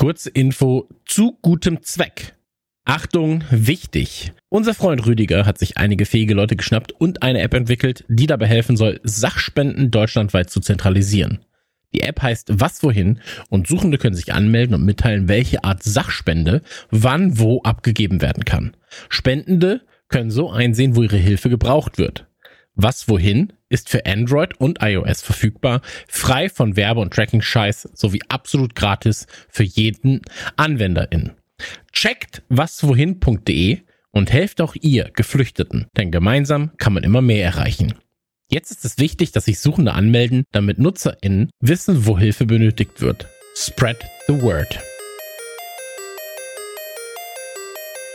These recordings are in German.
Kurze Info zu gutem Zweck. Achtung, wichtig. Unser Freund Rüdiger hat sich einige fähige Leute geschnappt und eine App entwickelt, die dabei helfen soll, Sachspenden deutschlandweit zu zentralisieren. Die App heißt Was wohin und Suchende können sich anmelden und mitteilen, welche Art Sachspende wann wo abgegeben werden kann. Spendende können so einsehen, wo ihre Hilfe gebraucht wird. Was wohin ist für Android und iOS verfügbar, frei von Werbe- und Tracking-Scheiß sowie absolut gratis für jeden AnwenderIn. Checkt waswohin.de und helft auch ihr Geflüchteten, denn gemeinsam kann man immer mehr erreichen. Jetzt ist es wichtig, dass sich Suchende anmelden, damit NutzerInnen wissen, wo Hilfe benötigt wird. Spread the word.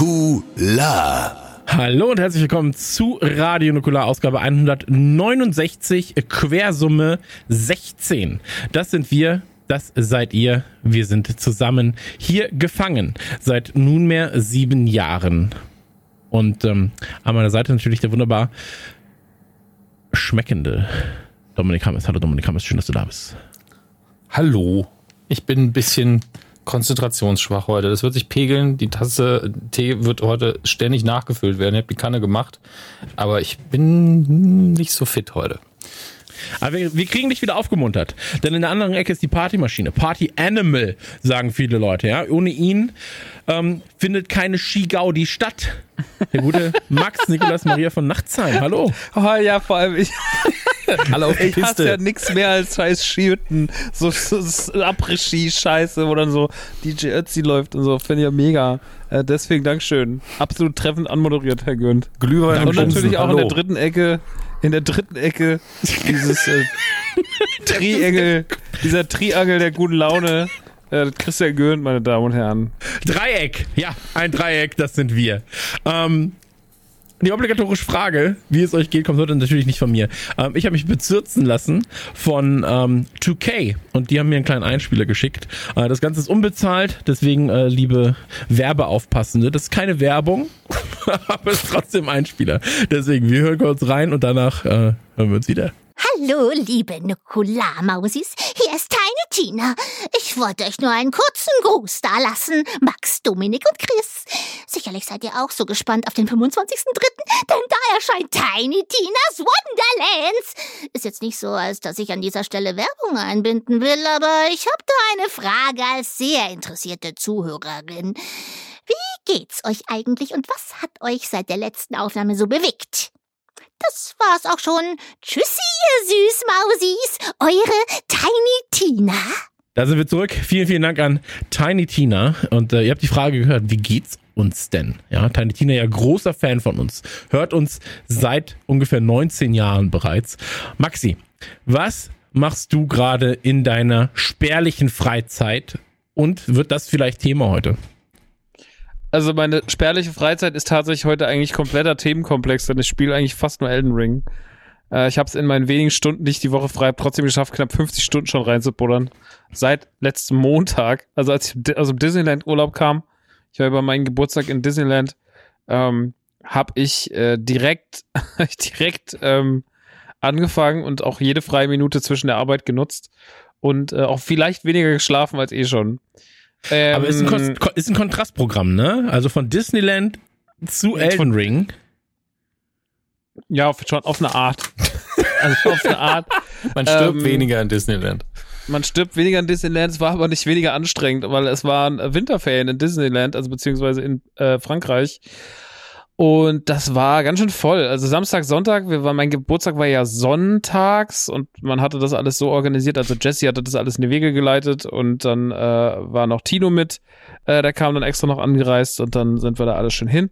Nukular. Hallo und herzlich willkommen zu Radio Nukular Ausgabe 169 Quersumme 16. Das sind wir, das seid ihr. Wir sind zusammen hier gefangen seit nunmehr sieben Jahren. Und ähm, an meiner Seite natürlich der wunderbar schmeckende Dominik Hammes. Hallo Dominik Hammes, schön, dass du da bist. Hallo. Ich bin ein bisschen konzentrationsschwach heute. Das wird sich pegeln. Die Tasse Tee wird heute ständig nachgefüllt werden. Ich habe die Kanne gemacht. Aber ich bin nicht so fit heute. Aber wir, wir kriegen dich wieder aufgemuntert. Denn in der anderen Ecke ist die Partymaschine. Party Animal, sagen viele Leute. Ja? Ohne ihn ähm, findet keine Skigaudi statt. Der gute Max Nikolas Maria von Nachtsheim. Hallo. Oh ja, vor allem ich. Alle auf die Ich Piste. ja nichts mehr als scheiß Skihütten. So, so, so Après-Ski-Scheiße, wo dann so DJ Ötzi läuft und so. Finde ich ja mega. Äh, deswegen Dankeschön. Absolut treffend anmoderiert, Herr Günd. Glühwein Und und natürlich auch in Hallo. der dritten Ecke, in der dritten Ecke dieses äh, Triangel, dieser Triangel der guten Laune. Äh, Christian Günd, meine Damen und Herren. Dreieck. Ja, ein Dreieck, das sind wir. Ähm, die obligatorische Frage, wie es euch geht, kommt heute natürlich nicht von mir. Ähm, ich habe mich bezirzen lassen von ähm, 2K und die haben mir einen kleinen Einspieler geschickt. Äh, das Ganze ist unbezahlt, deswegen, äh, liebe Werbeaufpassende, das ist keine Werbung, aber es ist trotzdem ein Einspieler. Deswegen, wir hören kurz rein und danach äh, hören wir uns wieder. Hallo, liebe Nukularmausis. Hier ist Tiny Tina. Ich wollte euch nur einen kurzen Gruß dalassen. Max, Dominik und Chris. Sicherlich seid ihr auch so gespannt auf den 25.03., denn da erscheint Tiny Tinas Wonderlands. Ist jetzt nicht so, als dass ich an dieser Stelle Werbung einbinden will, aber ich habe da eine Frage als sehr interessierte Zuhörerin. Wie geht's euch eigentlich und was hat euch seit der letzten Aufnahme so bewegt? Das war's auch schon. Tschüssi, ihr Süßmausis. Eure Tiny Tina. Da sind wir zurück. Vielen, vielen Dank an Tiny Tina. Und äh, ihr habt die Frage gehört, wie geht's uns denn? Ja, Tiny Tina ja großer Fan von uns. Hört uns seit ungefähr 19 Jahren bereits. Maxi, was machst du gerade in deiner spärlichen Freizeit? Und wird das vielleicht Thema heute? Also meine spärliche Freizeit ist tatsächlich heute eigentlich kompletter Themenkomplex, denn ich spiele eigentlich fast nur Elden Ring. Äh, ich habe es in meinen wenigen Stunden, die ich die Woche frei habe, trotzdem geschafft, knapp 50 Stunden schon reinzubuddern. Seit letztem Montag, also als ich aus dem Disneyland-Urlaub kam, ich war über meinen Geburtstag in Disneyland, ähm, habe ich äh, direkt, direkt ähm, angefangen und auch jede freie Minute zwischen der Arbeit genutzt und äh, auch vielleicht weniger geschlafen als eh schon. Ähm, Aber ist ein, Kon ist ein Kontrastprogramm, ne? Also von Disneyland zu Elden Ring. Ja, auf, schon auf eine Art. also auf eine Art. Man stirbt Ähm, weniger in Disneyland. Man stirbt weniger in Disneyland, es war aber nicht weniger anstrengend, weil es waren Winterferien in Disneyland, also beziehungsweise in äh, Frankreich. Und das war ganz schön voll. Also Samstag, Sonntag, wir war, mein Geburtstag war ja sonntags und man hatte das alles so organisiert. Also Jesse hatte das alles in die Wege geleitet und dann äh, war noch Tino mit. Äh, der kam dann extra noch angereist und dann sind wir da alles schön hin.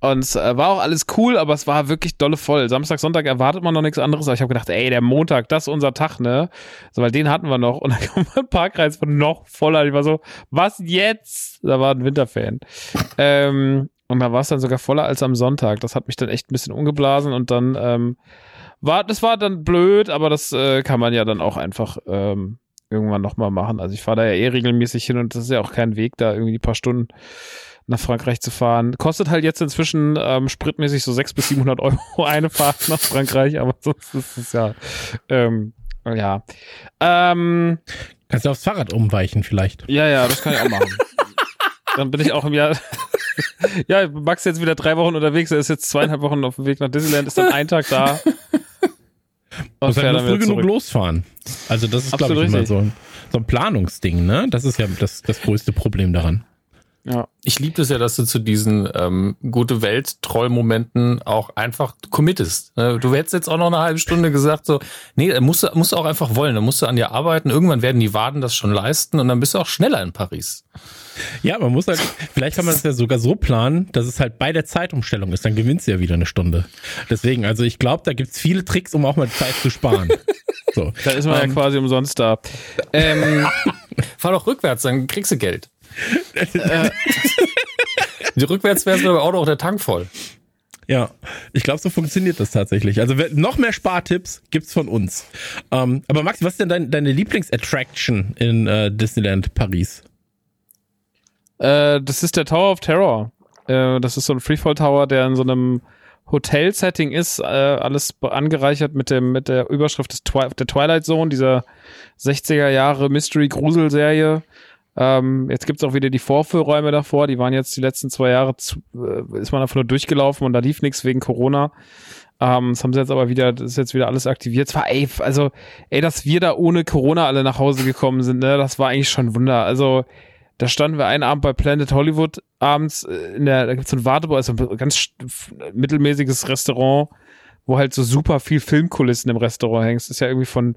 Und es äh, war auch alles cool, aber es war wirklich dolle voll. Samstag, Sonntag erwartet man noch nichts anderes. Aber ich habe gedacht, ey, der Montag, das ist unser Tag, ne? So, weil den hatten wir noch. Und dann kam ein Parkreis von noch voller. Ich war so, was jetzt? Da war ein Winterfan. ähm, und da war es dann sogar voller als am Sonntag. Das hat mich dann echt ein bisschen umgeblasen und dann ähm, war, das war dann blöd, aber das äh, kann man ja dann auch einfach ähm, irgendwann nochmal machen. Also ich fahre da ja eh regelmäßig hin und das ist ja auch kein Weg, da irgendwie die paar Stunden nach Frankreich zu fahren. Kostet halt jetzt inzwischen ähm, spritmäßig so 600 bis 700 Euro eine Fahrt nach Frankreich, aber sonst ist es ja, ähm, ja. Ähm, Kannst du aufs Fahrrad umweichen vielleicht? Ja, ja, das kann ich auch machen. Dann bin ich auch im Jahr. Ja, Max ist jetzt wieder drei Wochen unterwegs. Er ist jetzt zweieinhalb Wochen auf dem Weg nach Disneyland, ist dann ein Tag da. Und Muss halt nur früh genug losfahren. Also das ist, glaube ich, immer so ein, so ein Planungsding, ne? Das ist ja das, das größte Problem daran. Ja. Ich liebe es ja, dass du zu diesen ähm, gute Welt-Troll-Momenten auch einfach committest. Ne? Du hättest jetzt auch noch eine halbe Stunde gesagt, so, nee, musst du, musst du auch einfach wollen, dann musst du an dir arbeiten. Irgendwann werden die Waden das schon leisten und dann bist du auch schneller in Paris. Ja, man muss halt, vielleicht kann man das ja sogar so planen, dass es halt bei der Zeitumstellung ist, dann gewinnst du ja wieder eine Stunde. Deswegen, also ich glaube, da gibt's viele Tricks, um auch mal Zeit zu sparen. So. Da ist man um, ja ähm, quasi umsonst da. Ähm, fahr doch rückwärts, dann kriegst du Geld. äh, rückwärts wäre es beim Auto auch der Tank voll. Ja, ich glaube, so funktioniert das tatsächlich. Also noch mehr Spartipps gibt's von uns. Ähm, aber Max, was ist denn dein, deine Lieblingsattraction in äh, Disneyland Paris? Äh, das ist der Tower of Terror. Äh, das ist so ein Freefall Tower, der in so einem Hotel-Setting ist, äh, alles angereichert mit dem mit der Überschrift des Twi der Twilight Zone, dieser 60er Jahre Mystery-Grusel-Serie. Ähm, jetzt gibt's auch wieder die Vorführräume davor, die waren jetzt die letzten zwei Jahre, zu, äh, ist man einfach nur durchgelaufen und da lief nichts wegen Corona. Ähm, das haben sie jetzt aber wieder, das ist jetzt wieder alles aktiviert. Es war, ey, also, ey, dass wir da ohne Corona alle nach Hause gekommen sind, ne, das war eigentlich schon ein Wunder. Also, da standen wir einen Abend bei Planet Hollywood abends äh, in der, da gibt's so ein Wartebau, also ein ganz mittelmäßiges Restaurant, wo halt so super viel Filmkulissen im Restaurant hängst. Das ist ja irgendwie von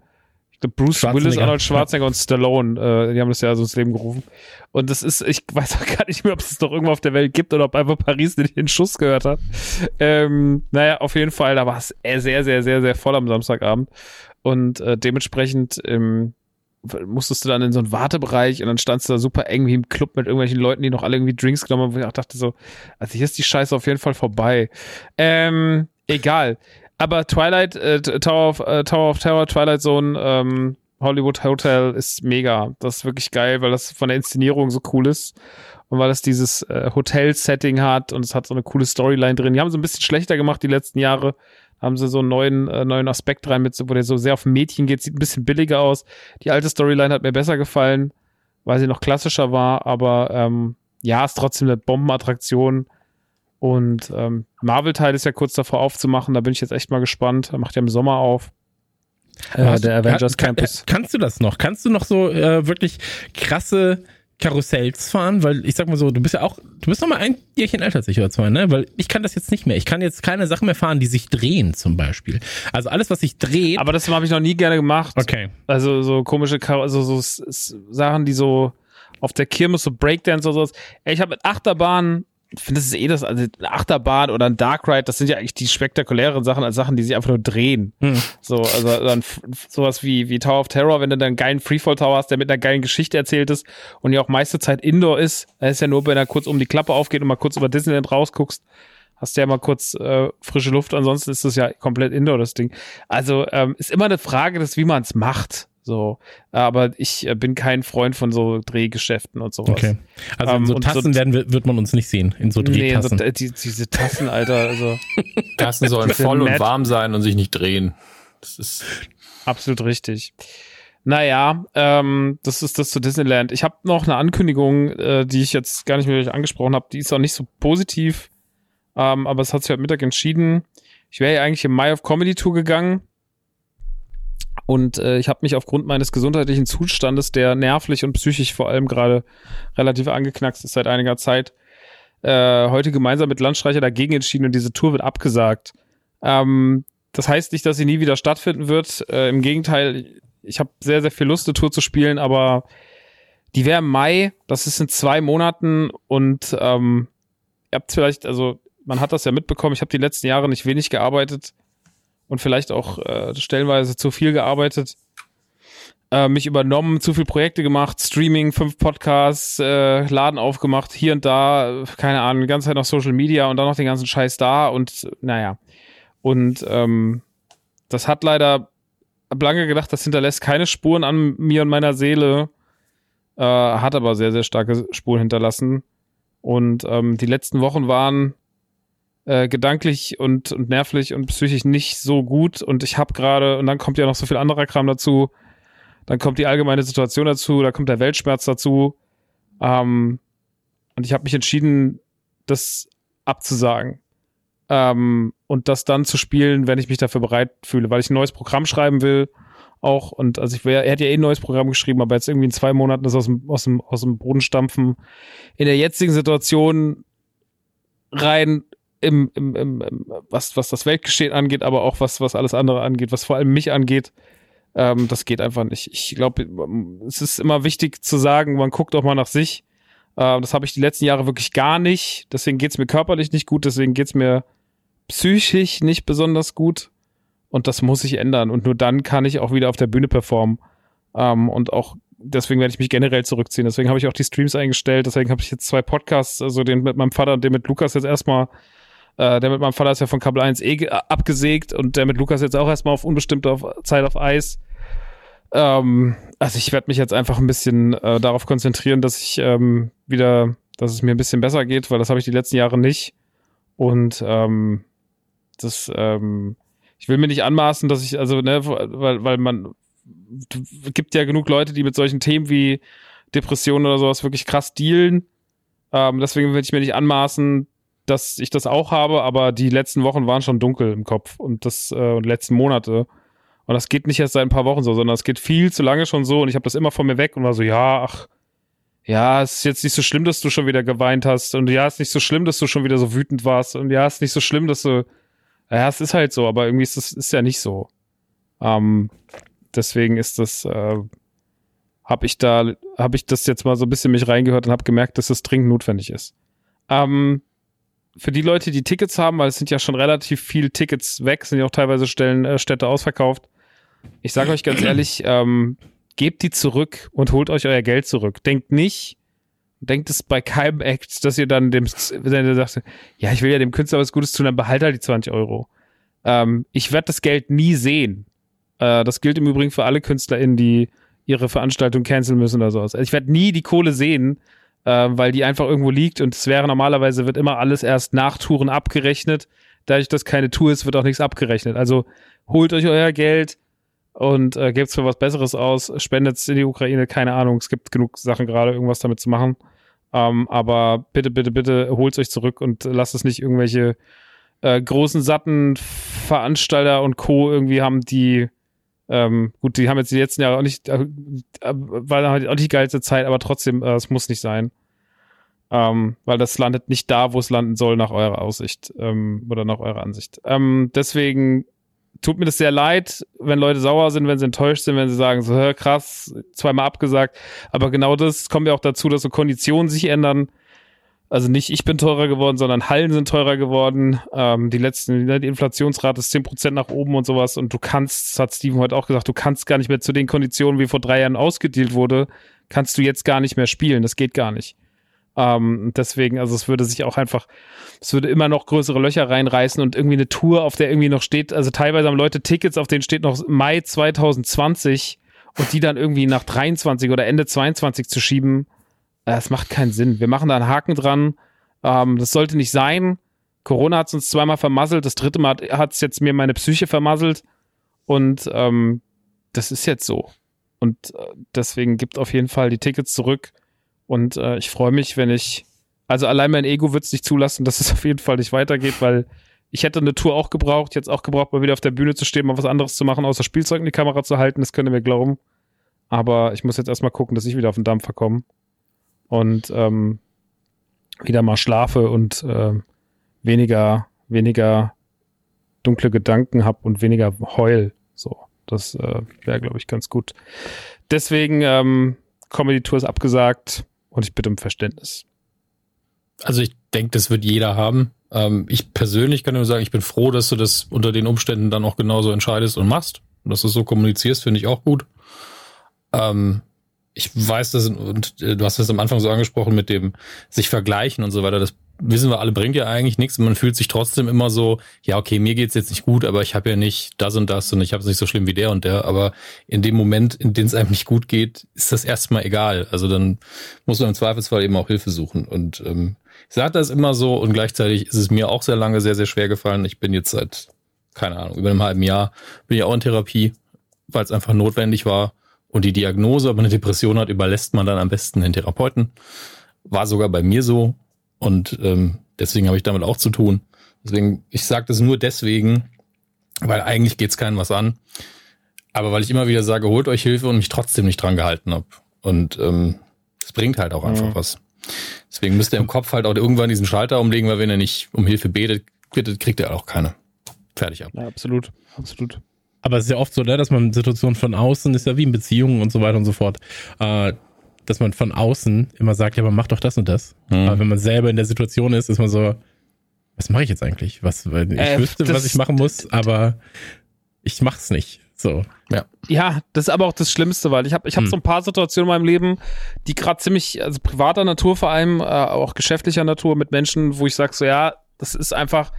Bruce Willis, Arnold Schwarzenegger und Stallone, äh, die haben das ja so ins Leben gerufen. Und das ist, ich weiß auch gar nicht mehr, ob es noch irgendwo auf der Welt gibt oder ob einfach Paris nicht den Schuss gehört hat. Ähm, naja, auf jeden Fall, da war es sehr, sehr, sehr, sehr voll am Samstagabend. Und äh, dementsprechend ähm, musstest du dann in so einen Wartebereich und dann standst du da super eng wie im Club mit irgendwelchen Leuten, die noch alle irgendwie Drinks genommen haben, wo ich auch dachte so, also hier ist die Scheiße auf jeden Fall vorbei. Ähm, egal. Aber Twilight, äh, Tower, of, äh, Tower of Terror, Twilight Zone, ähm, Hollywood Hotel ist mega. Das ist wirklich geil, weil das von der Inszenierung so cool ist und weil es dieses äh, Hotel-Setting hat und es hat so eine coole Storyline drin. Die haben so ein bisschen schlechter gemacht die letzten Jahre haben sie so einen neuen, äh, neuen Aspekt rein, mit, wo der so sehr auf Mädchen geht, sieht ein bisschen billiger aus. Die alte Storyline hat mir besser gefallen, weil sie noch klassischer war, aber ähm, ja, ist trotzdem eine Bombenattraktion. Und ähm, Marvel-Teil ist ja kurz davor aufzumachen, da bin ich jetzt echt mal gespannt. Er macht ja im Sommer auf. Äh, der Avengers kann, Campus. Kannst du das noch? Kannst du noch so äh, wirklich krasse Karussells fahren, weil ich sag mal so, du bist ja auch, du bist noch mal ein Jährchen älter als ich oder zwei, ne? Weil ich kann das jetzt nicht mehr. Ich kann jetzt keine Sachen mehr fahren, die sich drehen zum Beispiel. Also alles, was sich dreht. Aber das habe ich noch nie gerne gemacht. Okay. Also so komische, Kar also so Sachen, die so auf der Kirmes so Breakdance oder sowas. Ey, ich habe mit Achterbahnen finde, das ist eh das, also Achterbahn oder ein Dark Ride, das sind ja eigentlich die spektakulären Sachen als Sachen, die sich einfach nur drehen. Hm. So, also dann sowas wie, wie Tower of Terror, wenn du dann einen geilen Freefall Tower hast, der mit einer geilen Geschichte erzählt ist und ja auch meiste Zeit Indoor ist, da ist ja nur, wenn er kurz um die Klappe aufgeht und mal kurz über Disneyland rausguckst, hast du ja mal kurz äh, frische Luft, ansonsten ist das ja komplett Indoor, das Ding. Also ähm, ist immer eine Frage des, wie man es macht. So, aber ich äh, bin kein Freund von so Drehgeschäften und sowas. Okay. Also in so ähm, Tassen so, werden wird man uns nicht sehen, in so Drehtassen. Nee, so, die, diese Tassen, Alter, also. Tassen sollen voll und warm sein und sich nicht drehen. Das ist absolut richtig. Naja, ähm, das ist das zu Disneyland. Ich habe noch eine Ankündigung, äh, die ich jetzt gar nicht mehr angesprochen habe. Die ist auch nicht so positiv, ähm, aber es hat sich heute Mittag entschieden. Ich wäre ja eigentlich im Mai auf Comedy Tour gegangen und äh, ich habe mich aufgrund meines gesundheitlichen Zustandes, der nervlich und psychisch vor allem gerade relativ angeknackst ist seit einiger Zeit, äh, heute gemeinsam mit Landstreicher dagegen entschieden und diese Tour wird abgesagt. Ähm, das heißt nicht, dass sie nie wieder stattfinden wird. Äh, Im Gegenteil, ich habe sehr, sehr viel Lust, eine Tour zu spielen, aber die wäre im Mai, das ist in zwei Monaten und ähm, ihr habt vielleicht, also man hat das ja mitbekommen, ich habe die letzten Jahre nicht wenig gearbeitet und vielleicht auch äh, stellenweise zu viel gearbeitet äh, mich übernommen, zu viel Projekte gemacht, Streaming, fünf Podcasts, äh, Laden aufgemacht, hier und da, keine Ahnung, die ganze Zeit noch Social Media und dann noch den ganzen Scheiß da und naja. Und ähm, das hat leider, lange gedacht, das hinterlässt keine Spuren an mir und meiner Seele, äh, hat aber sehr, sehr starke Spuren hinterlassen. Und ähm, die letzten Wochen waren äh, gedanklich und, und nervlich und psychisch nicht so gut. Und ich habe gerade, und dann kommt ja noch so viel anderer Kram dazu, dann kommt die allgemeine Situation dazu, da kommt der Weltschmerz dazu. Ähm, und ich habe mich entschieden, das abzusagen. Ähm, und das dann zu spielen, wenn ich mich dafür bereit fühle, weil ich ein neues Programm schreiben will. Auch, und also ich wär, er hat ja eh ein neues Programm geschrieben, aber jetzt irgendwie in zwei Monaten das aus dem, aus dem, aus dem Boden stampfen. In der jetzigen Situation rein im, im, im, was, was das Weltgeschehen angeht, aber auch was, was alles andere angeht, was vor allem mich angeht, ähm, das geht einfach nicht. Ich glaube, es ist immer wichtig zu sagen, man guckt auch mal nach sich. Ähm, das habe ich die letzten Jahre wirklich gar nicht. Deswegen geht's mir körperlich nicht gut, deswegen geht's mir psychisch nicht besonders gut. Und das muss sich ändern. Und nur dann kann ich auch wieder auf der Bühne performen. Ähm, und auch deswegen werde ich mich generell zurückziehen. Deswegen habe ich auch die Streams eingestellt. Deswegen habe ich jetzt zwei Podcasts, also den mit meinem Vater und den mit Lukas jetzt erstmal äh, der mit meinem Vater ist ja von Kabel 1 eh abgesägt und der mit Lukas jetzt auch erstmal auf unbestimmte Zeit auf Eis. Ähm, also ich werde mich jetzt einfach ein bisschen äh, darauf konzentrieren, dass ich ähm, wieder, dass es mir ein bisschen besser geht, weil das habe ich die letzten Jahre nicht. Und ähm, das, ähm, ich will mir nicht anmaßen, dass ich, also, ne, weil, weil man gibt ja genug Leute, die mit solchen Themen wie Depressionen oder sowas wirklich krass dealen. Ähm, deswegen will ich mir nicht anmaßen, dass ich das auch habe, aber die letzten Wochen waren schon dunkel im Kopf und das äh, und letzten Monate. Und das geht nicht erst seit ein paar Wochen so, sondern es geht viel zu lange schon so und ich habe das immer von mir weg und war so, ja, ach, ja, es ist jetzt nicht so schlimm, dass du schon wieder geweint hast und ja, es ist nicht so schlimm, dass du schon wieder so wütend warst und ja, es ist nicht so schlimm, dass du, ja, es ist halt so, aber irgendwie ist das ist ja nicht so. Ähm, deswegen ist das, äh, habe ich da, habe ich das jetzt mal so ein bisschen mich reingehört und habe gemerkt, dass das dringend notwendig ist. Ähm, für die Leute, die Tickets haben, weil es sind ja schon relativ viele Tickets weg, sind ja auch teilweise Stellen, äh, Städte ausverkauft. Ich sage euch ganz ehrlich, ähm, gebt die zurück und holt euch euer Geld zurück. Denkt nicht, denkt es bei keinem Act, dass ihr dann dem, wenn ihr sagt, ja, ich will ja dem Künstler was Gutes tun, dann behalte halt die 20 Euro. Ähm, ich werde das Geld nie sehen. Äh, das gilt im Übrigen für alle KünstlerInnen, die ihre Veranstaltung canceln müssen oder sowas. Also ich werde nie die Kohle sehen, äh, weil die einfach irgendwo liegt und es wäre normalerweise wird immer alles erst nach Touren abgerechnet. Dadurch, dass keine Tour ist, wird auch nichts abgerechnet. Also holt euch euer Geld und äh, gebt es für was Besseres aus, spendet es in die Ukraine, keine Ahnung, es gibt genug Sachen gerade, irgendwas damit zu machen. Ähm, aber bitte, bitte, bitte holt euch zurück und lasst es nicht irgendwelche äh, großen, satten Veranstalter und Co. irgendwie haben, die ähm, gut, die haben jetzt die letzten Jahre auch nicht, äh, war halt auch nicht die geilste Zeit, aber trotzdem, äh, es muss nicht sein. Ähm, weil das landet nicht da, wo es landen soll, nach eurer Aussicht ähm, oder nach eurer Ansicht. Ähm, deswegen tut mir das sehr leid, wenn Leute sauer sind, wenn sie enttäuscht sind, wenn sie sagen, so krass, zweimal abgesagt. Aber genau das kommt ja auch dazu, dass so Konditionen sich ändern. Also nicht ich bin teurer geworden, sondern Hallen sind teurer geworden. Ähm, die letzten, ne, die Inflationsrate ist 10% nach oben und sowas. Und du kannst, hat Steven heute auch gesagt, du kannst gar nicht mehr zu den Konditionen, wie vor drei Jahren ausgedealt wurde, kannst du jetzt gar nicht mehr spielen. Das geht gar nicht. Ähm, deswegen, also es würde sich auch einfach, es würde immer noch größere Löcher reinreißen und irgendwie eine Tour, auf der irgendwie noch steht, also teilweise haben Leute Tickets, auf denen steht noch Mai 2020 und die dann irgendwie nach 23 oder Ende 22 zu schieben, es macht keinen Sinn. Wir machen da einen Haken dran. Ähm, das sollte nicht sein. Corona hat es uns zweimal vermasselt. Das dritte Mal hat es jetzt mir meine Psyche vermasselt. Und ähm, das ist jetzt so. Und äh, deswegen gibt auf jeden Fall die Tickets zurück. Und äh, ich freue mich, wenn ich, also allein mein Ego wird es nicht zulassen, dass es auf jeden Fall nicht weitergeht, weil ich hätte eine Tour auch gebraucht. Es auch gebraucht, mal wieder auf der Bühne zu stehen, mal was anderes zu machen, außer Spielzeug in die Kamera zu halten. Das könnt ihr mir glauben. Aber ich muss jetzt erstmal gucken, dass ich wieder auf den Dampfer komme. Und ähm, wieder mal schlafe und äh, weniger, weniger dunkle Gedanken habe und weniger heul. So, das äh, wäre, glaube ich, ganz gut. Deswegen, ähm, Comedy-Tour ist abgesagt und ich bitte um Verständnis. Also ich denke, das wird jeder haben. Ähm, ich persönlich kann nur sagen, ich bin froh, dass du das unter den Umständen dann auch genauso entscheidest und machst. Und dass du es so kommunizierst, finde ich auch gut. Ähm, ich weiß das, und äh, du hast das am Anfang so angesprochen mit dem sich vergleichen und so weiter. Das wissen wir alle, bringt ja eigentlich nichts. Man fühlt sich trotzdem immer so, ja, okay, mir geht's jetzt nicht gut, aber ich habe ja nicht das und das und ich habe es nicht so schlimm wie der und der. Aber in dem Moment, in dem es einem nicht gut geht, ist das erstmal egal. Also dann muss man im Zweifelsfall eben auch Hilfe suchen. Und ähm, ich sage das immer so und gleichzeitig ist es mir auch sehr lange sehr, sehr schwer gefallen. Ich bin jetzt seit, keine Ahnung, über einem halben Jahr, bin ja auch in Therapie, weil es einfach notwendig war. Und die Diagnose, ob man eine Depression hat, überlässt man dann am besten den Therapeuten. War sogar bei mir so. Und ähm, deswegen habe ich damit auch zu tun. Deswegen, ich sage das nur deswegen, weil eigentlich geht's keinem was an. Aber weil ich immer wieder sage, holt euch Hilfe und mich trotzdem nicht dran gehalten habe. Und ähm, es bringt halt auch einfach mhm. was. Deswegen müsst ihr im Kopf halt auch irgendwann diesen Schalter umlegen, weil wenn ihr nicht um Hilfe betet, bittet, kriegt ihr auch keine. Fertig ab. Ja, absolut, absolut. Aber es ist ja oft so, ne, dass man Situationen von außen, ist ja wie in Beziehungen und so weiter und so fort, äh, dass man von außen immer sagt, ja, aber mach doch das und das. Mhm. Aber wenn man selber in der Situation ist, ist man so, was mache ich jetzt eigentlich? Was, ich äh, wüsste, was ich machen muss, aber ich mach's nicht. So. Ja. Ja, das ist aber auch das Schlimmste, weil ich habe ich hab hm. so ein paar Situationen in meinem Leben, die gerade ziemlich, also privater Natur vor allem, äh, auch geschäftlicher Natur mit Menschen, wo ich sage so, ja, das ist einfach,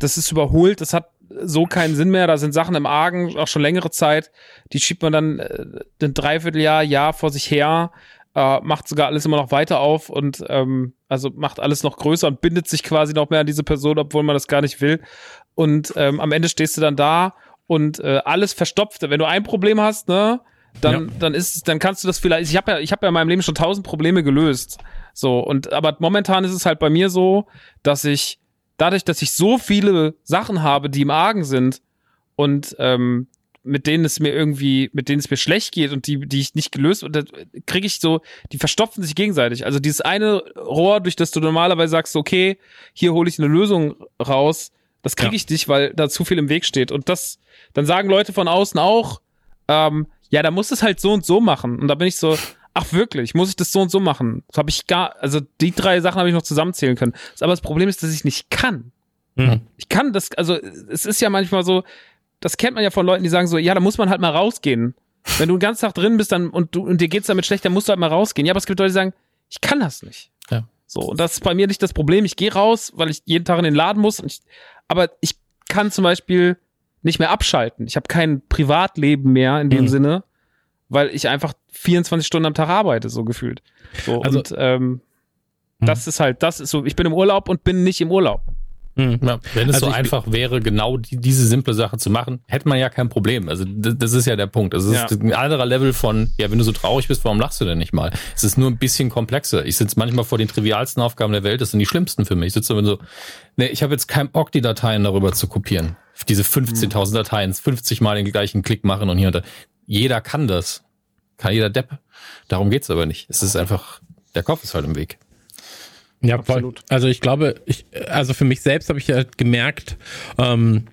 das ist überholt, das hat so keinen Sinn mehr. Da sind Sachen im Argen, auch schon längere Zeit. Die schiebt man dann äh, ein Dreivierteljahr, Jahr vor sich her äh, macht sogar alles immer noch weiter auf und ähm, also macht alles noch größer und bindet sich quasi noch mehr an diese Person, obwohl man das gar nicht will. Und ähm, am Ende stehst du dann da und äh, alles verstopft. Wenn du ein Problem hast, ne, dann, ja. dann ist, dann kannst du das vielleicht. Ich habe ja, ich habe ja in meinem Leben schon tausend Probleme gelöst. So und aber momentan ist es halt bei mir so, dass ich dadurch, dass ich so viele Sachen habe, die im Argen sind und ähm, mit denen es mir irgendwie, mit denen es mir schlecht geht und die, die ich nicht gelöst, und da kriege ich so, die verstopfen sich gegenseitig. Also dieses eine Rohr, durch das du normalerweise sagst, okay, hier hole ich eine Lösung raus, das kriege ich nicht, weil da zu viel im Weg steht. Und das, dann sagen Leute von außen auch, ähm, ja, da muss es halt so und so machen. Und da bin ich so, ach wirklich, muss ich das so und so machen? Das habe ich gar, also die drei Sachen habe ich noch zusammenzählen können. Aber das Problem ist, dass ich nicht kann. Mhm. Ich kann das, also es ist ja manchmal so, das kennt man ja von Leuten, die sagen so, ja, da muss man halt mal rausgehen. Wenn du den ganzen Tag drin bist dann und du und dir geht's damit schlecht, dann musst du halt mal rausgehen. Ja, aber es gibt Leute, die sagen, ich kann das nicht. Ja. So, und das ist bei mir nicht das Problem. Ich gehe raus, weil ich jeden Tag in den Laden muss. Ich, aber ich kann zum Beispiel nicht mehr abschalten. Ich habe kein Privatleben mehr in dem mhm. Sinne, weil ich einfach 24 Stunden am Tag arbeite, so gefühlt. So, also, und ähm, mhm. das ist halt, das ist so, ich bin im Urlaub und bin nicht im Urlaub. Mhm. Ja, wenn es also so einfach wäre, genau die, diese simple Sache zu machen, hätte man ja kein Problem. Also das, das ist ja der Punkt. Das ist ja. ein anderer Level von, ja, wenn du so traurig bist, warum lachst du denn nicht mal? Es ist nur ein bisschen komplexer. Ich sitze manchmal vor den trivialsten Aufgaben der Welt, das sind die schlimmsten für mich. Ich sitze immer so, nee, ich habe jetzt keinen Bock, die Dateien darüber zu kopieren. Diese 15.000 Dateien, 50 Mal den gleichen Klick machen und hier und da. Jeder kann das. Kann jeder Depp. Darum geht's aber nicht. Es ist einfach, der Kopf ist halt im Weg. Ja, Absolut. voll. Also ich glaube, ich, also für mich selbst habe ich halt gemerkt, ähm,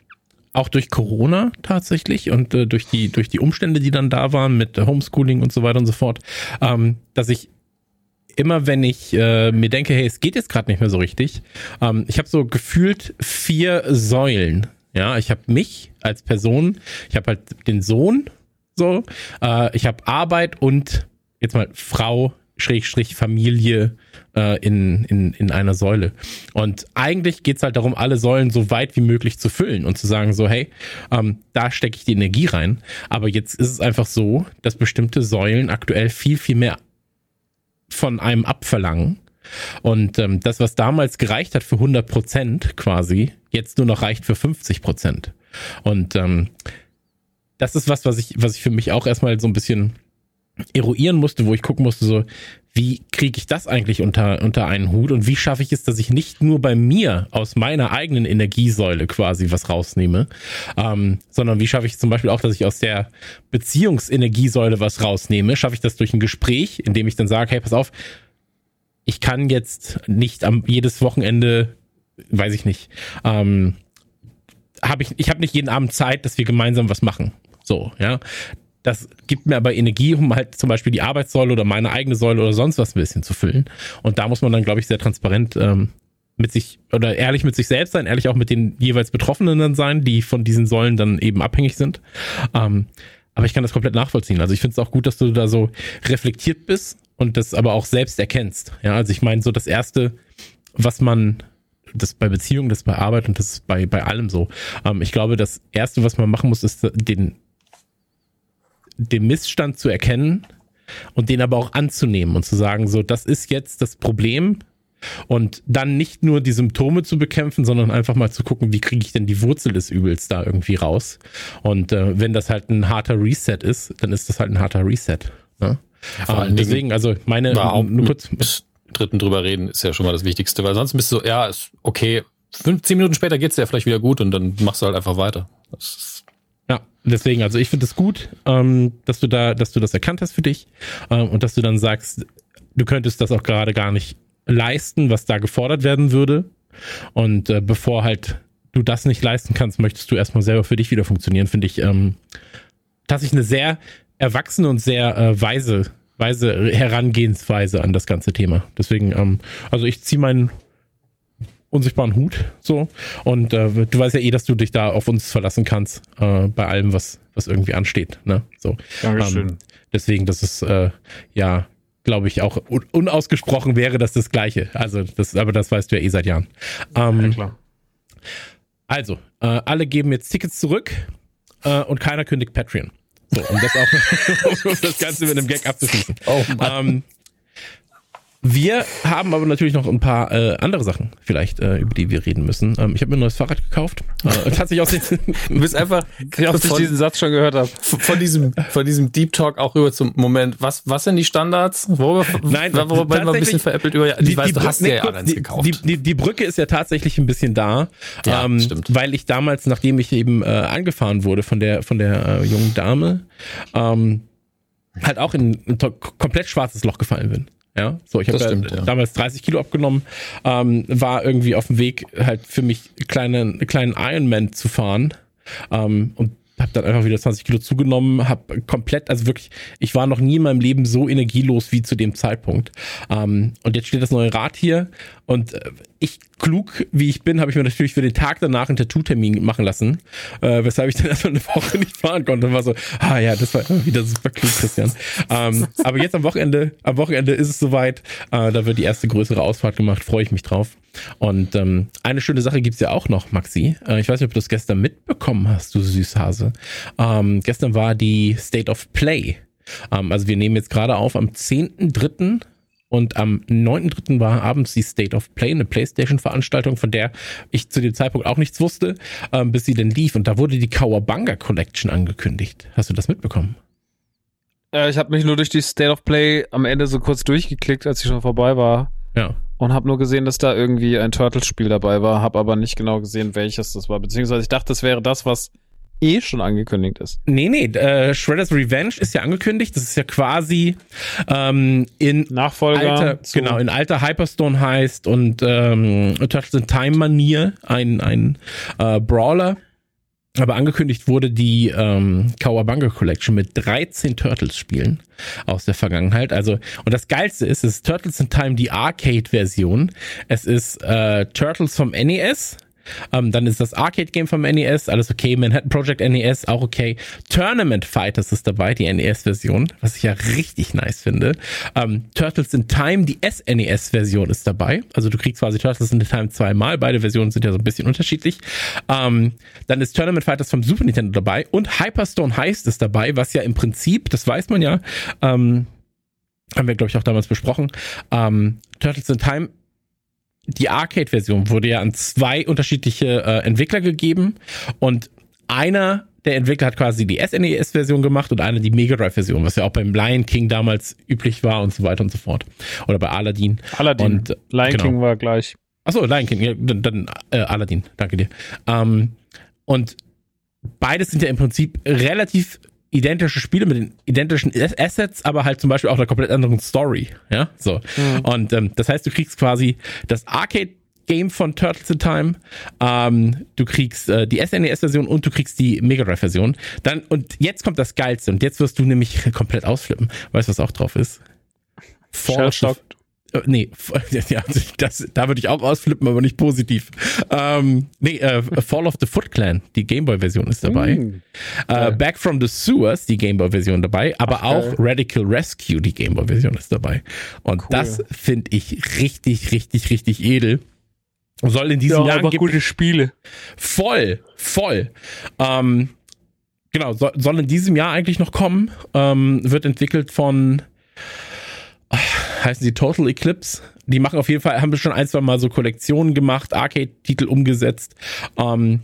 auch durch Corona tatsächlich und äh, durch die durch die Umstände, die dann da waren mit Homeschooling und so weiter und so fort, ähm, dass ich immer wenn ich äh, mir denke, hey, es geht jetzt gerade nicht mehr so richtig, ähm, ich habe so gefühlt vier Säulen. Ja, ich habe mich als Person, ich habe halt den Sohn, so, äh, ich habe Arbeit und jetzt mal Frau, Schrägstrich Familie äh, in, in, in einer Säule. Und eigentlich geht's halt darum, alle Säulen so weit wie möglich zu füllen und zu sagen, so, hey, ähm, da stecke ich die Energie rein. Aber jetzt ist es einfach so, dass bestimmte Säulen aktuell viel, viel mehr von einem abverlangen. Und ähm, das, was damals gereicht hat für 100 Prozent quasi, jetzt nur noch reicht für 50 Prozent. Und ähm, das ist was, was ich, was ich für mich auch erstmal so ein bisschen eruieren musste, wo ich gucken musste, so, wie kriege ich das eigentlich unter, unter einen Hut und wie schaffe ich es, dass ich nicht nur bei mir aus meiner eigenen Energiesäule quasi was rausnehme, ähm, sondern wie schaffe ich zum Beispiel auch, dass ich aus der Beziehungsenergiesäule was rausnehme? Schaffe ich das durch ein Gespräch, in dem ich dann sage, hey, pass auf, ich kann jetzt nicht am jedes Wochenende, weiß ich nicht, ähm, habe ich, ich habe nicht jeden Abend Zeit, dass wir gemeinsam was machen. So, ja. Das gibt mir aber Energie, um halt zum Beispiel die Arbeitssäule oder meine eigene Säule oder sonst was ein bisschen zu füllen. Und da muss man dann, glaube ich, sehr transparent ähm, mit sich oder ehrlich mit sich selbst sein, ehrlich auch mit den jeweils Betroffenen dann sein, die von diesen Säulen dann eben abhängig sind. Ähm, aber ich kann das komplett nachvollziehen. Also ich finde es auch gut, dass du da so reflektiert bist und das aber auch selbst erkennst. Ja, also ich meine, so das erste, was man, das bei Beziehungen, das bei Arbeit und das bei, bei allem so. Ähm, ich glaube, das erste, was man machen muss, ist den, den Missstand zu erkennen und den aber auch anzunehmen und zu sagen, so, das ist jetzt das Problem, und dann nicht nur die Symptome zu bekämpfen, sondern einfach mal zu gucken, wie kriege ich denn die Wurzel des Übels da irgendwie raus. Und äh, wenn das halt ein harter Reset ist, dann ist das halt ein harter Reset. Ne? Ja, ähm, deswegen, also meine, nur kurz. Dritten drüber reden ist ja schon mal das Wichtigste, weil sonst bist du so, ja, ist okay. 15 Minuten später geht's dir ja vielleicht wieder gut und dann machst du halt einfach weiter. ja, deswegen, also ich finde es das gut, ähm, dass du da, dass du das erkannt hast für dich ähm, und dass du dann sagst, du könntest das auch gerade gar nicht leisten, was da gefordert werden würde. Und äh, bevor halt du das nicht leisten kannst, möchtest du erstmal selber für dich wieder funktionieren, finde ich ähm, tatsächlich eine sehr erwachsene und sehr äh, weise, weise Herangehensweise an das ganze Thema. Deswegen, ähm, also ich ziehe meinen unsichtbaren Hut so und äh, du weißt ja eh, dass du dich da auf uns verlassen kannst äh, bei allem, was was irgendwie ansteht. Ne? So. Dankeschön. Ähm, deswegen, das ist äh, ja glaube ich, auch unausgesprochen wäre das das Gleiche. Also, das, aber das weißt du ja eh seit Jahren. Ähm, ja, klar. Also, äh, alle geben jetzt Tickets zurück äh, und keiner kündigt Patreon. So, um das auch, um das Ganze mit einem Gag abzuschließen. Oh Mann. Ähm, wir haben aber natürlich noch ein paar äh, andere Sachen, vielleicht, äh, über die wir reden müssen. Ähm, ich habe mir ein neues Fahrrad gekauft. Äh, tatsächlich aus den Du bist einfach, ich ob ich diesen Satz schon gehört habe. Von diesem, von diesem Deep Talk auch rüber zum Moment. Was, was sind die Standards? Worüber, Nein, worüber man ein bisschen veräppelt über. Die, die, weiß, du hast nee, ja eins gekauft. Die, die, die Brücke ist ja tatsächlich ein bisschen da, ja, ähm, stimmt. weil ich damals, nachdem ich eben äh, angefahren wurde von der von der äh, jungen Dame, ähm, halt auch in ein komplett schwarzes Loch gefallen bin. Ja, so ich habe ja, ja, damals 30 Kilo abgenommen, ähm, war irgendwie auf dem Weg halt für mich kleinen kleinen Ironman zu fahren ähm, und habe dann einfach wieder 20 Kilo zugenommen, habe komplett, also wirklich, ich war noch nie in meinem Leben so energielos wie zu dem Zeitpunkt. Ähm, und jetzt steht das neue Rad hier und äh, ich, klug wie ich bin, habe ich mir natürlich für den Tag danach einen Tattoo-Termin machen lassen, äh, weshalb ich dann erstmal eine Woche nicht fahren konnte und war so, ah ja, das war wieder super klug, Christian. ähm, aber jetzt am Wochenende, am Wochenende ist es soweit, äh, da wird die erste größere Ausfahrt gemacht, freue ich mich drauf. Und ähm, eine schöne Sache gibt's ja auch noch, Maxi. Äh, ich weiß nicht, ob du das gestern mitbekommen hast, du Süßhase. Ähm, gestern war die State of Play. Ähm, also wir nehmen jetzt gerade auf am 10.3. Und am 9.3. war abends die State of Play, eine Playstation-Veranstaltung, von der ich zu dem Zeitpunkt auch nichts wusste, ähm, bis sie denn lief. Und da wurde die Kawabanga Collection angekündigt. Hast du das mitbekommen? Äh, ich habe mich nur durch die State of Play am Ende so kurz durchgeklickt, als sie schon vorbei war. Ja. Und habe nur gesehen, dass da irgendwie ein Turtles-Spiel dabei war, habe aber nicht genau gesehen, welches das war. Beziehungsweise ich dachte, das wäre das, was eh schon angekündigt ist. Nee, nee, äh, Shredder's Revenge ist ja angekündigt. Das ist ja quasi ähm, in Nachfolger alter, genau, in alter Hyperstone heißt und ähm, Turtles in Time Manier ein, ein äh, Brawler aber angekündigt wurde die ähm, Kawabanga Collection mit 13 Turtles-Spielen aus der Vergangenheit. Also, und das Geilste ist, es ist Turtles in Time, die Arcade-Version. Es ist äh, Turtles vom NES, ähm, dann ist das Arcade-Game vom NES, alles okay. Manhattan Project NES, auch okay. Tournament Fighters ist dabei, die NES-Version, was ich ja richtig nice finde. Ähm, Turtles in Time, die SNES-Version ist dabei. Also du kriegst quasi Turtles in Time zweimal. Beide Versionen sind ja so ein bisschen unterschiedlich. Ähm, dann ist Tournament Fighters vom Super Nintendo dabei und Hyperstone Heist ist dabei, was ja im Prinzip, das weiß man ja, ähm, haben wir, glaube ich, auch damals besprochen. Ähm, Turtles in Time die Arcade-Version wurde ja an zwei unterschiedliche äh, Entwickler gegeben und einer der Entwickler hat quasi die SNES-Version gemacht und einer die Mega Drive-Version, was ja auch beim Lion King damals üblich war und so weiter und so fort. Oder bei Aladdin. Aladdin. Und, äh, Lion genau. King war gleich. Achso, Lion King, ja, dann, dann äh, Aladdin, danke dir. Ähm, und beides sind ja im Prinzip relativ identische Spiele mit den identischen Assets, aber halt zum Beispiel auch einer komplett anderen Story. Ja, so. Mhm. Und ähm, das heißt, du kriegst quasi das Arcade Game von Turtles in Time. Ähm, du kriegst äh, die SNES-Version und du kriegst die Mega Drive-Version. Dann und jetzt kommt das Geilste und jetzt wirst du nämlich komplett ausflippen. Weißt du, was auch drauf ist? Fall äh, nee, ja, das, da würde ich auch ausflippen, aber nicht positiv. Ähm, nee, äh, Fall of the Foot Clan, die Gameboy-Version ist dabei. Mm, äh, Back from the Sewers, die Gameboy-Version dabei, aber Ach, auch Radical Rescue, die Gameboy-Version ist dabei. Und cool. das finde ich richtig, richtig, richtig edel. Soll in diesem ja, Jahr aber gute Spiele. Voll, voll. Ähm, genau, soll, soll in diesem Jahr eigentlich noch kommen. Ähm, wird entwickelt von heißen sie Total Eclipse. Die machen auf jeden Fall, haben schon ein, zwei Mal so Kollektionen gemacht, Arcade-Titel umgesetzt. Ähm,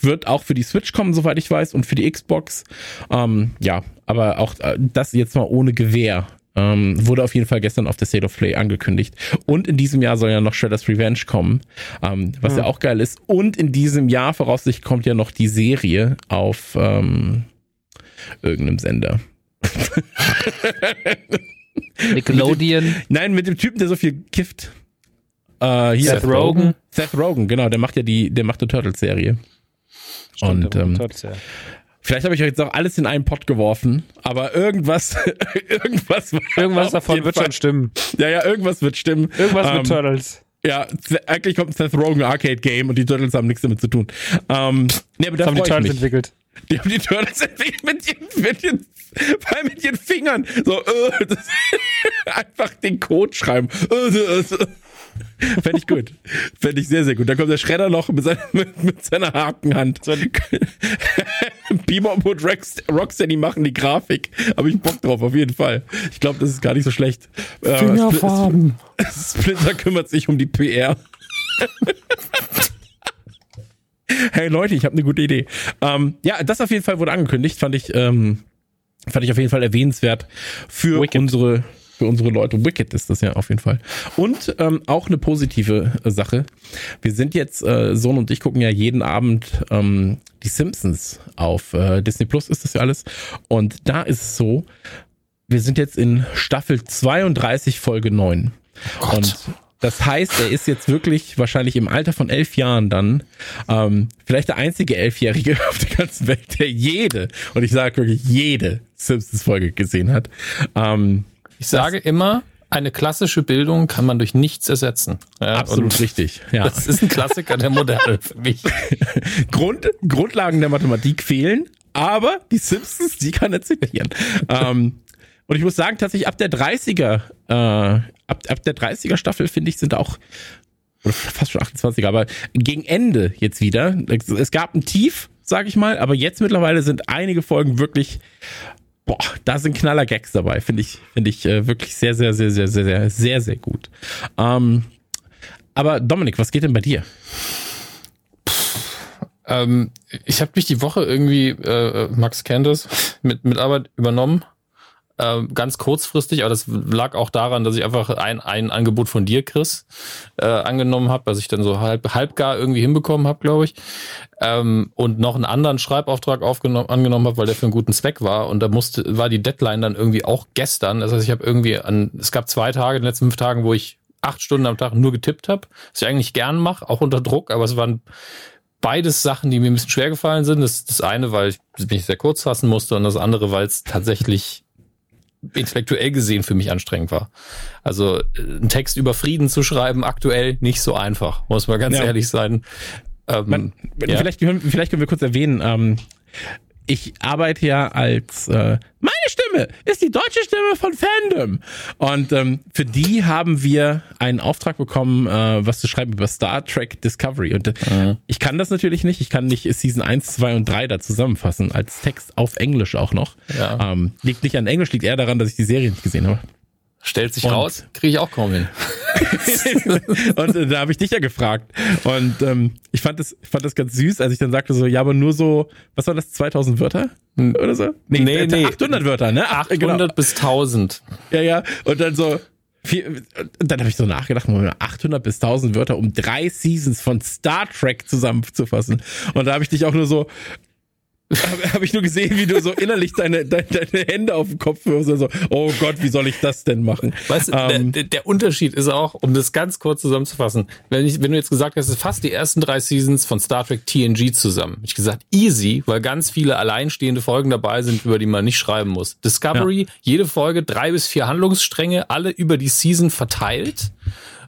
wird auch für die Switch kommen, soweit ich weiß, und für die Xbox. Ähm, ja, aber auch äh, das jetzt mal ohne Gewehr. Ähm, wurde auf jeden Fall gestern auf der State of Play angekündigt. Und in diesem Jahr soll ja noch Shredder's Revenge kommen, ähm, was ja. ja. auch geil ist. Und in diesem Jahr voraussichtlich kommt ja noch die Serie auf ähm, irgendeinem Sender. Nickelodeon. Mit dem, nein, mit dem Typen, der so viel kifft. Äh, hier. Seth Rogen. Seth Rogen, genau, der macht ja die, der macht die Turtles-Serie. Und ähm, Turtles, ja. vielleicht habe ich euch jetzt auch alles in einen Pott geworfen, aber irgendwas, irgendwas, irgendwas davon wird Fall. schon stimmen. Ja, ja, irgendwas wird stimmen. Irgendwas ähm, mit Turtles. Ja, eigentlich kommt ein Seth Rogen Arcade Game und die Turtles haben nichts damit zu tun. Ähm, nee, aber da haben die Turtles entwickelt. Die haben die Turtles entwickelt mit mit weil mit ihren Fingern so äh, das, einfach den Code schreiben. Fände ich gut. Fände ich sehr, sehr gut. Dann kommt der Schredder noch mit, seiner, mit, mit seiner Hakenhand. Bebop und Rocksteady machen die Grafik. Habe ich Bock drauf, auf jeden Fall. Ich glaube, das ist gar nicht so schlecht. Äh, Fingerfarben. Splinter kümmert sich um die PR. hey Leute, ich habe eine gute Idee. Ähm, ja, das auf jeden Fall wurde angekündigt, fand ich, ähm, fand ich auf jeden Fall erwähnenswert für Wicked. unsere für unsere Leute. Wicked ist das ja auf jeden Fall. Und ähm, auch eine positive Sache. Wir sind jetzt, äh, Sohn und ich gucken ja jeden Abend ähm, die Simpsons auf äh, Disney Plus ist das ja alles. Und da ist es so, wir sind jetzt in Staffel 32, Folge 9. Oh und das heißt, er ist jetzt wirklich wahrscheinlich im Alter von elf Jahren dann ähm, vielleicht der einzige Elfjährige auf der ganzen Welt, der jede, und ich sage wirklich jede Simpsons-Folge gesehen hat. Ähm, ich sage immer, eine klassische Bildung kann man durch nichts ersetzen. Ja, Absolut richtig. Ja. Das ist ein Klassiker der Moderne für mich. Grund, Grundlagen der Mathematik fehlen, aber die Simpsons, die kann er zitieren. ähm, und ich muss sagen, tatsächlich ab der 30er, äh, ab, ab der 30er Staffel, finde ich, sind auch, fast schon 28er, aber gegen Ende jetzt wieder. Es gab ein Tief, sag ich mal, aber jetzt mittlerweile sind einige Folgen wirklich, boah, da sind knaller Gags dabei. Finde ich, finde ich äh, wirklich sehr, sehr, sehr, sehr, sehr, sehr, sehr, sehr gut. Ähm, aber Dominik, was geht denn bei dir? Ähm, ich habe mich die Woche irgendwie, äh, Max kennt es, mit, mit Arbeit übernommen äh, ganz kurzfristig, aber das lag auch daran, dass ich einfach ein, ein Angebot von dir, Chris, äh, angenommen habe, was ich dann so halb, halbgar irgendwie hinbekommen habe, glaube ich. Ähm, und noch einen anderen Schreibauftrag aufgenommen, angenommen habe, weil der für einen guten Zweck war. Und da musste, war die Deadline dann irgendwie auch gestern. Das heißt, ich habe irgendwie an, es gab zwei Tage, in den letzten fünf Tagen, wo ich acht Stunden am Tag nur getippt habe, was ich eigentlich gern mache, auch unter Druck, aber es waren beides Sachen, die mir ein bisschen schwer gefallen sind. Das, das eine, weil ich mich sehr kurz fassen musste und das andere, weil es tatsächlich intellektuell gesehen für mich anstrengend war. Also äh, einen Text über Frieden zu schreiben, aktuell nicht so einfach, muss man ganz ja. ehrlich sein. Ähm, man, ja. vielleicht, vielleicht können wir kurz erwähnen, ähm, ich arbeite ja als äh, meine Stimme ist die deutsche Stimme von Fandom. Und ähm, für die haben wir einen Auftrag bekommen, äh, was zu schreiben über Star Trek Discovery. Und äh, mhm. ich kann das natürlich nicht. Ich kann nicht Season 1, 2 und 3 da zusammenfassen, als Text auf Englisch auch noch. Ja. Ähm, liegt nicht an Englisch, liegt eher daran, dass ich die Serie nicht gesehen habe. Stellt sich und, raus, kriege ich auch kaum hin. und äh, da habe ich dich ja gefragt. Und ähm, ich fand das, ich fand das ganz süß, als ich dann sagte so, ja, aber nur so, was war das, 2000 Wörter oder so? Nee, nee, nee. 800 Wörter, ne? 800 genau. bis 1000. Ja, ja. Und dann so, viel, dann habe ich so nachgedacht, 800 bis 1000 Wörter, um drei Seasons von Star Trek zusammenzufassen. Und da habe ich dich auch nur so, habe hab ich nur gesehen, wie du so innerlich deine, deine, deine Hände auf dem Kopf wirfst und so, oh Gott, wie soll ich das denn machen? Weißt du, Ähm, der, der Unterschied ist auch, um das ganz kurz zusammenzufassen, wenn, ich, wenn du jetzt gesagt hast, es ist fast die ersten drei Seasons von Star Trek TNG zusammen. Ich gesagt, easy, weil ganz viele alleinstehende Folgen dabei sind, über die man nicht schreiben muss. Discovery, jede Folge drei bis vier Handlungsstränge, alle über die Season verteilt.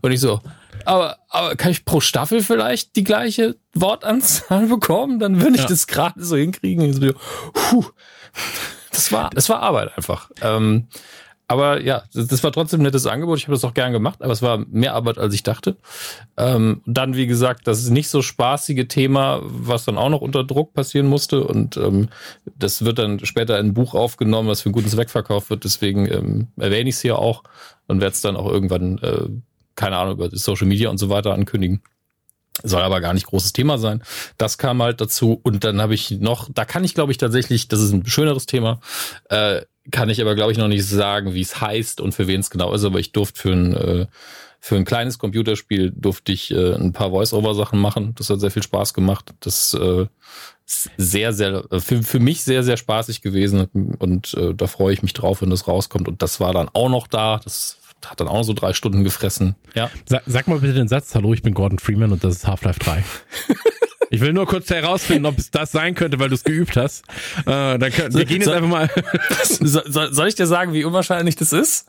Und ich so, aber, aber kann ich pro Staffel vielleicht die gleiche Wortanzahl bekommen? Dann würde ich Ja. das gerade so hinkriegen. So, puh, das war, das war Arbeit einfach. Ähm, aber ja, das, das war trotzdem ein nettes Angebot. Ich habe das auch gern gemacht, aber es war mehr Arbeit, als ich dachte. Ähm, dann, wie gesagt, das ist nicht so spaßige Thema, was dann auch noch unter Druck passieren musste. Und ähm, das wird dann später in ein Buch aufgenommen, was für einen guten Zweck verkauft wird. Deswegen ähm, erwähne ich es hier auch und werde es dann auch irgendwann, äh, keine Ahnung, über Social Media und so weiter ankündigen. Soll aber gar nicht großes Thema sein. Das kam halt dazu. Und dann habe ich noch, da kann ich, glaube ich, tatsächlich, das ist ein schöneres Thema, äh, kann ich aber, glaube ich, noch nicht sagen, wie es heißt und für wen es genau ist. Aber ich durfte für ein, äh, für ein kleines Computerspiel durfte ich äh, ein paar Voice-Over-Sachen machen. Das hat sehr viel Spaß gemacht. Das äh, ist sehr, sehr, äh, für, für mich sehr, sehr spaßig gewesen. Und äh, da freue ich mich drauf, wenn das rauskommt. Und das war dann auch noch da. Das hat dann auch so drei Stunden gefressen. Ja. Sag, sag mal bitte den Satz, hallo, ich bin Gordon Freeman und das ist Half-Life 3. Ich will nur kurz herausfinden, ob es das sein könnte, weil du es geübt hast. Äh, dann können, wir gehen jetzt so- einfach mal. So, soll, soll ich dir sagen, wie unwahrscheinlich das ist?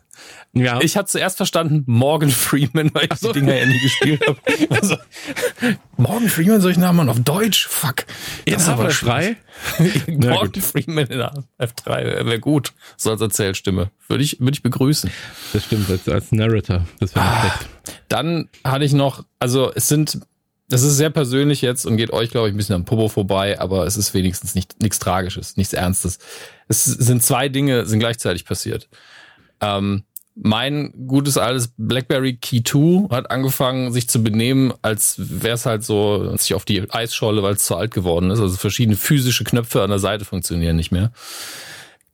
ja. Ich hatte zuerst verstanden Morgan Freeman, weil ich so. die Dinger ja nie gespielt habe. Also, Morgan Freeman, soll ich Namen auf Deutsch? Fuck. in Das ist aber Half-Life 3? schwierig. Na Morgan gut. Freeman in der F3 wäre gut. So als Erzählstimme. Würde ich, würde ich begrüßen. Das stimmt, als, als Narrator. Das wäre perfekt. Dann hatte ich noch, also es sind, das ist sehr persönlich jetzt und geht euch, glaube ich, ein bisschen am Popo vorbei, aber es ist wenigstens nicht, nichts Tragisches, nichts Ernstes. Es sind zwei Dinge, sind gleichzeitig passiert. Ähm, mein gutes altes BlackBerry Key 2 hat angefangen, sich zu benehmen, als wäre es halt so, sich auf die Eisscholle, weil es zu alt geworden ist. Also verschiedene physische Knöpfe an der Seite funktionieren nicht mehr.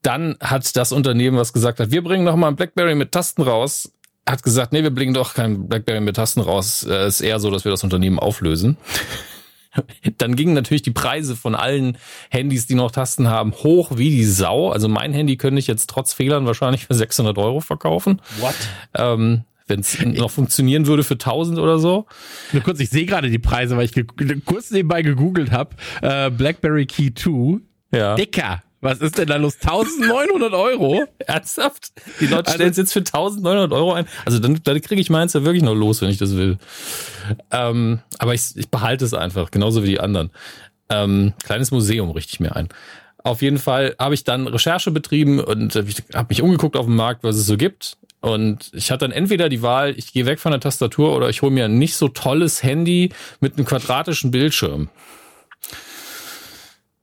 Dann hat das Unternehmen, was gesagt hat, wir bringen noch mal ein BlackBerry mit Tasten raus, hat gesagt, nee, wir bringen doch kein BlackBerry mit Tasten raus. Es ist eher so, dass wir das Unternehmen auflösen. Dann gingen natürlich die Preise von allen Handys, die noch Tasten haben, hoch wie die Sau. Also mein Handy könnte ich jetzt trotz Fehlern wahrscheinlich für 600 Euro verkaufen. What? Ähm, Wenn es noch funktionieren würde für 1000 oder so. Nur kurz, ich sehe gerade die Preise, weil ich kurz nebenbei gegoogelt habe. Äh, BlackBerry Key 2. Ja. Dicker. Was ist denn da los? 1900 Euro? Ernsthaft? Die Leute Also- stellen es jetzt für 1900 Euro ein. Also dann, dann kriege ich meins ja wirklich noch los, wenn ich das will. Ähm, aber ich, ich behalte es einfach, genauso wie die anderen. Ähm, kleines Museum richte ich mir ein. Auf jeden Fall habe ich dann Recherche betrieben und äh, habe mich umgeguckt auf dem Markt, was es so gibt. Und ich hatte dann entweder die Wahl, ich gehe weg von der Tastatur oder ich hole mir ein nicht so tolles Handy mit einem quadratischen Bildschirm.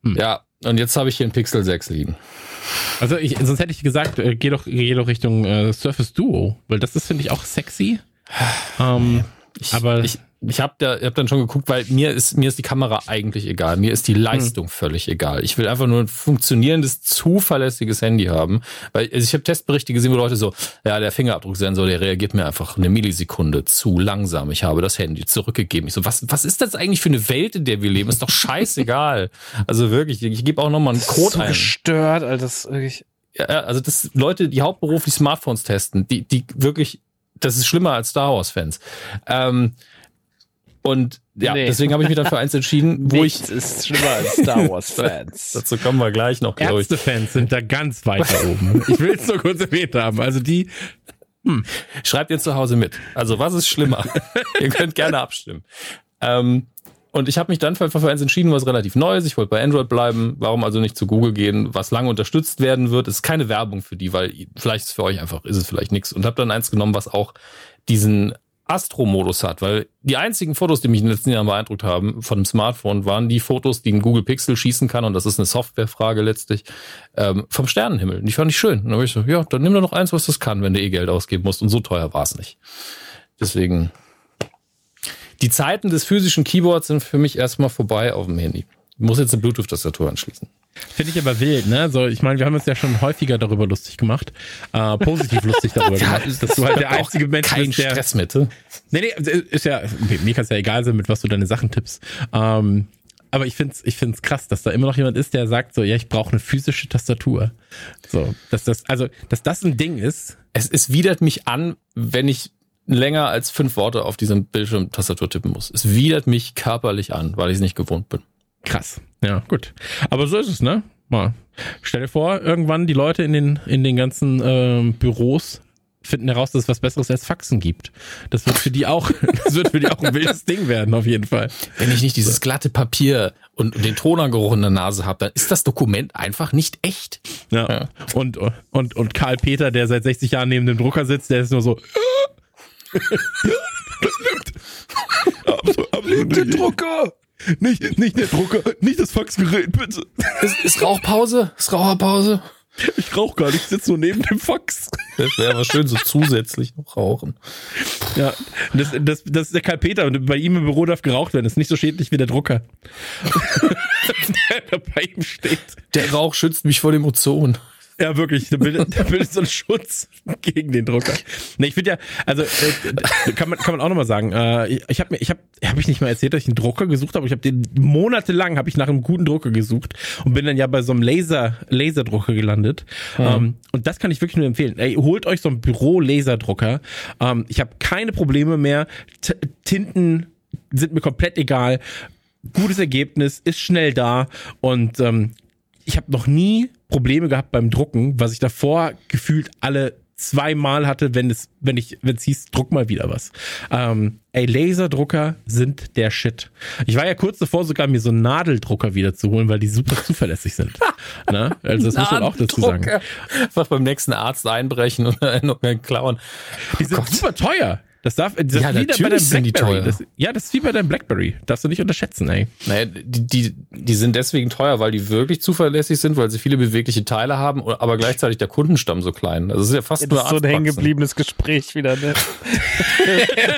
Ja, und jetzt habe ich hier einen Pixel 6 liegen. Also ich, sonst hätte ich gesagt, äh, geh doch, geh doch Richtung äh, Surface Duo, weil das ist, finde ich, auch sexy. Ähm, Ich, Aber- ich, ich habe da, ich hab dann schon geguckt, weil mir ist mir ist die Kamera eigentlich egal, mir ist die Leistung völlig egal. Ich will einfach nur ein funktionierendes, zuverlässiges Handy haben, weil also ich habe Testberichte gesehen, wo Leute so, ja, der Fingerabdrucksensor, der reagiert mir einfach eine Millisekunde zu langsam. Ich habe das Handy zurückgegeben. Ich so, was was ist das eigentlich für eine Welt, in der wir leben? Ist doch scheißegal. also wirklich, ich gebe auch noch mal einen Code so ein. gestört, Alter. Das ist wirklich. Ja, also das Leute, die hauptberuflich Smartphones testen, die, die wirklich, das ist schlimmer als Star Wars Fans. Ähm, und ja, Nee. deswegen habe ich mich dann für eins entschieden, wo ich, Nichts ist schlimmer als Star Wars Fans. dazu kommen wir gleich noch, glaube ich. Ärztefans sind da ganz weit da oben. Ich will es nur kurz erwähnt haben. Also die, Schreibt ihr zu Hause mit. Also was ist schlimmer? ihr könnt gerne abstimmen. Ähm, und ich habe mich dann für, für eins entschieden, was relativ neu ist. Ich wollte bei Android bleiben. Warum also nicht zu Google gehen, was lange unterstützt werden wird? Es ist keine Werbung für die, weil vielleicht ist es für euch einfach, ist es vielleicht nichts. Und habe dann eins genommen, was auch diesen Astro-Modus hat, weil die einzigen Fotos, die mich in den letzten Jahren beeindruckt haben von dem Smartphone, waren die Fotos, die ein Google Pixel schießen kann, und das ist eine Softwarefrage letztlich, ähm, vom Sternenhimmel. Und die fand ich schön. Und dann habe ich so, ja, dann nimm doch noch eins, was das kann, wenn du eh Geld ausgeben musst. Und so teuer war es nicht. Deswegen, die Zeiten des physischen Keyboards sind für mich erstmal vorbei auf dem Handy. Muss jetzt eine Bluetooth-Tastatur anschließen. finde ich aber wild, ne? So, ich meine, wir haben uns ja schon häufiger darüber lustig gemacht. Äh, positiv lustig darüber gemacht, dass du halt der einzige Mensch kein bist, der. Stress mit. ne? Nee, nee, ist ja, okay, mir kann es ja egal sein, mit was du deine Sachen tippst. Ähm, aber ich find's, ich find's krass, dass da immer noch jemand ist, der sagt so, ja, ich brauche eine physische Tastatur. So, dass das, also, dass das ein Ding ist. Es, es widert mich an, wenn ich länger als fünf Worte auf diesem Bildschirmtastatur tippen muss. Es widert mich körperlich an, weil ich es nicht gewohnt bin. Krass. Ja, gut. Aber so ist es, ne? Mal. Stell dir vor, irgendwann die Leute in den, in den ganzen ähm, Büros finden heraus, dass es was Besseres als Faxen gibt. Das wird für die auch, das wird für die auch ein wildes Ding werden, auf jeden Fall. Wenn ich nicht dieses glatte Papier und den Tonergeruch in der Nase habe, dann ist das Dokument einfach nicht echt. Ja. Ja. Und, und, und Karl Peter, der seit 60 Jahren neben dem Drucker sitzt, der ist nur so. absolut, absolut der Drucker! Nicht, nicht der Drucker, nicht das Faxgerät, bitte. Ist, ist Rauchpause? Ist Raucherpause? Ich rauche gar nicht, ich sitze nur neben dem Fax. Das wäre aber schön, so zusätzlich noch rauchen. Ja, das, das, das ist der Karl Peter und bei ihm im Büro darf geraucht werden. Das ist nicht so schädlich wie der Drucker. der bei ihm steht. Der Rauch schützt mich vor dem Ozon. Ja, wirklich. Der bildet, der bildet so einen Schutz gegen den Drucker. Nee, ich finde ja, also äh, kann man kann man auch nochmal sagen. Äh, ich habe mir, ich habe, habe ich nicht mal erzählt, dass ich einen Drucker gesucht habe. Ich habe den monatelang habe ich nach einem guten Drucker gesucht und bin dann ja bei so einem Laser Laserdrucker gelandet. Ähm, und das kann ich wirklich nur empfehlen. Ey, holt euch so einen Büro Laserdrucker. Ähm, ich habe keine Probleme mehr. T Tinten sind mir komplett egal. Gutes Ergebnis, ist schnell da und ähm, ich habe noch nie Probleme gehabt beim Drucken, was ich davor gefühlt alle zweimal hatte, wenn es, wenn ich, wenn es hieß, druck mal wieder was. Ähm, ey, Laserdrucker sind der Shit. Ich war ja kurz davor, sogar mir so einen Nadeldrucker wieder zu holen, weil die super zuverlässig sind. Na? Also das muss man auch dazu sagen. Einfach beim nächsten Arzt einbrechen und einen klauen. Die sind super teuer. Das darf, das Ja, ist wie bei natürlich deinem sind die teuer. Das, ja, das ist wie bei deinem Blackberry. Darfst du nicht unterschätzen, ey. Naja, die, die, die sind deswegen teuer, weil die wirklich zuverlässig sind, weil sie viele bewegliche Teile haben, aber gleichzeitig der Kundenstamm so klein. Also es ist ja fast Das nur ist so ein hängengebliebenes Gespräch wieder, ne?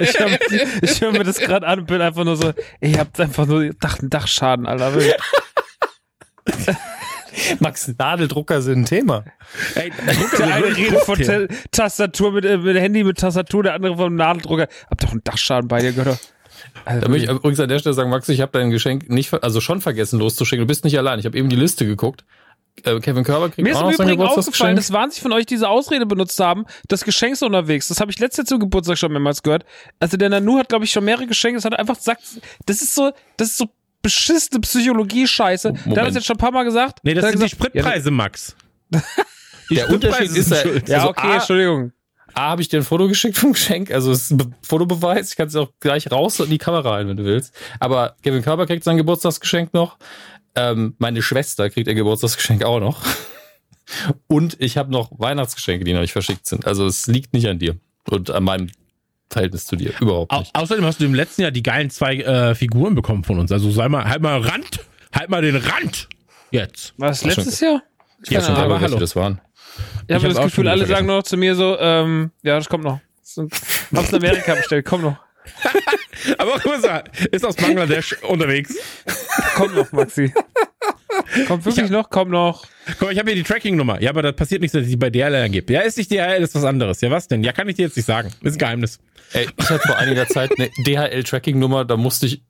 ich höre ich hör mir das gerade an und bin einfach nur so, ey, ihr habt einfach nur Dach, Dachschaden, Alter. Max, Nadeldrucker sind ein Thema. ey Drucker Der eine redet von. Ta Tastatur mit, äh, mit Handy mit Tastatur, der andere vom Nadeldrucker. Habt doch einen Dachschaden bei dir, Götter. Also, Da möchte ich übrigens an der Stelle sagen, Max, ich habe dein Geschenk nicht, also schon vergessen loszuschicken. Du bist nicht allein. Ich habe eben die Liste geguckt. Äh, Kevin Körber kriegt Mir ist auch im Übrigen aufgefallen, dass wahnsinnig von euch diese Ausrede benutzt haben, das Geschenk ist unterwegs. Das habe ich letztes Jahr zum Geburtstag schon mehrmals gehört. Also der Nanu hat, glaube ich, schon mehrere Geschenke. Das hat einfach gesagt, das ist so, das ist so beschissene Psychologie-Scheiße. Der hat Moment. das jetzt schon ein paar Mal gesagt. Nee, das sind die gesagt, Spritpreise, Max. Die Der Unterschied ist, ja- schuld. Ja, Also okay, A- Entschuldigung. A, habe ich dir ein Foto geschickt vom Geschenk, also es ist ein Be Fotobeweis. Ich kann es auch gleich raus in die Kamera halten, wenn du willst. Aber Kevin Körber kriegt sein Geburtstagsgeschenk noch. Ähm, meine Schwester kriegt ihr Geburtstagsgeschenk auch noch. Und ich habe noch Weihnachtsgeschenke, die noch nicht verschickt sind. Also es liegt nicht an dir und an meinem Verhältnis zu dir. Überhaupt Au nicht. außerdem hast du im letzten Jahr die geilen zwei äh, Figuren bekommen von uns. Also sei mal, halt mal Rand, halt mal den Rand. Jetzt. Was, War schon- letztes Jahr? Ja, Ich weiß schon aber welche hallo. das waren. Ich habe hab's das auch Gefühl, alle vergessen. sagen nur noch zu mir so, ähm, ja, das kommt noch. So, Hab's in Amerika bestellt, komm noch. Aber guck mal, sagen, ist aus Bangladesch unterwegs. Komm noch, Maxi. Kommt wirklich hab- noch, komm noch. Guck mal, ich habe hier die Tracking-Nummer. Ja, aber das passiert nicht, so, dass ich die bei DHL gibt. Ja, ist nicht DHL, ist was anderes. Ja, was denn? Ja, kann ich dir jetzt nicht sagen. Ist ein Geheimnis. Ey, ich hatte vor einiger Zeit eine DHL-Tracking-Nummer, da musste ich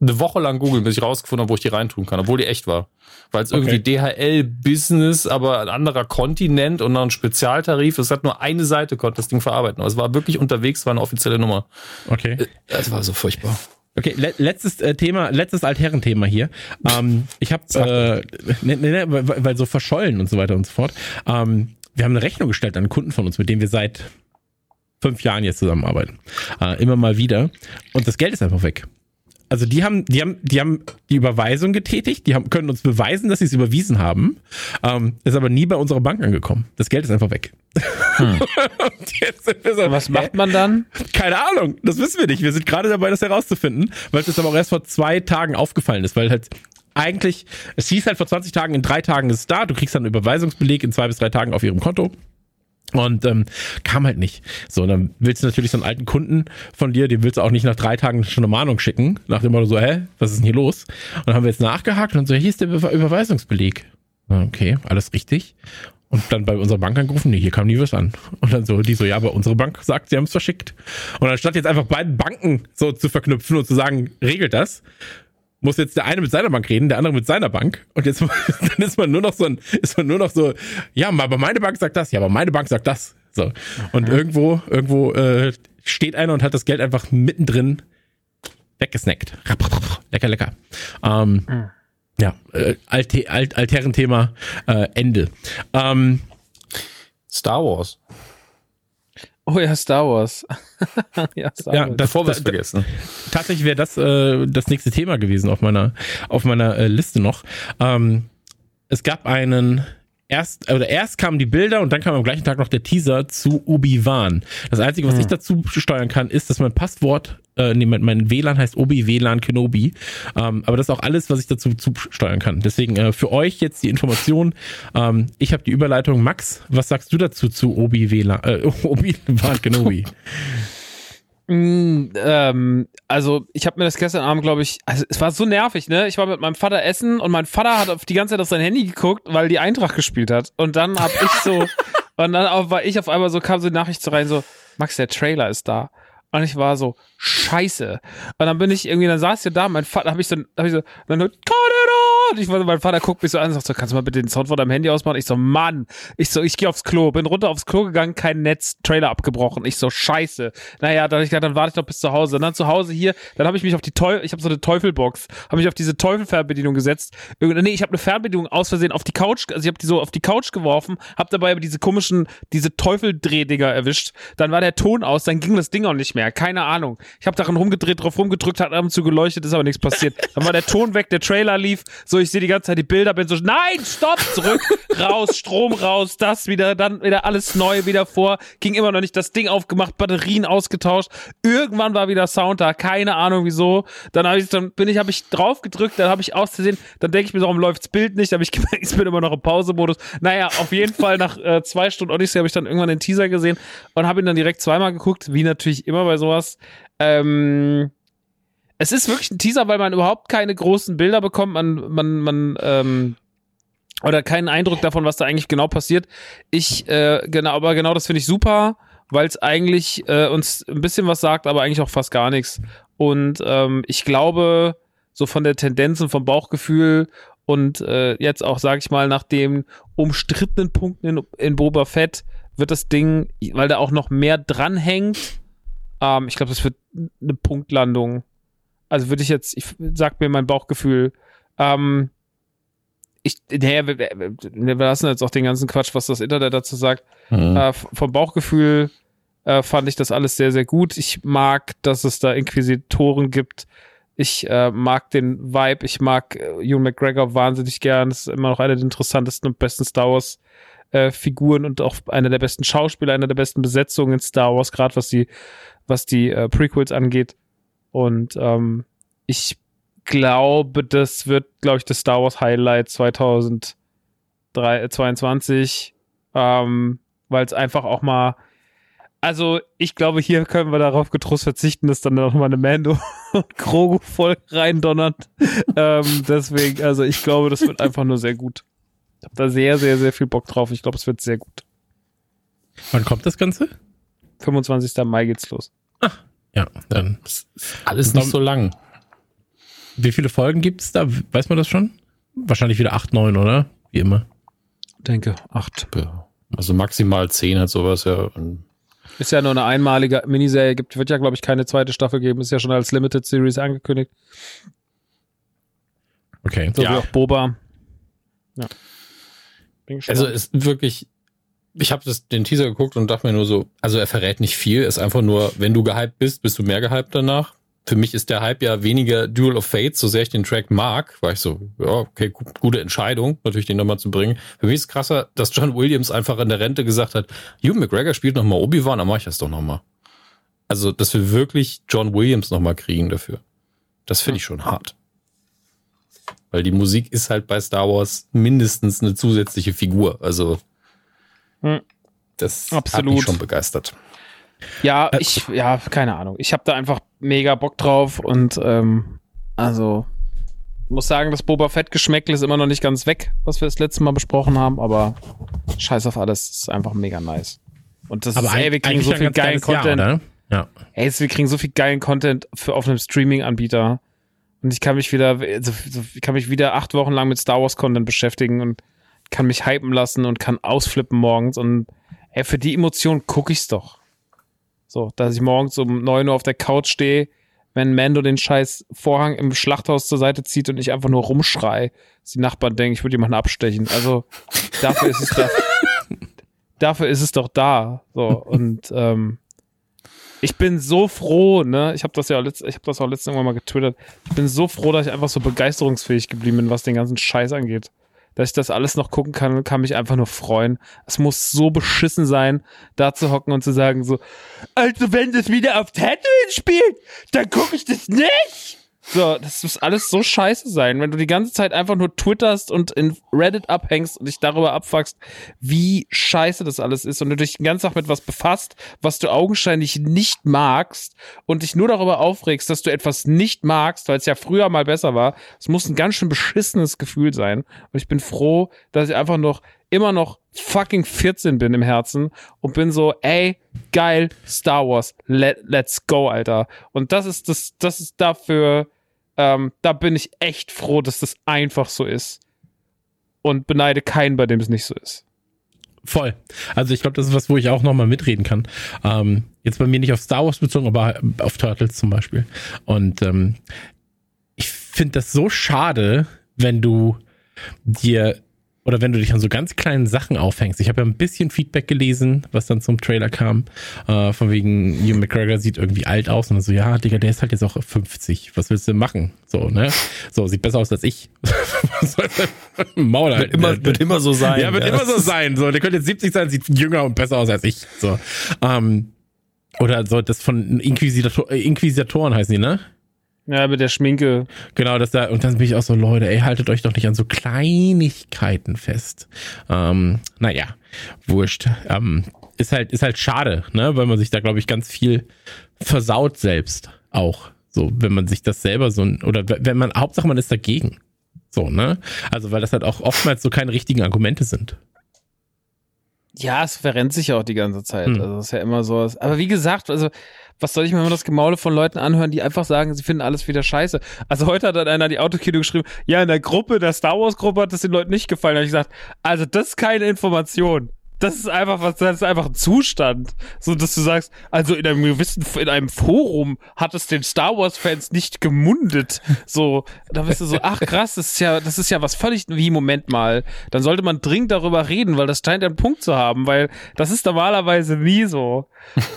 eine Woche lang googeln, bis ich rausgefunden habe, wo ich die reintun kann, obwohl die echt war. Weil es irgendwie DHL-Business, aber ein anderer Kontinent und noch ein Spezialtarif. Es hat nur eine Seite, konnte das Ding verarbeiten. Aber es war wirklich unterwegs, war eine offizielle Nummer. Okay. Das war so furchtbar. Okay, le letztes äh, Thema, letztes Altherrenthema hier. Ähm, ich habe, äh, ne, ne, ne, weil, weil so verschollen und so weiter und so fort. Ähm, wir haben eine Rechnung gestellt an einen Kunden von uns, mit dem wir seit fünf Jahren jetzt zusammenarbeiten. Äh, immer mal wieder. Und das Geld ist einfach weg. Also die haben, die haben, die haben die Überweisung getätigt, die haben, können uns beweisen, dass sie es überwiesen haben, ähm, ist aber nie bei unserer Bank angekommen. Das Geld ist einfach weg. Und jetzt sind wir so, was macht man dann? Keine Ahnung, das wissen wir nicht. Wir sind gerade dabei, das herauszufinden, weil es jetzt aber auch erst vor zwei Tagen aufgefallen ist, weil halt eigentlich, es hieß halt vor 20 Tagen, in drei Tagen ist es da, du kriegst dann einen Überweisungsbeleg in zwei bis drei Tagen auf ihrem Konto. Und ähm, kam halt nicht. So, dann willst du natürlich so einen alten Kunden von dir, dem willst du auch nicht nach drei Tagen schon eine Mahnung schicken, nach dem Motto so, hä, was ist denn hier los? Und dann haben wir jetzt nachgehakt und so, hier ist der Über Überweisungsbeleg. Okay, alles richtig. Und dann bei unserer Bank angerufen, nee, hier kam nie was an. Und dann so, die so, ja, aber unsere Bank sagt, sie haben es verschickt. Und anstatt jetzt einfach beiden Banken so zu verknüpfen und zu sagen, regelt das, muss jetzt der eine mit seiner Bank reden, der andere mit seiner Bank. Und jetzt dann ist man nur noch so ein, ist man nur noch so, ja, aber meine Bank sagt das, ja, aber meine Bank sagt das. So. Und mhm. irgendwo, irgendwo äh, steht einer und hat das Geld einfach mittendrin weggesnackt. Lecker, lecker. Ähm, mhm. Ja, äh, Alte, Alt, Altherren-Thema, äh, Ende. Ähm, Star Wars. Oh ja, Star Wars. ja, Star ja Wars. Bevor wir es vergessen. Tatsächlich wäre das äh, das nächste Thema gewesen auf meiner auf meiner äh, Liste noch. Ähm, es gab einen erst, oder erst kamen die Bilder und dann kam am gleichen Tag noch der Teaser zu Obi-Wan. Das Einzige, was hm. ich dazu steuern kann, ist, dass mein Passwort, äh, nee, mein, mein WLAN heißt Obi-WLAN Kenobi. Ähm, aber das ist auch alles, was ich dazu zusteuern kann. Deswegen äh, für euch jetzt die Information. Ähm, ich habe die Überleitung. Max, was sagst du dazu zu Obi-WLAN, äh, Obi-Wan Kenobi? Mm, ähm, also ich habe mir das gestern Abend, glaube ich, also es war so nervig, ne? Ich war mit meinem Vater essen und mein Vater hat auf die ganze Zeit auf sein Handy geguckt, weil die Eintracht gespielt hat. Und dann hab ich so, und dann war ich auf einmal so, kam so die Nachricht so rein, so, Max, der Trailer ist da. Und ich war so, scheiße. Und dann bin ich irgendwie, dann saß ich da, mein Vater, hab ich so, hab ich so, dann, it und ich war, mein Vater guckt mich so an und sagt so, kannst du mal bitte den Sound von deinem Handy ausmachen? Ich so, Mann. Ich so, ich gehe aufs Klo. Bin runter aufs Klo gegangen, kein Netz, Trailer abgebrochen. Ich so, scheiße. Naja, dann, ich dann warte ich noch bis zu Hause. Und dann zu Hause hier, dann habe ich mich auf die Teufel, ich habe so eine Teufelbox, habe mich auf diese Teufelfernbedienung gesetzt. Nee, ich habe eine Fernbedienung aus Versehen auf die Couch, also ich habe die so auf die Couch geworfen, habe dabei aber diese komischen, diese Teufeldrehdinger erwischt. Dann war der Ton aus, dann ging das Ding auch nicht mehr. Keine Ahnung. Ich habe daran rumgedreht, drauf rumgedrückt, hat ab und zu geleuchtet, ist aber nichts passiert. Dann war der Ton weg, der Trailer lief, so ich sehe die ganze Zeit die Bilder, bin so, nein, stopp, zurück, raus, Strom raus, das wieder, dann wieder alles neu, wieder vor, ging immer noch nicht, das Ding aufgemacht, Batterien ausgetauscht, irgendwann war wieder Sound da, keine Ahnung wieso, dann habe ich, dann bin ich, habe ich drauf gedrückt, dann habe ich auszusehen, dann denke ich mir, warum läuft's Bild nicht, habe ich gemerkt, ich bin immer noch im Pausemodus, naja, auf jeden Fall nach äh, zwei Stunden Odyssey habe ich dann irgendwann den Teaser gesehen und habe ihn dann direkt zweimal geguckt, wie natürlich immer bei sowas, ähm, es ist wirklich ein Teaser, weil man überhaupt keine großen Bilder bekommt, man, man, man, ähm, oder keinen Eindruck davon, was da eigentlich genau passiert. Ich, äh, genau, aber genau das finde ich super, weil es eigentlich äh, uns ein bisschen was sagt, aber eigentlich auch fast gar nichts. Und ähm, ich glaube, so von der Tendenz und vom Bauchgefühl und äh, jetzt auch, sag ich mal, nach den umstrittenen Punkten in, in Boba Fett wird das Ding, weil da auch noch mehr dranhängt, ähm, ich glaube, das wird eine Punktlandung also würde ich jetzt, ich sag mir mein Bauchgefühl, ähm, ich, naja, wir, wir lassen jetzt auch den ganzen Quatsch, was das Internet dazu sagt. Mhm. Äh, vom Bauchgefühl äh, fand ich das alles sehr, sehr gut. Ich mag, dass es da Inquisitoren gibt. Ich äh, mag den Vibe. Ich mag äh, Ewan McGregor wahnsinnig gern. Das ist immer noch einer der interessantesten und besten Star Wars äh, Figuren und auch einer der besten Schauspieler, einer der besten Besetzungen in Star Wars, gerade was die, was die äh, Prequels angeht. Und ähm, ich glaube, das wird, glaube ich, das Star Wars Highlight 2022, ähm, weil es einfach auch mal also, ich glaube, hier können wir darauf getrost verzichten, dass dann noch mal eine Mando und Krogu voll reindonnert. ähm, deswegen, also ich glaube, das wird einfach nur sehr gut. Ich habe da sehr, sehr, sehr viel Bock drauf. Ich glaube, es wird sehr gut. Wann kommt das Ganze? 25. Mai geht's los. Ach, ja, dann ist alles nicht so lang. Wie viele Folgen gibt es da? Weiß man das schon? Wahrscheinlich wieder acht, neun, oder? Wie immer. Denke, acht. Ja. Also maximal zehn hat sowas ja. Ist ja nur eine einmalige Miniserie, gibt, wird ja, glaube ich, keine zweite Staffel geben, ist ja schon als Limited Series angekündigt. Okay. So ja. wie auch Boba. Ja. Also es ist wirklich, ich habe den Teaser geguckt und dachte mir nur so, also er verrät nicht viel, ist einfach nur, wenn du gehypt bist, bist du mehr gehypt danach. Für mich ist der Hype ja weniger Duel of Fates, so sehr ich den Track mag, war ich so, ja, okay, gute Entscheidung, natürlich den nochmal zu bringen. Für mich ist krasser, dass John Williams einfach in der Rente gesagt hat, Hugh McGregor spielt nochmal Obi-Wan, dann mach ich das doch nochmal. Also, dass wir wirklich John Williams nochmal kriegen dafür. Das finde ich schon hart. Weil die Musik ist halt bei Star Wars mindestens eine zusätzliche Figur. Also, hm. das Absolut. hat mich schon begeistert. Ja, äh, ich, ja, keine Ahnung. Ich habe da einfach mega Bock drauf und ähm, also muss sagen, das Boba Fett Geschmäckle ist immer noch nicht ganz weg, was wir das letzte Mal besprochen haben, aber scheiß auf alles, ist einfach mega nice. Und das aber ist, ey, wir kriegen so viel geilen Content. Jahr, ja. Ey, wir kriegen so viel geilen Content für auf einem Streaming Anbieter. Und ich kann mich wieder, also, ich kann mich wieder acht Wochen lang mit Star Wars Content beschäftigen und kann mich hypen lassen und kann ausflippen morgens und ey, für die Emotion gucke ich's doch. So, dass ich morgens um neun Uhr auf der Couch stehe, wenn Mando den scheiß Vorhang im Schlachthaus zur Seite zieht und ich einfach nur rumschrei, dass die Nachbarn denken, ich würde jemanden abstechen. Also dafür ist es da, dafür ist es doch da. So und ähm, ich bin so froh, ne? Ich habe das ja letzt, ich habe das auch letztes Mal mal getwittert. Ich bin so froh, dass ich einfach so begeisterungsfähig geblieben bin, was den ganzen Scheiß angeht. Dass ich das alles noch gucken kann und kann mich einfach nur freuen. Es muss so beschissen sein, da zu hocken und zu sagen so, also wenn das wieder auf Tatooine spielt, dann gucke ich das nicht. So, das muss alles so scheiße sein, wenn du die ganze Zeit einfach nur twitterst und in Reddit abhängst und dich darüber abfuckst, wie scheiße das alles ist und du dich den ganzen Tag mit was befasst, was du augenscheinlich nicht magst und dich nur darüber aufregst, dass du etwas nicht magst, weil es ja früher mal besser war. Es muss ein ganz schön beschissenes Gefühl sein. Und ich bin froh, dass ich einfach noch immer noch fucking 14 bin im Herzen und bin so, ey, geil, Star Wars, let, let's go, Alter. Und das ist das, das ist dafür, ähm, da bin ich echt froh, dass das einfach so ist. Und beneide keinen, bei dem es nicht so ist. Voll. Also ich glaube, das ist was, wo ich auch nochmal mitreden kann. Ähm, jetzt bei mir nicht auf Star Wars bezogen, aber auf Turtles zum Beispiel. Und ähm, ich finde das so schade, wenn du dir oder wenn du dich an so ganz kleinen Sachen aufhängst. Ich habe ja ein bisschen Feedback gelesen, was dann zum Trailer kam, äh, von wegen Hugh McGregor sieht irgendwie alt aus und dann so, ja, Digga, der ist halt jetzt auch 50. Was willst du machen? So, ne? So, sieht besser aus als ich. Maul halt. Wird immer, wird immer so sein. Ja, wird ja. immer so sein. So, der könnte jetzt 70 sein, sieht jünger und besser aus als ich. So. Ähm, oder so, das von Inquisitor Inquisitoren heißen die, ne? Ja, mit der Schminke. Genau, das da, und dann bin ich auch so, Leute, ey, haltet euch doch nicht an so Kleinigkeiten fest. Ähm, naja, wurscht. Ähm, ist halt, ist halt schade, ne, weil man sich da, glaube ich, ganz viel versaut selbst auch. So, wenn man sich das selber so, oder wenn man, Hauptsache man ist dagegen. So, ne? Also, weil das halt auch oftmals so keine richtigen Argumente sind. Ja, es verrennt sich auch die ganze Zeit. Hm. Also, das ist ja immer so. Aber wie gesagt, also, was soll ich mir immer das Gemaule von Leuten anhören, die einfach sagen, sie finden alles wieder scheiße. Also heute hat dann einer die Autokino geschrieben, ja, in der Gruppe, der Star Wars Gruppe hat es den Leuten nicht gefallen. Da habe ich gesagt, also das ist keine Information das ist einfach was, das ist einfach ein Zustand. So, dass du sagst, also in einem gewissen, in einem Forum hat es den Star Wars Fans nicht gemundet. So, da bist du so, ach krass, das ist ja, das ist ja was völlig, wie, Moment mal. Dann sollte man dringend darüber reden, weil das scheint einen Punkt zu haben, weil das ist normalerweise nie so.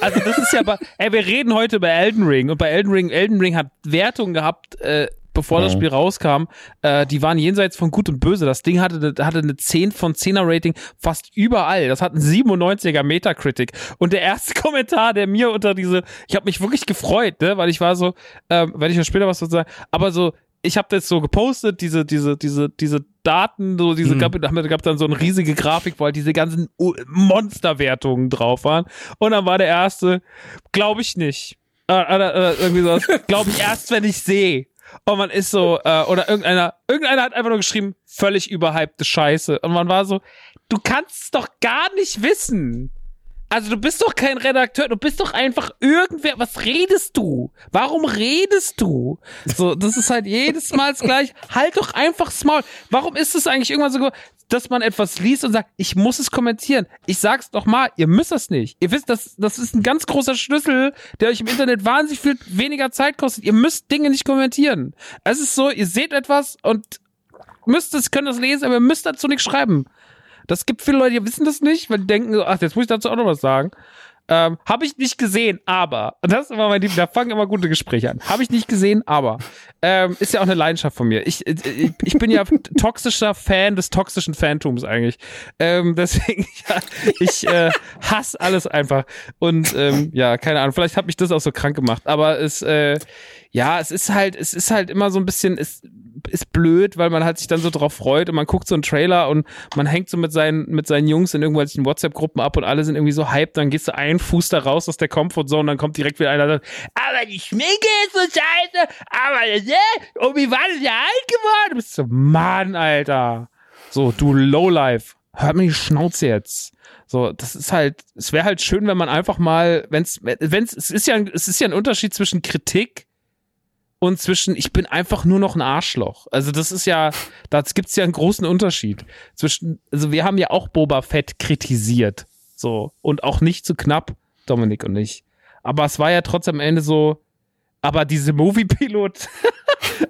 Also das ist ja, ey, wir reden heute über Elden Ring und bei Elden Ring, Elden Ring hat Wertungen gehabt, äh, bevor ja. das Spiel rauskam, äh, die waren jenseits von Gut und Böse. Das Ding hatte, hatte eine 10 von 10er Rating fast überall. Das hat ein 97er Metacritic. Und der erste Kommentar, der mir unter diese, ich habe mich wirklich gefreut, ne, weil ich war so, ähm, werde ich ja später was dazu sagen, aber so, ich habe das so gepostet, diese, diese, diese, diese Daten, so diese, mhm. gab, gab dann so eine riesige Grafik, wo halt diese ganzen Monsterwertungen drauf waren. Und dann war der erste, glaube ich nicht. Äh, äh, äh, irgendwie sowas. glaube ich erst, wenn ich sehe. Und man ist so, äh, oder irgendeiner, irgendeiner hat einfach nur geschrieben, völlig überhypte Scheiße. Und man war so, du kannst doch gar nicht wissen. Also du bist doch kein Redakteur, du bist doch einfach irgendwer. Was redest du? Warum redest du? So, das ist halt jedes Mal gleich. Halt doch einfach small. Warum ist es eigentlich irgendwann so, dass man etwas liest und sagt, ich muss es kommentieren? Ich sag's doch mal, ihr müsst das nicht. Ihr wisst, das, das ist ein ganz großer Schlüssel, der euch im Internet wahnsinnig viel weniger Zeit kostet. Ihr müsst Dinge nicht kommentieren. Es ist so, ihr seht etwas und müsst es, könnt das lesen, aber ihr müsst dazu nichts schreiben. Das gibt viele Leute, die wissen das nicht, weil die denken, ach, jetzt muss ich dazu auch noch was sagen. Ähm, Habe ich nicht gesehen, aber, das ist immer mein Lieben, da fangen immer gute Gespräche an. Habe ich nicht gesehen, aber, ähm, ist ja auch eine Leidenschaft von mir. Ich, ich, äh, ich bin ja toxischer Fan des toxischen Phantums eigentlich. Ähm, deswegen, ja, ich äh, hasse alles einfach. Und ähm, ja, keine Ahnung, vielleicht hat mich das auch so krank gemacht, aber es, äh, ja, es ist halt, es ist halt immer so ein bisschen, es ist blöd, weil man halt sich dann so drauf freut und man guckt so einen Trailer und man hängt so mit seinen, mit seinen Jungs in irgendwelchen WhatsApp-Gruppen ab und alle sind irgendwie so hyped, dann gehst du einen Fuß da raus aus der Comfortzone, dann kommt direkt wieder einer, der sagt, aber die Schminke ist so scheiße, aber, ne, und wie war das ja alt geworden? Du bist so, Mann, Alter. So, du Lowlife, hört mir die Schnauze jetzt. So, das ist halt, es wäre halt schön, wenn man einfach mal, wenn's, wenn's, es ist ja, es ist ja ein Unterschied zwischen Kritik und zwischen ich bin einfach nur noch ein Arschloch. Also das ist ja, da gibt's ja einen großen Unterschied zwischen, also wir haben ja auch Boba Fett kritisiert, so und auch nicht zu knapp, Dominik und ich. Aber es war ja trotzdem am Ende so, aber diese Movie-Pilot,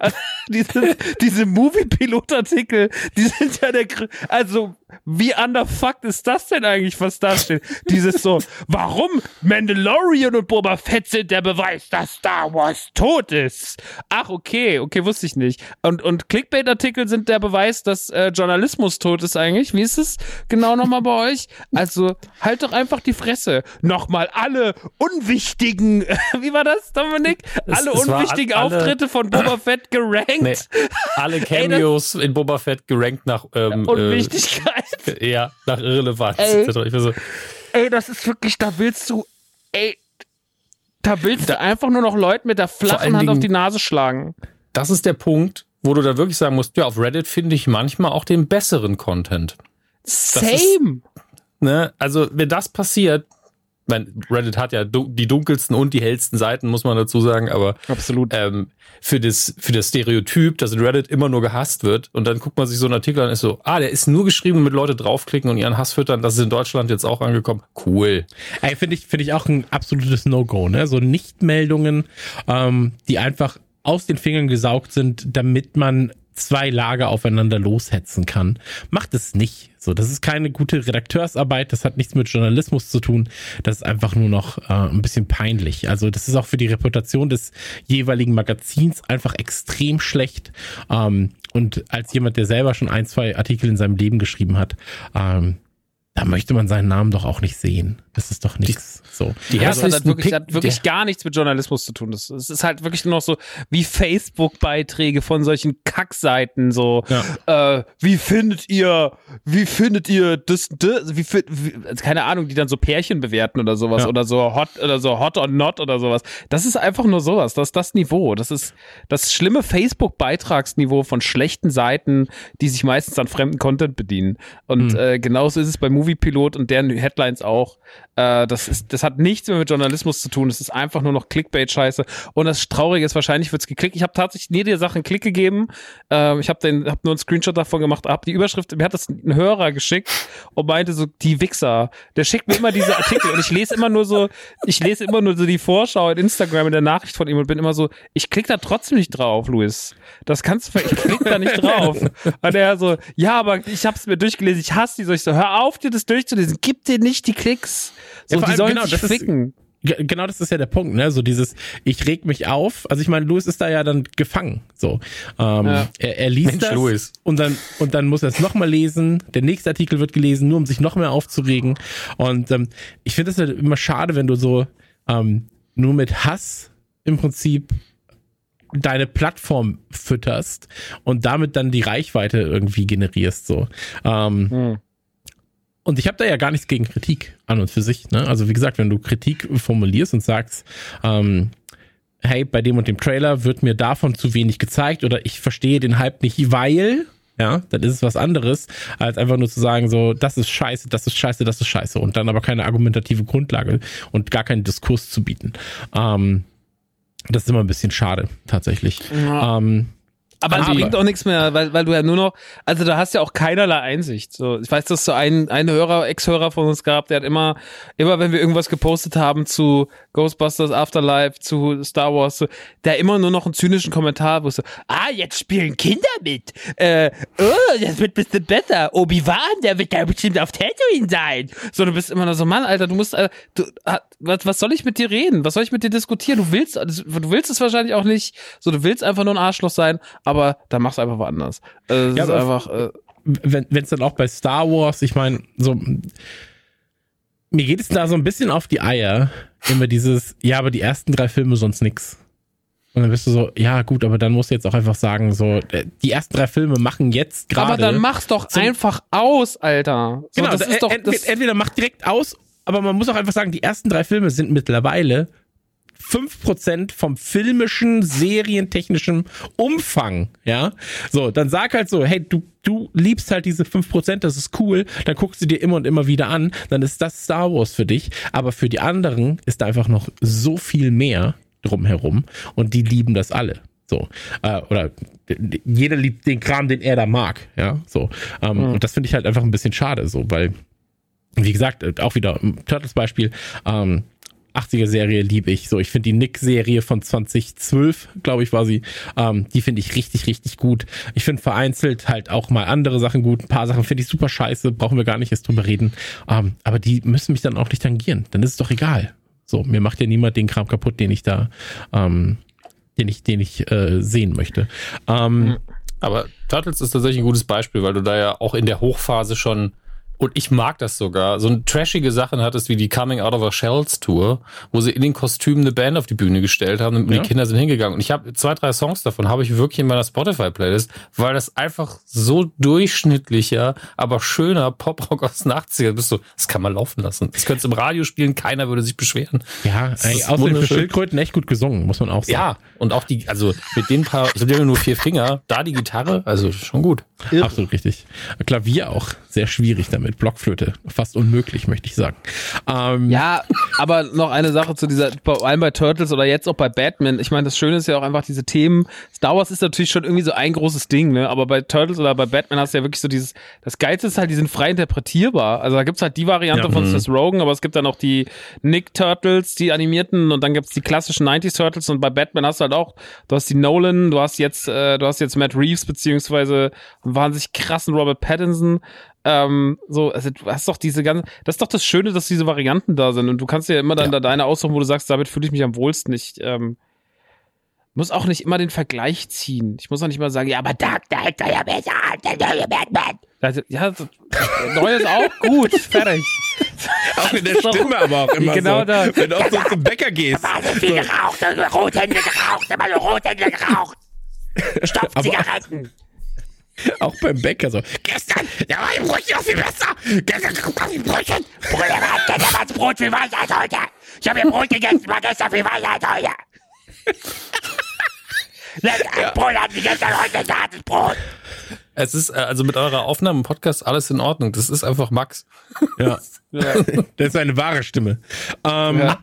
diese, diese Movie-Pilot-Artikel, die sind ja der, also, wie underfucked ist das denn eigentlich, was da steht? Dieses so, warum Mandalorian und Boba Fett sind der Beweis, dass Star Wars tot ist? Ach, okay, okay, wusste ich nicht. Und, und Clickbait-Artikel sind der Beweis, dass äh, Journalismus tot ist eigentlich. Wie ist es genau nochmal bei euch? Also, halt doch einfach die Fresse. Nochmal alle unwichtigen, wie war das, Dominik? Es- alle es war unwichtigen alle- Auftritte von Boba Fett gerankt. Nee, alle Cameos in Boba Fett gerankt nach ähm, Unwichtigkeit. Äh, ja, nach Irrelevanz. Ey. so, Ey, das ist wirklich, da willst du, ey, da willst du einfach nur noch Leuten mit der flachen Hand auf die Nase schlagen. das ist der Punkt, wo du da wirklich sagen musst, ja, auf Reddit finde ich manchmal auch den besseren Content. Same. Ne? Also, wenn das passiert, mein Reddit hat ja du die dunkelsten und die hellsten Seiten, muss man dazu sagen, aber Absolut. ähm, für das für das Stereotyp, dass in Reddit immer nur gehasst wird und dann guckt man sich so einen Artikel an und ist so, ah, der ist nur geschrieben, damit Leute draufklicken und ihren Hass füttern, das ist in Deutschland jetzt auch angekommen. Cool. Ey, finde ich, finde ich auch ein absolutes No-Go, ne? So Nichtmeldungen, ähm, die einfach aus den Fingern gesaugt sind, damit man zwei Lager aufeinander loshetzen kann. Macht es nicht. So, das ist keine gute Redakteursarbeit, das hat nichts mit Journalismus zu tun. Das ist einfach nur noch äh, ein bisschen peinlich. Also, das ist auch für die Reputation des jeweiligen Magazins einfach extrem schlecht. Ähm, und als jemand, der selber schon ein, zwei Artikel in seinem Leben geschrieben hat, ähm, da möchte man seinen Namen doch auch nicht sehen. Das ist doch nichts. So. Die Ja, das hat, halt wirklich, Pick- hat wirklich gar nichts mit Journalismus zu tun. Das, es ist halt wirklich nur noch so wie Facebook-Beiträge von solchen Kackseiten. So, äh, wie findet ihr, wie findet ihr das, das wie, wie, keine Ahnung, die dann so Pärchen bewerten oder sowas Ja. oder so hot oder so hot or not oder sowas. Das ist einfach nur sowas. Das ist das Niveau. Das ist das schlimme Facebook-Beitragsniveau von schlechten Seiten, die sich meistens an fremden Content bedienen. Und Hm. äh, genauso ist es bei Moviepilot und deren Headlines auch. Äh, das ist, das hat nichts mehr mit Journalismus zu tun. Es ist einfach nur noch Clickbait-Scheiße. Und das Traurige ist, wahrscheinlich wird's geklickt. Ich habe tatsächlich nie der Sache einen Klick gegeben. Ähm, ich habe hab nur einen Screenshot davon gemacht. Hab die Überschrift, mir hat das ein Hörer geschickt und meinte so, die Wichser. Der schickt mir immer diese Artikel und ich lese immer nur so, ich lese immer nur so die Vorschau in Instagram in der Nachricht von ihm und bin immer so, ich klick da trotzdem nicht drauf, Luis. Das kannst du, ich klick da nicht drauf. Und er so, ja, aber ich hab's mir durchgelesen, ich hasse die so. Ich so, hör auf, dir das durchzulesen. Gib dir nicht die Klicks. So, Ja, die sollen genau, sich das ist- ficken. Ge- Genau das ist ja der Punkt, ne? So dieses, ich reg mich auf. Also ich meine, Louis ist da ja dann gefangen. So, ähm, Ja. er, er liest Mensch, das Louis. und dann und dann muss er es nochmal lesen. Der nächste Artikel wird gelesen, nur um sich noch mehr aufzuregen. Und ähm, ich finde es halt immer schade, wenn du so ähm, nur mit Hass im Prinzip deine Plattform fütterst und damit dann die Reichweite irgendwie generierst. So. Ähm, Hm. Und ich habe da ja gar nichts gegen Kritik an und für sich. Ne? Also wie gesagt, wenn du Kritik formulierst und sagst, ähm, hey, bei dem und dem Trailer wird mir davon zu wenig gezeigt oder ich verstehe den Hype nicht, weil, ja, dann ist es was anderes, als einfach nur zu sagen, so, das ist scheiße, das ist scheiße, das ist scheiße und dann aber keine argumentative Grundlage und gar keinen Diskurs zu bieten. Ähm, das ist immer ein bisschen schade, tatsächlich. Ähm, Aber es bringt auch nichts mehr, weil, weil du ja nur noch, also da hast ja auch keinerlei Einsicht. So, ich weiß, dass so ein, ein Hörer, Ex-Hörer von uns gab, der hat immer, immer wenn wir irgendwas gepostet haben zu Ghostbusters Afterlife, zu Star Wars, so, der immer nur noch einen zynischen Kommentar, so, ah, jetzt spielen Kinder mit. Äh, oh, das wird bisschen besser. Obi-Wan, der wird da bestimmt auf Tatooine sein. So, du bist immer nur so, Mann, Alter, du musst, äh, du, ah, was, was soll ich mit dir reden? Was soll ich mit dir diskutieren? Du willst, du willst es wahrscheinlich auch nicht. So, du willst einfach nur ein Arschloch sein, aber dann mach's einfach woanders. Äh, Ja, ist einfach, äh, wenn es dann auch bei Star Wars, ich meine, so mir geht es da so ein bisschen auf die Eier, immer dieses, ja, aber die ersten drei Filme sonst nix. Und dann bist du so, ja gut, aber dann musst du jetzt auch einfach sagen, so, äh, die ersten drei Filme machen jetzt gerade. aber dann mach's doch einfach aus, Alter. So, Genau, das da- ist doch, entweder, entweder macht direkt aus, aber man muss auch einfach sagen, die ersten drei Filme sind mittlerweile 5% vom filmischen, serientechnischen Umfang, ja. So, dann sag halt so, hey, du, du liebst halt diese 5%, das ist cool, dann guckst du dir immer und immer wieder an, dann ist das Star Wars für dich, aber für die anderen ist da einfach noch so viel mehr drumherum und die lieben das alle. So. Äh, oder jeder liebt den Kram, den er da mag. Ja, so. Ähm, Mhm. Und das finde ich halt einfach ein bisschen schade, so, weil, wie gesagt, äh, auch wieder ein Turtles-Beispiel, ähm, 80er-Serie liebe ich. So, ich finde die Nick-Serie von 2012, glaube ich, war sie. Ähm, die finde ich richtig, richtig gut. Ich finde vereinzelt halt auch mal andere Sachen gut. Ein paar Sachen finde ich super scheiße, brauchen wir gar nicht erst drüber reden. Ähm, aber die müssen mich dann auch nicht tangieren. Dann ist es doch egal. So, mir macht ja niemand den Kram kaputt, den ich da, ähm, den ich, den ich äh, sehen möchte. Ähm, Aber Turtles ist tatsächlich ein gutes Beispiel, weil du da ja auch in der Hochphase schon und ich mag das sogar, so ein trashige Sachen hattest wie die Coming Out of Our Shells Tour, wo sie in den Kostümen eine Band auf die Bühne gestellt haben und Ja. die Kinder sind hingegangen. Und ich habe zwei, drei Songs davon, habe ich wirklich in meiner Spotify-Playlist, weil das einfach so durchschnittlicher, aber schöner Poprock aus den 80ern bist du, das kann man laufen lassen. Das könntest du im Radio spielen, keiner würde sich beschweren. ja, ey, außerdem für. Schildkröten echt gut gesungen, muss man auch sagen. Ja, und auch die, also mit den paar, ich habe ja nur vier Finger, da die Gitarre, also schon gut. Absolut richtig. Klavier auch sehr schwierig damit. Blockflöte fast unmöglich, möchte ich sagen. Ähm, Ja, aber noch eine Sache zu dieser, vor allem bei Turtles oder jetzt auch bei Batman. Ich meine, das Schöne ist ja auch einfach diese Themen. Star Wars ist natürlich schon irgendwie so ein großes Ding, ne? Aber bei Turtles oder bei Batman hast du ja wirklich so dieses, das Geilste ist halt, die sind frei interpretierbar. Also da gibt's halt die Variante Ja. von Mhm. Seth Rogen, aber es gibt dann auch die Nick Turtles, die animierten und dann gibt's die klassischen 90s Turtles und bei Batman hast du halt auch, du hast die Nolan, du hast jetzt, äh, du hast jetzt Matt Reeves beziehungsweise einen wahnsinnig krassen Robert Pattinson. Ähm, so, also du hast doch diese ganze, das ist doch das Schöne, dass diese Varianten da sind und du kannst dir immer dann Ja. da deine aussuchen, wo du sagst, damit fühle ich mich am wohlsten. Ich ähm, muss auch nicht immer den Vergleich ziehen. Ich muss auch nicht mal sagen, ja, aber Dark Knight war ja besser als der neue Batman. Also, ja, so, der neue ist auch gut, fertig. Auch in der Stimme aber auch immer Genau so. da. Wenn du auch so zum Bäcker gehst. so viel geraucht, so Rothände geraucht, immer so Rothände geraucht. Stopfzigaretten. Auch beim Bäcker so. Gestern, da war die Brötchen noch viel besser. Gestern gab es Brötchen. Bruder, gestern war das Brot viel weicher als heute. Ich habe mir Brot gegessen, war gestern viel weicher als heute. Das Brot hat mich gestern heute ein hartes Brot. Es ist äh, also mit eurer Aufnahme im Podcast alles in Ordnung. Das ist einfach Max. Ja. Das ist eine wahre Stimme. Ähm, Ja.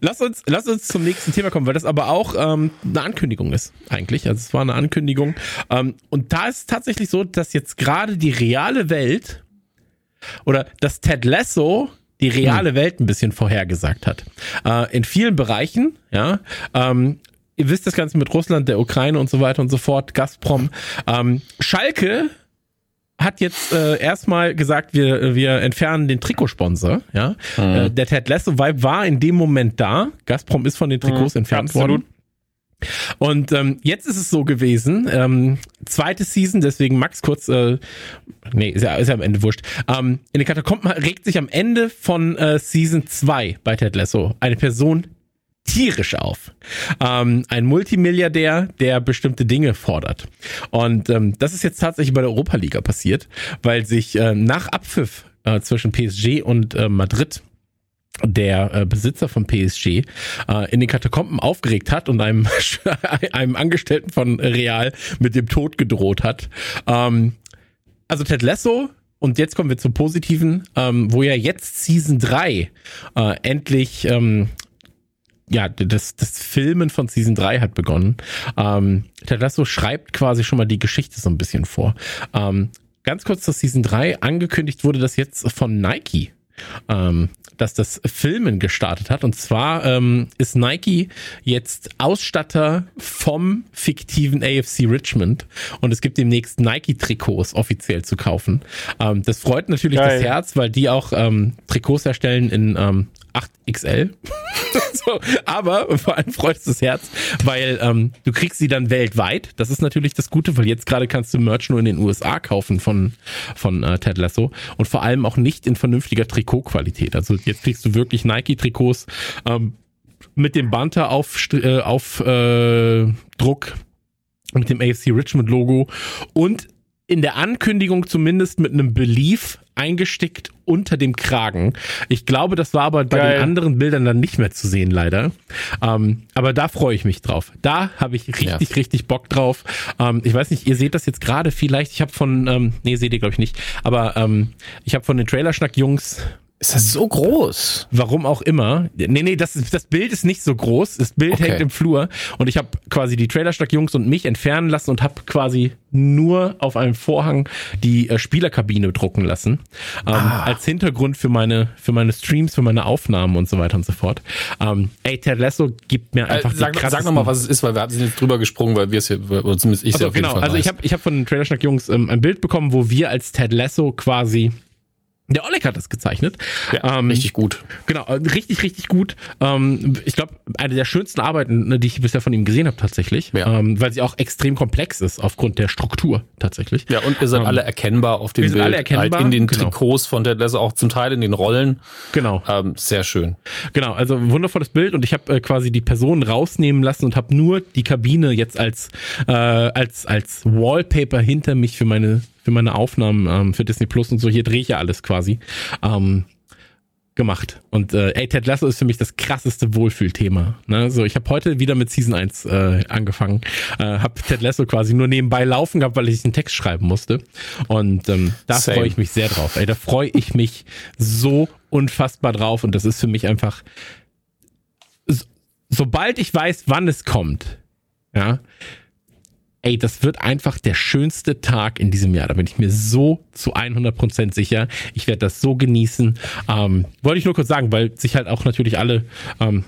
lass, uns, lass uns zum nächsten Thema kommen, weil das aber auch ähm, eine Ankündigung ist, eigentlich. Also es war eine Ankündigung. Ähm, und da ist es tatsächlich so, dass jetzt gerade die reale Welt oder dass Ted Lasso die reale Welt ein bisschen vorhergesagt hat. Äh, in vielen Bereichen, ja. Ähm, ihr wisst das Ganze mit Russland, der Ukraine und so weiter und so fort, Gazprom. Ähm, Schalke hat jetzt äh, erstmal gesagt, wir, wir entfernen den Trikotsponsor. Ja? Äh, der Ted Lasso Vibe war in dem Moment da. Gazprom ist von den Trikots entfernt absolut. worden. Und ähm, jetzt ist es so gewesen, ähm, zweite Season, deswegen Max kurz, äh, nee, ist ja, ist ja am Ende wurscht. Ähm, in den Katakomben regt sich am Ende von äh, Season 2 bei Ted Lasso eine Person tierisch auf. Ähm, ein Multimilliardär, der bestimmte Dinge fordert. Und ähm, das ist jetzt tatsächlich bei der Europa-Liga passiert, weil sich äh, nach Abpfiff äh, zwischen PSG und äh, Madrid der äh, Besitzer von PSG äh, in den Katakomben aufgeregt hat und einem, einem Angestellten von Real mit dem Tod gedroht hat. Ähm, also Ted Lasso, und jetzt kommen wir zum Positiven, ähm, wo ja jetzt Season 3 äh, endlich ähm, ja, das, das Filmen von Season 3 hat begonnen. Ähm, Ted Lasso schreibt quasi schon mal die Geschichte so ein bisschen vor. Ähm, ganz kurz zur Season 3. Angekündigt wurde das jetzt von Nike. Ähm, dass das Filmen gestartet hat. Und zwar ähm, ist Nike jetzt Ausstatter vom fiktiven AFC Richmond und es gibt demnächst Nike-Trikots offiziell zu kaufen. Ähm, das freut natürlich Geil. das Herz, weil die auch ähm, Trikots erstellen in ähm, 8XL. so, aber vor allem freut es das Herz, weil ähm, du kriegst sie dann weltweit. Das ist natürlich das Gute, weil jetzt gerade kannst du Merch nur in den USA kaufen von, von äh, Ted Lasso und vor allem auch nicht in vernünftiger Trikotqualität. Also jetzt kriegst du wirklich Nike-Trikots ähm, mit dem Banter auf, äh, auf äh, Druck, mit dem AFC Richmond Logo und in der Ankündigung zumindest mit einem Belief eingestickt unter dem Kragen. Ich glaube, das war aber bei Geil. den anderen Bildern dann nicht mehr zu sehen, leider. Ähm, aber da freue ich mich drauf. Da habe ich richtig, Ja. richtig Bock drauf. Ähm, ich weiß nicht, ihr seht das jetzt gerade vielleicht. Ich habe von, ähm, nee, seht ihr glaube ich nicht, aber ähm, ich habe von den Trailerschnack-Jungs Ist das so groß? Warum auch immer. Nee, nee, das, das Bild ist nicht so groß. Das Bild Okay. hängt im Flur. Und ich habe quasi die Trailerstock-Jungs und mich entfernen lassen und habe quasi nur auf einem Vorhang die äh, Spielerkabine drucken lassen. Ähm, Als Hintergrund für meine, für meine Streams, für meine Aufnahmen und so weiter und so fort. Ähm, ey, Ted Lasso gibt mir Äh, einfach sag, die sag krassesten- noch mal, was es ist, weil wir sind jetzt drüber gesprungen, weil wir es hier, oder zumindest ich Also ja auf jeden genau, Fall also ich habe ich hab von den Trailerschnack-Jungs ähm, ein Bild bekommen, wo wir als Ted Lasso quasi der Oleg hat das gezeichnet. ja, ähm, richtig gut. Genau, äh, richtig, richtig gut. Ähm, ich glaube, eine der schönsten Arbeiten, ne, die ich bisher von ihm gesehen habe, tatsächlich. Ja. Ähm, weil sie auch extrem komplex ist aufgrund der Struktur tatsächlich. Ja, und ihr seid ähm, alle erkennbar auf dem wir sind Bild. alle erkennbar, halt in den genau. Trikots von Ted Lasso, auch zum Teil in den Rollen. Genau, Ähm, sehr schön. genau. Also wundervolles Bild und ich habe äh, quasi die Person rausnehmen lassen und habe nur die Kabine jetzt als äh, als als Wallpaper hinter mich für meine für meine Aufnahmen ähm, für Disney Plus und so. Hier drehe ich ja alles quasi. Ähm, gemacht. Und äh, ey, Ted Lasso ist für mich das krasseste Wohlfühlthema. Ne? So, ich habe heute wieder mit Season 1 äh, angefangen, äh, habe Ted Lasso quasi nur nebenbei laufen gehabt, weil ich einen Text schreiben musste. Und ähm, da freue ich mich sehr drauf. Ey, da freue ich mich so unfassbar drauf. Und das ist für mich einfach, so, sobald ich weiß, wann es kommt, ja, ey, das wird einfach der schönste Tag in diesem Jahr. Da bin ich mir so zu 100% sicher. Ich werde das so genießen. Ähm, wollte ich nur kurz sagen, weil sich halt auch natürlich alle ähm,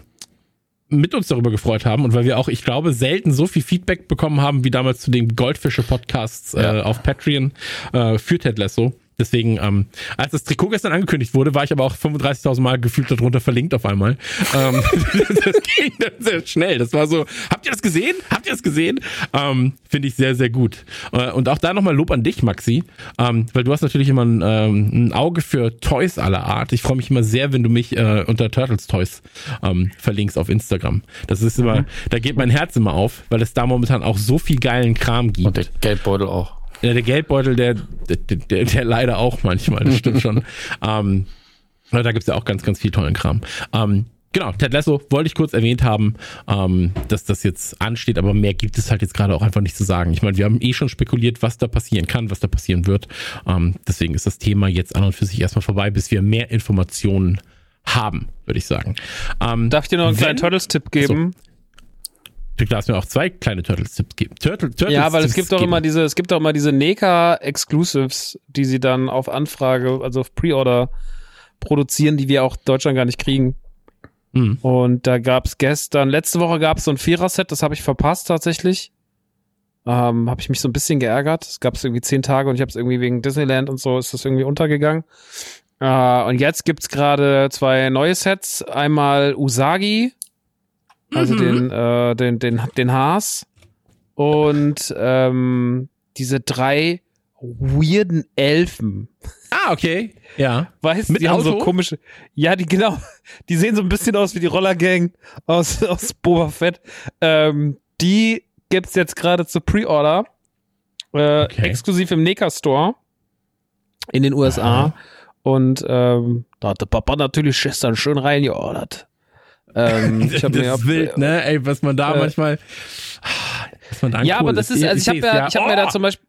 mit uns darüber gefreut haben und weil wir auch, ich glaube, selten so viel Feedback bekommen haben wie damals zu den Goldfische-Podcasts äh, Ja. auf Patreon äh, für Ted Lasso. Deswegen, ähm, als das Trikot gestern angekündigt wurde, war ich aber auch 35.000 Mal gefühlt darunter verlinkt auf einmal. ähm, das ging dann sehr schnell. Das war so, habt ihr das gesehen? Habt ihr das gesehen? Ähm, Finde ich sehr, sehr gut. Äh, und auch da nochmal Lob an dich, Maxi, ähm, weil du hast natürlich immer ein, ähm, ein Auge für Toys aller Art. Ich freue mich immer sehr, wenn du mich äh, unter Turtles Toys ähm, verlinkst auf Instagram. Das ist immer, da geht mein Herz immer auf, weil es da momentan auch so viel geilen Kram gibt. Und der Geldbeutel auch. Ja, der Geldbeutel, der, der, der, der leider auch manchmal, das stimmt schon. ähm, da gibt's ja auch ganz, ganz viel tollen Kram. Ähm, genau, Ted Lasso wollte ich kurz erwähnt haben, ähm, dass das jetzt ansteht, aber mehr gibt es halt jetzt gerade auch einfach nicht zu sagen. Ich meine, wir haben eh schon spekuliert, was da passieren kann, was da passieren wird. Ähm, deswegen ist das Thema jetzt an und für sich erstmal vorbei, bis wir mehr Informationen haben, würde ich sagen. Ähm, Darf ich dir noch einen Wenn- kleinen Turtles-Tipp geben? Du darfst mir auch zwei kleine Turtles-Tipps geben. Turtle, Turtles Ja, weil es Tipps gibt doch immer diese, es gibt doch immer diese NECA Exclusives, die sie dann auf Anfrage, also auf Pre-Order produzieren, die wir auch Deutschland gar nicht kriegen. Mhm. Und da gab's gestern, letzte Woche gab's so ein Vierer-Set, das habe ich verpasst tatsächlich. Ähm, habe ich mich so ein bisschen geärgert. Es gab irgendwie zehn Tage und ich habe es irgendwie wegen Disneyland und so ist das irgendwie untergegangen. Äh, und jetzt gibt's gerade zwei neue Sets. Einmal Usagi, also Mhm. den, äh, den, den, den Haas. Und ähm, diese drei weirden Elfen. Ah, okay. Ja. Weißt du, die haben so Auto? komische. Ja, die genau. Die sehen so ein bisschen aus wie die Rollergang aus, aus Boba Fett. Ähm, die gibt's jetzt gerade zur Pre-Order. Äh, Okay. Exklusiv im NECA Store in den USA. Aha. Und ähm, da hat der Papa natürlich gestern schön reingeordert. Ähm, ich hab das mir ist wild, ne? Ey, was man da äh, manchmal. Was man da Ja, aber das ist, also ich habe seh's, ja, ich habe mir da Oh! zum Beispiel,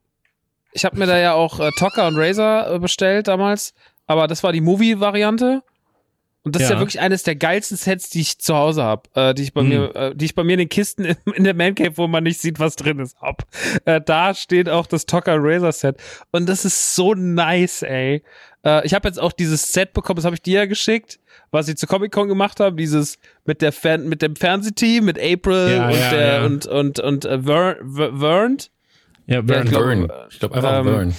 ich habe mir da ja auch äh, Tocker und Razer äh, bestellt damals, aber das war die Movie-Variante. Und das ist Ja. ja wirklich eines der geilsten Sets, die ich zu Hause habe, äh, die ich bei Mhm. mir, äh, die ich bei mir in den Kisten in, in der Man Cave, wo man nicht sieht, was drin ist, hab. Äh, da steht auch das Tocker und Razer Set und das ist so nice, ey. Äh, ich habe jetzt auch dieses Set bekommen, das habe ich dir ja geschickt, was ich zu Comic Con gemacht habe, dieses mit der Fern mit dem Fernsehteam, mit April Ja, und ja, der ja. und und und äh, Ver, Ver, Vernd. Ja, Ja, Burn. ich glaub- glaube einfach ähm, Burn.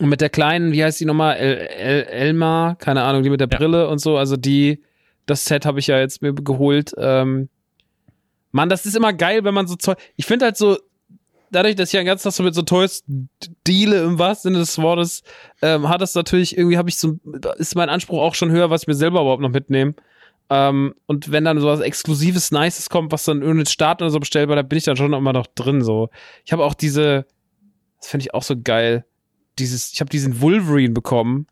Und mit der kleinen, wie heißt die nochmal? El, El, Elmar, keine Ahnung, die mit der Ja. Brille und so. Also die, das Set habe ich ja jetzt mir geholt. Ähm, Mann, das ist immer geil, wenn man so Zeug. Ich finde halt so, dadurch, dass ich ja den ganzen Tag so mit so Toys deale im wahrsten Sinne des Wortes, ähm, hat das natürlich irgendwie, habe ich so, ist mein Anspruch auch schon höher, was ich mir selber überhaupt noch mitnehme. Ähm, und wenn dann so was Exklusives, Nices kommt, was dann irgendein Start oder so bestellbar, da bin ich dann schon immer noch drin. So, ich habe auch diese, das finde ich auch so geil. Dieses, ich habe diesen Wolverine bekommen,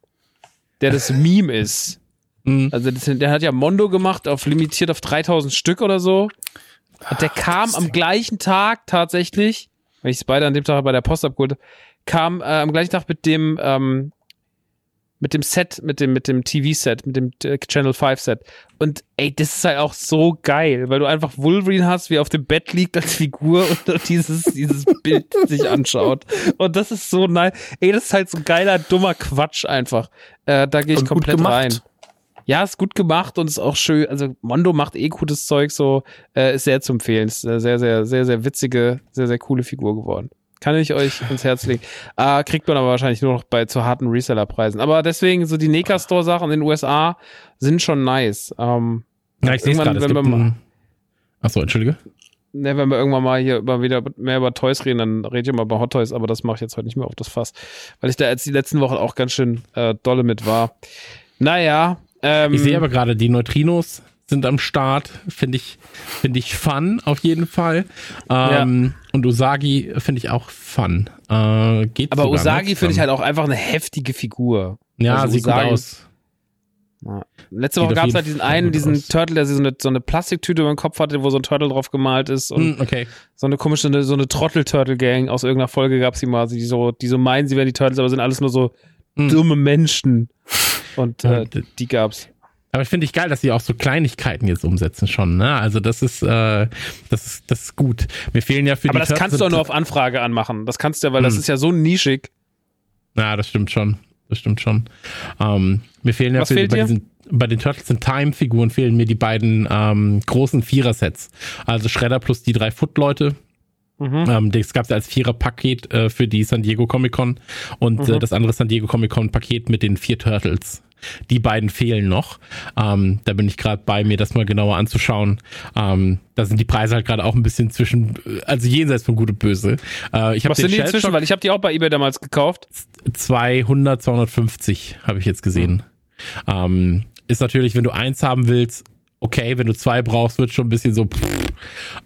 der das Meme ist. Mhm. Also das, der hat ja Mondo gemacht, auf limitiert auf 3000 Stück oder so. Und der kam am gleichen Tag tatsächlich, weil ich es beide an dem Tag bei der Post abgeholt habe, kam äh, am gleichen Tag mit dem ähm, mit dem Set, mit dem, mit dem TV-Set, mit dem äh, Channel 5-Set. Und ey, das ist halt auch so geil, weil du einfach Wolverine hast, wie er auf dem Bett liegt als Figur und dieses, dieses Bild sich anschaut. Und das ist so nice. Ey, das ist halt so geiler, dummer Quatsch einfach. Äh, da gehe ich Und komplett rein. Ja, ist gut gemacht und ist auch schön. Also Mondo macht eh gutes Zeug, so äh, ist sehr zu empfehlen. Ist eine sehr, sehr, sehr, sehr witzige, sehr, sehr coole Figur geworden. Kann ich euch ins Herz legen. Äh, kriegt man aber wahrscheinlich nur noch bei zu harten Reseller-Preisen. Aber deswegen, so die Neka Store-Sachen in den USA sind schon nice. Ähm, Ja, ich sehe gerade. Wenn wir mal- Achso, entschuldige. ne, wenn wir irgendwann mal hier über wieder mehr über Toys reden, dann rede ich mal über Hot Toys, aber das mache ich jetzt heute nicht mehr auf das Fass, weil ich da jetzt die letzten Wochen auch ganz schön äh, dolle mit war. Naja, ähm, Ich sehe aber gerade, die Neutrinos sind am Start. Finde ich, finde ich fun auf jeden Fall. Ähm, Und Usagi finde ich auch fun. Äh, geht aber Usagi finde ich halt auch einfach eine heftige Figur. Ja, also sieht Usagi- gut aus. Ja. Letzte Woche gab es halt diesen einen, diesen aus. Turtle, der so eine, so eine Plastiktüte über dem Kopf hatte, wo so ein Turtle drauf gemalt ist und Hm, okay. so eine komische, so eine Trottel-Turtle-Gang aus irgendeiner Folge gab es die mal, die so, die so meinen, sie wären die Turtles, aber sind alles nur so Hm. dumme Menschen. Und Ja, äh, die gab's. Aber ich finde ich geil, dass sie auch so Kleinigkeiten jetzt umsetzen schon. Ne? Also das ist, äh, das ist, das ist gut. Mir fehlen ja für Aber die das kannst du auch nur auf Anfrage anmachen. Das kannst du ja, weil das Hm. ist ja so nischig. Ja, das stimmt schon. Das stimmt schon. Ähm, mir fehlen ja Was für, fehlt bei, dir? diesen, bei den Turtles in Time-Figuren fehlen mir die beiden ähm, großen Vierer-Sets. Also Shredder plus die drei Foot-Leute. Mhm. Ähm, das gab es als Vierer-Paket äh, für die San Diego Comic-Con und Mhm. äh, das andere San Diego Comic-Con-Paket mit den vier Turtles. Die beiden fehlen noch. Ähm, da bin ich gerade bei mir, das mal genauer anzuschauen. Ähm, da sind die Preise halt gerade auch ein bisschen zwischen, also jenseits von Gut und Böse. Äh, ich habe Was den sind die Shell inzwischen? Shock- Weil ich habe die auch bei eBay damals gekauft. 200, 250 habe ich jetzt gesehen. Ähm, ist natürlich, wenn du eins haben willst, okay, wenn du zwei brauchst, wird schon ein bisschen so. Pff.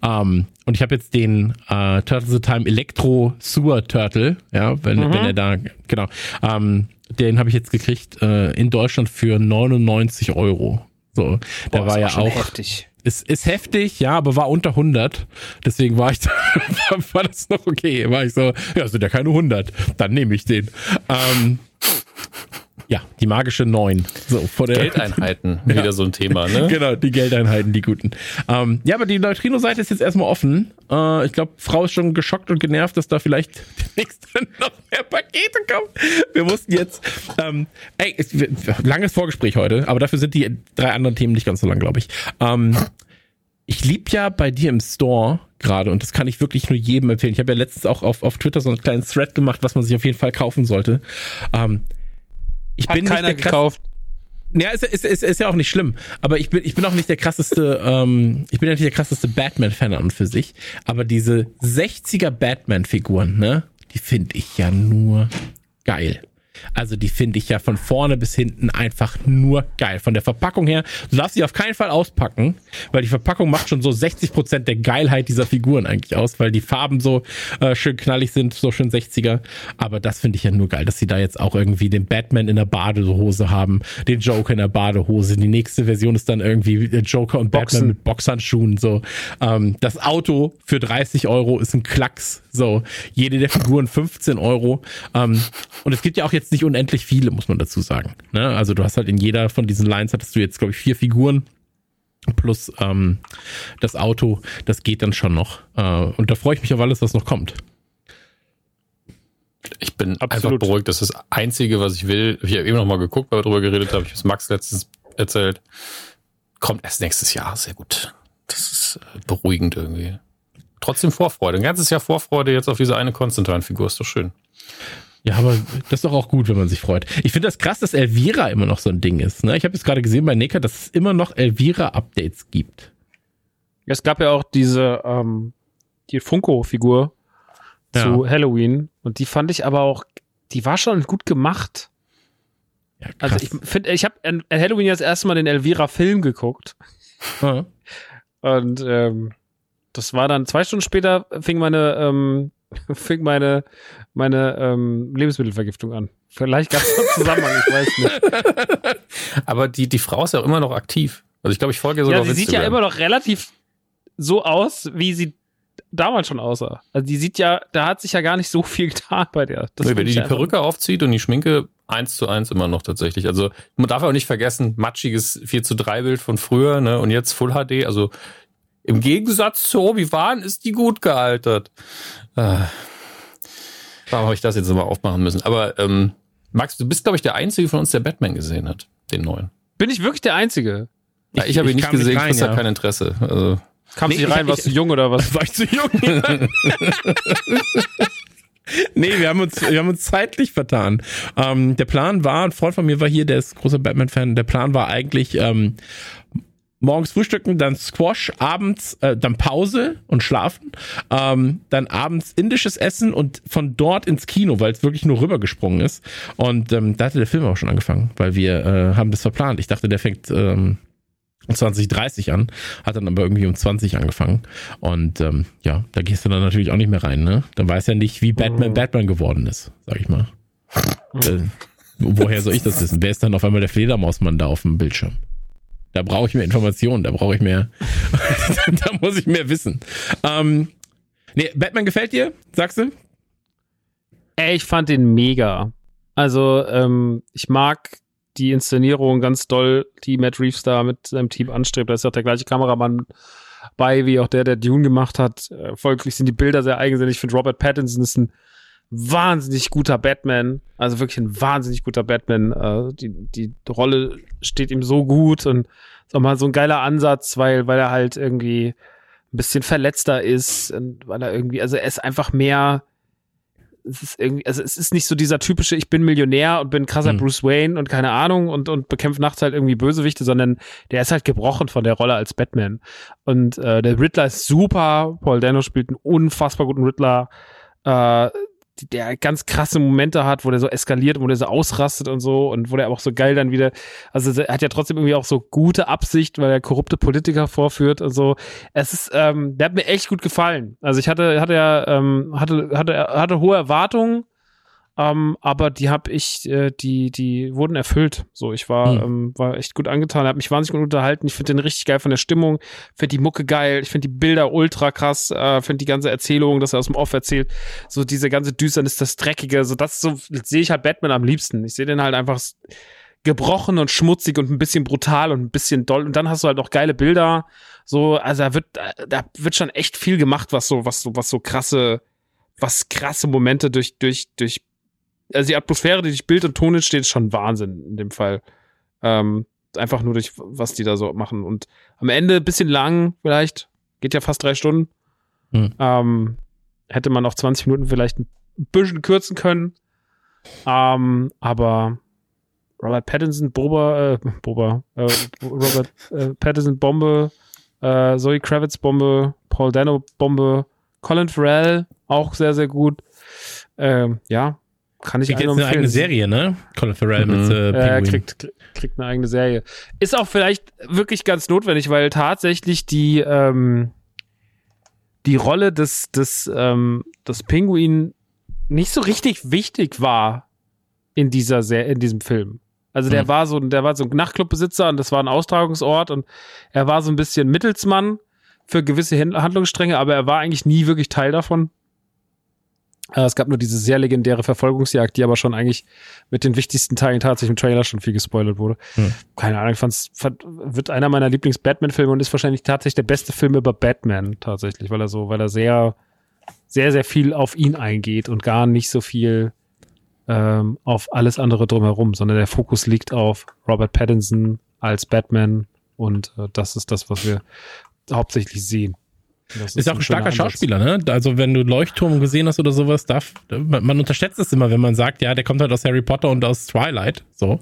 Ähm, und ich habe jetzt den äh, Turtles of Time Electro Sewer Turtle, ja, wenn, Mhm. wenn er da, genau. Ähm, den habe ich jetzt gekriegt äh, in Deutschland für 99 Euro. So, der Boah, war ja auch. heftig. Ist, ist heftig, ja, aber war unter 100. Deswegen war ich da, war, war das noch okay. War ich so, ja, sind ja keine 100. Dann nehme ich den. Ähm, ja, die magische 9. So, vor der, Geldeinheiten, wieder so ein Thema, ne? Genau, die Geldeinheiten, die guten. Ähm, ja, aber die Neutrino-Seite ist jetzt erstmal offen. Äh, ich glaube, Frau ist schon geschockt und genervt, dass da vielleicht demnächst noch mehr Pakete kommen. Wir mussten jetzt, ähm, ey, wir- langes Vorgespräch heute, aber dafür sind die drei anderen Themen nicht ganz so lang, glaube ich. Ähm, ich lieb ja bei dir im Store gerade und das kann ich wirklich nur jedem empfehlen. Ich habe ja letztens auch auf, auf Twitter so einen kleinen Thread gemacht, was man sich auf jeden Fall kaufen sollte. Ähm, ich Hat bin keiner gekauft. ja, ist, ist, ist, ist ja auch nicht schlimm. Aber ich bin, ich bin auch nicht der krasseste, ähm, ich bin ja nicht der krasseste Batman-Fan an und für sich. Aber diese 60er Batman-Figuren, ne, die finde ich ja nur geil. Also die finde ich ja von vorne bis hinten einfach nur geil. Von der Verpackung her, du darfst sie auf keinen Fall auspacken, weil die Verpackung macht schon so 60% der Geilheit dieser Figuren eigentlich aus, weil die Farben so äh, schön knallig sind, so schön 60er. Aber das finde ich ja nur geil, dass sie da jetzt auch irgendwie den Batman in der Badehose haben, den Joker in der Badehose. Die nächste Version ist dann irgendwie der Joker und Boxen. Batman mit Boxhandschuhen. So, ähm, das Auto für 30 Euro ist ein Klacks. So, jede der Figuren 15 Euro. Ähm, und es gibt ja auch jetzt nicht unendlich viele, muss man dazu sagen. Ne? Also du hast halt in jeder von diesen Lines hattest du jetzt, glaube ich, vier Figuren plus ähm, das Auto. Das geht dann schon noch. Äh, und da freue ich mich auf alles, was noch kommt. Ich bin einfach Absolut. beruhigt. Das ist das Einzige, was ich will. Ich habe eben noch mal geguckt, weil wir darüber geredet haben. Ich habe es Max letztens erzählt. Kommt erst nächstes Jahr. Sehr gut. Das ist äh, beruhigend irgendwie. Trotzdem Vorfreude. Ein ganzes Jahr Vorfreude jetzt auf diese eine Konstantin-Figur. Ist doch schön. Ja, aber das ist doch auch gut, wenn man sich freut. Ich finde das krass, dass Elvira immer noch so ein Ding ist. Ne? Ich habe jetzt gerade gesehen bei Necker, dass es immer noch Elvira-Updates gibt. Es gab ja auch diese, ähm, die Funko-Figur Ja. zu Halloween und die fand ich aber auch, die war schon gut gemacht. Ja, krass. Also ich finde, ich habe an Halloween ja das erste Mal den Elvira-Film geguckt Ja. und ähm, das war dann zwei Stunden später fing meine ähm, fing meine meine ähm, Lebensmittelvergiftung an. Vielleicht gab es einen Zusammenhang, ich weiß nicht. Aber die, die Frau ist ja auch immer noch aktiv. Also ich glaube, ich folge sogar Ja, sie sieht ja immer noch relativ so aus, wie sie damals schon aussah. Also die sieht ja, da hat sich ja gar nicht so viel getan bei der. Das Nee, wenn die die Perücke aufzieht und die Schminke Eins zu eins immer noch tatsächlich. Also man darf auch nicht vergessen, matschiges 4 zu 3 Bild von früher, ne? Und jetzt Full HD. Also im Gegensatz zu Obi-Wan ist die gut gealtert. Äh, warum habe ich das jetzt nochmal aufmachen müssen? Aber ähm, Max, du bist, glaube ich, der Einzige von uns, der Batman gesehen hat, den neuen. Bin ich wirklich der Einzige? Ja, ich, habe ihn nicht gesehen, rein, ich habe ja. kein Interesse. Also, Kamst Nee, du rein, ich- warst du jung oder was? War ich zu jung? nee, wir haben uns, wir haben uns zeitlich vertan. Ähm, der Plan war, ein Freund von mir war hier, der ist großer Batman-Fan. Der Plan war eigentlich, ähm, morgens frühstücken, dann Squash, abends äh, dann Pause und schlafen, ähm, dann abends indisches Essen und von dort ins Kino, weil es wirklich nur rübergesprungen ist. Und ähm, da hatte der Film auch schon angefangen, weil wir äh, haben das verplant. Ich dachte, der fängt ähm, um 2030 an, hat dann aber irgendwie um 20 angefangen. Und ähm, ja, da gehst du dann natürlich auch nicht mehr rein, ne? Dann weiß ja nicht, wie Batman Batman geworden ist, sag ich mal. äh, woher soll ich das wissen? Wer ist dann auf einmal der Fledermausmann da auf dem Bildschirm? Da brauche ich mehr Informationen, da brauche ich mehr, da muss ich mehr wissen. Ähm, nee, Batman gefällt dir, sagst du? Ey, ich fand den mega. Also, ähm, ich mag die Inszenierung ganz doll, die Matt Reeves da mit seinem Team anstrebt. Da ist ja auch der gleiche Kameramann bei, wie auch der, der Dune gemacht hat. Äh, folglich sind die Bilder sehr eigensinnig. Ich finde, Robert Pattinson ist ein wahnsinnig guter Batman. Also wirklich ein wahnsinnig guter Batman. Äh, die, die Rolle steht ihm so gut und ist auch mal so ein geiler Ansatz, weil, weil er halt irgendwie ein bisschen verletzter ist und weil er irgendwie, also er ist einfach mehr, es ist irgendwie, also es ist nicht so dieser typische, ich bin Millionär und bin krasser Mhm. Bruce Wayne und keine Ahnung und, und bekämpft nachts halt irgendwie Bösewichte, sondern der ist halt gebrochen von der Rolle als Batman. Und äh, der Riddler ist super, Paul Dano spielt einen unfassbar guten Riddler, äh, der ganz krasse Momente hat, wo der so eskaliert, wo der so ausrastet und so und wo der auch so geil dann wieder, also er hat ja trotzdem irgendwie auch so gute Absicht, weil er korrupte Politiker vorführt und so. Es ist, ähm, der hat mir echt gut gefallen. Also ich hatte, hatte ja, ähm, hatte, hatte, hatte hohe Erwartungen, ähm, aber die habe ich, äh, die, die wurden erfüllt. So, ich war, Hm. ähm, war echt gut angetan, habe mich wahnsinnig gut unterhalten. Ich finde den richtig geil von der Stimmung, finde die Mucke geil, ich finde die Bilder ultra krass, äh, finde die ganze Erzählung, dass er aus dem Off erzählt, so diese ganze Düsternis, das Dreckige, so das so sehe ich halt Batman am liebsten. Ich sehe den halt einfach gebrochen und schmutzig und ein bisschen brutal und ein bisschen doll und dann hast du halt noch geile Bilder. So, also da wird, da wird schon echt viel gemacht, was so, was so, was so krasse, was krasse Momente durch, durch, durch, also die Atmosphäre, die durch Bild und Ton entsteht, ist schon Wahnsinn in dem Fall. Ähm, einfach nur durch, was die da so machen. Und am Ende ein bisschen lang, vielleicht, geht ja fast drei Stunden. Hm. Ähm, hätte man auch 20 Minuten vielleicht ein bisschen kürzen können. Ähm, aber Robert Pattinson, Boba, äh, Boba, äh, Robert äh, Pattinson Bombe, äh, Zoe Kravitz Bombe, Paul Dano Bombe, Colin Farrell auch sehr, sehr gut. Ähm, ja, kann ich Kriegt jetzt eine eigene. Serie, ne? Colin Farrell Mhm. mit äh, Ja, er Pinguin. kriegt, kriegt eine eigene Serie. Ist auch vielleicht wirklich ganz notwendig, weil tatsächlich die, ähm, die Rolle des, des, ähm, des Pinguin nicht so richtig wichtig war in dieser Ser in diesem Film. Also der Mhm. war so, der war so ein Nachtclubbesitzer und das war ein Austragungsort und er war so ein bisschen Mittelsmann für gewisse Handlungsstränge, aber er war eigentlich nie wirklich Teil davon. Äh, Es gab nur diese sehr legendäre Verfolgungsjagd, die aber schon eigentlich mit den wichtigsten Teilen tatsächlich im Trailer schon viel gespoilert wurde. Hm. Keine Ahnung, ich fand's, fand, wird einer meiner Lieblings-Batman-Filme und ist wahrscheinlich tatsächlich der beste Film über Batman tatsächlich, weil er so, weil er sehr, sehr, sehr viel auf ihn eingeht und gar nicht so viel ähm, auf alles andere drumherum, sondern der Fokus liegt auf Robert Pattinson als Batman und äh, das ist das, was wir hauptsächlich sehen. Das Ist auch ein starker Ansatz. Schauspieler, ne? Also wenn du Leuchtturm gesehen hast oder sowas, darf, man, man unterschätzt es immer, wenn man sagt, ja, der kommt halt aus Harry Potter und aus Twilight, so.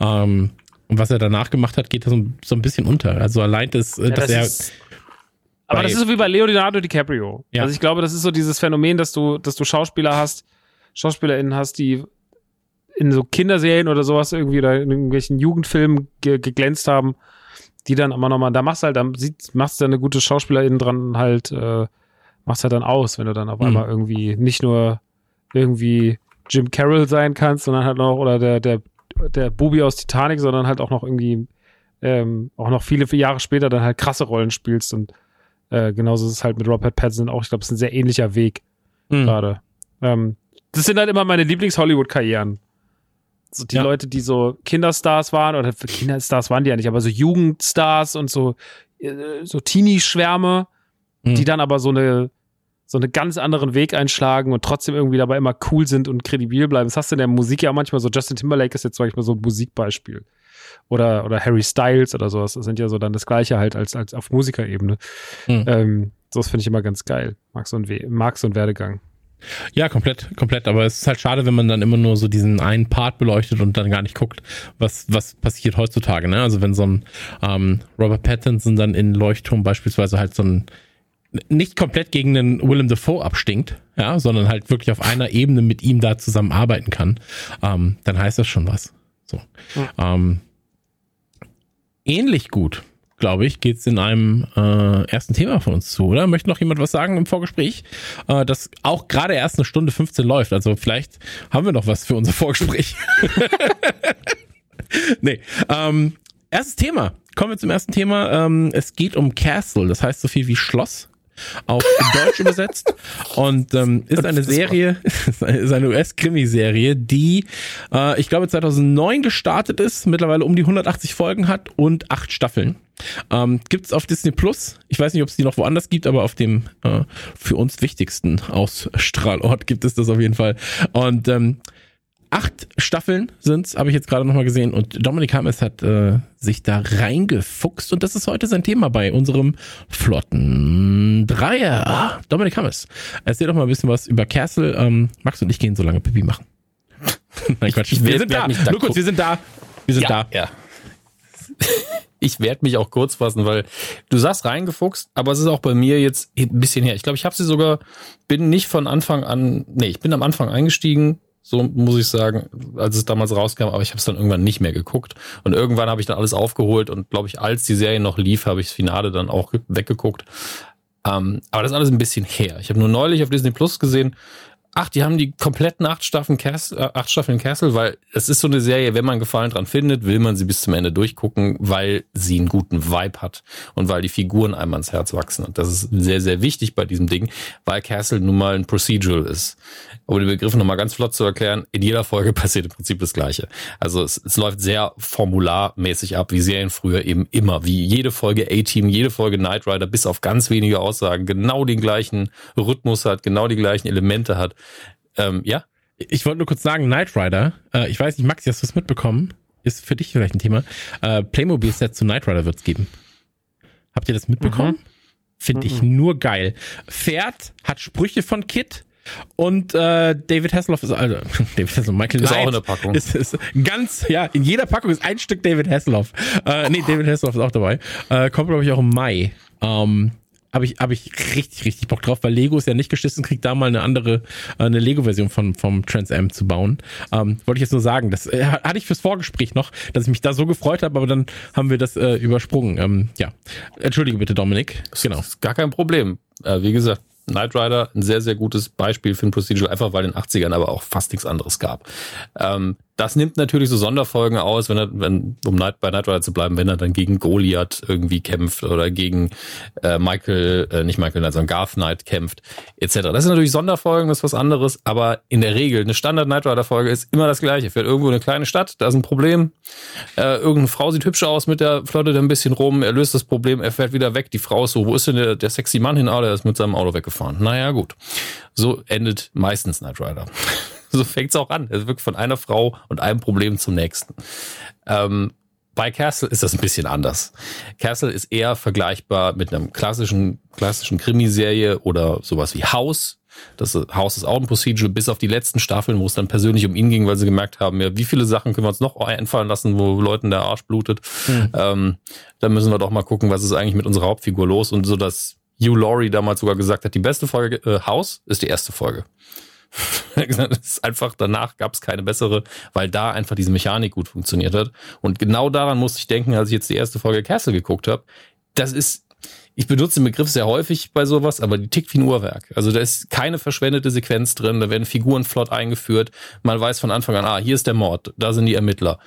Ähm, und was er danach gemacht hat, geht da so, so ein bisschen unter. Also allein das, Ja, dass das er, ist, aber das ist so wie bei Leonardo DiCaprio. Ja. Also ich glaube, das ist so dieses Phänomen, dass du, dass du Schauspieler hast, SchauspielerInnen hast, die in so Kinderserien oder sowas irgendwie oder in irgendwelchen Jugendfilmen ge geglänzt haben, die dann aber nochmal, da machst du halt, dann sieht, machst du eine gute SchauspielerInnen dran halt, äh, machst halt dann aus, wenn du dann auf Mhm. einmal irgendwie nicht nur irgendwie Jim Carroll sein kannst, sondern halt noch, oder der, der, der Bubi aus Titanic, sondern halt auch noch irgendwie, ähm, auch noch viele, viele Jahre später dann halt krasse Rollen spielst und äh, genauso ist es halt mit Robert Pattinson auch. Ich glaube, es ist ein sehr ähnlicher Weg Hm. gerade. Ähm, das sind halt immer meine Lieblings-Hollywood-Karrieren. So die Ja. Leute, die so Kinderstars waren, oder für Kinderstars waren die ja nicht, aber so Jugendstars und so, äh, so Teenie-Schwärme, Mhm. die dann aber so eine, so einen ganz anderen Weg einschlagen und trotzdem irgendwie dabei immer cool sind und kredibil bleiben. Das hast du in der Musik ja manchmal so. Justin Timberlake ist jetzt zum Beispiel so ein Musikbeispiel. Oder, oder Harry Styles oder sowas. Das sind ja so dann das Gleiche halt als, als auf Musikerebene. Mhm. Ähm, das finde ich immer ganz geil. Mag so ein, mag so ein Werdegang. Ja, komplett, komplett. Aber es ist halt schade, wenn man dann immer nur so diesen einen Part beleuchtet und dann gar nicht guckt, was, was passiert heutzutage. Ne? Also wenn so ein ähm, Robert Pattinson dann in Leuchtturm beispielsweise halt so ein nicht komplett gegen einen Willem Dafoe abstinkt, ja, sondern halt wirklich auf einer Ebene mit ihm da zusammen arbeiten kann, ähm, dann heißt das schon was. So. Ähm, ähnlich gut, glaube ich, geht's in einem äh, ersten Thema von uns zu, oder? Möchte noch jemand was sagen im Vorgespräch? Äh, das auch gerade erst eine Stunde 15 läuft, also vielleicht haben wir noch was für unser Vorgespräch. nee. Ähm, erstes Thema. Kommen wir zum ersten Thema. Ähm, es geht um Castle, das heißt so viel wie Schloss auf Deutsch übersetzt und ähm, ist eine Serie, ist eine US-Krimiserie, die äh, ich glaube 2009 gestartet ist, mittlerweile um die 180 Folgen hat und acht Staffeln. Ähm, gibt's auf Disney Plus. Ich weiß nicht, ob es die noch woanders gibt, aber auf dem äh, für uns wichtigsten Ausstrahlort gibt es das auf jeden Fall. Und ähm, acht Staffeln sind's, habe ich jetzt gerade nochmal gesehen. Und Dominik Hammes hat äh, sich da reingefuchst. Und das ist heute sein Thema bei unserem flotten Dreier. Dominik Hammes, erzähl doch mal ein bisschen was über Castle. Ähm, Max und ich gehen so lange Pipi machen. Nein, Quatsch. ich wir werd- sind da. da Nur kurz, wir sind da. Wir sind da. ja. Ich werde mich auch kurz fassen, weil du sagst reingefuchst, aber es ist auch bei mir jetzt ein bisschen her. Ich glaube, ich habe sie sogar, bin nicht von Anfang an, nee, ich bin am Anfang eingestiegen, so muss ich sagen, als es damals rauskam, aber ich habe es dann irgendwann nicht mehr geguckt. Und irgendwann habe ich dann alles aufgeholt und glaube ich, als die Serie noch lief, habe ich das Finale dann auch ge- weggeguckt. Ähm, aber das ist alles ein bisschen her. Ich habe nur neulich auf Disney Plus gesehen, ach, die haben die kompletten acht Staffeln, Castle, äh, acht Staffeln Castle, weil es ist so eine Serie, wenn man Gefallen dran findet, will man sie bis zum Ende durchgucken, weil sie einen guten Vibe hat und weil die Figuren einem ans Herz wachsen. Und das ist sehr, sehr wichtig bei diesem Ding, weil Castle nun mal ein Procedural ist. Um den Begriff nochmal ganz flott zu erklären, in jeder Folge passiert im Prinzip das Gleiche. Also es, es läuft sehr formularmäßig ab, wie Serien früher eben immer, wie jede Folge A-Team, jede Folge Knight Rider, bis auf ganz wenige Aussagen, genau den gleichen Rhythmus hat, genau die gleichen Elemente hat. Ähm, ja, Ich wollte nur kurz sagen, Knight Rider, äh, ich weiß nicht, Maxi, hast du es mitbekommen? Ist für dich vielleicht ein Thema. Äh, Playmobil-Set zu Knight Rider wird's geben. Habt ihr das mitbekommen? Finde ich nur geil. Pferd hat Sprüche von Kit und äh, David Hasselhoff ist also David Hasselhoff, Michael Ist auch Knight in der Packung. Ist, ist ganz, ja, in jeder Packung ist ein Stück David Hasselhoff. Äh, nee, David Hasselhoff ist auch dabei. Äh, kommt, glaube ich, auch im Mai. Ähm, habe ich, hab ich richtig, richtig Bock drauf, weil Lego ist ja nicht geschissen, kriegt da mal eine andere, äh, eine Lego-Version von, vom Trans Am zu bauen. Ähm, wollte ich jetzt nur sagen, das äh, hatte ich fürs Vorgespräch noch, dass ich mich da so gefreut habe, aber dann haben wir das äh, übersprungen. Ähm, ja, entschuldige bitte, Dominik. Genau. Ist gar kein Problem. Äh, wie gesagt, Knight Rider, ein sehr, sehr gutes Beispiel für ein Procedural, einfach weil in den 80ern aber auch fast nichts anderes gab. Ähm, das nimmt natürlich so Sonderfolgen aus, wenn er, wenn, um Knight, bei Knight Rider zu bleiben, wenn er dann gegen Goliath irgendwie kämpft oder gegen äh, Michael, äh, nicht Michael Knight, sondern Garth Knight kämpft, etc. Das sind natürlich Sonderfolgen, das ist was anderes, aber in der Regel, eine Standard Knight Rider Folge ist immer das gleiche. Fährt irgendwo in eine kleine Stadt, da ist ein Problem, äh, irgendeine Frau sieht hübsch aus mit der Flotte da ein bisschen rum, er löst das Problem, er fährt wieder weg, die Frau ist so, wo ist denn der, der sexy Mann hin? Ah, der ist mit seinem Auto weggefahren. Naja, gut. So endet meistens Knight Rider. So fängt's auch an. Es wirkt von einer Frau und einem Problem zum nächsten. Ähm, bei Castle ist das ein bisschen anders. Castle ist eher vergleichbar mit einem klassischen, klassischen Krimiserie oder sowas wie House. Das House ist auch ein Procedural, bis auf die letzten Staffeln, wo es dann persönlich um ihn ging, weil sie gemerkt haben, ja, wie viele Sachen können wir uns noch einfallen lassen, wo Leuten der Arsch blutet. Ähm, da müssen wir doch mal gucken, was ist eigentlich mit unserer Hauptfigur los. Und so, dass Hugh Laurie damals sogar gesagt hat, die beste Folge äh, House ist die erste Folge. Ist einfach danach gab es keine bessere, weil da einfach diese Mechanik gut funktioniert hat. Und genau daran musste ich denken, als ich jetzt die erste Folge Castle geguckt habe. Das ist, ich benutze den Begriff sehr häufig bei sowas, aber die tickt wie ein Uhrwerk. Also da ist keine verschwendete Sequenz drin, da werden Figuren flott eingeführt. Man weiß von Anfang an, ah, hier ist der Mord, da sind die Ermittler.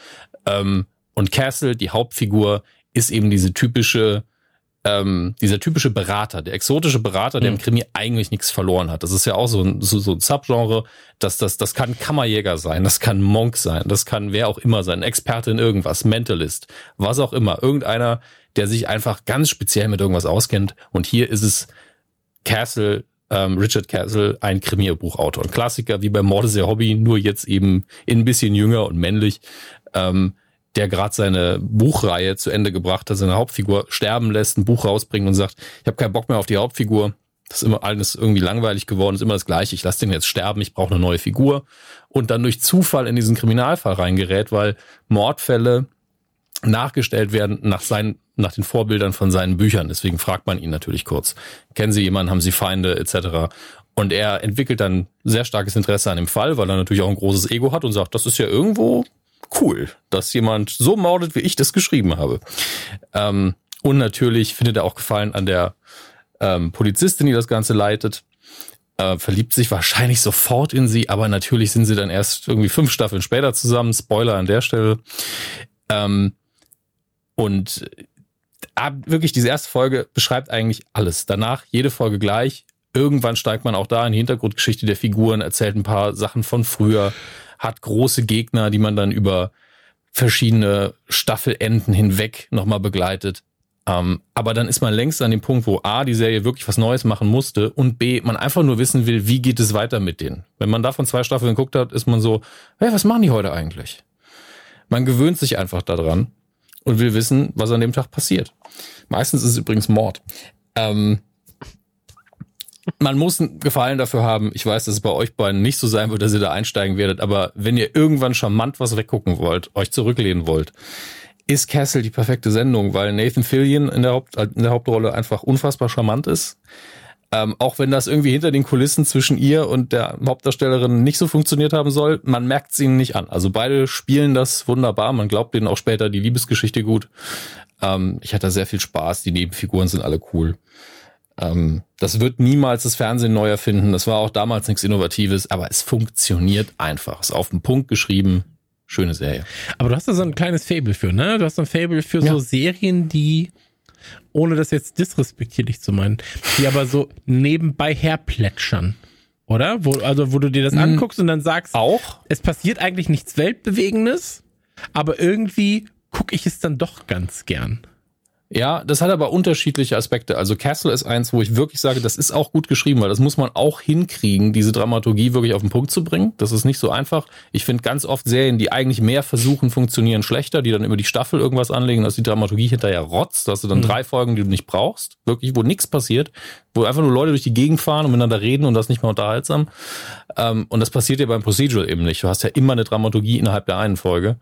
Ähm, und Castle, die Hauptfigur, ist eben diese typische ähm, dieser typische Berater, der exotische Berater, der Mhm. im Krimi eigentlich nichts verloren hat. Das ist ja auch so ein, so, so ein Subgenre, dass das, das kann Kammerjäger sein, das kann Monk sein, das kann wer auch immer sein, Experte in irgendwas, Mentalist, was auch immer, irgendeiner, der sich einfach ganz speziell mit irgendwas auskennt. Und hier ist es Castle, ähm, Richard Castle, ein Krimibuchautor, ein Klassiker wie bei Morde Hobby, nur jetzt eben ein bisschen jünger und männlich. Ähm, der gerade seine Buchreihe zu Ende gebracht hat, seine Hauptfigur sterben lässt, ein Buch rausbringt und sagt, ich habe keinen Bock mehr auf die Hauptfigur. Das ist immer alles irgendwie langweilig geworden, ist immer das gleiche. Ich lasse den jetzt sterben, ich brauche eine neue Figur. Und dann durch Zufall in diesen Kriminalfall reingerät, weil Mordfälle nachgestellt werden nach seinen, nach den Vorbildern von seinen Büchern. Deswegen fragt man ihn natürlich kurz. Kennen Sie jemanden, haben Sie Feinde, etc. Und er entwickelt dann sehr starkes Interesse an dem Fall, weil er natürlich auch ein großes Ego hat und sagt, das ist ja irgendwo cool, dass jemand so mordet, wie ich das geschrieben habe. Ähm, und natürlich findet er auch Gefallen an der ähm, Polizistin, die das Ganze leitet. Äh, verliebt sich wahrscheinlich sofort in sie, aber natürlich sind sie dann erst irgendwie fünf Staffeln später zusammen. Spoiler an der Stelle. Ähm, und ab, wirklich diese erste Folge beschreibt eigentlich alles. Danach jede Folge gleich. Irgendwann steigt man auch da in die Hintergrundgeschichte der Figuren, erzählt ein paar Sachen von früher, hat große Gegner, die man dann über verschiedene Staffelenden hinweg nochmal begleitet. Ähm, aber dann ist man längst an dem Punkt, wo A, die Serie wirklich was Neues machen musste und B, man einfach nur wissen will, wie geht es weiter mit denen. Wenn man davon zwei Staffeln geguckt hat, ist man so, hey, was machen die heute eigentlich? Man gewöhnt sich einfach daran und will wissen, was an dem Tag passiert. Meistens ist es übrigens Mord. Ähm, man muss einen Gefallen dafür haben. Ich weiß, dass es bei euch beiden nicht so sein wird, dass ihr da einsteigen werdet, aber wenn ihr irgendwann charmant was weggucken wollt, euch zurücklehnen wollt, ist Castle die perfekte Sendung, weil Nathan Fillion in der, Haupt, in der Hauptrolle einfach unfassbar charmant ist. Ähm, auch wenn das irgendwie hinter den Kulissen zwischen ihr und der Hauptdarstellerin nicht so funktioniert haben soll, man merkt es ihnen nicht an. Also beide spielen das wunderbar. Man glaubt denen auch später die Liebesgeschichte gut. Ähm, ich hatte sehr viel Spaß. Die Nebenfiguren sind alle cool. Ähm, das wird niemals das Fernsehen neu erfinden. Das war auch damals nichts Innovatives, aber es funktioniert einfach. Ist auf den Punkt geschrieben. Schöne Serie. Aber du hast da so ein kleines Fable für, ne? Du hast so ein Fable für Ja. so Serien, die, ohne das jetzt disrespektierlich zu meinen, die aber so nebenbei herplätschern. Oder? Wo, also, wo du dir das Mhm. anguckst und dann sagst, Auch? es passiert eigentlich nichts Weltbewegendes, aber irgendwie gucke ich es dann doch ganz gern. Ja, das hat aber unterschiedliche Aspekte. Also Castle ist eins, wo ich wirklich sage, das ist auch gut geschrieben, weil das muss man auch hinkriegen, diese Dramaturgie wirklich auf den Punkt zu bringen. Das ist nicht so einfach. Ich finde ganz oft Serien, die eigentlich mehr versuchen, funktionieren schlechter, die dann über die Staffel irgendwas anlegen, dass die Dramaturgie hinterher rotzt, dass du dann Mhm. drei Folgen, die du nicht brauchst, wirklich, wo nichts passiert, wo einfach nur Leute durch die Gegend fahren und miteinander reden und das ist nicht mehr unterhaltsam. Ähm, und das passiert ja beim Procedural eben nicht. Du hast ja immer eine Dramaturgie innerhalb der einen Folge.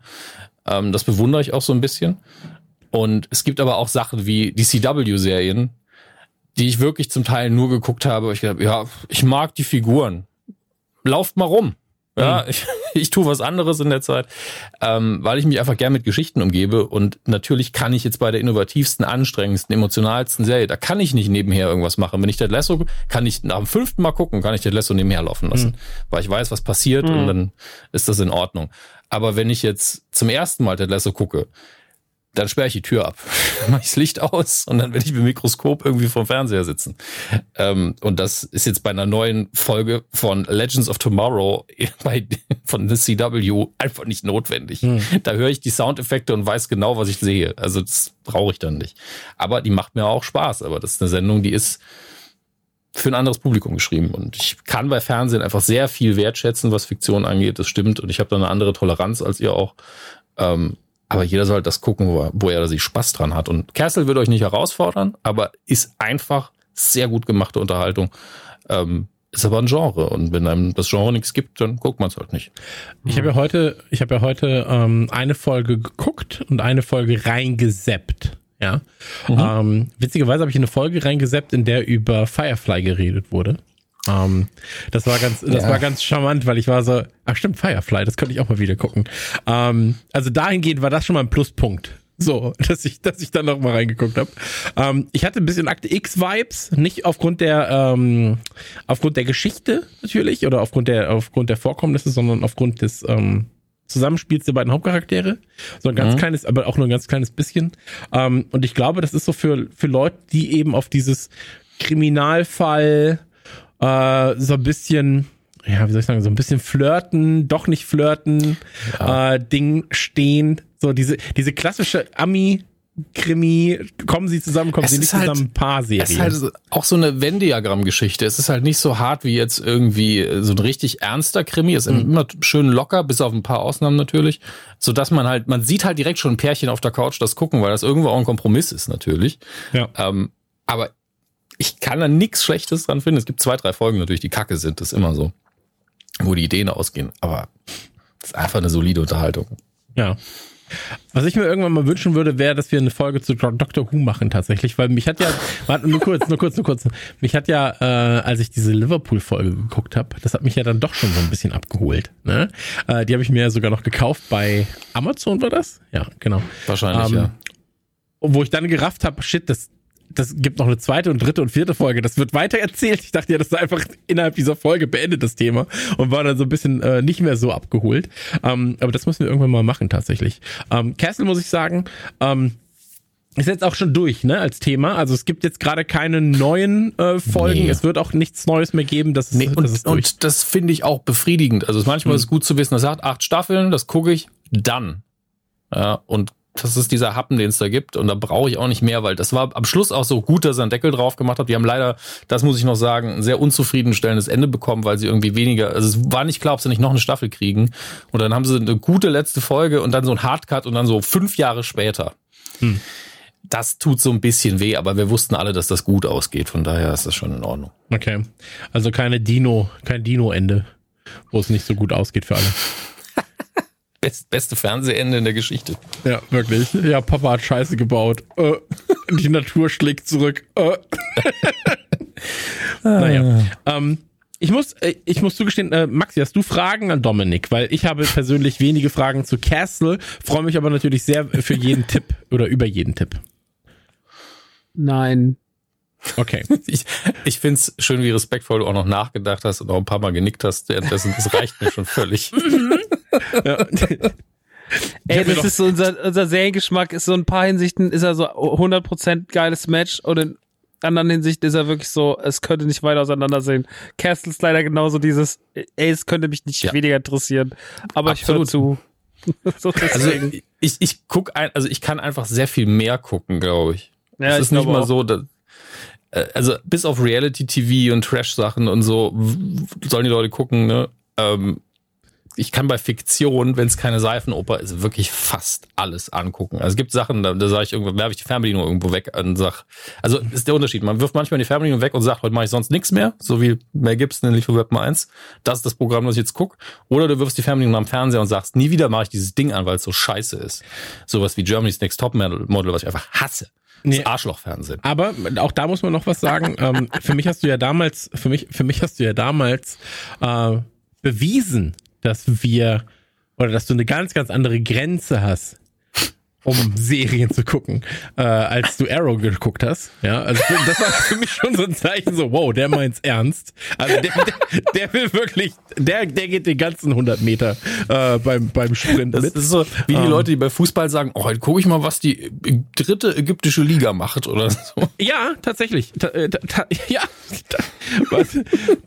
Ähm, das bewundere ich auch so ein bisschen. Und es gibt aber auch Sachen wie die CW-Serien, die ich wirklich zum Teil nur geguckt habe. Ich gedacht, ja, ich mag die Figuren. Lauft mal rum. Ja, ich, ich tue was anderes in der Zeit, ähm, weil ich mich einfach gern mit Geschichten umgebe. Und natürlich kann ich jetzt bei der innovativsten, anstrengendsten, emotionalsten Serie, da kann ich nicht nebenher irgendwas machen. Wenn ich Ted Lasso, kann ich nach dem fünften Mal gucken, kann ich Ted Lasso nebenher laufen lassen, weil ich weiß, was passiert und dann ist das in Ordnung. Aber wenn ich jetzt zum ersten Mal Ted Lasso gucke, dann sperre ich die Tür ab, mache ich das Licht aus und dann werde ich mit dem Mikroskop irgendwie vom Fernseher sitzen. Ähm, und das ist jetzt bei einer neuen Folge von Legends of Tomorrow bei, von The CW einfach nicht notwendig. Da höre ich die Soundeffekte und weiß genau, was ich sehe. Also das brauche ich dann nicht. Aber die macht mir auch Spaß. Aber das ist eine Sendung, die ist für ein anderes Publikum geschrieben. Und ich kann bei Fernsehen einfach sehr viel wertschätzen, was Fiktion angeht. Das stimmt. Und ich habe da eine andere Toleranz als ihr auch. Ähm, aber jeder soll halt das gucken, wo er, wo er sich Spaß dran hat. Und Castle wird euch nicht herausfordern, aber ist einfach sehr gut gemachte Unterhaltung. Ähm, ist aber ein Genre. Und wenn einem das Genre nichts gibt, dann guckt man es halt nicht. Ich habe ja heute, ich habe ja heute ähm, eine Folge geguckt und eine Folge reingeseppt. Ja. Ähm, witzigerweise habe ich eine Folge reingeseppt, in der über Firefly geredet wurde. Ähm, das war ganz, das Ja. war ganz charmant, weil ich war so, ach stimmt, Firefly, das könnte ich auch mal wieder gucken. Ähm, also dahingehend war das schon mal ein Pluspunkt. So, dass ich, dass ich dann noch mal reingeguckt habe. Ähm, ich hatte ein bisschen Akte X-Vibes, nicht aufgrund der, ähm, aufgrund der Geschichte natürlich oder aufgrund der, aufgrund der Vorkommnisse, sondern aufgrund des, ähm, Zusammenspiels der beiden Hauptcharaktere. So ein ganz Mhm. kleines, aber auch nur ein ganz kleines bisschen. Und ich glaube, das ist so für, für Leute, die eben auf dieses Kriminalfall äh, so ein bisschen, ja, wie soll ich sagen, so ein bisschen flirten, doch nicht flirten, äh, Ding stehen. So diese, diese klassische Ami- Krimi, kommen sie zusammen, kommen Es sie nicht halt- zusammen, Paar-Serie. Es ist halt auch so eine Venn-Diagramm-Geschichte. Es ist halt nicht so hart wie jetzt irgendwie äh, so ein richtig ernster Krimi. Es ist Mhm. immer schön locker, bis auf ein paar Ausnahmen natürlich. So dass man halt, man sieht halt direkt schon ein Pärchen auf der Couch das gucken, weil das irgendwo auch ein Kompromiss ist natürlich. Ja. Ähm, aber ich kann da nichts Schlechtes dran finden. Es gibt zwei, drei Folgen natürlich, die kacke sind. Das ist immer so. Wo die Ideen ausgehen. Aber es ist einfach eine solide Unterhaltung. Ja. Was ich mir irgendwann mal wünschen würde, wäre, dass wir eine Folge zu Doctor Who machen tatsächlich, weil mich hat ja, warte, nur kurz, nur kurz, nur kurz, mich hat ja, äh, als ich diese Liverpool-Folge geguckt habe, das hat mich ja dann doch schon so ein bisschen abgeholt. Ne? Äh, die habe ich mir ja sogar noch gekauft bei Amazon, war das? Ja, genau. Wahrscheinlich, Ähm, ja. Wo ich dann gerafft habe, shit, das, das gibt noch eine zweite und dritte und vierte Folge. Das wird weiter erzählt. Ich dachte ja, das ist einfach innerhalb dieser Folge beendet das Thema und war dann so ein bisschen äh, nicht mehr so abgeholt. Ähm, aber das müssen wir irgendwann mal machen tatsächlich. Ähm, Castle muss ich sagen, ähm, ist jetzt auch schon durch, ne, als Thema. Also es gibt jetzt gerade keine neuen äh, Folgen. Nee. Es wird auch nichts Neues mehr geben. Das ist, Nee, das und, ist durch. und das finde ich auch befriedigend. Also manchmal ist es gut zu wissen, das sagt acht Staffeln, das gucke ich dann. Ja, und das ist dieser Happen, den es da gibt. Und da brauche ich auch nicht mehr, weil das war am Schluss auch so gut, dass er einen Deckel drauf gemacht hat. Die haben leider, das muss ich noch sagen, ein sehr unzufriedenstellendes Ende bekommen, weil sie irgendwie weniger, also es war nicht klar, ob sie nicht noch eine Staffel kriegen. Und dann haben sie eine gute letzte Folge und dann so ein Hardcut und dann so fünf Jahre später. Hm. Das tut so ein bisschen weh, aber wir wussten alle, dass das gut ausgeht. Von daher ist das schon in Ordnung. Okay. Also keine Dino, kein Dino-Ende, wo es nicht so gut ausgeht für alle. Best, beste Fernsehende in der Geschichte. Ja, wirklich. Ja, Papa hat Scheiße gebaut. Äh, die Natur schlägt zurück. Äh. naja. Ähm, ich muss, äh, ich muss zugestehen, äh, Maxi, hast du Fragen an Dominik? Weil ich habe persönlich wenige Fragen zu Castle, freue mich aber natürlich sehr für jeden Tipp oder über jeden Tipp. Nein. Okay. Ich, ich finde es schön, wie respektvoll du auch noch nachgedacht hast und auch ein paar Mal genickt hast. Währenddessen, das reicht mir schon völlig. Ja. Ey, das ist so unser, unser Seriengeschmack ist so in ein paar Hinsichten ist er so 100% geiles Match und in anderen Hinsichten ist er wirklich so, es könnte nicht weiter auseinandersehen. Castle ist leider genauso dieses, ey, es könnte mich nicht Ja. weniger interessieren, aber ich höre Absolut. zu. so Also ich, ich guck ein, also ich kann einfach sehr viel mehr gucken, glaube ich. Ja, es ist nicht mal auch. so, dass, äh, also bis auf Reality-TV und Trash-Sachen und so sollen die Leute gucken, ne? Ähm, ich kann bei Fiktion, wenn es keine Seifenoper ist, wirklich fast alles angucken. Also es gibt Sachen, da, da sage ich irgendwo, werfe ich die Fernbedienung irgendwo weg und sag, also ist der Unterschied. Man wirft manchmal die Fernbedienung weg und sagt, heute mache ich sonst nichts mehr, so wie Mel Gibson in Lieferweb 1. Das ist das Programm, das ich jetzt guck. Oder du wirfst die Fernbedienung am Fernseher und sagst, nie wieder mache ich dieses Ding an, weil es so scheiße ist. Sowas wie Germany's Next Top Model, was ich einfach hasse. Nee. Das Arschlochfernsehen. Aber auch da muss man noch was sagen. ähm, für mich hast du ja damals, für mich, für mich hast du ja damals äh, bewiesen, dass wir oder dass du eine ganz, ganz andere Grenze hast, um Serien zu gucken, äh, als du Arrow geguckt hast. Ja, also das war für mich schon so ein Zeichen, so wow, der meint's ernst. Also der, der, der will wirklich, der, der geht den ganzen 100 Meter äh, beim beim Sprint Das mit. ist so wie die Ähm. Leute, die bei Fußball sagen, oh, heute gucke ich mal, was die dritte ägyptische Liga macht oder so. Ja, tatsächlich. Ta, äh, ta, ta, ja, was?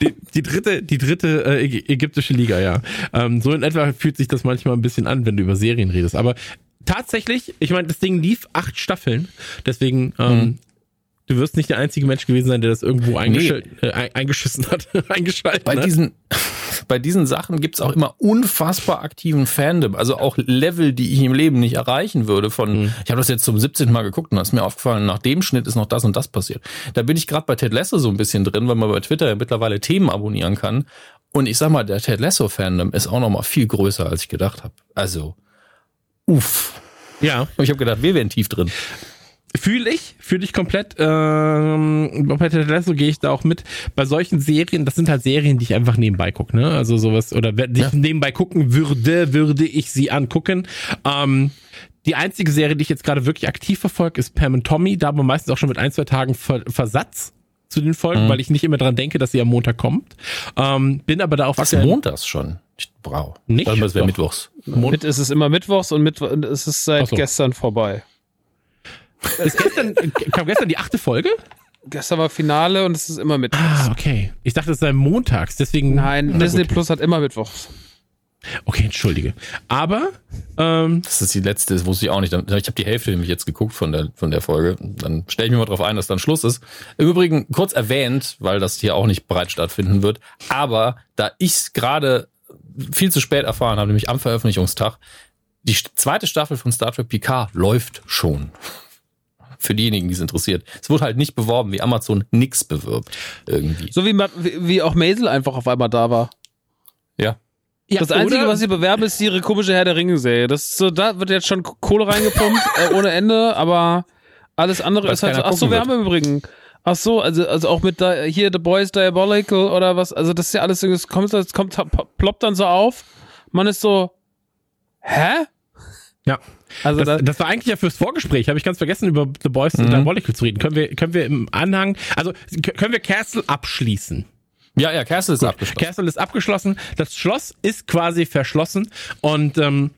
Die, die dritte, die dritte äh, Ägy- ägyptische Liga, ja. Ähm, so in etwa fühlt sich das manchmal ein bisschen an, wenn du über Serien redest. Aber tatsächlich, ich meine, das Ding lief acht Staffeln, deswegen. Ähm, Du wirst nicht der einzige Mensch gewesen sein, der das irgendwo eingesch äh, ein- eingeschissen hat, eingeschaltet Bei hat. diesen, bei diesen Sachen gibt's auch immer unfassbar aktiven Fandom, also auch Level, die ich im Leben nicht erreichen würde. Von, Mhm. ich habe das jetzt zum 17. Mal geguckt und da ist mir aufgefallen, nach dem Schnitt ist noch das und das passiert. Da bin ich gerade bei Ted Lasso so ein bisschen drin, weil man bei Twitter ja mittlerweile Themen abonnieren kann. Und ich sag mal, der Ted Lasso Fandom ist auch noch mal viel größer, als ich gedacht habe. Also, uff. ja, Ich habe gedacht, wir wären tief drin. Fühle ich, fühle ich komplett. Ähm, bei Ted Lasso gehe ich da auch mit. Bei solchen Serien, das sind halt Serien, die ich einfach nebenbei gucke, ne? Also sowas, oder wenn ich Ja. nebenbei gucken würde, würde ich sie angucken. Ähm, die einzige Serie, die ich jetzt gerade wirklich aktiv verfolge, ist Pam und Tommy, da aber meistens auch schon mit ein, zwei Tagen Ver Versatz zu den Folgen, Mhm. weil ich nicht immer dran denke, dass sie am Montag kommt. Ähm, bin aber da auch Was aktuell- montags schon? Wow. Nicht? Dann das wäre mittwochs. Mit ist es immer Mittwochs und Mittwo und es ist seit so. gestern vorbei. Ist gestern, kam gestern die achte Folge? Gestern war Finale und es ist immer Mittwochs. Ah, okay. Ich dachte, es sei montags, deswegen. Nein, Na Disney gut. Plus hat immer Mittwochs. Okay, entschuldige. Aber, ähm, Das ist die letzte, das wusste ich auch nicht. Ich habe die Hälfte nämlich jetzt geguckt von der, von der Folge. Dann stelle ich mir mal drauf ein, dass dann Schluss ist. Im Übrigen kurz erwähnt, weil das hier auch nicht bereit stattfinden wird. Aber da ich es gerade viel zu spät erfahren habe, nämlich am Veröffentlichungstag, die zweite Staffel von Star Trek Picard läuft schon. Für diejenigen, die es interessiert. Es wurde halt nicht beworben, wie Amazon nix bewirbt. Irgendwie. So wie, wie, auch Maisel einfach auf einmal da war. Ja. ja, Das Einzige, was sie bewerben, ist ihre komische Herr der Ringe-Serie. Das so, da wird jetzt schon Kohle reingepumpt, äh, ohne Ende, aber alles andere Weil ist halt so. keiner Ach so, gucken wir wird. haben im Übrigen. Ach so, also, also auch mit da, hier The Boys Diabolical oder was, also das ist ja alles, es kommt, es kommt, ploppt dann so auf. Man ist so, hä? Ja. Also Das, da, das war eigentlich ja fürs Vorgespräch. Habe ich ganz vergessen, über The Boys Mhm. Diabolical zu reden. Können wir, können wir im Anhang, also können wir Castle abschließen? Ja, ja, Castle ist abgeschlossen. Castle ist abgeschlossen. Das Schloss ist quasi verschlossen. Und ähm,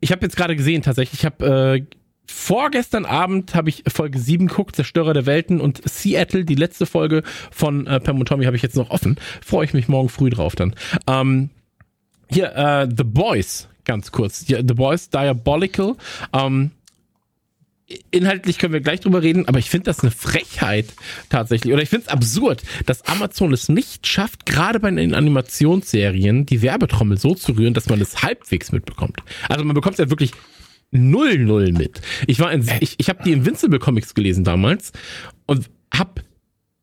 ich habe jetzt gerade gesehen, tatsächlich, ich habe äh, vorgestern Abend habe ich Folge 7 geguckt, Zerstörer der Welten und Seattle, die letzte Folge von äh, Pam und Tommy habe ich jetzt noch offen. Freue ich mich morgen früh drauf dann. Ähm, hier, äh, The Boys, ganz kurz. Hier, The Boys Diabolical. Ähm, inhaltlich können wir gleich drüber reden, aber ich finde das eine Frechheit tatsächlich. Oder ich finde es absurd, dass Amazon es nicht schafft, gerade bei den Animationsserien die Werbetrommel so zu rühren, dass man es halbwegs mitbekommt. Also man bekommt es ja wirklich null null mit. Ich war in, ich, ich habe die Invincible Comics gelesen damals und hab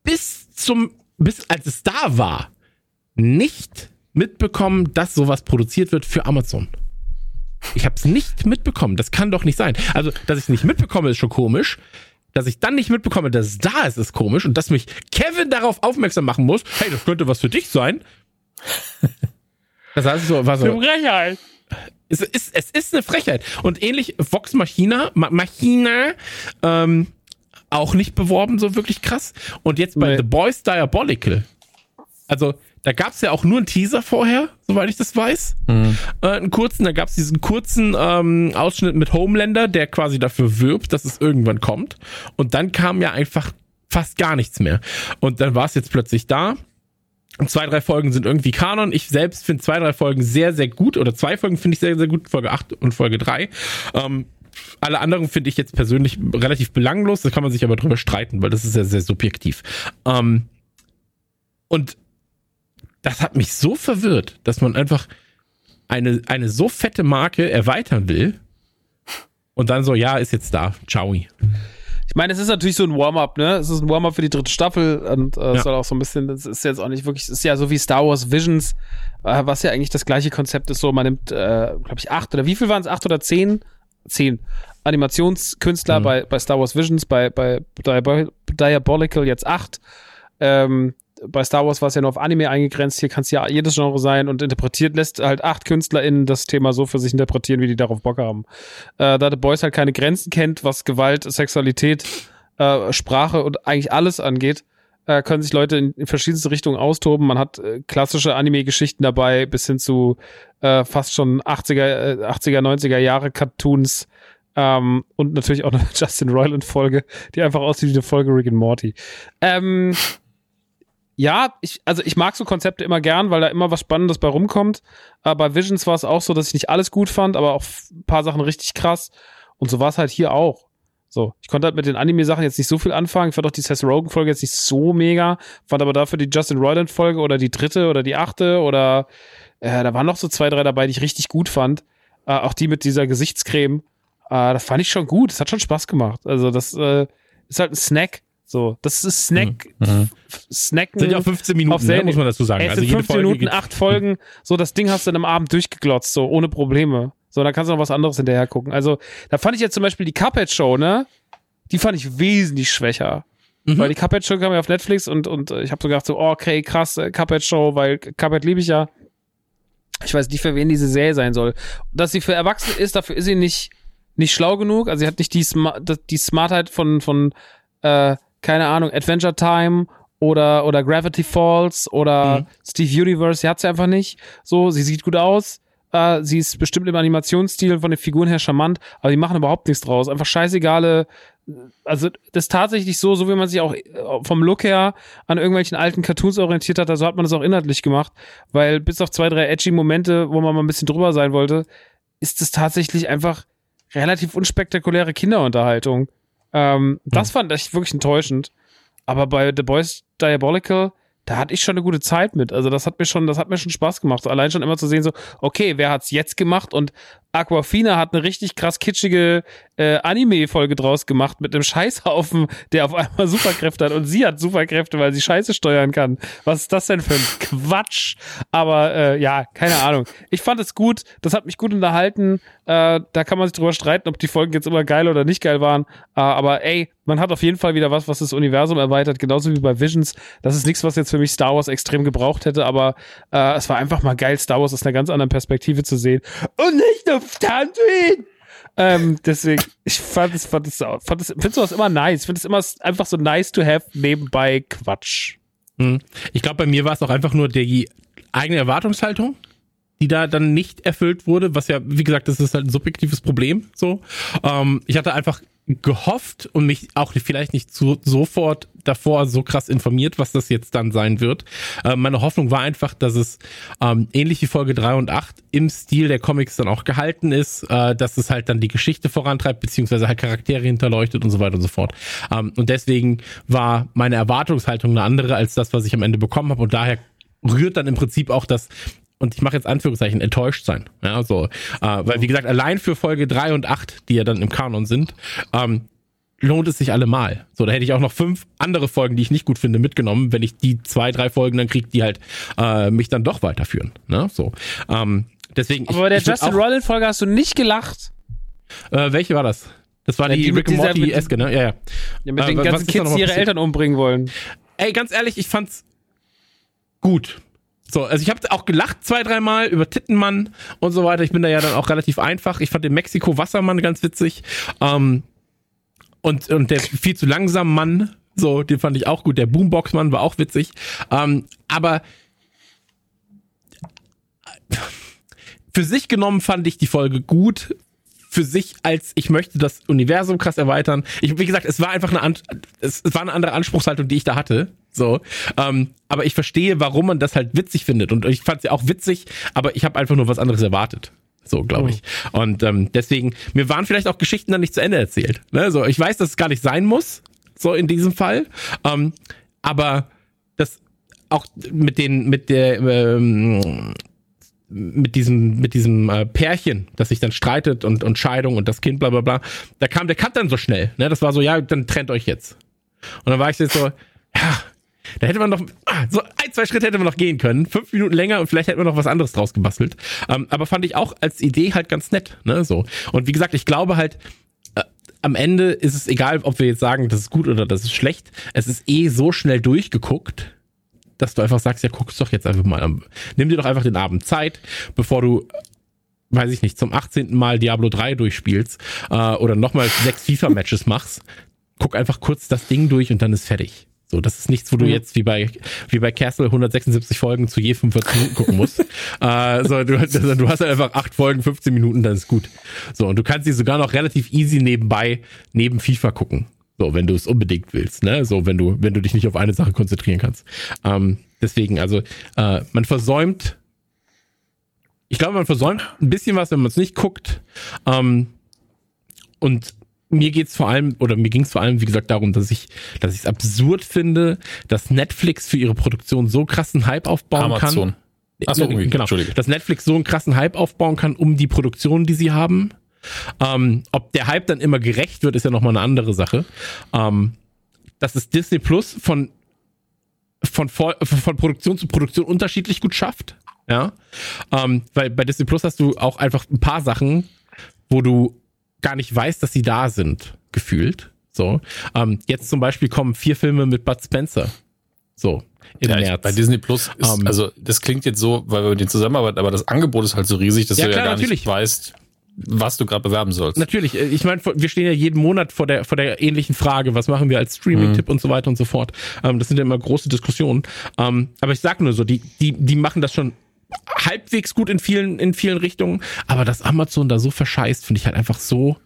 bis zum bis als es da war nicht mitbekommen, dass sowas produziert wird für Amazon. Ich habe es nicht mitbekommen. Das kann doch nicht sein. Also, dass ich es nicht mitbekomme, ist schon komisch. Dass ich dann nicht mitbekomme, dass es da ist, ist komisch. Und dass mich Kevin darauf aufmerksam machen muss, hey, das könnte was für dich sein. Das heißt so, war so. Frechheit. Es ist, es ist eine Frechheit. Und ähnlich Vox Machina, Ma Machina, ähm, auch nicht beworben, so wirklich krass. Und jetzt bei Nee. The Boys Diabolical. Also, da gab's ja auch nur einen Teaser vorher, soweit ich das weiß. Mhm. Äh, einen kurzen, da gab's diesen kurzen ähm, Ausschnitt mit Homelander, der quasi dafür wirbt, dass es irgendwann kommt. Und dann kam ja einfach fast gar nichts mehr. Und dann war es jetzt plötzlich da. Zwei, drei Folgen sind irgendwie Kanon. Ich selbst finde zwei, drei Folgen sehr, sehr gut. Oder zwei Folgen finde ich sehr, sehr gut. Folge 8 und Folge 3. Ähm, alle anderen finde ich jetzt persönlich relativ belanglos. Da kann man sich aber drüber streiten, weil das ist ja sehr subjektiv. Ähm, und das hat mich so verwirrt, dass man einfach eine, eine so fette Marke erweitern will. Und dann so, ja, ist jetzt da. Ciao. Ich meine, es ist natürlich so ein Warm-up, ne? Es ist ein Warm-up für die dritte Staffel und äh, es Ja. soll auch so ein bisschen, das ist jetzt auch nicht wirklich, ist ja so wie Star Wars Visions, äh, was ja eigentlich das gleiche Konzept ist, so man nimmt, äh, glaube ich, acht oder wie viel waren es? Acht oder zehn? Zehn. Animationskünstler Mhm. bei, bei Star Wars Visions, bei, bei Diabol Diabolical jetzt acht. Ähm, bei Star Wars war es ja nur auf Anime eingegrenzt, hier kann es ja jedes Genre sein und interpretiert lässt halt acht KünstlerInnen das Thema so für sich interpretieren, wie die darauf Bock haben. Äh, da The Boys halt keine Grenzen kennt, was Gewalt, Sexualität, äh, Sprache und eigentlich alles angeht, äh, können sich Leute in, in verschiedenste Richtungen austoben. Man hat äh, klassische Anime-Geschichten dabei, bis hin zu äh, fast schon 80er, äh, 80er, 90er Jahre Cartoons ähm, und natürlich auch eine Justin Roiland-Folge, die einfach aussieht wie eine Folge Rick and Morty. Ähm, ja, ich, also ich mag so Konzepte immer gern, weil da immer was Spannendes bei rumkommt. Äh, bei Visions war es auch so, dass ich nicht alles gut fand, aber auch ein paar Sachen richtig krass. Und so war es halt hier auch. So, ich konnte halt mit den Anime-Sachen jetzt nicht so viel anfangen. Ich fand auch die Seth Rogen-Folge jetzt nicht so mega. Fand aber dafür die Justin Roiland-Folge oder die dritte oder die achte oder äh, da waren noch so zwei, drei dabei, die ich richtig gut fand. Äh, auch die mit dieser Gesichtscreme. Äh, das fand ich schon gut. Das hat schon Spaß gemacht. Also, das äh, ist halt ein Snack. So, das ist Snack. Mhm. Snacken. Sind ja auch 15 Minuten, Auf ne, muss man dazu sagen. Ey, also sind jede 15 Folge Minuten, geht- acht Folgen. So, das Ding hast du in einem Abend durchgeglotzt, so ohne Probleme. So, dann kannst du noch was anderes hinterher gucken. Also, da fand ich jetzt zum Beispiel die Cuphead Show, ne? Die fand ich wesentlich schwächer. Mhm. Weil die Cuphead Show kam ja auf Netflix und, und äh, ich habe so gedacht, so, oh, okay, krass, äh, Cuphead Show, weil Cuphead liebe ich ja. Ich weiß nicht, für wen diese Serie sein soll. Dass sie für Erwachsene ist, dafür ist sie nicht, nicht schlau genug. Also sie hat nicht die, Sma die Smartheit von, von äh, keine Ahnung, Adventure Time oder, oder Gravity Falls oder Mhm. Steve Universe, sie hat sie einfach nicht. So, sie sieht gut aus. Äh, sie ist bestimmt im Animationsstil von den Figuren her charmant, aber die machen überhaupt nichts draus. Einfach scheißegale. Also, das ist tatsächlich so, so wie man sich auch äh, vom Look her an irgendwelchen alten Cartoons orientiert hat, also hat man das auch inhaltlich gemacht, weil bis auf zwei, drei edgy Momente, wo man mal ein bisschen drüber sein wollte, ist es tatsächlich einfach relativ unspektakuläre Kinderunterhaltung. Ähm, das fand ich wirklich enttäuschend. Aber bei The Boys Diabolical, da hatte ich schon eine gute Zeit mit. Also das hat mir schon, das hat mir schon Spaß gemacht. Allein schon immer zu sehen, so, okay, wer hat's jetzt gemacht? Und Aquafina hat eine richtig krass kitschige äh, Anime-Folge draus gemacht mit einem Scheißhaufen, der auf einmal Superkräfte hat. Und sie hat Superkräfte, weil sie Scheiße steuern kann. Was ist das denn für ein Quatsch? Aber äh, ja, keine Ahnung. Ich fand es gut. Das hat mich gut unterhalten. Äh, da kann man sich drüber streiten, ob die Folgen jetzt immer geil oder nicht geil waren. Äh, aber ey, man hat auf jeden Fall wieder was, was das Universum erweitert, genauso wie bei Visions. Das ist nichts, was jetzt für mich Star Wars extrem gebraucht hätte, aber äh, es war einfach mal geil, Star Wars aus einer ganz anderen Perspektive zu sehen. Und nicht auf Tatooine! Ähm, deswegen, ich fand es, fand es, fand es, finde sowas immer nice. Ich finde es immer einfach so nice to have nebenbei Quatsch. Hm. Ich glaube, bei mir war es auch einfach nur die eigene Erwartungshaltung, die da dann nicht erfüllt wurde, was ja, wie gesagt, das ist halt ein subjektives Problem. So, ähm, ich hatte einfach gehofft und mich auch vielleicht nicht zu, sofort davor so krass informiert, was das jetzt dann sein wird. Äh, meine Hoffnung war einfach, dass es ähm, ähnlich wie Folge 3 und 8 im Stil der Comics dann auch gehalten ist, äh, dass es halt dann die Geschichte vorantreibt, beziehungsweise halt Charaktere hinterleuchtet und so weiter und so fort. Ähm, und deswegen war meine Erwartungshaltung eine andere als das, was ich am Ende bekommen habe und daher rührt dann im Prinzip auch das und ich mache jetzt Anführungszeichen, enttäuscht sein. Ja, so. Äh, weil, wie gesagt, allein für Folge 3 und 8, die ja dann im Kanon sind, ähm, lohnt es sich allemal. So, da hätte ich auch noch fünf andere Folgen, die ich nicht gut finde, mitgenommen, wenn ich die zwei, drei Folgen dann kriege, die halt äh, mich dann doch weiterführen. Ne? So. Ähm, deswegen. Aber bei der ich Justin auch, Roiland-Folge hast du nicht gelacht. äh, Welche war das? Das war Ja, die, die Rick and Morty Eske, ne? Ja, ja. Ja, mit Äh, den ganzen Kids, die ihre? Eltern umbringen wollen. Ey, ganz ehrlich, ich fand's gut. So, also ich habe auch gelacht zwei, dreimal über Tittenmann und so weiter. Ich bin da ja dann auch relativ einfach. Ich fand den Mexiko-Wassermann ganz witzig. Ähm, und, und der viel zu langsam Mann, so, den fand ich auch gut. Der Boombox-Mann war auch witzig. Ähm, aber für sich genommen fand ich die Folge gut. Für sich als ich möchte das Universum krass erweitern. Ich, wie gesagt, es war einfach eine, es war eine andere Anspruchshaltung, die ich da hatte. So, ähm, aber ich verstehe, warum man das halt witzig findet und ich fand sie auch witzig, aber ich habe einfach nur was anderes erwartet. So, glaube ich. Und ähm, deswegen, mir waren vielleicht auch Geschichten dann nicht zu Ende erzählt. Ne? So, ich weiß, dass es gar nicht sein muss, so in diesem Fall. Ähm, aber das auch mit den, mit der, ähm, mit diesem, mit diesem äh, Pärchen, das sich dann streitet und, und Scheidung und das Kind, bla bla bla, da kam der Cut dann so schnell. Ne? Das war so, ja, dann trennt euch jetzt. Und dann war ich jetzt so, ja, da hätte man noch, so ein, zwei Schritte hätte man noch gehen können. Fünf Minuten länger und vielleicht hätte man noch was anderes draus gebastelt. Ähm, aber fand ich auch als Idee halt ganz nett, ne, so. Und wie gesagt, ich glaube halt, äh, am Ende ist es egal, ob wir jetzt sagen, das ist gut oder das ist schlecht. Es ist eh so schnell durchgeguckt, dass du einfach sagst, ja, guck's doch jetzt einfach mal. Nimm dir doch einfach den Abend Zeit, bevor du weiß ich nicht, zum 18. Mal Diablo 3 durchspielst äh, oder nochmal sechs FIFA-Matches machst, guck einfach kurz das Ding durch und dann ist fertig. So, das ist nichts, wo du jetzt wie bei wie bei Castle 176 Folgen zu je 45 Minuten gucken musst. äh, so, du, du hast halt einfach acht Folgen, 15 Minuten, dann ist gut. So, und du kannst sie sogar noch relativ easy nebenbei neben FIFA gucken. So, wenn du es unbedingt willst, ne? So, wenn du wenn du dich nicht auf eine Sache konzentrieren kannst. Ähm, deswegen, also äh, man versäumt ich glaube, man versäumt ein bisschen was, wenn man es nicht guckt. Ähm, und mir geht's vor allem, oder mir ging's vor allem, wie gesagt, darum, dass ich, dass ich es absurd finde, dass Netflix für ihre Produktion so krassen Hype aufbauen Amazon. kann. Ach so, Ja, irgendwie, genau. Entschuldige. Dass Netflix so einen krassen Hype aufbauen kann um die Produktion, die sie haben. Ähm, ob der Hype dann immer gerecht wird, ist ja nochmal eine andere Sache. Ähm, dass es Disney Plus von, von, von Produktion zu Produktion unterschiedlich gut schafft. Ja. Ähm, weil bei Disney Plus hast du auch einfach ein paar Sachen, wo du gar nicht weißt, dass sie da sind, gefühlt. So. Ähm, jetzt zum Beispiel kommen vier Filme mit Bud Spencer. So. Im Ja, März. bei Disney Plus ist, Ähm, also das klingt jetzt so, weil wir mit denen zusammenarbeiten, aber das Angebot ist halt so riesig, dass Ja, du klar, ja gar natürlich. nicht weißt, was du gerade bewerben sollst. Natürlich, äh, ich meine, wir stehen ja jeden Monat vor der, vor der ähnlichen Frage, was machen wir als Streaming-Tipp mhm. und so weiter und so fort. Ähm, das sind ja immer große Diskussionen. Ähm, aber ich sag nur so, die, die, die machen das schon halbwegs gut in vielen, in vielen Richtungen, aber dass Amazon da so verscheißt, finde ich halt einfach so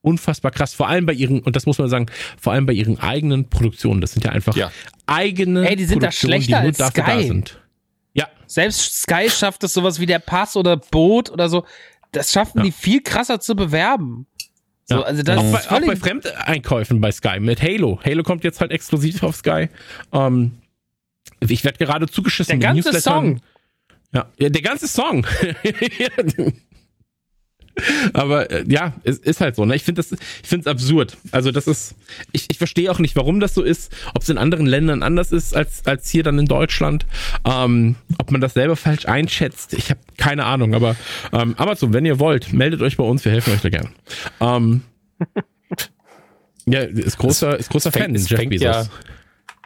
unfassbar krass. Vor allem bei ihren, und das muss man sagen, vor allem bei ihren eigenen Produktionen. Das sind ja einfach ja. eigene Ey, die sind da schlechter als Sky. Da sind. Ja. Selbst Sky schafft es sowas wie der Pass oder Boot oder so. Das schaffen ja. die viel krasser zu bewerben. So, ja. also das auch, bei, auch bei Fremdeinkäufen bei Sky mit Halo. Halo kommt jetzt halt exklusiv auf Sky. Ähm, ich werde gerade zugeschissen. Der ganze Song. Ja, ja, der ganze Song. Aber äh, ja, es ist halt so. Ne? Ich finde das, ich finde es absurd. Also das ist, ich, ich verstehe auch nicht, warum das so ist. Ob es in anderen Ländern anders ist als als hier dann in Deutschland. Ähm, ob man das selber falsch einschätzt. Ich habe keine Ahnung. Aber ähm, Amazon, wenn ihr wollt, meldet euch bei uns. Wir helfen euch da gerne. Ähm, ja, ist großer, ist großer Fan. Es fängt, ja,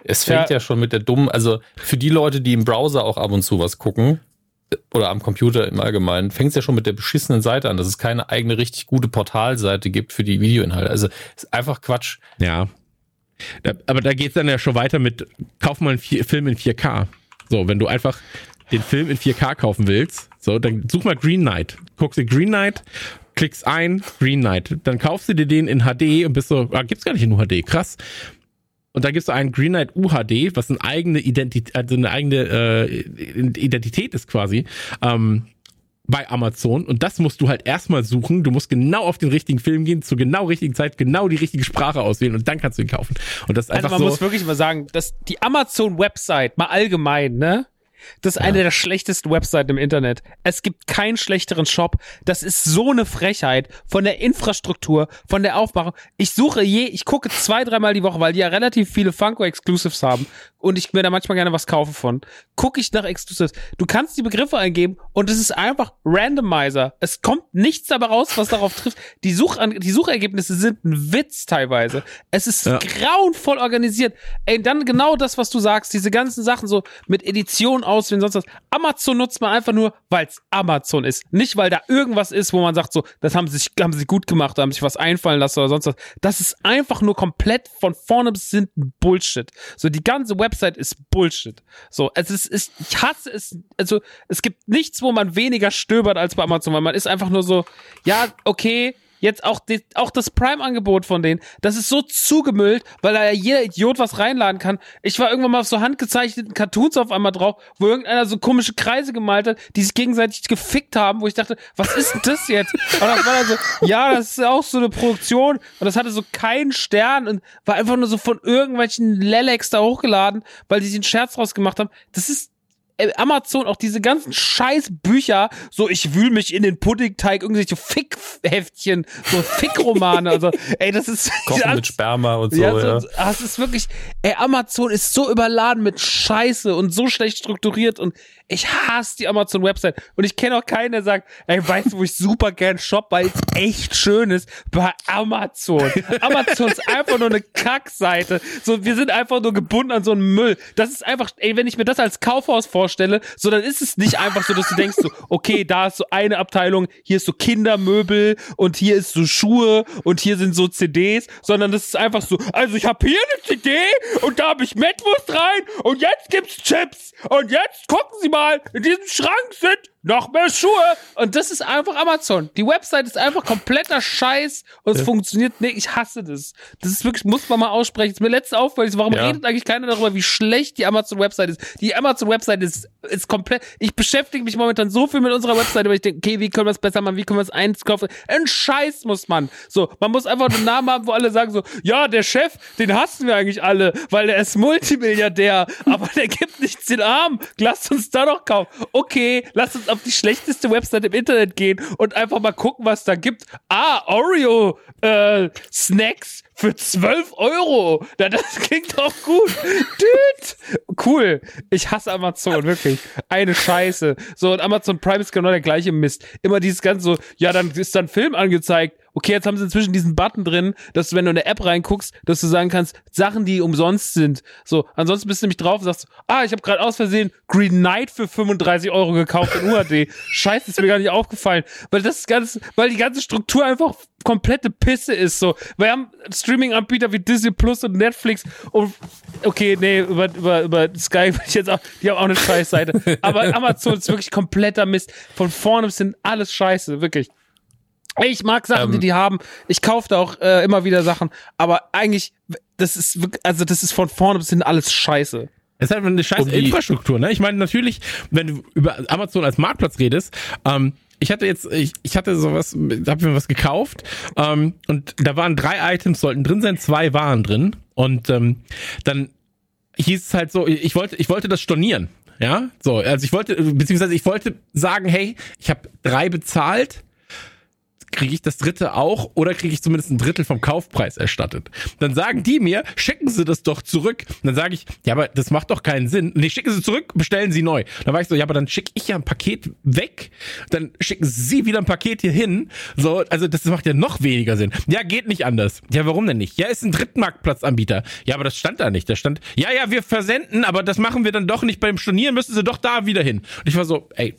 es fängt ja. ja schon mit der dummen. Also für die Leute, die im Browser auch ab und zu was gucken oder am Computer im Allgemeinen, fängt es ja schon mit der beschissenen Seite an, dass es keine eigene richtig gute Portalseite gibt für die Videoinhalte. Also ist einfach Quatsch. Ja. Da, aber da geht's dann ja schon weiter mit, kauf mal einen Film in 4K. So, wenn du einfach den Film in 4K kaufen willst, so, dann such mal Green Knight. Guckst dir Green Knight, klickst ein, Green Knight. Dann kaufst du dir den in HD und bist so, ah, gibt's gar nicht in UHD, krass. Und da gibt es einen Green Knight UHD, was eine eigene Identität, also eine eigene äh, Identität ist quasi. Ähm, bei Amazon und das musst du halt erstmal suchen. Du musst genau auf den richtigen Film gehen, zur genau richtigen Zeit, genau die richtige Sprache auswählen und dann kannst du ihn kaufen. Und das ist also einfach also man so. muss wirklich mal sagen, dass die Amazon Website mal allgemein, ne? Das ist ja. eine der schlechtesten Webseiten im Internet. Es gibt keinen schlechteren Shop. Das ist so eine Frechheit von der Infrastruktur, von der Aufmachung. Ich suche je, ich gucke zwei, dreimal die Woche, weil die ja relativ viele Funko Exclusives haben und ich mir da manchmal gerne was kaufen von. Gucke ich nach Exclusives. Du kannst die Begriffe eingeben und es ist einfach Randomizer. Es kommt nichts dabei raus, was darauf trifft. Die, Such die Suchergebnisse sind ein Witz teilweise. Es ist ja. grauenvoll organisiert. Ey, dann genau das, was du sagst, diese ganzen Sachen so mit Edition auswählen, sonst was. Amazon nutzt man einfach nur, weil es Amazon ist. Nicht, weil da irgendwas ist, wo man sagt so, das haben sie, haben sie gut gemacht, haben sich was einfallen lassen oder sonst was. Das ist einfach nur komplett von vorne bis hinten Bullshit. So die ganze Web Website ist Bullshit. So, es ist, ist, ich hasse es. Also, es gibt nichts, wo man weniger stöbert als bei Amazon, weil man ist einfach nur so, ja, okay, Jetzt auch, die, auch das Prime-Angebot von denen, das ist so zugemüllt, weil da ja jeder Idiot was reinladen kann. Ich war irgendwann mal auf so handgezeichneten Cartoons auf einmal drauf, wo irgendeiner so komische Kreise gemalt hat, die sich gegenseitig gefickt haben, wo ich dachte, was ist denn das jetzt? Und das war dann so, ja, das ist auch so eine Produktion und das hatte so keinen Stern und war einfach nur so von irgendwelchen Lelex da hochgeladen, weil die sich einen Scherz draus gemacht haben. Das ist Amazon auch diese ganzen scheiß Bücher, so ich wühl mich in den Puddingteig, irgendwelche Fickheftchen, so Fickromane, also ey, das ist Kochen mit Sperma und so, ja. So, ja. Das ist wirklich, ey, Amazon ist so überladen mit Scheiße und so schlecht strukturiert und ich hasse die Amazon-Website und ich kenne auch keinen, der sagt, ey, weißt du, wo ich super gern shop, weil es echt schön ist? Bei Amazon. Amazon ist einfach nur eine Kackseite. So, wir sind einfach nur gebunden an so einen Müll. Das ist einfach, ey, wenn ich mir das als Kaufhaus vorstelle, so, dann ist es nicht einfach so, dass du denkst so, okay, da ist so eine Abteilung, hier ist so Kindermöbel und hier ist so Schuhe und hier sind so CDs, sondern das ist einfach so, also ich habe hier eine CD und da habe ich Metwurst rein und jetzt gibt's Chips und jetzt gucken Sie mal, in diesem Schrank sind noch mehr Schuhe. Und das ist einfach Amazon. Die Website ist einfach kompletter Scheiß und es ja. funktioniert nicht. Ich hasse das. Das ist wirklich, muss man mal aussprechen. Das ist mir letzte aufgefallen. Warum ja. redet eigentlich keiner darüber, wie schlecht die Amazon-Website ist? Die Amazon-Website ist, ist komplett, ich beschäftige mich momentan so viel mit unserer Website, aber ich denke, okay, wie können wir es besser machen? Wie können wir es einkaufen? Ein Scheiß muss man. So, man muss einfach einen Namen haben, wo alle sagen so, ja, der Chef, den hassen wir eigentlich alle, weil der ist Multimilliardär, aber der gibt nichts den Arm. Lasst uns da doch kaufen. Okay, lasst uns auf die schlechteste Website im Internet gehen und einfach mal gucken, was da gibt. Ah, Oreo äh, Snacks für 12 Euro. Na, das klingt doch gut. Dude. Cool. Ich hasse Amazon, wirklich. Eine Scheiße. So, und Amazon Prime ist genau der gleiche Mist. Immer dieses ganze so, ja, dann ist dann Film angezeigt okay, jetzt haben sie inzwischen diesen Button drin, dass du, wenn du in der App reinguckst, dass du sagen kannst, Sachen, die umsonst sind. So, ansonsten bist du nämlich drauf und sagst, ah, ich habe gerade aus Versehen Green Knight für 35 Euro gekauft in UHD. Scheiße, ist mir gar nicht aufgefallen. Weil das ganz, weil die ganze Struktur einfach komplette Pisse ist so. Wir haben Streaming-Anbieter wie Disney Plus und Netflix und okay, nee, über, über, über Sky will ich jetzt auch, die haben auch eine Scheißseite. Aber Amazon ist wirklich kompletter Mist. Von vorne bis hin alles scheiße, wirklich. Ich mag Sachen, Ähm. die die haben. Ich kaufe da auch äh, immer wieder Sachen. Aber eigentlich, das ist wirklich, also das ist von vorne bis hin alles scheiße. Es ist halt eine scheiß die- Infrastruktur, ne? Ich meine, natürlich, wenn du über Amazon als Marktplatz redest, ähm, ich hatte jetzt, ich, ich hatte sowas, hab mir was gekauft ähm, und da waren drei Items, sollten drin sein, zwei waren drin und ähm, dann hieß es halt so, ich wollte, ich wollte das stornieren, ja, so, also ich wollte, beziehungsweise ich wollte sagen, hey, ich habe drei bezahlt, kriege ich das dritte auch oder kriege ich zumindest ein Drittel vom Kaufpreis erstattet. Dann sagen die mir, schicken Sie das doch zurück. Und dann sage ich, ja, aber das macht doch keinen Sinn. Nee, schicken Sie zurück, bestellen Sie neu. Dann war ich so, ja, aber dann schicke ich ja ein Paket weg, dann schicken Sie wieder ein Paket hier hin. So, also das macht ja noch weniger Sinn. Ja, geht nicht anders. Ja, warum denn nicht? Ja, ist ein Drittmarktplatzanbieter. Ja, aber das stand da nicht. Da stand, ja, ja, wir versenden, aber das machen wir dann doch nicht beim Stornieren, müssen Sie doch da wieder hin. Und ich war so, ey,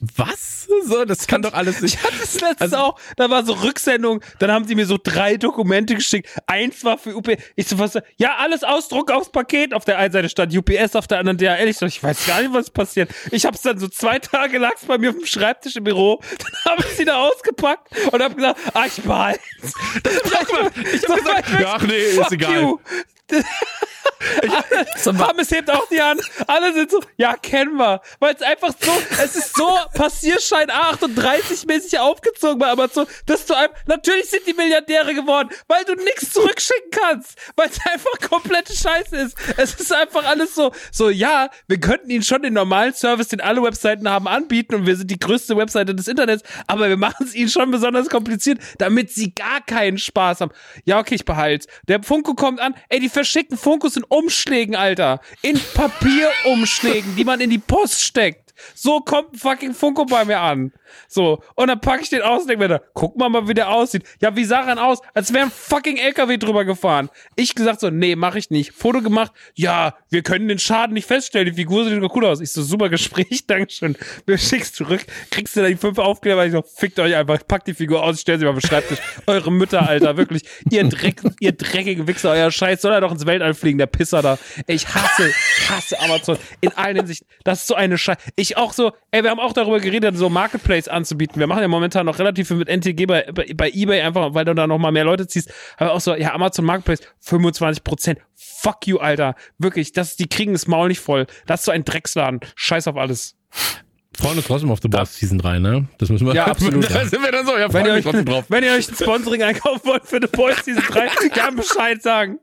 was? So, das kann doch alles nicht. Ich hatte das letzte Also- auch, da war so Rücksendung, dann haben sie mir so drei Dokumente geschickt. Eins war für UPS. Ich so, was, ja, alles Ausdruck aufs Paket. Auf der einen Seite stand UPS, auf der anderen DHL. Ich so, ich weiß gar nicht, was passiert. Ich hab's dann so zwei Tage lag's bei mir auf dem Schreibtisch im Büro. Dann habe ich sie da ausgepackt und hab gesagt, ah, ich behalte. Ich hab gesagt, ja, ach nee, ist egal. you. Hammes hebt auch die Hand. Alle sind so, ja, kennen wir. Weil es einfach so, es ist so Passierschein A38 mäßig aufgezogen bei Amazon, dass du einfach, natürlich sind die Milliardäre geworden, weil du nichts zurückschicken kannst. Weil es einfach komplette Scheiße ist. Es ist einfach alles so, so, ja, wir könnten ihnen schon den normalen Service, den alle Webseiten haben, anbieten und wir sind die größte Webseite des Internets, aber wir machen es ihnen schon besonders kompliziert, damit sie gar keinen Spaß haben. Ja, okay, ich behalte. Der Funko kommt an, ey, die verschicken Funkos in Umschlägen, Alter. In Papierumschlägen, die man in die Post steckt. So kommt ein fucking Funko bei mir an. So, und dann packe ich den aus und denke mir, da, guck mal mal, wie der aussieht. Ja, wie sah er aus? Als wäre ein fucking LKW drüber gefahren. Ich gesagt so, nee, mach ich nicht. Foto gemacht, ja, wir können den Schaden nicht feststellen, die Figur sieht doch cool aus. Ich so, super Gespräch, Dankeschön. Wir schickst zurück, kriegst du da die fünf Aufkleber, ich so, fickt euch einfach, packt die Figur aus, stellt sie mal auf den Schreibtisch. Eure Mütter, Alter, wirklich, ihr Dreck, ihr dreckige Wichser, euer Scheiß, soll er doch ins Weltall fliegen, der Pisser da. Ich hasse, hasse Amazon in allen Hinsichten. Das ist so eine Scheiße. Ich auch so, ey, wir haben auch darüber geredet, so Marketplace anzubieten. Wir machen ja momentan noch relativ viel mit NTG bei, bei, bei eBay einfach, weil du da noch mal mehr Leute ziehst. Aber auch so, ja, Amazon Marketplace, 25 Prozent. Fuck you, Alter. Wirklich, das, die kriegen das Maul nicht voll. Das ist so ein Drecksladen. Scheiß auf alles. Freuen uns trotzdem auf The Boss Season 3, ne? Das müssen wir. Ja, absolut. Da sind wir dann so, ja, Wenn freuen ihr, euch, trotzdem drauf. wenn ihr euch ein Sponsoring einkaufen wollt für The Boys Season 3, gerne Bescheid sagen.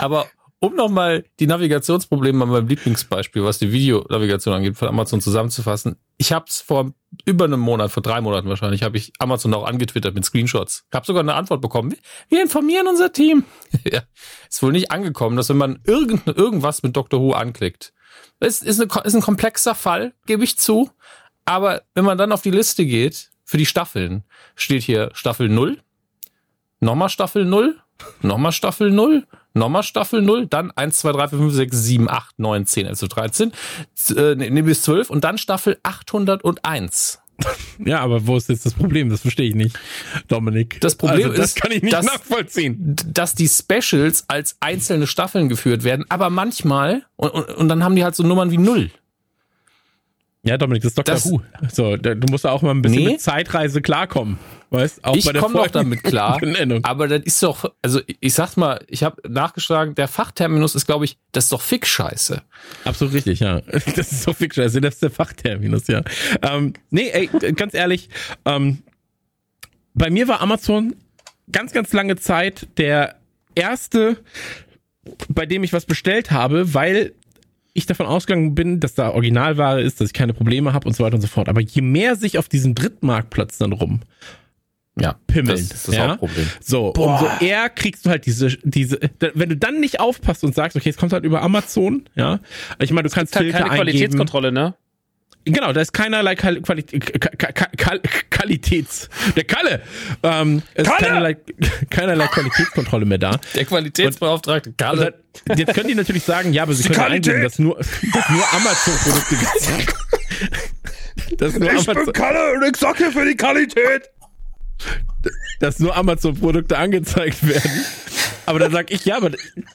Aber um nochmal die Navigationsprobleme an meinem Lieblingsbeispiel, was die Videonavigation angeht, von Amazon zusammenzufassen. Ich habe es vor über einem Monat, vor drei Monaten wahrscheinlich, habe ich Amazon auch angetwittert mit Screenshots. Ich habe sogar eine Antwort bekommen. Wir informieren unser Team. ja, ist wohl nicht angekommen, dass wenn man irgend, irgendwas mit Dr. Who anklickt, es ist, eine, ist ein komplexer Fall, gebe ich zu. Aber wenn man dann auf die Liste geht, für die Staffeln, steht hier Staffel 0, nochmal Staffel 0, nochmal Staffel 0, nochmal Staffel 0, dann 1, 2, 3, 4, 5, 6, 7, 8, 9, 10, also 13, äh, nee, bis 12 und dann Staffel 801. Ja, aber wo ist jetzt das Problem? Das verstehe ich nicht, Dominik. Das Problem also, das ist, kann ich nicht dass- nachvollziehen. Dass die Specials als einzelne Staffeln geführt werden, aber manchmal, und, und, und dann haben die halt so Nummern wie 0. Ja, Dominik, das ist Dr. Das- Who. So, du musst da auch mal ein bisschen Nee. mit Zeitreise klarkommen. Weißt? Auch ich bei der komme doch damit klar. Aber das ist doch, also ich sag's mal, ich habe nachgeschlagen, der Fachterminus ist, glaube ich, das ist doch Fick-Scheiße. Absolut richtig, ja. Das ist fiction, also das ist der Fachterminus, ja. Ähm, nee, ey, ganz ehrlich, ähm, bei mir war Amazon ganz, ganz lange Zeit der erste, bei dem ich was bestellt habe, weil ich davon ausgegangen bin, dass da Originalware ist, dass ich keine Probleme habe und so weiter und so fort. Aber je mehr sich auf diesem Drittmarktplatz dann rum Ja, pimmeln, das ist das ja? Hauptproblem. So, umso eher kriegst du halt diese, diese, wenn du dann nicht aufpasst und sagst, okay, es kommt halt über Amazon, ja. Ich meine, du kannst Ist halt keine eingeben. Qualitätskontrolle, ne? Genau, da ist keinerlei Quali Quali Quali Qualitäts. Der Kalle! Ähm, es ist Kalle! keinerlei, keinerlei Qualitätskontrolle mehr da. Der Qualitätsbeauftragte Und Kalle. dann, jetzt können die natürlich sagen, ja, aber sie können eingeben, dass nur, dass nur Amazon-Produkte dass nur Amazon, Kalle und ich sag hier für die Qualität. dass nur Amazon-Produkte angezeigt werden. Aber dann sag ich, ja, aber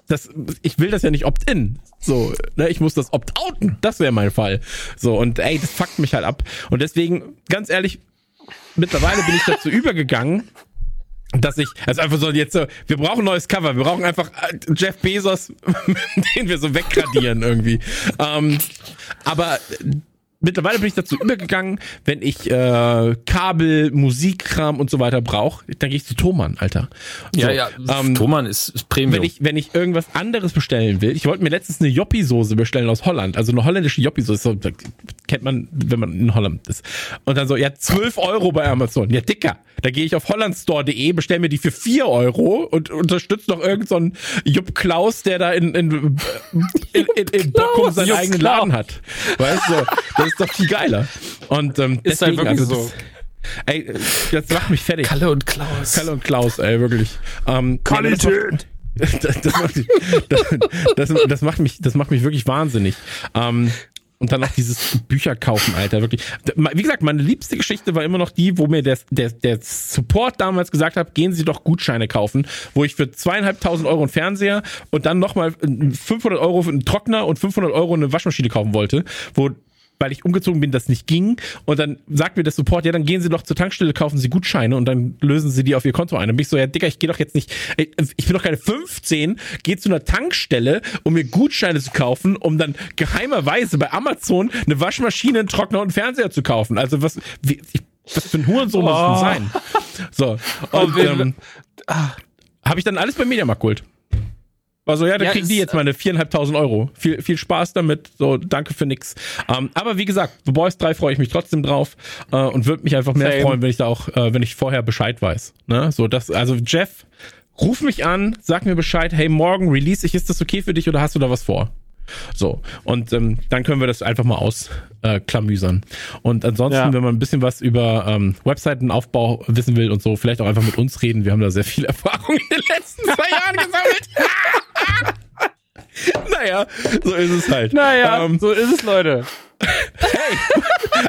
das, ich will das ja nicht opt-in. So, ne, ich muss das opt-outen. Das wäre mein Fall. So, und ey, das fuckt mich halt ab. Und deswegen, ganz ehrlich, mittlerweile bin ich dazu übergegangen, dass ich, also einfach so jetzt so, wir brauchen ein neues Cover, wir brauchen einfach äh, Jeff Bezos, den wir so wegradieren irgendwie. Ähm, aber mittlerweile bin ich dazu übergegangen, wenn ich äh, Kabel, Musikkram und so weiter brauche, dann gehe ich zu Thomann, Alter. Ja, So, ja, ähm, Thomann ist, ist Premium. wenn ich, wenn ich irgendwas anderes bestellen will, ich wollte mir letztens eine Joppi-Soße bestellen aus Holland, also eine holländische Joppi-Soße, so, kennt man, wenn man in Holland ist. Und dann so, ja, 12 Euro bei Amazon. Ja, dicker. Da gehe ich auf hollandstore.de, bestell mir die für 4 Euro und unterstütze noch irgendeinen so Jupp Klaus, der da in, in, in, in, in Bochum seinen Jupp eigenen Klaus. Laden hat. Weißt du, das ist doch viel geiler. Und ähm, Ist halt deswegen, wirklich also so. das, ey, das macht mich fertig. Kalle und Klaus. Kalle und Klaus, ey, wirklich. Ähm, Qualität. Das, das, macht, mich- das, das, macht mich, das macht mich wirklich wahnsinnig. Ähm, und dann noch dieses Bücher kaufen, Alter, wirklich. Wie gesagt, meine liebste Geschichte war immer noch die, wo mir der, der, der Support damals gesagt hat, gehen Sie doch Gutscheine kaufen, wo ich für zweieinhalbtausend Euro einen Fernseher und dann nochmal 500 Euro für einen Trockner und 500 Euro eine Waschmaschine kaufen wollte, wo weil ich umgezogen bin, das nicht ging. Und dann sagt mir der Support, ja, dann gehen Sie doch zur Tankstelle, kaufen Sie Gutscheine und dann lösen Sie die auf Ihr Konto ein. Dann bin ich so, ja, Digga, ich gehe doch jetzt nicht, ich ich bin doch keine 15, gehe zu einer Tankstelle, um mir Gutscheine zu kaufen, um dann geheimerweise bei Amazon eine Waschmaschine, einen Trockner und einen Fernseher zu kaufen. Also was, wie, ich, was für ein Hurensohn muss ich denn sein? So. Und wir- ähm, habe ich dann alles beim Mediamarkt geholt. Also ja, dann Ja, kriegen die jetzt meine viereinhalbtausend Euro. Viel, viel Spaß damit. So, danke für nix. Ähm, aber wie gesagt, The Boys 3 freue ich mich trotzdem drauf äh, und würde mich einfach mehr Same. freuen, wenn ich da auch, äh, wenn ich vorher Bescheid weiß. Ne? So, das, also Jeff, ruf mich an, sag mir Bescheid, hey, morgen release ich, ist das okay für dich oder hast du da was vor? So, und ähm, dann können wir das einfach mal ausklamüsern. Äh, und ansonsten, Ja. wenn man ein bisschen was über ähm, Webseitenaufbau wissen will und so, vielleicht auch einfach mit uns reden. Wir haben da sehr viel Erfahrung in den letzten zwei Jahren gesammelt. naja, so ist es halt. Naja, Ähm, so ist es, Leute.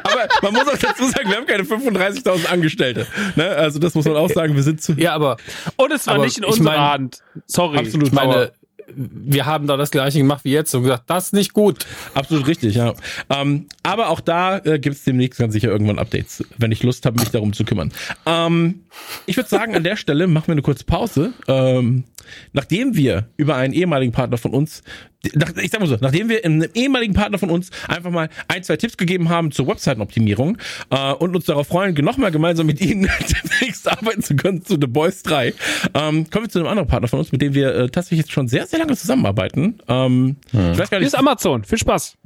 aber man muss auch dazu sagen, wir haben keine 35.000 Angestellte. Ne? Also das muss man auch sagen, wir sind zu... Ja, aber Und es war Aber nicht in ich unserer mein- Hand. Sorry. Absolut. ich meine, wir haben da das gleiche gemacht wie jetzt und gesagt, das ist nicht gut. Absolut richtig, ja. Ähm, aber auch da äh, gibt es demnächst ganz sicher irgendwann Updates, wenn ich Lust habe, mich darum zu kümmern. Ähm, ich würde sagen, an der Stelle machen wir eine kurze Pause. Ähm, nachdem wir über einen ehemaligen Partner von uns, nach, ich sag mal so, nachdem wir einem ehemaligen Partner von uns einfach mal ein, zwei Tipps gegeben haben zur Webseitenoptimierung äh, und uns darauf freuen, nochmal gemeinsam mit Ihnen demnächst arbeiten zu können zu The Boys 3, ähm, kommen wir zu einem anderen Partner von uns, mit dem wir äh, tatsächlich jetzt schon sehr, sehr lange zusammenarbeiten. Ähm, Ich weiß gar nicht, ist Amazon. Viel Spaß.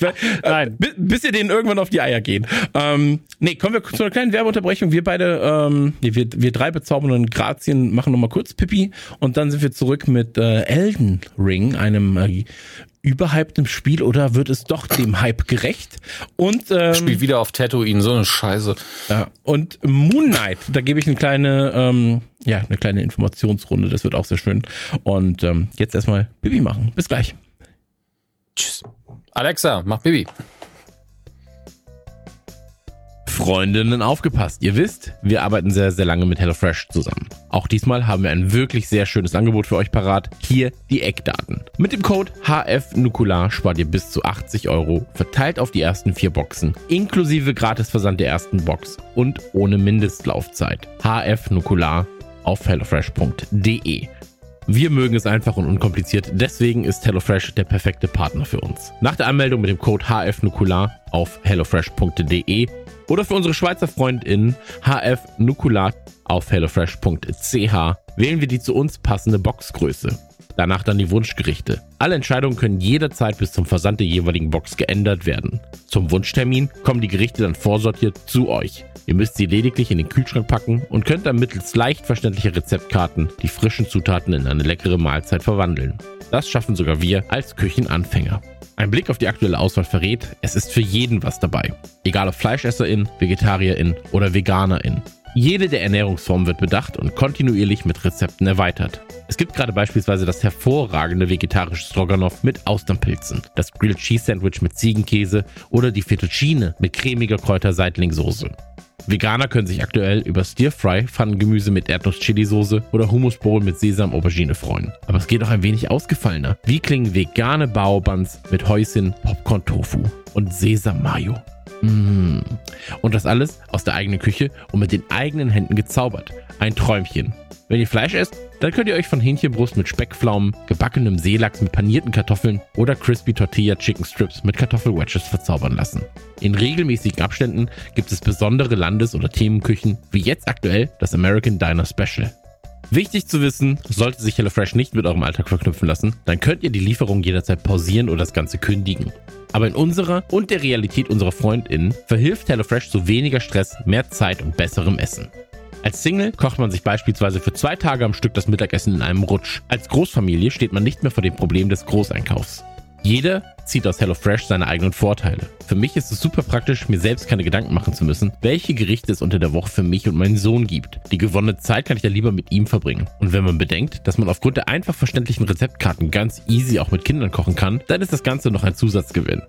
Weiß, Nein. Äh, bi- bis ihr denen irgendwann auf die Eier gehen. Ähm, nee, kommen wir zu einer kleinen Werbeunterbrechung. Wir beide, ähm, nee, wir, wir drei bezaubernden Grazien machen nochmal kurz Pipi und dann sind wir zurück mit äh, Elden Ring, einem äh, überhypten Spiel oder wird es doch dem Hype gerecht? Und ähm, Spielt wieder auf Tatooine, so eine Scheiße. ja, und Moon Knight, da gebe ich eine kleine, ähm, ja, eine kleine Informationsrunde. Das wird auch sehr schön. Und ähm, jetzt erstmal Pipi machen. Bis gleich. Tschüss. Alexa, mach Baby. Freundinnen aufgepasst. Ihr wisst, wir arbeiten sehr, sehr lange mit HelloFresh zusammen. Auch diesmal haben wir ein wirklich sehr schönes Angebot für euch parat. Hier die Eckdaten. Mit dem Code HFNukular spart ihr bis zu 80 Euro, verteilt auf die ersten vier Boxen, inklusive Gratisversand der ersten Box und ohne Mindestlaufzeit. HFNukular auf hellofresh.de. Wir mögen es einfach und unkompliziert, deswegen ist HelloFresh der perfekte Partner für uns. Nach der Anmeldung mit dem Code HFNukular auf hellofresh.de oder für unsere Schweizer FreundInnen HFNukular auf hellofresh.ch wählen wir die zu uns passende Boxgröße. Danach dann die Wunschgerichte. Alle Entscheidungen können jederzeit bis zum Versand der jeweiligen Box geändert werden. Zum Wunschtermin kommen die Gerichte dann vorsortiert zu euch. Ihr müsst sie lediglich in den Kühlschrank packen und könnt dann mittels leicht verständlicher Rezeptkarten die frischen Zutaten in eine leckere Mahlzeit verwandeln. Das schaffen sogar wir als Küchenanfänger. Ein Blick auf die aktuelle Auswahl verrät, es ist für jeden was dabei. Egal ob Fleischesserin, Vegetarierin oder Veganerin. Jede der Ernährungsformen wird bedacht und kontinuierlich mit Rezepten erweitert. Es gibt gerade beispielsweise das hervorragende vegetarische Stroganoff mit Austernpilzen, das Grilled Cheese Sandwich mit Ziegenkäse oder die Fettuccine mit cremiger Kräuter-Seitlingssoße. Veganer können sich aktuell über Stir-Fry, Pfannengemüse mit Erdnuss-Chili-Soße oder Hummusbowl mit Sesam-Aubergine freuen. Aber es geht auch ein wenig ausgefallener. Wie klingen vegane Baobuns mit Häuschen, Popcorn-Tofu und Sesam-Mayo? Mmh. Und das alles aus der eigenen Küche und mit den eigenen Händen gezaubert. Ein Träumchen. Wenn ihr Fleisch esst, dann könnt ihr euch von Hähnchenbrust mit Speckpflaumen, gebackenem Seelachs mit panierten Kartoffeln oder Crispy Tortilla Chicken Strips mit Kartoffelwedges verzaubern lassen. In regelmäßigen Abständen gibt es besondere Landes- oder Themenküchen, wie jetzt aktuell das American Diner Special. Wichtig zu wissen, sollte sich HelloFresh nicht mit eurem Alltag verknüpfen lassen, dann könnt ihr die Lieferung jederzeit pausieren oder das Ganze kündigen. Aber in unserer und der Realität unserer FreundInnen verhilft HelloFresh zu weniger Stress, mehr Zeit und besserem Essen. Als Single kocht man sich beispielsweise für zwei Tage am Stück das Mittagessen in einem Rutsch. Als Großfamilie steht man nicht mehr vor dem Problem des Großeinkaufs. Jeder zieht aus HelloFresh seine eigenen Vorteile. Für mich ist es super praktisch, mir selbst keine Gedanken machen zu müssen, welche Gerichte es unter der Woche für mich und meinen Sohn gibt. Die gewonnene Zeit kann ich ja lieber mit ihm verbringen. Und wenn man bedenkt, dass man aufgrund der einfach verständlichen Rezeptkarten ganz easy auch mit Kindern kochen kann, dann ist das Ganze noch ein Zusatzgewinn.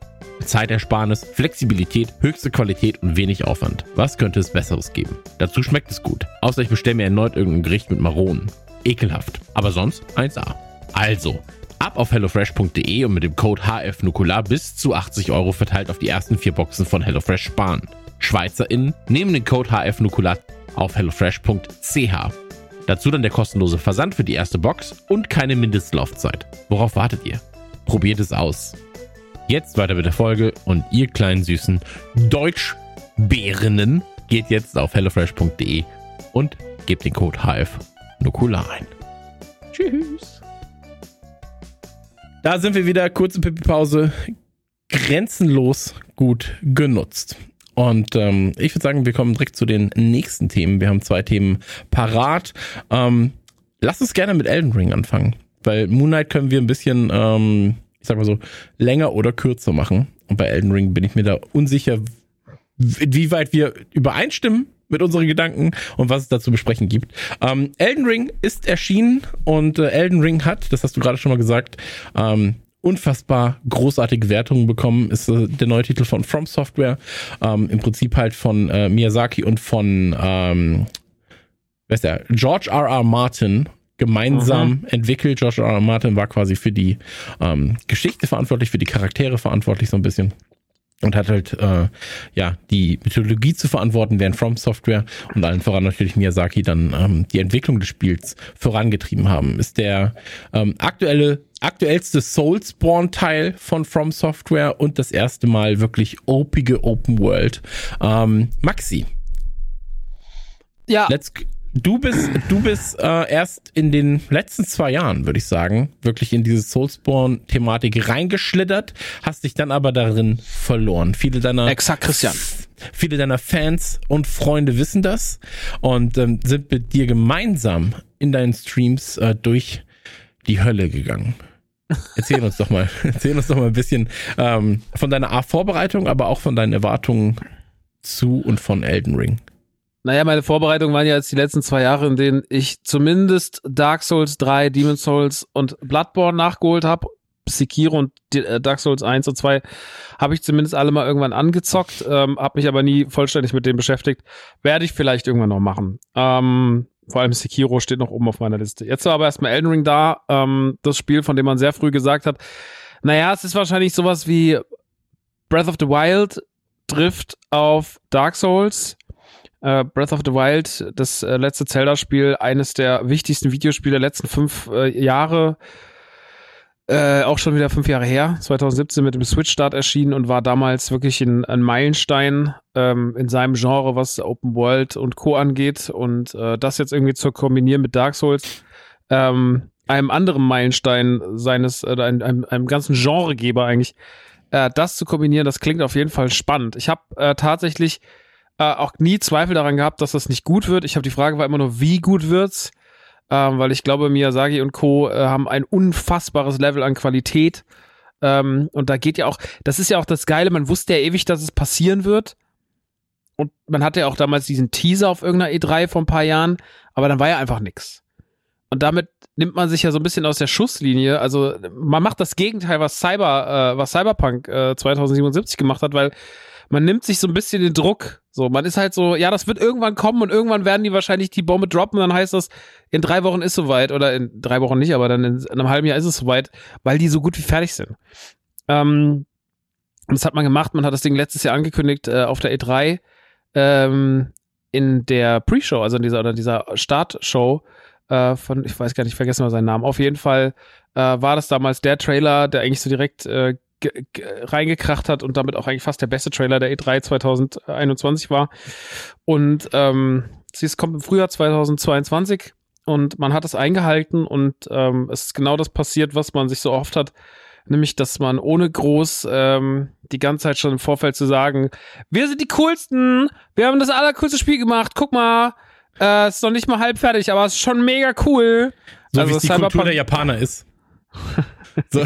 Zeitersparnis, Flexibilität, höchste Qualität und wenig Aufwand. Was könnte es Besseres geben? Dazu schmeckt es gut. Außer ich bestelle mir erneut irgendein Gericht mit Maronen. Ekelhaft. Aber sonst 1A. Also, ab auf hellofresh.de und mit dem Code HFNukular bis zu 80 Euro verteilt auf die ersten vier Boxen von HelloFresh sparen. SchweizerInnen nehmen den Code HFNukular auf hellofresh.ch. Dazu dann der kostenlose Versand für die erste Box und keine Mindestlaufzeit. Worauf wartet ihr? Probiert es aus. Jetzt weiter mit der Folge und ihr kleinen süßen Deutschbärinnen geht jetzt auf hellofresh.de und gebt den Code HF Nukular ein. Tschüss. Da sind wir wieder, kurze Pipi-Pause. Grenzenlos gut genutzt. Und ähm, ich würde sagen, wir kommen direkt zu den nächsten Themen. Wir haben zwei Themen parat. Ähm, lass uns gerne mit Elden Ring anfangen, weil Moon Knight können wir ein bisschen, ähm, ich sag mal so, länger oder kürzer machen. Und bei Elden Ring bin ich mir da unsicher, inwieweit wir übereinstimmen mit unseren Gedanken und was es da zu besprechen gibt. Ähm, Elden Ring ist erschienen und äh, Elden Ring hat, das hast du gerade schon mal gesagt, ähm, unfassbar großartige Wertungen bekommen. Ist äh, der neue Titel von From Software. Ähm, Im Prinzip halt von äh, Miyazaki und von ähm, wer ist der? George R. R. Martin gemeinsam mhm. entwickelt. George R. R. Martin war quasi für die ähm, Geschichte verantwortlich, für die Charaktere verantwortlich so ein bisschen und hat halt äh, ja die Mythologie zu verantworten, während From Software und allen voran natürlich Miyazaki dann ähm, die Entwicklung des Spiels vorangetrieben haben. Ist der ähm, aktuelle aktuellste Soulspawn-Teil von From Software und das erste Mal wirklich opige Open World. Ähm, Maxi. Ja. Let's, Du bist, du bist äh, erst in den letzten zwei Jahren, würde ich sagen, wirklich in diese Soulspawn-Thematik reingeschlittert, hast dich dann aber darin verloren. Viele deiner Exakt, Christian. Viele deiner Fans und Freunde wissen das und ähm, sind mit dir gemeinsam in deinen Streams äh, durch die Hölle gegangen. Erzähl uns doch mal, erzähl uns doch mal ein bisschen ähm, von deiner A-Vorbereitung, aber auch von deinen Erwartungen zu und von Elden Ring. Naja, meine Vorbereitungen waren ja jetzt die letzten zwei Jahre, in denen ich zumindest Dark Souls 3, Demon Souls und Bloodborne nachgeholt habe. Sekiro und äh, Dark Souls 1 und 2 habe ich zumindest alle mal irgendwann angezockt, ähm, habe mich aber nie vollständig mit dem beschäftigt. Werde ich vielleicht irgendwann noch machen. Ähm, vor allem Sekiro steht noch oben auf meiner Liste. Jetzt war aber erstmal Elden Ring da, ähm, das Spiel, von dem man sehr früh gesagt hat, naja, es ist wahrscheinlich sowas wie Breath of the Wild trifft auf Dark Souls äh, Breath of the Wild, das äh, letzte Zelda-Spiel, eines der wichtigsten Videospiele der letzten fünf äh, Jahre. Äh, auch schon wieder fünf Jahre her, 2017 mit dem Switch-Start erschienen und war damals wirklich ein, ein Meilenstein ähm, in seinem Genre, was Open World und Co. angeht. Und äh, das jetzt irgendwie zu kombinieren mit Dark Souls, ähm, einem anderen Meilenstein seines, äh, einem, einem, einem ganzen Genregeber eigentlich, äh, das zu kombinieren, das klingt auf jeden Fall spannend. Ich habe äh, tatsächlich äh, auch nie Zweifel daran gehabt, dass das nicht gut wird. Ich habe die Frage war immer nur, wie gut wird's? Ähm, weil ich glaube, Miyazaki und Co. Äh, haben ein unfassbares Level an Qualität Ähm, und da geht ja auch, das ist ja auch das Geile, man wusste ja ewig, dass es passieren wird. Und man hatte ja auch damals diesen Teaser auf irgendeiner E3 vor ein paar Jahren, aber dann war ja einfach nix. Und damit nimmt man sich ja so ein bisschen aus der Schusslinie. Also man macht das Gegenteil, was Cyber, äh, was Cyberpunk äh, 2077 gemacht hat, weil man nimmt sich so ein bisschen den Druck. So, man ist halt so, ja, das wird irgendwann kommen und irgendwann werden die wahrscheinlich die Bombe droppen dann heißt das, in drei Wochen ist soweit oder in drei Wochen nicht, aber dann in, in einem halben Jahr ist es soweit, weil die so gut wie fertig sind. Ähm, das hat man gemacht, man hat das Ding letztes Jahr angekündigt äh, auf der E3 ähm, in der Pre-Show, also in dieser oder dieser Startshow äh, von, ich weiß gar nicht, ich vergesse mal seinen Namen. Auf jeden Fall äh, war das damals der Trailer, der eigentlich so direkt äh, reingekracht hat und damit auch eigentlich fast der beste Trailer der E3 2021 war. Und ähm, es kommt im Frühjahr 2022 und man hat es eingehalten und ähm, es ist genau das passiert, was man sich so oft hat, nämlich dass man ohne groß ähm, die ganze Zeit schon im Vorfeld zu sagen, wir sind die coolsten, wir haben das allercoolste Spiel gemacht, guck mal, äh, ist noch nicht mal halb fertig, aber es ist schon mega cool. So also wie es die Kultur der Japaner ist. So.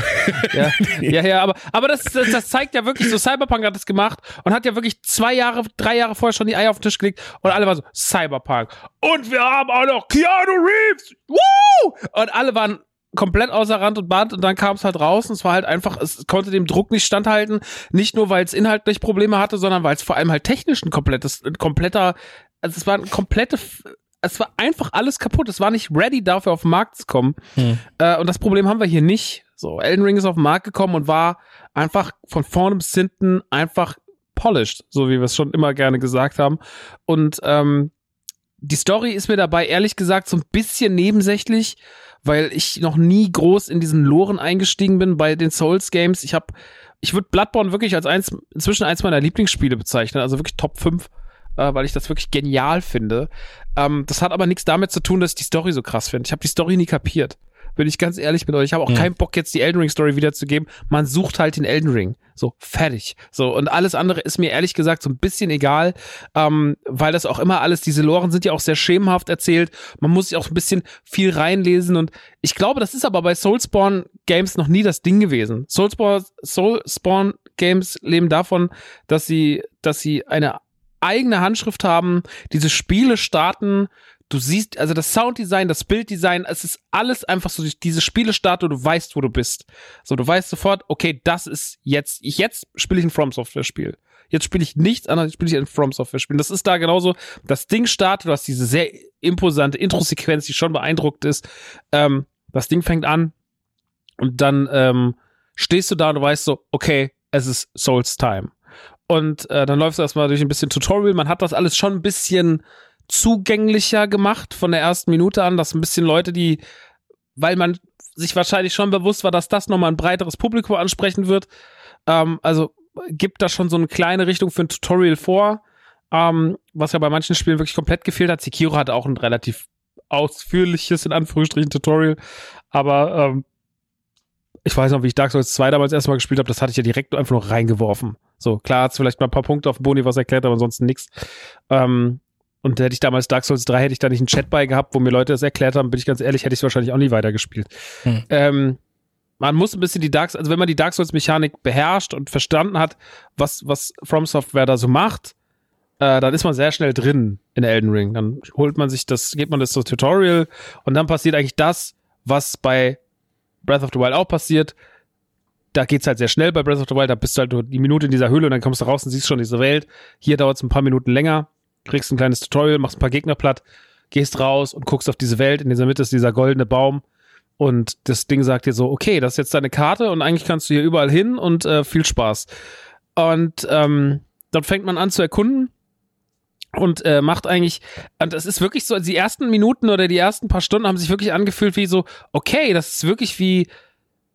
ja, ja, ja, aber, aber das, das, das, zeigt ja wirklich so, Cyberpunk hat das gemacht und hat ja wirklich zwei Jahre, drei Jahre vorher schon die Eier auf den Tisch gelegt und alle waren so, Cyberpunk. Und wir haben auch noch Keanu Reeves! Woo! Und alle waren komplett außer Rand und Band und dann kam es halt raus und es war halt einfach, es konnte dem Druck nicht standhalten, nicht nur weil es inhaltlich Probleme hatte, sondern weil es vor allem halt technisch ein komplettes, ein kompletter, also es war ein komplette es war einfach alles kaputt. Es war nicht ready dafür auf den Markt zu kommen. Hm. Äh, und das Problem haben wir hier nicht. So, Elden Ring ist auf den Markt gekommen und war einfach von vorne bis hinten einfach polished, so wie wir es schon immer gerne gesagt haben. Und ähm, die Story ist mir dabei ehrlich gesagt so ein bisschen nebensächlich, weil ich noch nie groß in diesen Loren eingestiegen bin bei den Souls Games. Ich habe, ich würde Bloodborne wirklich als eins, inzwischen eins meiner Lieblingsspiele bezeichnen, also wirklich Top 5 äh, weil ich das wirklich genial finde. Ähm, das hat aber nichts damit zu tun, dass ich die Story so krass finde. Ich habe die Story nie kapiert bin ich ganz ehrlich mit euch. Ich habe auch mhm. keinen Bock, jetzt die Elden Ring Story wiederzugeben. Man sucht halt den Elden Ring. So, fertig. So, und alles andere ist mir ehrlich gesagt so ein bisschen egal, ähm, weil das auch immer alles, diese Loren sind ja auch sehr schemenhaft erzählt. Man muss sich auch ein bisschen viel reinlesen und ich glaube, das ist aber bei Soulspawn Games noch nie das Ding gewesen. Soulspawn, Soulspawn Games leben davon, dass sie, dass sie eine eigene Handschrift haben, diese Spiele starten du siehst, also das Sounddesign, das Bilddesign, es ist alles einfach so, diese Spiele und du weißt, wo du bist. So, du weißt sofort, okay, das ist jetzt, ich, jetzt spiele ich ein From Software Spiel. Jetzt spiele ich nichts anderes, spiele ich ein From Software Spiel. Das ist da genauso, das Ding startet, du hast diese sehr imposante Intro-Sequenz, die schon beeindruckt ist. Ähm, das Ding fängt an und dann ähm, stehst du da und du weißt so, okay, es ist Souls Time. Und äh, dann läufst du erstmal durch ein bisschen Tutorial. Man hat das alles schon ein bisschen zugänglicher gemacht von der ersten Minute an, dass ein bisschen Leute, die, weil man sich wahrscheinlich schon bewusst war, dass das nochmal ein breiteres Publikum ansprechen wird, ähm, also gibt da schon so eine kleine Richtung für ein Tutorial vor, ähm, was ja bei manchen Spielen wirklich komplett gefehlt hat. Sekiro hat auch ein relativ ausführliches, in Anführungsstrichen, Tutorial, aber ähm, ich weiß noch, wie ich Dark Souls 2 damals erstmal gespielt habe, das hatte ich ja direkt einfach nur reingeworfen. So, klar hat es vielleicht mal ein paar Punkte auf Boni was erklärt, aber ansonsten nichts. Ähm, und hätte ich damals Dark Souls 3, hätte ich da nicht einen Chat bei gehabt, wo mir Leute das erklärt haben, bin ich ganz ehrlich, hätte ich es wahrscheinlich auch nie weitergespielt. Hm. Ähm, man muss ein bisschen die Dark, also wenn man die Dark Souls Mechanik beherrscht und verstanden hat, was, was From Software da so macht, äh, dann ist man sehr schnell drin in Elden Ring. Dann holt man sich das, geht man das so Tutorial und dann passiert eigentlich das, was bei Breath of the Wild auch passiert. Da geht's halt sehr schnell bei Breath of the Wild, da bist du halt nur die Minute in dieser Höhle und dann kommst du raus und siehst schon diese Welt. Hier dauert es ein paar Minuten länger kriegst ein kleines Tutorial, machst ein paar Gegner platt, gehst raus und guckst auf diese Welt. In dieser Mitte ist dieser goldene Baum. Und das Ding sagt dir so, okay, das ist jetzt deine Karte und eigentlich kannst du hier überall hin und äh, viel Spaß. Und ähm, dann fängt man an zu erkunden und äh, macht eigentlich, und das ist wirklich so, die ersten Minuten oder die ersten paar Stunden haben sich wirklich angefühlt wie so, okay, das ist wirklich wie,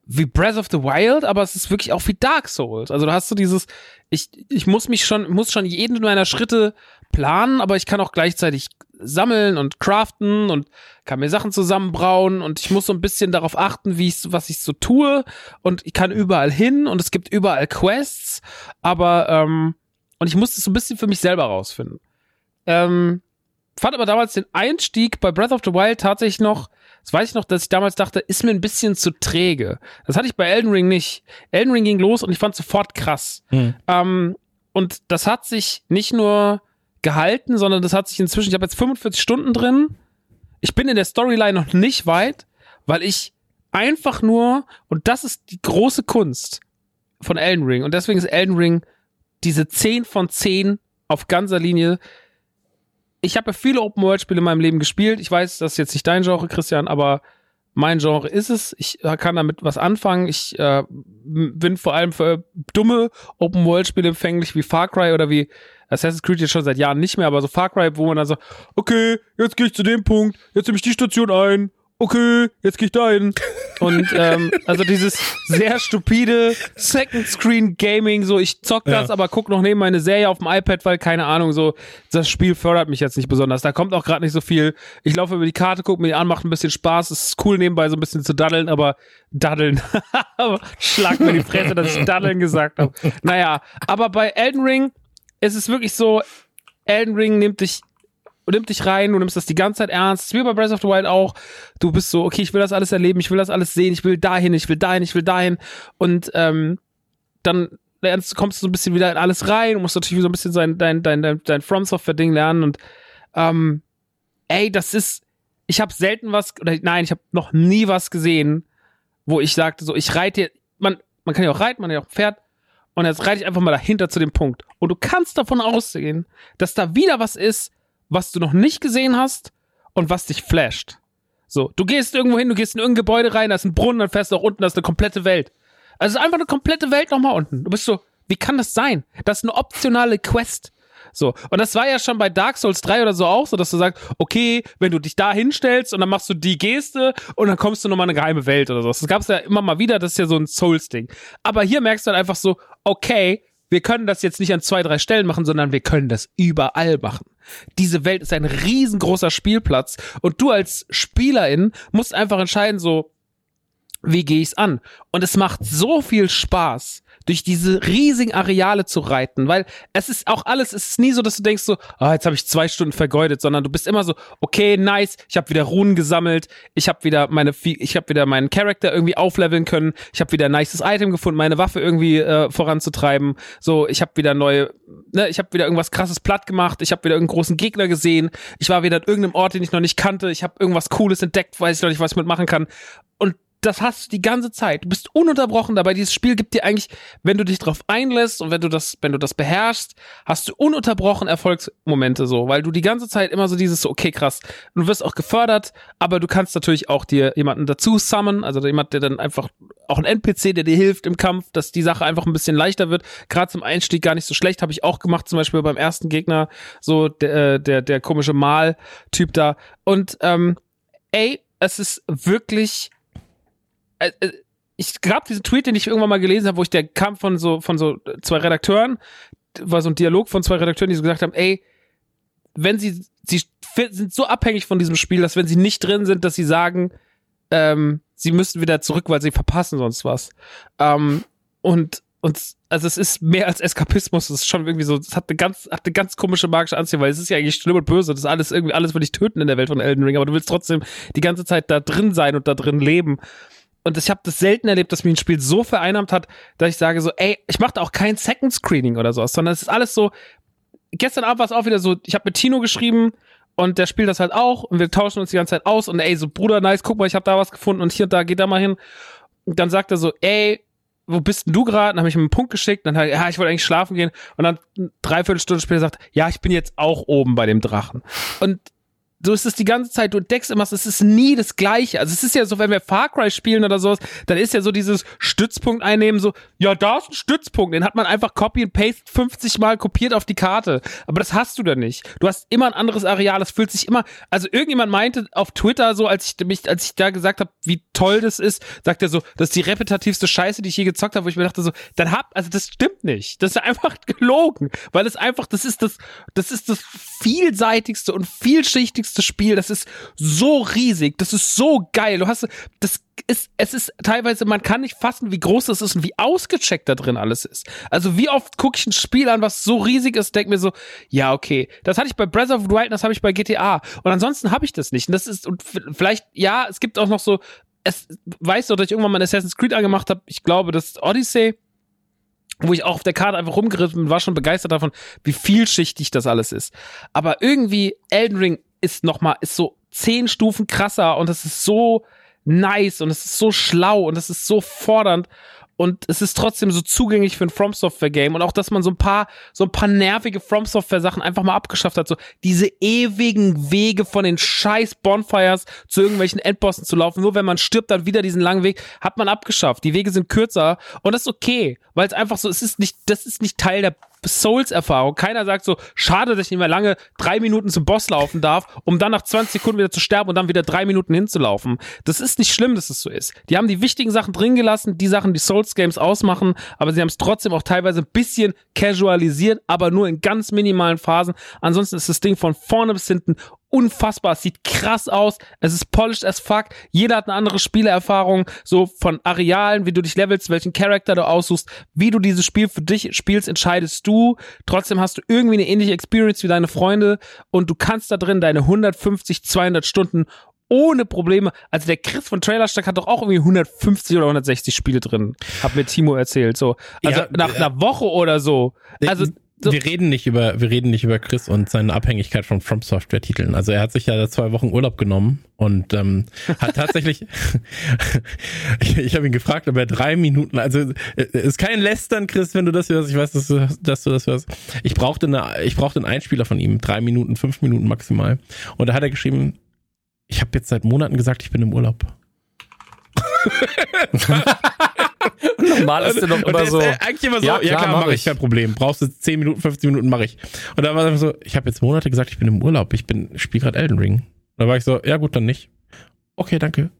wie Breath of the Wild, aber es ist wirklich auch wie Dark Souls. Also du hast so dieses, ich, ich muss mich schon, muss schon jeden meiner Schritte planen, aber ich kann auch gleichzeitig sammeln und craften und kann mir Sachen zusammenbrauen und ich muss so ein bisschen darauf achten, wie ich was ich so tue und ich kann überall hin und es gibt überall Quests, aber ähm, und ich musste es so ein bisschen für mich selber rausfinden. Ähm, fand aber damals den Einstieg bei Breath of the Wild tatsächlich noch Das weiß ich noch, dass ich damals dachte, ist mir ein bisschen zu träge. Das hatte ich bei Elden Ring nicht. Elden Ring ging los und ich fand sofort krass. Hm. Ähm, und das hat sich nicht nur gehalten, sondern das hat sich inzwischen, ich habe jetzt 45 Stunden drin. Ich bin in der Storyline noch nicht weit, weil ich einfach nur, und das ist die große Kunst von Elden Ring, und deswegen ist Elden Ring diese 10 von 10 auf ganzer Linie. Ich habe ja viele Open-World-Spiele in meinem Leben gespielt. Ich weiß, das ist jetzt nicht dein Genre, Christian, aber mein Genre ist es. Ich kann damit was anfangen. Ich äh, bin vor allem für dumme Open-World-Spiele empfänglich wie Far Cry oder wie Assassin's Creed jetzt schon seit Jahren nicht mehr, aber so Far Cry, wo man dann so, okay, jetzt gehe ich zu dem Punkt, jetzt nehme ich die Station ein, okay, jetzt gehe ich da hin. Und ähm, also dieses sehr stupide Second Screen Gaming, so ich zock das, Ja. aber guck noch neben meine Serie auf dem iPad, weil keine Ahnung, so das Spiel fördert mich jetzt nicht besonders. Da kommt auch gerade nicht so viel. Ich laufe über die Karte, gucke mir die an, macht ein bisschen Spaß. Es ist cool nebenbei so ein bisschen zu daddeln, aber daddeln. Schlag mir die Fresse, dass ich daddeln gesagt habe. Naja, aber bei Elden Ring ist es wirklich so, Elden Ring nimmt dich nimmt dich rein, du nimmst das die ganze Zeit ernst, wie bei Breath of the Wild auch. Du bist so, okay, ich will das alles erleben, ich will das alles sehen, ich will dahin, ich will dahin, ich will dahin. Und ähm, dann lernst, kommst du so ein bisschen wieder in alles rein und musst natürlich so ein bisschen sein, dein, dein, dein, dein From Software-Ding lernen. Und ähm, ey, das ist, ich habe selten was, oder nein, ich habe noch nie was gesehen, wo ich sagte, so, ich reite, man, man kann ja auch reiten, man hat ja auch Pferd. Und jetzt reite ich einfach mal dahinter zu dem Punkt. Und du kannst davon ausgehen, dass da wieder was ist, was du noch nicht gesehen hast und was dich flasht. So, du gehst irgendwo hin, du gehst in irgendein Gebäude rein, da ist ein Brunnen, dann fährst du auch unten, da ist eine komplette Welt. Also es einfach eine komplette Welt nochmal unten. Du bist so, wie kann das sein? Das ist eine optionale Quest. So, und das war ja schon bei Dark Souls 3 oder so auch so, dass du sagst, okay, wenn du dich da hinstellst und dann machst du die Geste und dann kommst du nochmal in eine geheime Welt oder so. Das gab's ja immer mal wieder, das ist ja so ein Souls-Ding. Aber hier merkst du dann einfach so, okay, wir können das jetzt nicht an zwei, drei Stellen machen, sondern wir können das überall machen. Diese Welt ist ein riesengroßer Spielplatz und du als Spielerin musst einfach entscheiden, so, wie gehe ich's an? Und es macht so viel Spaß, durch diese riesigen Areale zu reiten, weil es ist auch alles, es ist nie so, dass du denkst so, ah, jetzt habe ich zwei Stunden vergeudet, sondern du bist immer so, okay, nice, ich habe wieder Runen gesammelt, ich habe wieder meine, ich habe wieder meinen Charakter irgendwie aufleveln können, ich habe wieder ein nices Item gefunden, meine Waffe irgendwie äh, voranzutreiben, so, ich habe wieder neue, ne, ich habe wieder irgendwas krasses platt gemacht, ich habe wieder irgendeinen großen Gegner gesehen, ich war wieder an irgendeinem Ort, den ich noch nicht kannte, ich habe irgendwas Cooles entdeckt, weiß ich noch nicht, was ich mitmachen kann das hast du die ganze Zeit. Du bist ununterbrochen dabei. Dieses Spiel gibt dir eigentlich, wenn du dich drauf einlässt und wenn du das, wenn du das beherrschst, hast du ununterbrochen Erfolgsmomente so, weil du die ganze Zeit immer so dieses okay, krass. Du wirst auch gefördert, aber du kannst natürlich auch dir jemanden dazu summonen, also jemand, der dann einfach, auch ein NPC, der dir hilft im Kampf, dass die Sache einfach ein bisschen leichter wird. Gerade zum Einstieg gar nicht so schlecht, habe ich auch gemacht, zum Beispiel beim ersten Gegner, so der, äh, der, der komische Mal-Typ da. Und ähm, ey, es ist wirklich äh, äh, ich gab diesen Tweet, den ich irgendwann mal gelesen habe, wo ich der kam von so von so zwei Redakteuren, war so ein Dialog von zwei Redakteuren, die so gesagt haben, ey, wenn sie sie sind so abhängig von diesem Spiel, dass wenn sie nicht drin sind, dass sie sagen, ähm, sie müssen wieder zurück, weil sie verpassen sonst was. Ähm, und und also es ist mehr als Eskapismus, es ist schon irgendwie so, es hat eine ganz, hat eine ganz komische magische Anziehung, weil es ist ja eigentlich schlimm und böse, das ist alles irgendwie, alles will dich töten in der Welt von Elden Ring, aber du willst trotzdem die ganze Zeit da drin sein und da drin leben und ich habe das selten erlebt, dass mich ein Spiel so vereinnahmt hat, dass ich sage so, ey, ich mache auch kein Second Screening oder sowas, sondern es ist alles so. Gestern Abend war es auch wieder so, ich habe mit Tino geschrieben und der spielt das halt auch und wir tauschen uns die ganze Zeit aus und ey, so Bruder, nice, guck mal, ich habe da was gefunden und hier und da, geht da mal hin. Und dann sagt er so, ey, wo bist denn du gerade? Dann habe ich ihm einen Punkt geschickt, dann er, ja, ich wollte eigentlich schlafen gehen und dann dreiviertel Stunde später sagt, ja, ich bin jetzt auch oben bei dem Drachen. Und so ist es die ganze Zeit, du entdeckst immer, es ist nie das Gleiche. Also es ist ja so, wenn wir Far Cry spielen oder sowas, dann ist ja so dieses Stützpunkt einnehmen, so, ja, da ist ein Stützpunkt, den hat man einfach Copy and Paste 50 Mal kopiert auf die Karte. Aber das hast du da nicht. Du hast immer ein anderes Areal, das fühlt sich immer, also irgendjemand meinte auf Twitter so, als ich mich, als ich da gesagt habe, wie toll das ist, sagt er so, das ist die repetitivste Scheiße, die ich je gezockt habe, wo ich mir dachte so, dann hab, also das stimmt nicht. Das ist einfach gelogen, weil es einfach, das ist das, das ist das vielseitigste und vielschichtigste riesigste Spiel. Das ist so riesig. Das ist so geil. Du hast, das ist, es ist teilweise, man kann nicht fassen, wie groß das ist und wie ausgecheckt da drin alles ist. Also wie oft gucke ich ein Spiel an, was so riesig ist, denke mir so, ja, okay, das hatte ich bei Breath of the Wild, das habe ich bei GTA. Und ansonsten habe ich das nicht. Und das ist, und vielleicht, ja, es gibt auch noch so, es, weißt du, dass ich irgendwann mal Assassin's Creed angemacht habe, ich glaube, das ist Odyssey wo ich auch auf der Karte einfach rumgeritten bin, war schon begeistert davon, wie vielschichtig das alles ist. Aber irgendwie Elden Ring ist noch mal ist so zehn Stufen krasser und es ist so nice und es ist so schlau und es ist so fordernd und es ist trotzdem so zugänglich für ein From Software Game und auch, dass man so ein paar, so ein paar nervige From Software Sachen einfach mal abgeschafft hat, so diese ewigen Wege von den scheiß Bonfires zu irgendwelchen Endbossen zu laufen, nur wenn man stirbt, dann wieder diesen langen Weg, hat man abgeschafft. Die Wege sind kürzer und das ist okay, weil es einfach so, es ist nicht, das ist nicht Teil der Souls-Erfahrung. Keiner sagt so, schade, dass ich nicht mehr lange drei Minuten zum Boss laufen darf, um dann nach 20 Sekunden wieder zu sterben und dann wieder drei Minuten hinzulaufen. Das ist nicht schlimm, dass es so ist. Die haben die wichtigen Sachen drin gelassen, die Sachen, die Souls-Games ausmachen, aber sie haben es trotzdem auch teilweise ein bisschen casualisiert, aber nur in ganz minimalen Phasen. Ansonsten ist das Ding von vorne bis hinten unfassbar. Es sieht krass aus. Es ist polished as fuck. Jeder hat eine andere Spielerfahrung, so von Arealen, wie du dich levelst, welchen Charakter du aussuchst, wie du dieses Spiel für dich spielst, entscheidest du. Trotzdem hast du irgendwie eine ähnliche Experience wie deine Freunde und du kannst da drin deine 150, 200 Stunden ohne Probleme. Also der Chris von Trailerstack hat doch auch irgendwie 150 oder 160 Spiele drin. Hat mir Timo erzählt, so. Also Ja, nach äh, einer Woche oder so. Also so, wir reden nicht über, wir reden nicht über Chris und seine Abhängigkeit von From Software Titeln. Also er hat sich ja zwei Wochen Urlaub genommen und ähm, hat tatsächlich, ich, ich habe ihn gefragt, ob er drei Minuten, also äh, ist kein Lästern, Chris, wenn du das hörst. Ich weiß, dass du, dass du das hörst. Ich brauchte eine, ich brauchte einen Einspieler von ihm, drei Minuten, fünf Minuten maximal. Und da hat er geschrieben, ich habe jetzt seit Monaten gesagt, ich bin im Urlaub. Normal ist der doch Und immer so. Ist, äh, eigentlich immer so, ja Ja, klar, klar, mach mach ich, kein Problem. Brauchst du 10 Minuten, 15 Minuten, mache ich. Und dann war es einfach so, ich habe jetzt Monate gesagt, ich bin im Urlaub, ich bin, spiele gerade Elden Ring. Da war ich so, ja gut, dann nicht. Okay, danke.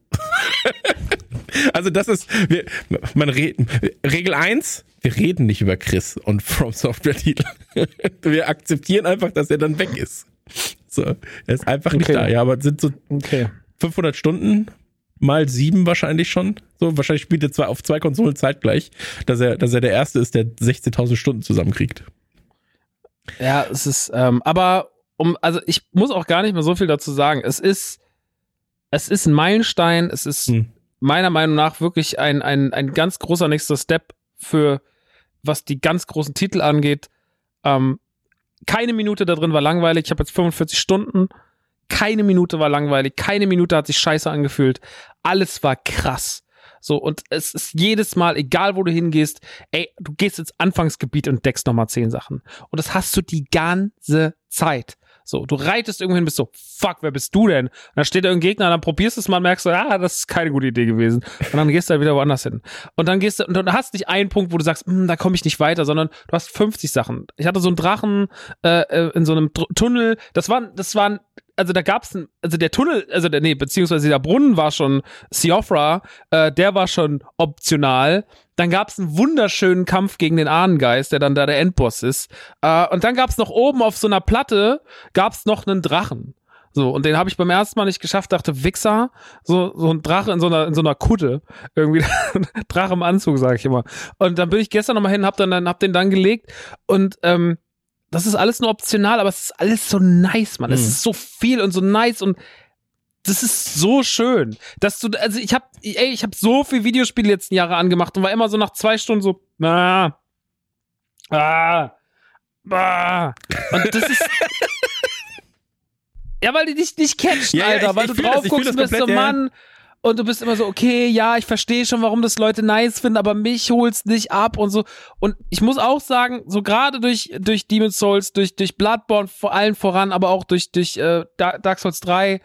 also das ist, wir, man reden, Regel eins, wir reden nicht über Chris und From Software Titel. wir akzeptieren einfach, dass er dann weg ist. So, er ist einfach nicht Okay. da. Ja, aber es sind so okay. 500 Stunden mal sieben wahrscheinlich schon. So, wahrscheinlich spielt er zwei, auf zwei Konsolen zeitgleich, dass er, dass er der Erste ist, der 16.000 Stunden zusammenkriegt. Ja, es ist, ähm, aber um, also ich muss auch gar nicht mehr so viel dazu sagen. Es ist, es ist ein Meilenstein. Es ist Hm. meiner Meinung nach wirklich ein, ein, ein ganz großer nächster Step für, was die ganz großen Titel angeht. Ähm, keine Minute da drin war langweilig. Ich habe jetzt 45 Stunden. Keine Minute war langweilig. Keine Minute hat sich scheiße angefühlt. Alles war krass. So, und es ist jedes Mal, egal wo du hingehst, ey, du gehst ins Anfangsgebiet und deckst nochmal zehn Sachen. Und das hast du die ganze Zeit. So, du reitest irgendwo hin, bist so, fuck, wer bist du denn? Und dann steht da irgendein Gegner, dann probierst du es mal und merkst du, ah, das ist keine gute Idee gewesen. Und dann gehst du halt wieder woanders hin. Und dann gehst du, und dann hast nicht einen Punkt, wo du sagst, hm, da komme ich nicht weiter, sondern du hast 50 Sachen. Ich hatte so einen Drachen äh, äh, in so einem Tunnel, das waren, das waren, also da gab's ein, also der Tunnel, also der, nee, beziehungsweise der Brunnen war schon Siofra, äh, der war schon optional. Dann gab's einen wunderschönen Kampf gegen den Ahnengeist, der dann da der Endboss ist. Äh, und dann gab's noch oben auf so einer Platte, gab's noch einen Drachen. So, und den habe ich beim ersten Mal nicht geschafft, dachte, Wichser, so, so ein Drache in so einer, in so einer Kutte. Irgendwie, Drache im Anzug, sage ich immer. Und dann bin ich gestern nochmal hin, hab dann, dann, hab den dann gelegt und, ähm, das ist alles nur optional, aber es ist alles so nice, Mann. Es Mhm. ist so viel und so nice und das ist so schön, dass du, also ich habe, ey, ich habe so viel Videospiele letzten Jahre angemacht und war immer so nach zwei Stunden so, na, ah, ah. Und das ist, ja, weil die dich nicht catchen, Ja, ja, Alter, ich- weil ich du das, drauf fühl guckst das und bist so, ja. Und du bist immer so, okay, ja, ich verstehe schon, warum das Leute nice finden, aber mich holt's nicht ab und so. Und ich muss auch sagen, so gerade durch, durch Demon's Souls, durch, durch Bloodborne vor allem voran, aber auch durch, durch äh, Dark Souls 3,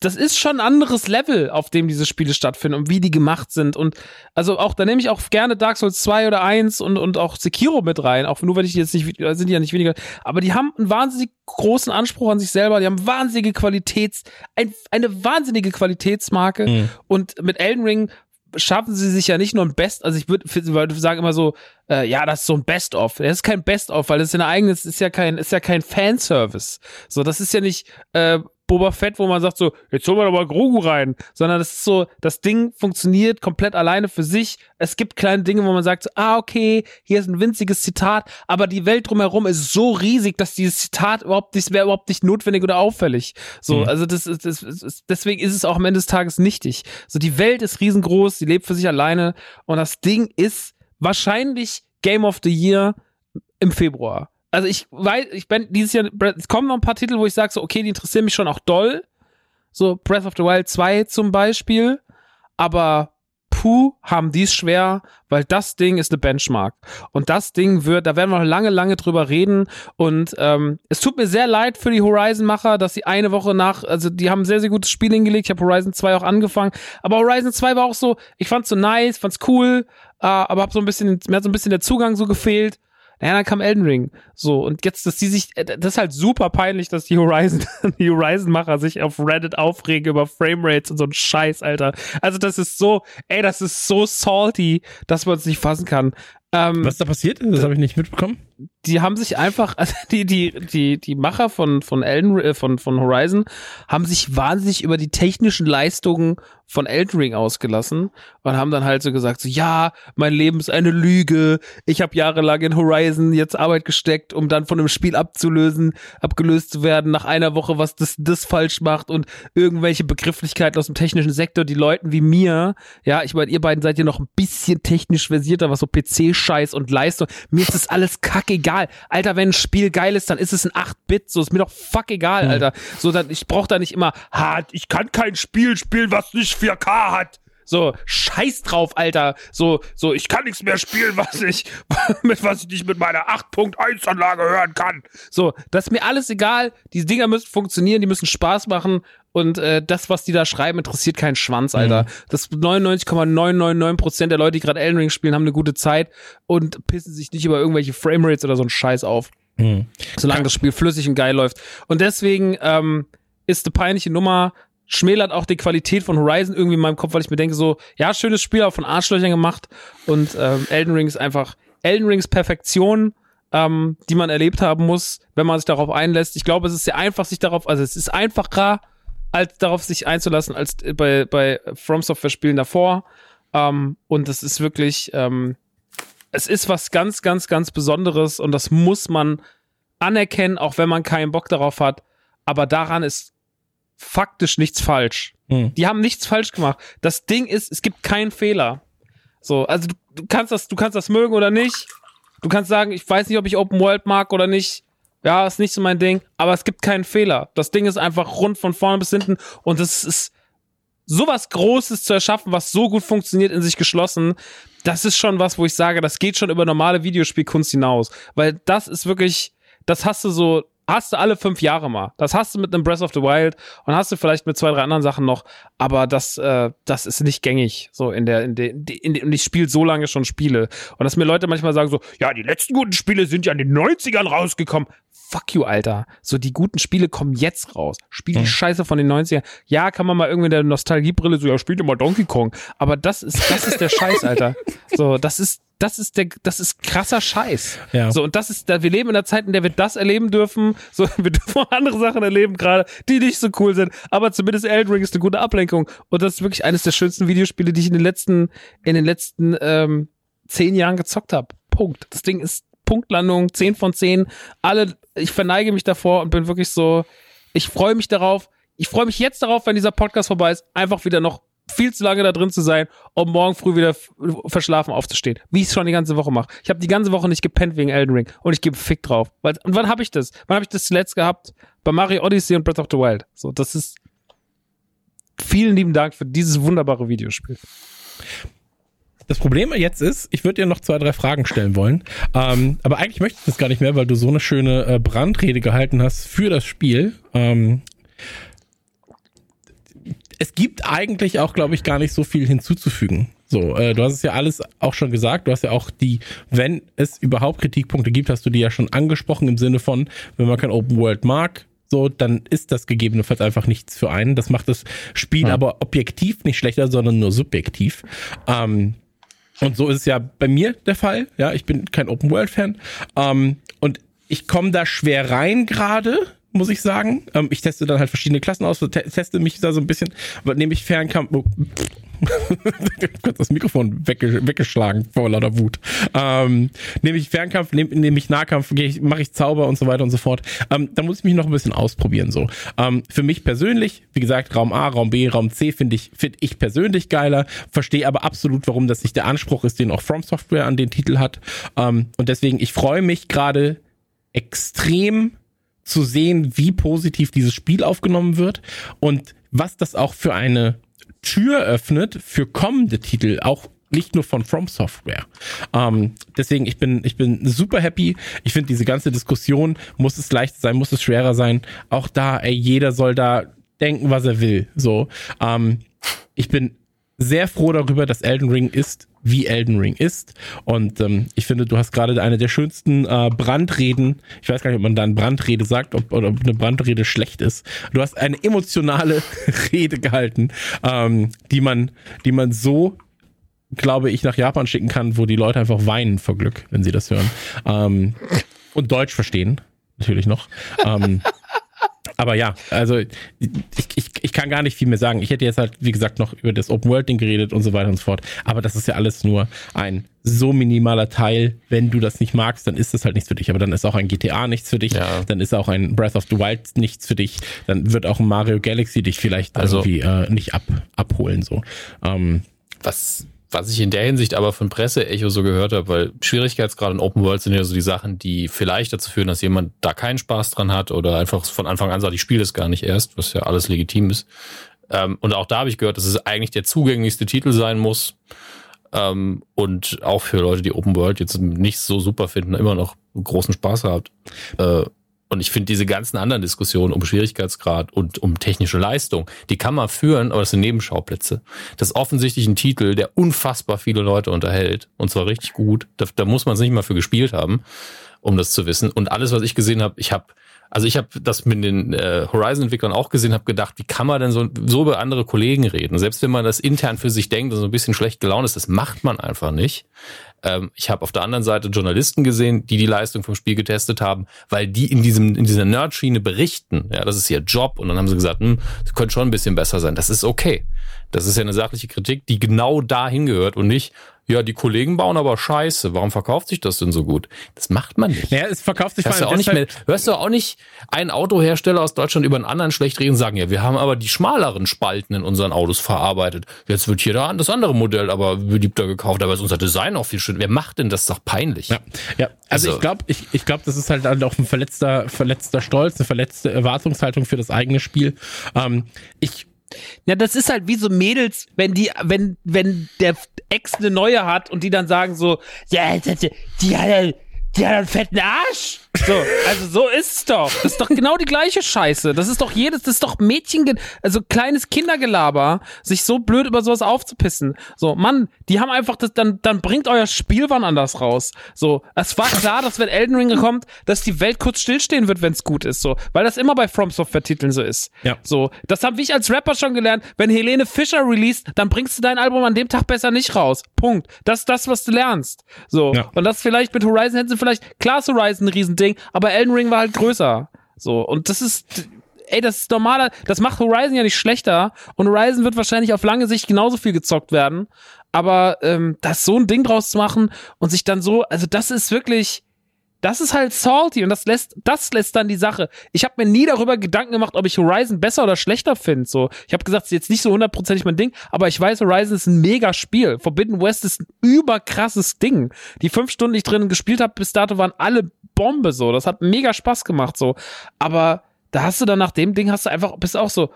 das ist schon ein anderes Level, auf dem diese Spiele stattfinden und wie die gemacht sind. Und also auch, da nehme ich auch gerne Dark Souls 2 oder 1 und, und auch Sekiro mit rein, auch nur wenn ich die jetzt nicht, sind die ja nicht weniger. Aber die haben einen wahnsinnig großen Anspruch an sich selber, die haben wahnsinnige Qualitäts, ein, eine wahnsinnige Qualitätsmarke. Mhm. Und mit Elden Ring schaffen sie sich ja nicht nur ein Best, also ich würde würd sagen immer so, äh, ja, das ist so ein Best-of. Das ist kein Best-of, weil das ist ja ein eigenes, ist ja kein, ist ja kein Fanservice. So, das ist ja nicht, äh, Boba Fett, wo man sagt so, jetzt holen wir doch mal Grogu rein, sondern das ist so, das Ding funktioniert komplett alleine für sich. Es gibt kleine Dinge, wo man sagt so, ah, okay, hier ist ein winziges Zitat, aber die Welt drumherum ist so riesig, dass dieses Zitat überhaupt nicht, wäre überhaupt nicht notwendig oder auffällig. So, Mhm. also das ist, das ist, deswegen ist es auch am Ende des Tages nichtig. So, die Welt ist riesengroß, sie lebt für sich alleine und das Ding ist wahrscheinlich Game of the Year im Februar. Also ich weiß, ich bin dieses Jahr, es kommen noch ein paar Titel, wo ich sage so, okay, die interessieren mich schon auch doll. So Breath of the Wild 2 zum Beispiel. Aber puh, haben die es schwer, weil das Ding ist eine Benchmark. Und das Ding wird, da werden wir noch lange, lange drüber reden. Und ähm, es tut mir sehr leid für die Horizon-Macher, dass sie eine Woche nach, also die haben sehr, sehr gutes Spiel hingelegt. Ich habe Horizon 2 auch angefangen. Aber Horizon 2 war auch so, ich fand's so nice, fand's cool, äh, aber hab so ein bisschen, mir hat so ein bisschen der Zugang so gefehlt. Naja, dann kam Elden Ring. So, und jetzt, dass die sich, äh, das ist halt super peinlich, dass die Horizon, die Horizon-Macher sich auf Reddit aufregen über Framerates und so ein Scheiß, Alter. Also, das ist so, ey, das ist so salty, dass man es nicht fassen kann. Ähm, Was da passiert das habe ich nicht mitbekommen. die haben sich einfach, also die, die, die, die Macher von, von Elden, äh, von, von Horizon haben sich wahnsinnig über die technischen Leistungen von Elden Ring ausgelassen und haben dann halt so gesagt, so, ja, mein Leben ist eine Lüge, ich habe jahrelang in Horizon jetzt Arbeit gesteckt, um dann von einem Spiel abzulösen, abgelöst zu werden, nach einer Woche, was das, das falsch macht und irgendwelche Begrifflichkeiten aus dem technischen Sektor, die Leuten wie mir, ja, ich meine, ihr beiden seid ja noch ein bisschen technisch versierter, was so PC-Scheiß und Leistung, mir ist das alles kackegal. Alter, wenn ein Spiel geil ist, dann ist es ein 8-Bit, so ist mir doch fuck egal, Alter. So, dann, ich brauch da nicht immer, hart, ich kann kein Spiel spielen, was nicht 4K hat. So, scheiß drauf, Alter. So, so, ich kann nichts mehr spielen, was ich, mit was ich nicht mit meiner 8.1 Anlage hören kann. So, das ist mir alles egal. Die Dinger müssen funktionieren, die müssen Spaß machen. Und äh, das, was die da schreiben, interessiert keinen Schwanz, Alter. Das 99,999% der Leute, die gerade Elden Ring spielen, haben eine gute Zeit und pissen sich nicht über irgendwelche Framerates oder so einen Scheiß auf. Hm. Solange das Spiel flüssig und geil läuft. Und deswegen ähm, ist eine peinliche Nummer, schmälert auch die Qualität von Horizon irgendwie in meinem Kopf, weil ich mir denke so, ja, schönes Spiel, aber von Arschlöchern gemacht. Und ähm, Elden Ring ist einfach Elden Rings Perfektion, ähm, die man erlebt haben muss, wenn man sich darauf einlässt. Ich glaube, es ist sehr einfach, sich darauf, also es ist einfacher, als darauf sich einzulassen, als bei, bei From Software Spielen davor. Ähm, und es ist wirklich, ähm, es ist was ganz, ganz, ganz Besonderes und das muss man anerkennen, auch wenn man keinen Bock darauf hat. Aber daran ist faktisch nichts falsch. Hm. Die haben nichts falsch gemacht. Das Ding ist, es gibt keinen Fehler. So, also du, du kannst das, du kannst das mögen oder nicht. Du kannst sagen, ich weiß nicht, ob ich Open World mag oder nicht. Ja, ist nicht so mein Ding, aber es gibt keinen Fehler. Das Ding ist einfach rund von vorne bis hinten und es ist sowas Großes zu erschaffen, was so gut funktioniert, in sich geschlossen. Das ist schon was, wo ich sage, das geht schon über normale Videospielkunst hinaus, weil das ist wirklich, das hast du so, hast du alle fünf Jahre mal. Das hast du mit einem Breath of the Wild und hast du vielleicht mit zwei, drei anderen Sachen noch, aber das, äh, das ist nicht gängig, so in der, in der, in der, in der und ich spiele so lange schon Spiele. Und dass mir Leute manchmal sagen so, ja, die letzten guten Spiele sind ja in den 90ern rausgekommen. Fuck you, Alter. So, die guten Spiele kommen jetzt raus. Spiel die Hm. Scheiße von den 90ern. Ja, kann man mal irgendwie in der Nostalgiebrille so, ja, spiel dir mal Donkey Kong. Aber das ist, das ist der Scheiß, Alter. So, das ist, das ist der, das ist krasser Scheiß. Ja. So, und das ist, da, wir leben in einer Zeit, in der wir das erleben dürfen. So, wir dürfen auch andere Sachen erleben gerade, die nicht so cool sind. Aber zumindest Elden Ring ist eine gute Ablenkung. Und das ist wirklich eines der schönsten Videospiele, die ich in den letzten, in den letzten, ähm, zehn Jahren gezockt habe. Punkt. Das Ding ist Punktlandung, 10 von 10. Alle, ich verneige mich davor und bin wirklich so, ich freue mich darauf. Ich freue mich jetzt darauf, wenn dieser Podcast vorbei ist, einfach wieder noch viel zu lange da drin zu sein, um morgen früh wieder verschlafen aufzustehen. Wie ich es schon die ganze Woche mache. Ich habe die ganze Woche nicht gepennt wegen Elden Ring und ich gebe Fick drauf. Und wann habe ich das? Wann habe ich das zuletzt gehabt? Bei Mario Odyssey und Breath of the Wild. So, das ist vielen lieben Dank für dieses wunderbare Videospiel. Das Problem jetzt ist, ich würde dir noch zwei, drei Fragen stellen wollen. Ähm, aber eigentlich möchte ich das gar nicht mehr, weil du so eine schöne äh, Brandrede gehalten hast für das Spiel. Ähm, es gibt eigentlich auch, glaube ich, gar nicht so viel hinzuzufügen. So, äh, du hast es ja alles auch schon gesagt. Du hast ja auch die, wenn es überhaupt Kritikpunkte gibt, hast du die ja schon angesprochen im Sinne von, wenn man kein Open World mag, so, dann ist das gegebenenfalls einfach nichts für einen. Das macht das Spiel Ja. aber objektiv nicht schlechter, sondern nur subjektiv. Ähm, und so ist es ja bei mir der Fall. Ja, ich bin kein Open World Fan. Ähm, und ich komme da schwer rein gerade. Muss ich sagen. Ähm, ich teste dann halt verschiedene Klassen aus, te teste mich da so ein bisschen, aber nehme ich Fernkampf. Oh, das Mikrofon wegge weggeschlagen vor lauter Wut. Ähm, nehme ich Fernkampf, nehme nehm ich Nahkampf, mache ich Zauber und so weiter und so fort. Ähm, da muss ich mich noch ein bisschen ausprobieren. So ähm, für mich persönlich, wie gesagt, Raum A, Raum B, Raum C finde ich finde ich persönlich geiler. Verstehe aber absolut, warum das nicht der Anspruch ist, den auch From Software an den Titel hat. Ähm, und deswegen, ich freue mich gerade extrem zu sehen, wie positiv dieses Spiel aufgenommen wird und was das auch für eine Tür öffnet für kommende Titel, auch nicht nur von From Software. Ähm, deswegen, ich bin, ich bin super happy. Ich finde diese ganze Diskussion, muss es leicht sein, muss es schwerer sein. Auch da, ey, jeder soll da denken, was er will. So, ähm, ich bin sehr froh darüber, dass Elden Ring ist, wie Elden Ring ist. Und ähm, ich finde, du hast gerade eine der schönsten äh, Brandreden. Ich weiß gar nicht, ob man da eine Brandrede sagt, ob, oder ob eine Brandrede schlecht ist. Du hast eine emotionale Rede gehalten, ähm, die man, die man so glaube ich, nach Japan schicken kann, wo die Leute einfach weinen vor Glück, wenn sie das hören. Ähm, und Deutsch verstehen, natürlich noch. Ähm, aber ja, also ich, ich, ich kann gar nicht viel mehr sagen. Ich hätte jetzt halt, wie gesagt, noch über das Open World Ding geredet und so weiter und so fort. Aber das ist ja alles nur ein so minimaler Teil. Wenn du das nicht magst, dann ist das halt nichts für dich. Aber dann ist auch ein GTA nichts für dich. Ja. Dann ist auch ein Breath of the Wild nichts für dich. Dann wird auch ein Mario Galaxy dich vielleicht Also- irgendwie äh, nicht ab, abholen so. Ähm, was, was ich in der Hinsicht aber von Presse-Echo so gehört habe, weil Schwierigkeitsgrad in Open World sind ja so die Sachen, die vielleicht dazu führen, dass jemand da keinen Spaß dran hat oder einfach von Anfang an sagt, ich spiele das gar nicht erst, was ja alles legitim ist. Ähm, und auch da habe ich gehört, dass es eigentlich der zugänglichste Titel sein muss. Ähm, und auch für Leute, die Open World jetzt nicht so super finden, immer noch großen Spaß habt. Äh, und ich finde diese ganzen anderen Diskussionen um Schwierigkeitsgrad und um technische Leistung, die kann man führen, aber das sind Nebenschauplätze. Das ist offensichtlich ein Titel, der unfassbar viele Leute unterhält. Und zwar richtig gut. Da, da muss man es nicht mal für gespielt haben, um das zu wissen. Und alles, was ich gesehen habe, ich habe also ich habe das mit den äh, Horizon-Entwicklern auch gesehen, habe gedacht, wie kann man denn so, so über andere Kollegen reden? Selbst wenn man das intern für sich denkt und so ein bisschen schlecht gelaunt ist, das macht man einfach nicht. Ähm, ich habe auf der anderen Seite Journalisten gesehen, die die Leistung vom Spiel getestet haben, weil die in diesem in dieser Nerd-Schiene berichten. Ja, das ist ihr Job. Und dann haben sie gesagt, hm, sie können schon ein bisschen besser sein. Das ist okay. Das ist ja eine sachliche Kritik, die genau dahin gehört und nicht, ja, die Kollegen bauen aber Scheiße. Warum verkauft sich das denn so gut? Das macht man nicht. naja, es verkauft sich Hörst du, vor auch allem nicht mehr, hörst du auch nicht einen Autohersteller aus Deutschland über einen anderen schlecht reden und sagen, ja, wir haben aber die schmaleren Spalten in unseren Autos verarbeitet. Jetzt wird hier da das andere Modell aber beliebter gekauft, aber ist unser Design auch viel schöner. Wer macht denn das? Doch peinlich. Ja, ja. Also, Also- ich glaube, ich, ich glaube, das ist halt dann auch ein verletzter, verletzter Stolz, eine verletzte Erwartungshaltung für das eigene Spiel. Ähm, ich, Ja, das ist halt wie so Mädels, wenn die, wenn, wenn der Ex eine neue hat und die dann sagen so, ja, die, die, die hat, einen fetten Arsch. So, also so ist es doch. Das ist doch genau die gleiche Scheiße. Das ist doch jedes, das ist doch Mädchen, also kleines Kindergelaber, sich so blöd über sowas aufzupissen. So, Mann, die haben einfach das, dann, dann bringt euer Spiel wann anders raus. So, es war klar, dass wenn Elden Ring kommt, dass die Welt kurz stillstehen wird, wenn es gut ist. So, weil das immer bei From Software Titeln so ist. Ja. So, das habe ich als Rapper schon gelernt. Wenn Helene Fischer released, dann bringst du dein Album an dem Tag besser nicht raus. Punkt. Das ist das, was du lernst. So. Ja. Und das vielleicht mit Horizon hätten sie vielleicht, klar ist Horizon ein Riesending, aber Elden Ring war halt größer. So. Und das ist, ey, das ist normaler, das macht Horizon ja nicht schlechter. Und Horizon wird wahrscheinlich auf lange Sicht genauso viel gezockt werden. Aber ähm, das so ein Ding draus zu machen und sich dann so, also das ist wirklich, das ist halt salty und das lässt, das lässt dann die Sache. Ich habe mir nie darüber Gedanken gemacht, ob ich Horizon besser oder schlechter finde. So, ich habe gesagt, es ist jetzt nicht so hundertprozentig mein Ding, aber ich weiß, Horizon ist ein mega Spiel. Forbidden West ist ein überkrasses Ding. Die fünf Stunden, die ich drin gespielt habe, bis dato waren alle Bombe. So, das hat mega Spaß gemacht. So, aber da hast du dann nach dem Ding hast du einfach bist auch so,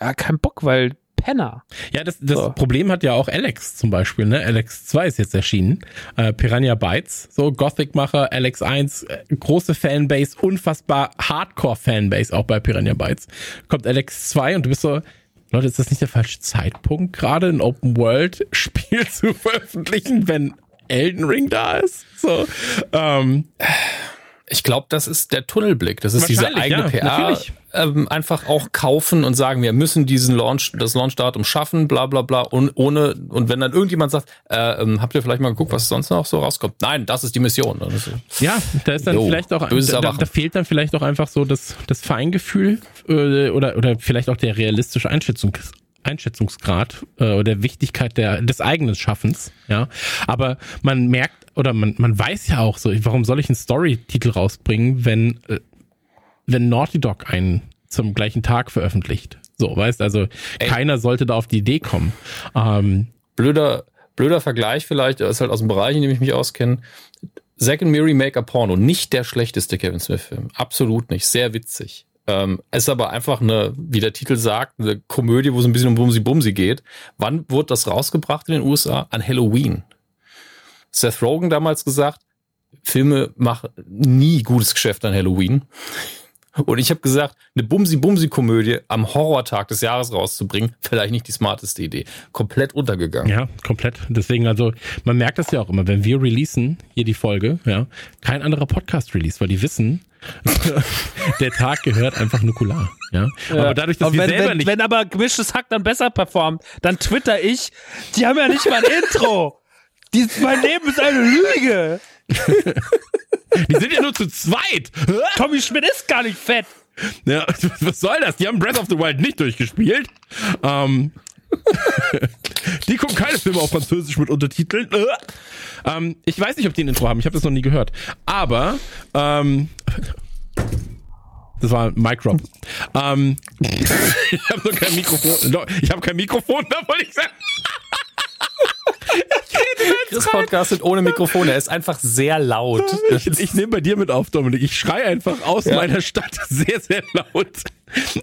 ja, kein Bock, weil Penner. ja, das, das So. Problem hat ja auch Alex zum Beispiel, ne? Alex 2 ist jetzt erschienen. Äh, Piranha Bytes, so Gothic-Macher, Alex 1, äh, große Fanbase, unfassbar Hardcore-Fanbase auch bei Piranha Bytes. Kommt Alex 2 und du bist so, Leute, ist das nicht der falsche Zeitpunkt, gerade ein Open-World-Spiel zu veröffentlichen, wenn Elden Ring da ist? So, ähm, Ich glaube, das ist der Tunnelblick. Das ist diese eigene ja, natürlich. Ähm, einfach auch kaufen und sagen, wir müssen diesen Launch, das Launchdatum schaffen, bla bla bla. Und ohne, und wenn dann irgendjemand sagt, äh, ähm, habt ihr vielleicht mal geguckt, was sonst noch so rauskommt? Nein, das ist die Mission. Ja, da ist dann Jo, vielleicht auch, da, da, fehlt dann vielleicht auch einfach so das, das Feingefühl äh, oder, oder vielleicht auch der realistische Einschätzungs, Einschätzungsgrad äh, oder der Wichtigkeit der, des eigenen Schaffens, ja. Aber man merkt oder man, man weiß ja auch so, warum soll ich einen Story-Titel rausbringen, wenn, äh, wenn Naughty Dog einen zum gleichen Tag veröffentlicht. So, weißt also, keiner sollte da auf die Idee kommen. Ähm, blöder, blöder Vergleich vielleicht, das ist halt aus dem Bereich, in dem ich mich auskenne. Zack and Miri Make a Porno, nicht der schlechteste Kevin Smith-Film. Absolut nicht. Sehr witzig. Ähm, ist aber einfach eine, wie der Titel sagt, eine Komödie, wo es ein bisschen um Bumsi-Bumsi geht. Wann wurde das rausgebracht in den USA? An Halloween. Seth Rogen damals gesagt, Filme machen nie gutes Geschäft an Halloween. Und ich habe gesagt, eine Bumsi-Bumsi-Komödie am Horrortag des Jahres rauszubringen, vielleicht nicht die smarteste Idee. Komplett untergegangen. Ja, komplett. Deswegen, also, man merkt das ja auch immer, wenn wir releasen, hier die Folge, ja, kein anderer Podcast release, weil die wissen, der Tag gehört einfach Nukular, ja. Aber dadurch, dass Und wir wenn, selber wenn, nicht, wenn aber gemischtes Hack dann besser performt, dann twitter ich, die haben ja nicht mal ein Intro. Die, mein Leben ist eine Lüge. die sind ja nur zu zweit. Tommy Schmidt ist gar nicht fett. Ja, was soll das? Die haben Breath of the Wild nicht durchgespielt. Ähm, die gucken keine Filme auf Französisch mit Untertiteln. Äh. Ähm, ich weiß nicht, ob die ein Intro haben. Ich habe das noch nie gehört. Aber ähm, das war Mic Drop. Ähm, ich habe nur kein Mikrofon. Ich habe kein Mikrofon, da wollte ich sagen. Das Podcast sind ohne Mikrofon. Er ist einfach sehr laut. Ich, ich nehme bei dir mit auf, Dominik. Ich schrei einfach aus Ja. meiner Stadt sehr, sehr laut.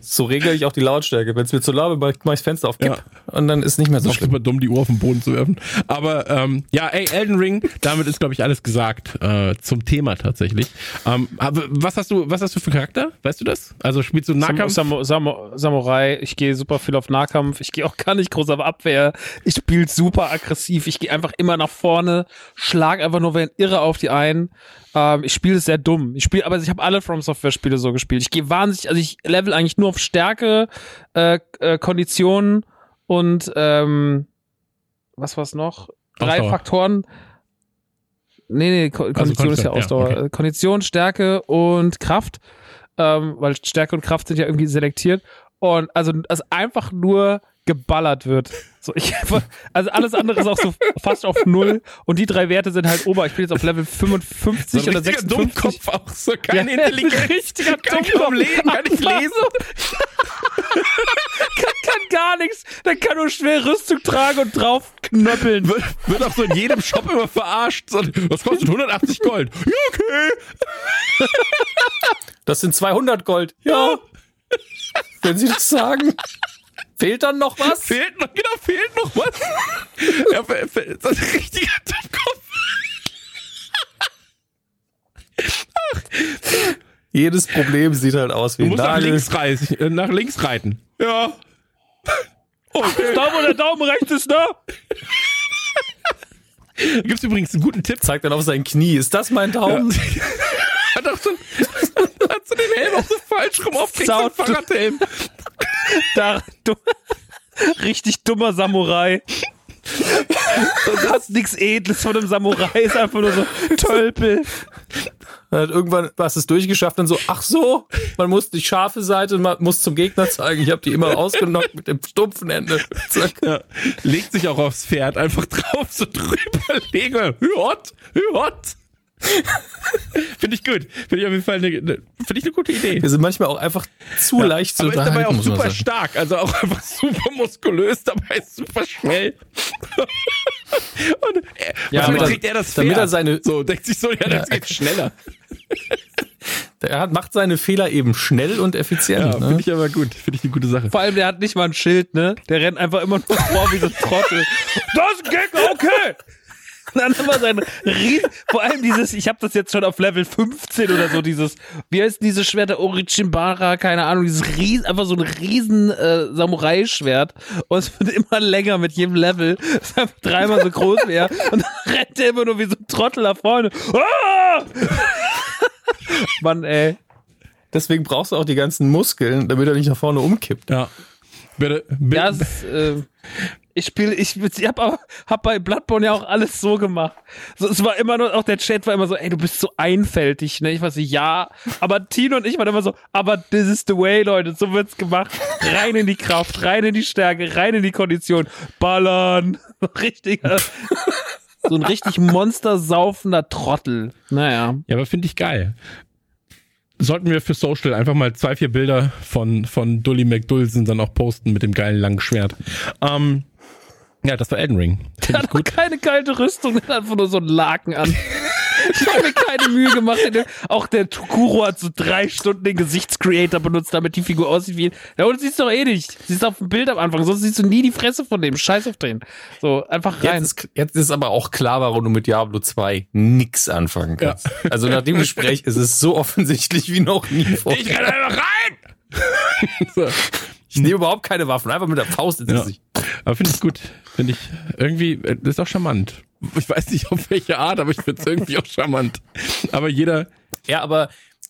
So regle ich auch die Lautstärke. Wenn es mir zu laut wird, mache ich das Fenster auf Kipp Ja. und dann ist nicht mehr so Doch schlimm. super dumm, die Uhr auf den Boden zu werfen. Aber ähm, ja, ey, Elden Ring, damit ist, glaube ich, alles gesagt äh, zum Thema tatsächlich. Ähm, aber was hast du, was hast du für Charakter? Weißt du das? Also spielst du Nahkampf? Sam Sam Samurai, ich gehe super viel auf Nahkampf, ich gehe auch gar nicht groß auf Abwehr, ich spiele super aggressiv, ich gehe einfach immer nach vorne, schlag einfach nur wie ein Irre auf die ein. Ähm, ich spiele es sehr dumm. Ich spiele, aber ich habe alle From Software Spiele so gespielt. Ich gehe wahnsinnig, also ich level eigentlich nur auf Stärke, äh, äh, Konditionen und ähm, was war's noch? Drei Ausdauer. Faktoren. Nee, nee, Ko Kondition ist ja Kondition, ja, Ausdauer. okay. Kondition, Stärke und Kraft. Ähm, weil Stärke und Kraft sind ja irgendwie selektiert. Und also, also einfach nur geballert wird. So, ich, also alles andere ist auch so fast auf Null. Und die drei Werte sind halt ober. Ich bin jetzt auf Level 55 so ein oder richtiger 56. Dummkopf auch so, keine Ja, Intelligenz. richtiger kann Dummkopf. kaum lesen, kann nicht lesen. kann, kann gar nichts. Der kann nur schwer Rüstung tragen und drauf knöppeln. Wird, wird auch so in jedem Shop immer verarscht. Was kostet 180 Gold? Ja, okay. Das sind 200 Gold. Ja. Wenn Sie das sagen. Fehlt dann noch was? Fehlt noch, genau, fehlt noch was. ja, fe- fe- so ein richtiger Dummkopf. Jedes Problem sieht halt aus wie Du musst nach links, reisen, äh, nach links reiten. Ja. Okay. Daumen oder Daumen rechts ist, ne? Da gibt's übrigens einen guten Tipp. Zeigt dann auf sein Knie. Ist das mein Daumen? Hat auch so, hat so den Helm auch so falsch rum aufgekriegt, so Fahrradhelm. Da, du, richtig dummer Samurai. Du hast nichts Edles von einem Samurai, ist einfach nur so Tölpel. Dann hat irgendwann was es durchgeschafft und so, ach so, man muss die scharfe Seite, man muss zum Gegner zeigen, ich habe die immer ausgenockt mit dem stumpfen Ende. Zack. Ja. Legt sich auch aufs Pferd, einfach drauf, so drüber legen. Hot, hot. Finde ich gut. Finde ich auf jeden Fall eine, eine, finde ich eine gute Idee. Wir sind manchmal auch einfach zu leicht zu aber ist dabei auch super stark, also auch einfach super muskulös, dabei super schnell. Und er, Ja, damit kriegt er das Pferd. damit er seine- so denkt sich so, ja, das Ja, geht schneller. Er hat, macht seine Fehler eben schnell und effizient. Ja, ne? finde ich aber gut, finde ich eine gute Sache. Vor allem, der hat nicht mal ein Schild, ne? Der rennt einfach immer nur vor wie so ein Trottel. Das ist ein Gegner, okay! Und dann immer sein Ries vor allem dieses, ich habe das jetzt schon auf Level 15 oder so, dieses, wie heißt denn dieses Schwert, der Orichimbara, keine Ahnung, dieses riesen, einfach so ein riesen äh, Samurai-Schwert und es wird immer länger mit jedem Level, es ist einfach dreimal so groß wäre und dann rennt er immer nur wie so ein Trottel nach vorne. Ah! Mann, ey. Deswegen brauchst du auch die ganzen Muskeln, damit er nicht nach vorne umkippt. Ja. Bitte, bitte. Ist, äh, ich spiele, ich, ich hab, aber, hab bei Bloodborne ja auch alles so gemacht. So, es war immer nur, auch der Chat war immer so, ey, du bist so einfältig, ne? Ich war so, ja. Aber Tino und ich waren immer so, aber this is the way, Leute, so wird's gemacht. Rein in die Kraft, rein in die Stärke, rein in die Kondition. Ballern. Richtiger. so ein richtig monstersaufender Trottel. Naja. Ja, aber finde ich geil. Sollten wir für Social einfach mal zwei, vier Bilder von, von Dully McDulsen dann auch posten mit dem geilen langen Schwert. Ähm, ja, das war Elden Ring. Der hat gut. keine kalte Rüstung, der hat einfach nur so einen Laken an. Ich habe mir keine Mühe gemacht. Auch der Tukuro hat so drei Stunden den Gesichtscreator benutzt, damit die Figur aussieht wie. Ja, und siehst du doch eh nicht. Siehst auf dem Bild am Anfang, sonst siehst du nie die Fresse von dem. Scheiß auf den. So, einfach rein. Jetzt ist, jetzt ist aber auch klar, warum du mit Diablo 2 nix anfangen kannst. Also nach dem Gespräch ist es so offensichtlich wie noch nie vorher. Ich renn einfach rein! so. Ich nehme überhaupt keine Waffen, einfach mit der Faust ins Ja. Gesicht. Aber finde ich gut. Finde ich irgendwie, äh, das ist auch charmant. Ich weiß nicht auf welche Art, aber ich finde es irgendwie auch charmant. Aber jeder, Ja, aber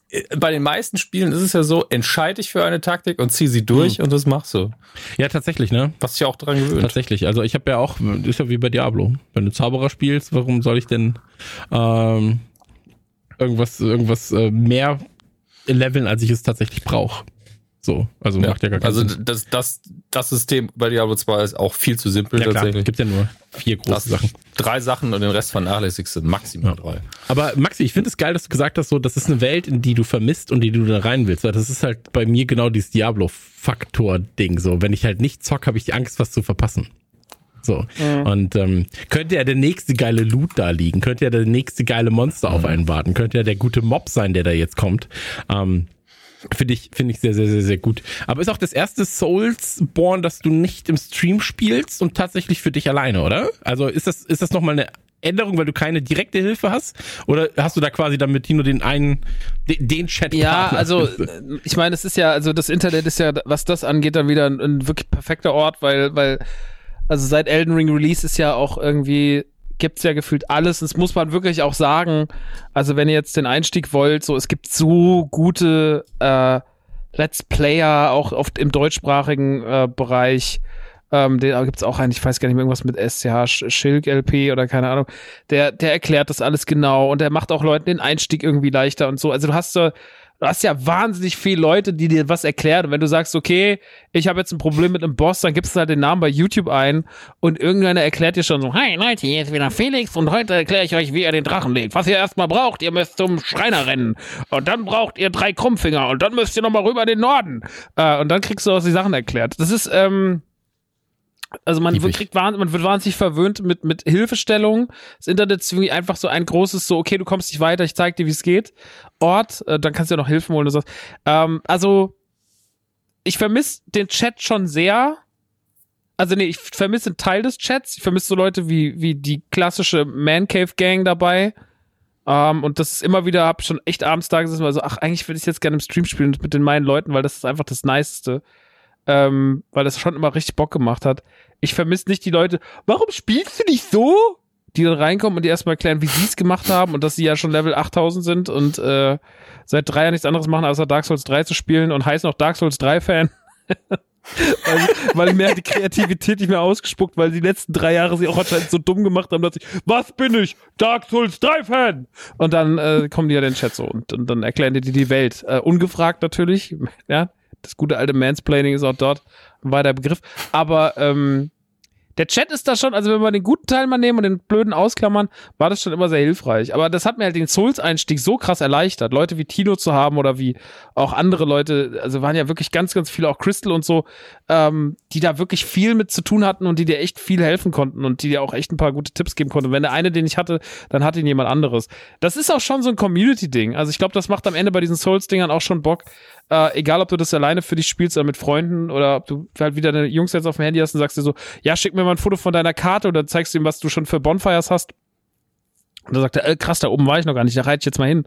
äh, bei den meisten Spielen ist es ja so, entscheide dich für eine Taktik und zieh sie durch und das machst du. ja tatsächlich, ne? Was dich auch dran gewöhnt. Tatsächlich. Also ich habe ja auch, ist ja wie bei Diablo. Wenn du Zauberer spielst, warum soll ich denn ähm, irgendwas, irgendwas äh, mehr leveln, als ich es tatsächlich brauche? So, also Ja. macht ja gar keinen Also Sinn. das, das, das System bei Diablo 2 ist auch viel zu simpel Ja klar, tatsächlich. gibt ja nur vier große Das Sachen. Drei Sachen und den Rest vernachlässigst du maximal Ja. drei. Aber Maxi, ich finde es geil, dass du gesagt hast, so, das ist eine Welt, in die du vermisst und die du da rein willst. Weil das ist halt bei mir genau dieses Diablo-Faktor-Ding. So, wenn ich halt nicht zock, habe ich die Angst, was zu verpassen. So. Und ähm, könnte ja der nächste geile Loot da liegen, könnte ja der nächste geile Monster auf einen warten, könnte ja der gute Mob sein, der da jetzt kommt. Ähm, Finde ich, finde ich sehr, sehr, sehr, sehr gut. Aber ist auch das erste Soulsborne, das du nicht im Stream spielst und tatsächlich für dich alleine, oder? Also ist das, ist das nochmal eine Änderung, weil du keine direkte Hilfe hast? Oder hast du da quasi dann mit Tino den einen, den, den Chat Ja, also ich meine, es ist ja, also das Internet ist ja, was das angeht, dann wieder ein, ein wirklich perfekter Ort, weil, weil, also seit Elden Ring Release ist ja auch irgendwie, gibt's ja gefühlt alles. Das muss man wirklich auch sagen. Also wenn ihr jetzt den Einstieg wollt, so es gibt so gute äh, Let's Player auch oft im deutschsprachigen äh, Bereich. Ähm, da gibt's auch einen, ich weiß gar nicht mehr, irgendwas mit Sch- Schilk LP oder keine Ahnung. Der, der erklärt das alles genau und der macht auch Leuten den Einstieg irgendwie leichter und so. Also du hast so, du hast ja wahnsinnig viele Leute, die dir was erklären. Und wenn du sagst, okay, ich habe jetzt ein Problem mit einem Boss, dann gibst du halt den Namen bei YouTube ein und irgendeiner erklärt dir schon so, hi Leute, hier ist wieder Felix und heute erkläre ich euch, wie ihr den Drachen legt. Was ihr erstmal braucht, ihr müsst zum Schreiner rennen und dann braucht ihr drei Krummfinger und dann müsst ihr nochmal rüber in den Norden. Äh, und dann kriegst du auch die Sachen erklärt. Das ist, ähm, also man Lieb wird, ich. kriegt man wird wahnsinnig verwöhnt mit, mit Hilfestellung. Das Internet ist irgendwie einfach so ein großes, so, okay, du kommst nicht weiter, ich zeig dir, wie es geht. Ort, äh, dann kannst du ja noch Hilfen holen und so. Ähm, also, ich vermisse den Chat schon sehr. Also, nee, ich vermisse einen Teil des Chats. Ich vermisse so Leute wie, wie die klassische Man Cave Gang dabei. Ähm, und das ist immer wieder, hab schon echt abends da gesessen, weil so, ach, eigentlich würde ich jetzt gerne im Stream spielen mit den meinen Leuten, weil das ist einfach das Niceste. Ähm, weil das schon immer richtig Bock gemacht hat. Ich vermisse nicht die Leute, warum spielst du nicht so? Die dann reinkommen und die erstmal erklären, wie sie es gemacht haben und dass sie ja schon Level 8000 sind und äh, seit drei Jahren nichts anderes machen, außer Dark Souls 3 zu spielen und heißen auch Dark Souls 3 Fan. weil, weil mir die Kreativität nicht mehr ausgespuckt, weil die letzten drei Jahre sie auch anscheinend so dumm gemacht haben, dass ich, was bin ich? Dark Souls 3 Fan! Und dann äh, kommen die ja den Chat so und, und dann erklären die die Welt. Äh, ungefragt natürlich, ja. Das gute alte Mansplaining ist auch dort ein weiter Begriff. Aber ähm, der Chat ist da schon, also wenn wir den guten Teil mal nehmen und den blöden ausklammern, war das schon immer sehr hilfreich. Aber das hat mir halt den Souls-Einstieg so krass erleichtert, Leute wie Tino zu haben oder wie auch andere Leute, also waren ja wirklich ganz, ganz viele, auch Crystal und so, ähm, die da wirklich viel mit zu tun hatten und die dir echt viel helfen konnten und die dir auch echt ein paar gute Tipps geben konnten. Wenn der eine den ich hatte, dann hat ihn jemand anderes. Das ist auch schon so ein Community-Ding. Also ich glaube, das macht am Ende bei diesen Souls-Dingern auch schon Bock. Äh, egal, ob du das alleine für dich spielst oder mit Freunden oder ob du halt wieder deine Jungs jetzt auf dem Handy hast und sagst dir so, ja, schick mir mal ein Foto von deiner Karte oder zeigst du ihm, was du schon für Bonfires hast. Und dann sagt er, äh, krass, da oben war ich noch gar nicht, da reite ich jetzt mal hin.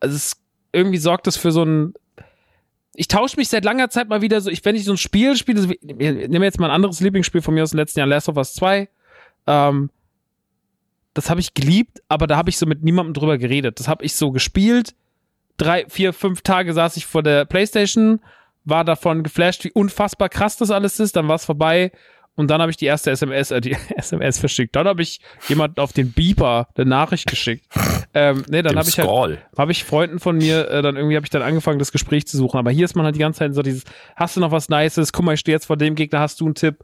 Also es, irgendwie sorgt das für so ein, ich tausche mich seit langer Zeit mal wieder so, ich, wenn ich so ein Spiel spiele, so nehme jetzt mal ein anderes Lieblingsspiel von mir aus dem letzten Jahr, Last of Us 2, ähm, das habe ich geliebt, aber da habe ich so mit niemandem drüber geredet. Das habe ich so gespielt, drei, vier, fünf Tage saß ich vor der Playstation, war davon geflasht, wie unfassbar krass das alles ist, dann war es vorbei und dann habe ich die erste SMS, äh, die SMS verschickt. Dann habe ich jemanden auf den Beeper eine Nachricht geschickt. Ähm, nee, dann habe ich halt, habe ich Freunden von mir, äh, dann irgendwie habe ich dann angefangen, das Gespräch zu suchen. Aber hier ist man halt die ganze Zeit so dieses, hast du noch was Nices? Guck mal, ich stehe jetzt vor dem Gegner, hast du einen Tipp?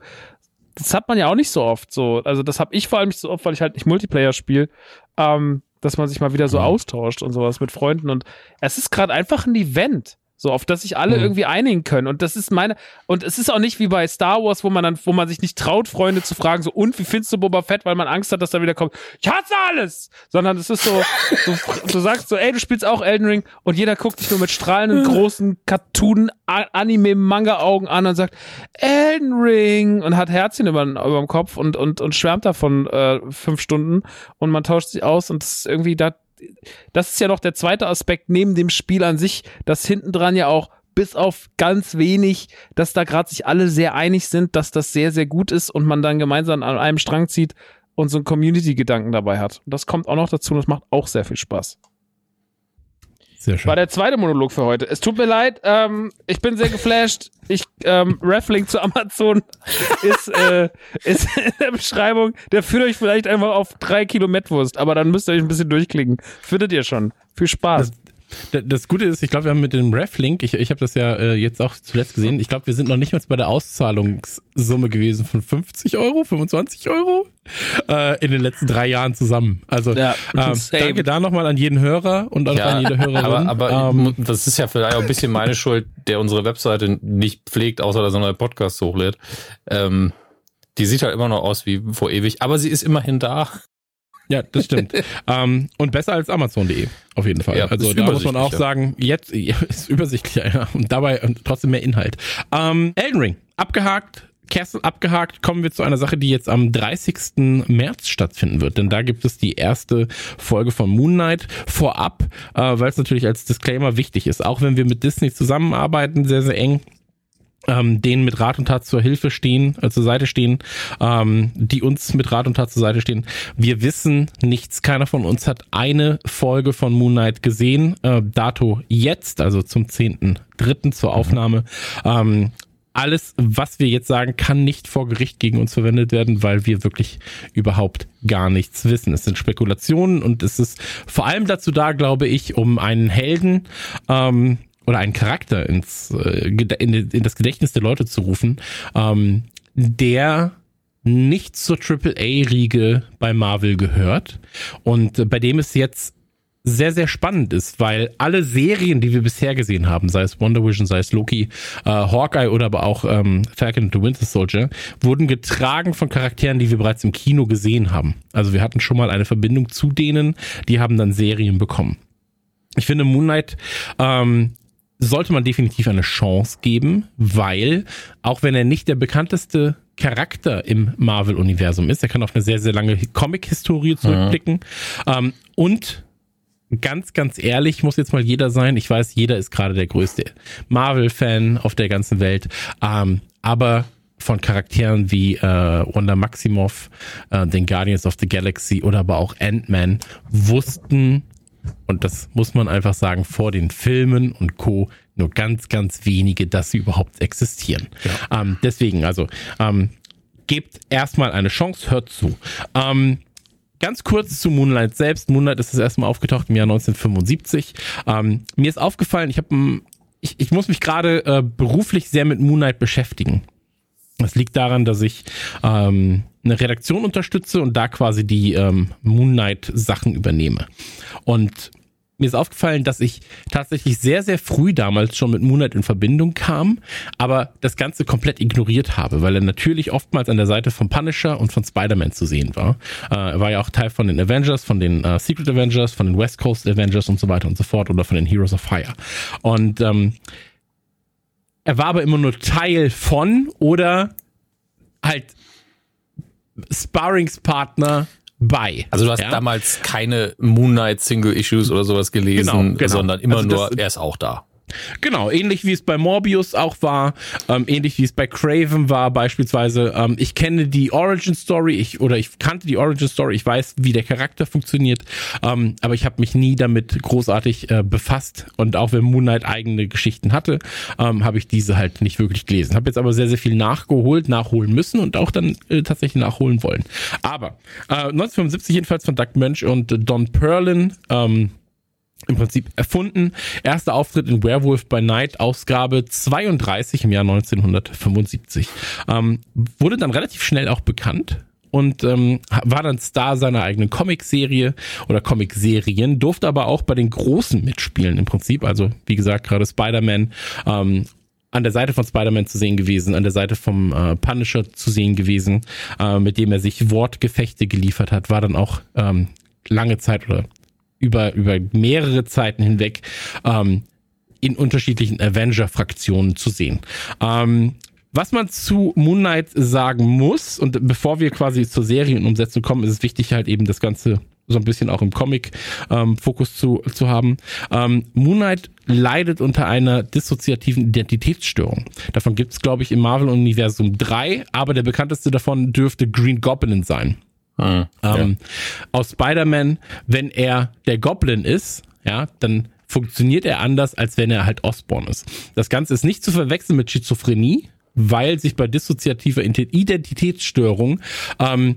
Das hat man ja auch nicht so oft so. Also das habe ich vor allem nicht so oft, weil ich halt nicht Multiplayer spiele. Ähm, dass man sich mal wieder so austauscht und sowas mit Freunden. Und es ist gerade einfach ein Event. So, auf das sich alle mhm. irgendwie einigen können. Und das ist meine, und es ist auch nicht wie bei Star Wars, wo man dann, wo man sich nicht traut, Freunde zu fragen, so, und wie findest du Boba Fett, weil man Angst hat, dass er wieder kommt, ich hasse alles! Sondern es ist so, so du sagst so, ey, du spielst auch Elden Ring und jeder guckt dich nur mit strahlenden, großen Cartoon, Anime, Manga-Augen an und sagt, Elden Ring! Und hat Herzchen über, über dem Kopf und, und, und schwärmt davon, äh, fünf Stunden und man tauscht sich aus und das ist irgendwie, da, das ist ja noch der zweite Aspekt neben dem Spiel an sich, dass hinten dran ja auch bis auf ganz wenig, dass da gerade sich alle sehr einig sind, dass das sehr, sehr gut ist und man dann gemeinsam an einem Strang zieht und so einen Community-Gedanken dabei hat. Und das kommt auch noch dazu und das macht auch sehr viel Spaß. Sehr schön. War der zweite Monolog für heute. Es tut mir leid, ähm, ich bin sehr geflasht. Ich, ähm, Raffling zu Amazon ist, äh, ist in der Beschreibung. Der führt euch vielleicht einfach auf drei Kilo Mettwurst, aber dann müsst ihr euch ein bisschen durchklicken. Findet ihr schon. Viel Spaß. Das das Gute ist, ich glaube, wir haben mit dem Reflink, ich, ich habe das ja äh, jetzt auch zuletzt gesehen, ich glaube, wir sind noch nicht mal bei der Auszahlungssumme gewesen von 50 Euro, 25 Euro äh, in den letzten drei Jahren zusammen. Also ja, ähm, danke da nochmal an jeden Hörer und auch ja, an jede Hörerin. Aber, aber ähm, das ist ja vielleicht auch ein bisschen meine Schuld, der unsere Webseite nicht pflegt, außer dass er neue Podcasts hochlädt. Ähm, die sieht halt immer noch aus wie vor ewig, aber sie ist immerhin da. Ja, das stimmt. ähm, und besser als Amazon.de, auf jeden Fall. Ja, also da muss man auch sagen, jetzt ist übersichtlicher ja, und dabei und trotzdem mehr Inhalt. Ähm, Elden Ring, abgehakt. Castle abgehakt, kommen wir zu einer Sache, die jetzt am 30. März stattfinden wird. Denn da gibt es die erste Folge von Moon Knight vorab, äh, weil es natürlich als Disclaimer wichtig ist. Auch wenn wir mit Disney zusammenarbeiten, sehr, sehr eng, ähm, denen mit Rat und Tat zur Hilfe stehen, äh, zur Seite stehen, ähm, die uns mit Rat und Tat zur Seite stehen. Wir wissen nichts. Keiner von uns hat eine Folge von Moon Knight gesehen. Äh, Dato jetzt, also zum zehnten Dritten zur Aufnahme. Ähm, alles, was wir jetzt sagen, kann nicht vor Gericht gegen uns verwendet werden, weil wir wirklich überhaupt gar nichts wissen. Es sind Spekulationen und es ist vor allem dazu da, glaube ich, um einen Helden ähm, oder einen Charakter ins äh, in, in das Gedächtnis der Leute zu rufen, ähm, der nicht zur AAA-Riege bei Marvel gehört und bei dem es jetzt sehr, sehr spannend ist, weil alle Serien, die wir bisher gesehen haben, sei es Wonder Vision, sei es Loki, äh, Hawkeye oder aber auch ähm, Falcon and the Winter Soldier, wurden getragen von Charakteren, die wir bereits im Kino gesehen haben. Also wir hatten schon mal eine Verbindung zu denen, die haben dann Serien bekommen. Ich finde Moon Knight ähm, sollte man definitiv eine Chance geben, weil auch wenn er nicht der bekannteste Charakter im Marvel-Universum ist, er kann auf eine sehr, sehr lange Comic-Historie zurückblicken ja. ähm, und ganz, ganz ehrlich muss jetzt mal jeder sein. Ich weiß, jeder ist gerade der größte Marvel-Fan auf der ganzen Welt. Ähm, aber von Charakteren wie äh, Wanda Maximoff, äh, den Guardians of the Galaxy oder aber auch Ant-Man wussten und das muss man einfach sagen, vor den Filmen und Co. nur ganz, ganz wenige, dass sie überhaupt existieren. Ja. Ähm, deswegen, also ähm, gebt erstmal eine Chance, hört zu. Ähm, ganz kurz zu Moonlight selbst. Moonlight ist das erste Mal aufgetaucht im Jahr 1975. Ähm, mir ist aufgefallen, ich habe ich, ich muss mich gerade äh, beruflich sehr mit Moonlight beschäftigen. Das liegt daran, dass ich ähm, eine Redaktion unterstütze und da quasi die ähm, Moon Knight Sachen übernehme. Und mir ist aufgefallen, dass ich tatsächlich sehr, sehr früh damals schon mit Moonlight in Verbindung kam, aber das Ganze komplett ignoriert habe, weil er natürlich oftmals an der Seite von Punisher und von Spider-Man zu sehen war. Äh, er war ja auch Teil von den Avengers, von den äh, Secret Avengers, von den West Coast Avengers und so weiter und so fort oder von den Heroes of Fire. Und ähm, er war aber immer nur Teil von oder halt Sparringspartner bei. Also du hast ja? damals keine Moon Knight Single Issues oder sowas gelesen, genau, genau. sondern immer also nur, er ist auch da. Genau, ähnlich wie es bei Morbius auch war, ähm, ähnlich wie es bei Craven war beispielsweise. Ähm, ich kenne die Origin Story, ich oder ich kannte die Origin Story, ich weiß, wie der Charakter funktioniert, ähm, aber ich habe mich nie damit großartig äh, befasst und auch wenn Moon Knight eigene Geschichten hatte, ähm, habe ich diese halt nicht wirklich gelesen. Habe jetzt aber sehr sehr viel nachgeholt, nachholen müssen und auch dann äh, tatsächlich nachholen wollen. Aber äh, 1975 jedenfalls von Doug Mensch und Don Perlin. Ähm, im Prinzip erfunden. Erster Auftritt in Werewolf by Night, Ausgabe 32 im Jahr 1975. Ähm, wurde dann relativ schnell auch bekannt und ähm, war dann Star seiner eigenen Comicserie oder Comicserien, durfte aber auch bei den Großen mitspielen im Prinzip. Also wie gesagt, gerade Spider-Man ähm, an der Seite von Spider-Man zu sehen gewesen, an der Seite vom äh, Punisher zu sehen gewesen, äh, mit dem er sich Wortgefechte geliefert hat, war dann auch ähm, lange Zeit oder über, über mehrere Zeiten hinweg ähm, in unterschiedlichen Avenger-Fraktionen zu sehen. Ähm, was man zu Moon Knight sagen muss, und bevor wir quasi zur Serienumsetzung kommen, ist es wichtig, halt eben das Ganze so ein bisschen auch im Comic-Fokus ähm, zu, zu haben. Ähm, Moon Knight leidet unter einer dissoziativen Identitätsstörung. Davon gibt es, glaube ich, im Marvel-Universum drei, aber der bekannteste davon dürfte Green Goblin sein. Ah, ähm, ja. Aus Spider-Man, wenn er der Goblin ist, ja, dann funktioniert er anders, als wenn er halt Osborn ist. Das Ganze ist nicht zu verwechseln mit Schizophrenie, weil sich bei dissoziativer Identitätsstörung ähm,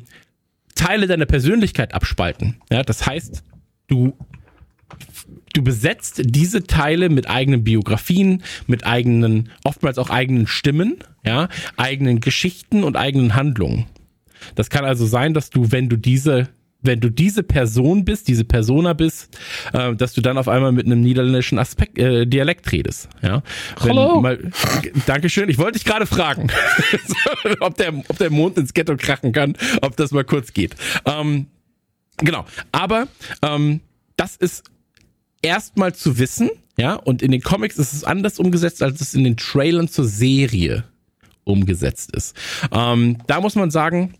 Teile deiner Persönlichkeit abspalten. Ja, das heißt, du du besetzt diese Teile mit eigenen Biografien, mit eigenen, oftmals auch eigenen Stimmen, ja, eigenen Geschichten und eigenen Handlungen. Das kann also sein, dass du, wenn du diese wenn du diese Person bist, diese Persona bist, äh, dass du dann auf einmal mit einem niederländischen Aspekt, äh, Dialekt redest. Ja. Hallo. Mal, Dankeschön. Ich wollte dich gerade fragen, ob der, ob der Mond ins Ghetto krachen kann, ob das mal kurz geht. Ähm, genau. Aber ähm, das ist erstmal zu wissen, ja. Und in den Comics ist es anders umgesetzt, als es in den Trailern zur Serie umgesetzt ist. Ähm, da muss man sagen,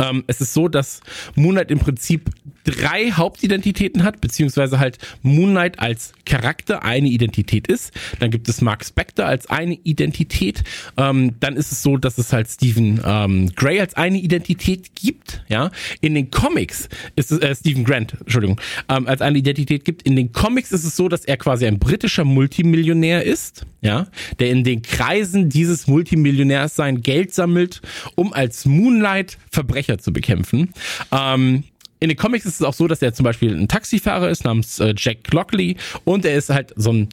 ähm, es ist so, dass Moonlight im Prinzip drei Hauptidentitäten hat, beziehungsweise halt Moonlight als Charakter eine Identität ist. Dann gibt es Mark Spector als eine Identität. Ähm, dann ist es so, dass es halt Stephen ähm, Gray als eine Identität gibt. Ja, in den Comics ist es äh, Stephen Grant, Entschuldigung, ähm, als eine Identität gibt. In den Comics ist es so, dass er quasi ein britischer Multimillionär ist. Ja, der in den Kreisen dieses Multimillionärs sein Geld sammelt, um als Moonlight Verbrecher zu bekämpfen. Ähm, in den Comics ist es auch so, dass er zum Beispiel ein Taxifahrer ist namens äh, Jack Lockley und er ist halt so ein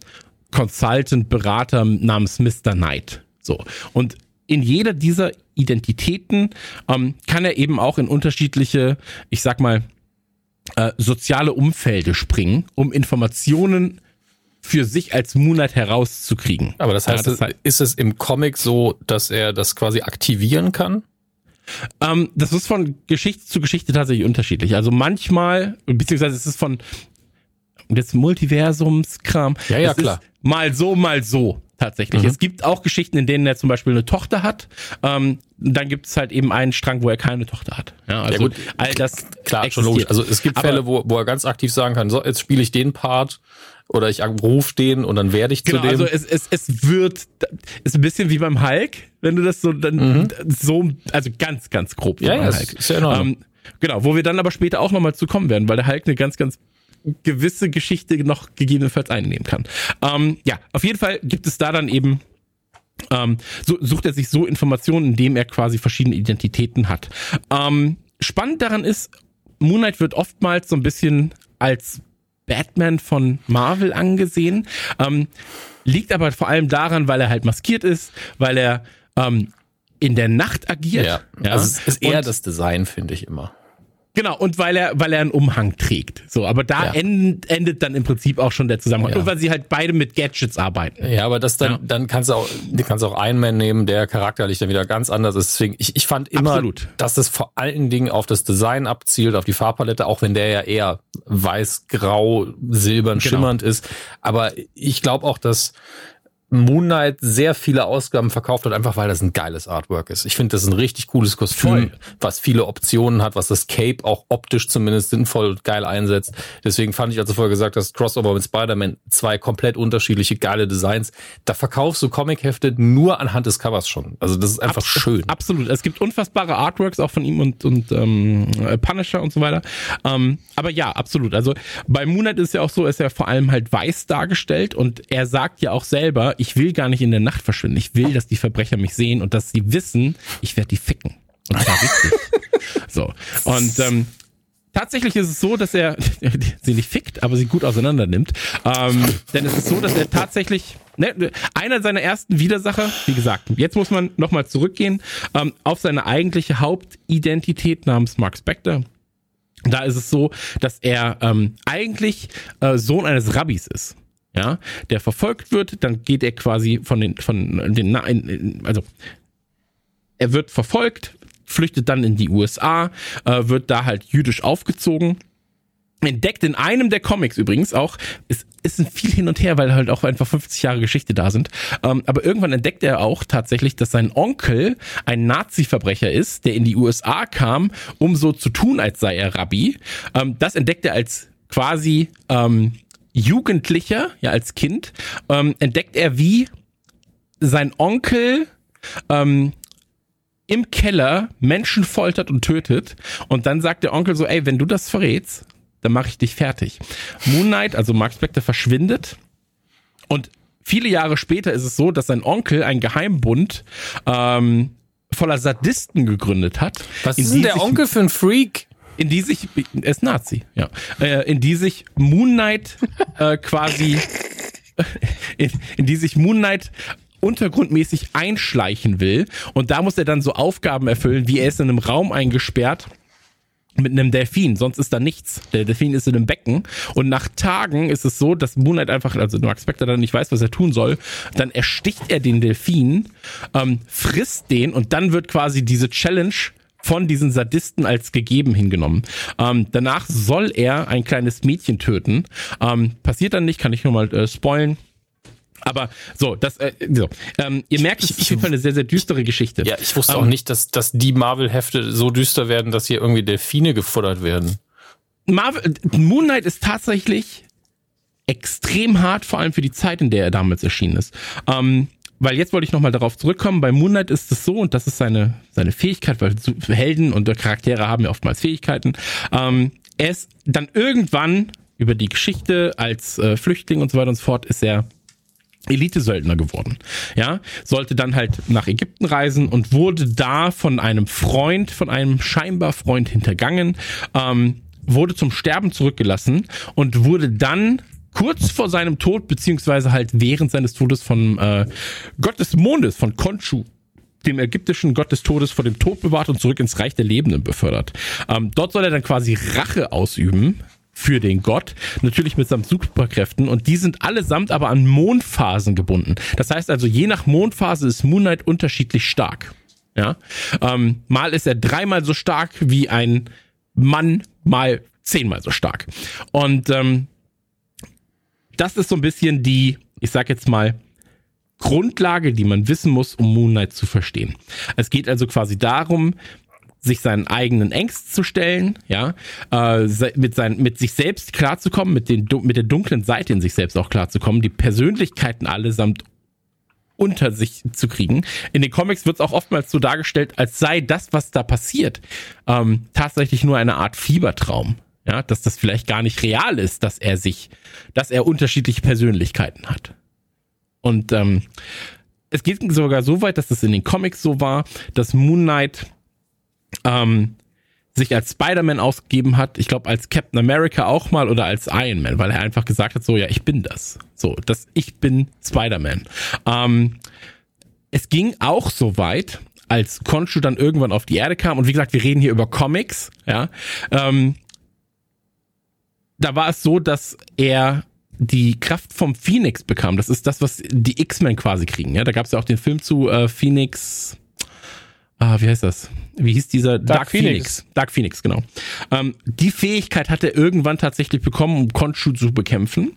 Consultant-Berater namens Mr. Knight. So. Und in jeder dieser Identitäten ähm, kann er eben auch in unterschiedliche, ich sag mal, äh, soziale Umfelde springen, um Informationen für sich als Moonlight herauszukriegen. Aber das heißt, ja, das heißt, ist es im Comic so, dass er das quasi aktivieren kann? Ähm, das ist von Geschichte zu Geschichte tatsächlich unterschiedlich. Also manchmal, beziehungsweise es ist von des Multiversumskram. Ja, ja, klar. Mal so, mal so tatsächlich. Mhm. Es gibt auch Geschichten, in denen er zum Beispiel eine Tochter hat. Ähm, dann gibt es halt eben einen Strang, wo er keine Tochter hat. Ja, also ja, gut. all das klar, existiert. schon logisch. Also es gibt Fälle, wo, wo er ganz aktiv sagen kann, so, jetzt spiele ich den Part oder ich rufe den und dann werde ich genau, zu dem. Also es, es, es wird, ist ein bisschen wie beim Hulk, wenn du das so dann mhm. so, also ganz, ganz grob. Ja, ja, Hulk. ist ja in ähm, genau, wo wir dann aber später auch nochmal zu kommen werden, weil der Hulk eine ganz, ganz gewisse Geschichte noch gegebenenfalls einnehmen kann. Ähm, ja, auf jeden Fall gibt es da dann eben ähm, so, sucht er sich so Informationen, indem er quasi verschiedene Identitäten hat. Ähm, spannend daran ist, Moonlight wird oftmals so ein bisschen als Batman von Marvel angesehen. Ähm, liegt aber vor allem daran, weil er halt maskiert ist, weil er ähm, in der Nacht agiert. Ja, ja. also es ist eher Und, das Design, finde ich immer. Genau, und weil er, weil er einen Umhang trägt. So, aber da ja. endet, endet dann im Prinzip auch schon der Zusammenhang. Ja. Und weil sie halt beide mit Gadgets arbeiten. Ja, aber das dann, ja. dann kannst du auch, du kannst auch einen Man nehmen, der charakterlich dann wieder ganz anders ist. Deswegen, ich, ich fand immer, Absolut. dass das vor allen Dingen auf das Design abzielt, auf die Farbpalette, auch wenn der ja eher weiß, grau, silbern, genau. schimmernd ist. Aber ich glaube auch, dass Moon Knight sehr viele Ausgaben verkauft hat, einfach weil das ein geiles Artwork ist. Ich finde, das ist ein richtig cooles Kostüm, Voll. was viele Optionen hat, was das Cape auch optisch zumindest sinnvoll und geil einsetzt. Deswegen fand ich, als du vorher gesagt hast, Crossover mit Spider-Man, zwei komplett unterschiedliche geile Designs. Da verkaufst du Comic-Hefte nur anhand des Covers schon. Also das ist einfach Abs schön. Absolut. Es gibt unfassbare Artworks auch von ihm und, und ähm, Punisher und so weiter. Ähm, aber ja, absolut. Also bei Moon Knight ist ja auch so, ist er vor allem halt weiß dargestellt und er sagt ja auch selber, ich will gar nicht in der Nacht verschwinden. Ich will, dass die Verbrecher mich sehen und dass sie wissen, ich werde die ficken. Und zwar richtig. so. Und ähm, Tatsächlich ist es so, dass er sie nicht fickt, aber sie gut auseinander nimmt. Ähm, denn es ist so, dass er tatsächlich ne, einer seiner ersten Widersacher, wie gesagt, jetzt muss man nochmal zurückgehen ähm, auf seine eigentliche Hauptidentität namens Mark Spector. Da ist es so, dass er ähm, eigentlich äh, Sohn eines Rabbis ist ja, der verfolgt wird, dann geht er quasi von den, von den, also er wird verfolgt, flüchtet dann in die USA, äh, wird da halt jüdisch aufgezogen. Entdeckt in einem der Comics übrigens auch, es ist ein viel hin und her, weil halt auch einfach 50 Jahre Geschichte da sind. Ähm, aber irgendwann entdeckt er auch tatsächlich, dass sein Onkel ein Nazi-Verbrecher ist, der in die USA kam, um so zu tun, als sei er Rabbi. Ähm, das entdeckt er als quasi ähm, Jugendlicher, ja als Kind, ähm, entdeckt er, wie sein Onkel ähm, im Keller Menschen foltert und tötet. Und dann sagt der Onkel so, ey, wenn du das verrätst, dann mache ich dich fertig. Moon Knight, also Mark Spector, verschwindet. Und viele Jahre später ist es so, dass sein Onkel ein Geheimbund ähm, voller Sadisten gegründet hat. Was ist denn der Onkel für ein Freak? In die sich, er ist Nazi, ja, äh, in die sich Moon Knight äh, quasi, in, in die sich Moon Knight untergrundmäßig einschleichen will. Und da muss er dann so Aufgaben erfüllen, wie er ist in einem Raum eingesperrt mit einem Delfin, sonst ist da nichts. Der Delfin ist in einem Becken und nach Tagen ist es so, dass Moonlight einfach, also Max Spector dann nicht weiß, was er tun soll, dann ersticht er den Delfin, ähm, frisst den und dann wird quasi diese Challenge von diesen Sadisten als gegeben hingenommen. Ähm, danach soll er ein kleines Mädchen töten. Ähm, passiert dann nicht, kann ich nur mal äh, spoilen. Aber so, das, äh, so. Ähm, ihr merkt, es ist auf jeden Fall eine sehr, sehr düstere Geschichte. Ja, ich wusste ähm, auch nicht, dass, dass die Marvel-Hefte so düster werden, dass hier irgendwie Delfine gefuttert werden. Marvel, Moon Knight ist tatsächlich extrem hart, vor allem für die Zeit, in der er damals erschienen ist. Ähm, weil jetzt wollte ich nochmal darauf zurückkommen, bei Moonlight ist es so, und das ist seine, seine Fähigkeit, weil Helden und Charaktere haben ja oftmals Fähigkeiten, ähm, er ist dann irgendwann über die Geschichte als äh, Flüchtling und so weiter und so fort, ist er Elite-Söldner geworden. Ja, sollte dann halt nach Ägypten reisen und wurde da von einem Freund, von einem scheinbar Freund hintergangen, ähm, wurde zum Sterben zurückgelassen und wurde dann kurz vor seinem Tod, beziehungsweise halt während seines Todes von äh, Gott des Mondes, von Konchu, dem ägyptischen Gott des Todes vor dem Tod bewahrt und zurück ins Reich der Lebenden befördert. Ähm, dort soll er dann quasi Rache ausüben für den Gott, natürlich mit samt Superkräften und die sind allesamt aber an Mondphasen gebunden. Das heißt also, je nach Mondphase ist Moon Knight unterschiedlich stark. Ja, ähm, mal ist er dreimal so stark wie ein Mann, mal zehnmal so stark. Und ähm, das ist so ein bisschen die, ich sag jetzt mal, Grundlage, die man wissen muss, um Moon Knight zu verstehen. Es geht also quasi darum, sich seinen eigenen Ängsten zu stellen, ja, äh, mit, sein, mit sich selbst klarzukommen, mit, den, mit der dunklen Seite in sich selbst auch klarzukommen, die Persönlichkeiten allesamt unter sich zu kriegen. In den Comics wird es auch oftmals so dargestellt, als sei das, was da passiert, ähm, tatsächlich nur eine Art Fiebertraum ja, dass das vielleicht gar nicht real ist, dass er sich, dass er unterschiedliche Persönlichkeiten hat. Und ähm, es geht sogar so weit, dass das in den Comics so war, dass Moon Knight ähm, sich als Spider-Man ausgegeben hat, ich glaube als Captain America auch mal oder als Iron Man, weil er einfach gesagt hat, so ja, ich bin das. So, dass ich bin Spider-Man. Ähm, es ging auch so weit, als Konshu dann irgendwann auf die Erde kam und wie gesagt, wir reden hier über Comics, ja, ähm, da war es so, dass er die Kraft vom Phoenix bekam. Das ist das, was die X-Men quasi kriegen. Ja, da gab es ja auch den Film zu äh, Phoenix. Ah, wie heißt das? Wie hieß dieser Dark, Dark Phoenix. Phoenix. Dark Phoenix, genau. Ähm, die Fähigkeit hat er irgendwann tatsächlich bekommen, um Khonshu zu bekämpfen.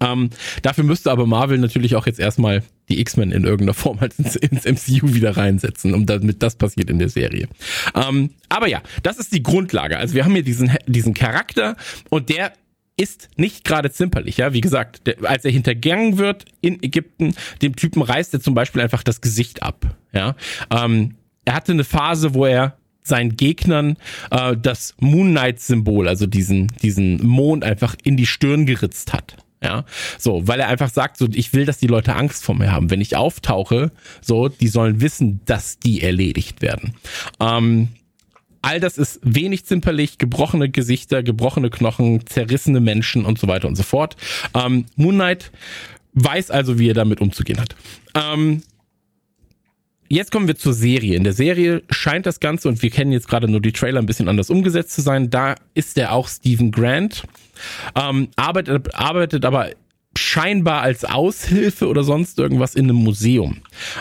Ähm, dafür müsste aber Marvel natürlich auch jetzt erstmal die X-Men in irgendeiner Form halt ins, ins, MCU wieder reinsetzen, um damit das passiert in der Serie. Ähm, aber ja, das ist die Grundlage. Also wir haben hier diesen, diesen Charakter und der ist nicht gerade zimperlich, ja. Wie gesagt, der, als er hintergangen wird in Ägypten, dem Typen reißt er zum Beispiel einfach das Gesicht ab, ja. Ähm, er hatte eine Phase, wo er seinen Gegnern äh, das Moon Knight Symbol, also diesen diesen Mond einfach in die Stirn geritzt hat. Ja, so, weil er einfach sagt, so, ich will, dass die Leute Angst vor mir haben. Wenn ich auftauche, so, die sollen wissen, dass die erledigt werden. Ähm, all das ist wenig zimperlich, gebrochene Gesichter, gebrochene Knochen, zerrissene Menschen und so weiter und so fort. Ähm, Moon Knight weiß also, wie er damit umzugehen hat. Ähm, Jetzt kommen wir zur Serie. In der Serie scheint das Ganze, und wir kennen jetzt gerade nur die Trailer, ein bisschen anders umgesetzt zu sein. Da ist er auch Stephen Grant, ähm, arbeitet, arbeitet aber scheinbar als Aushilfe oder sonst irgendwas in einem Museum.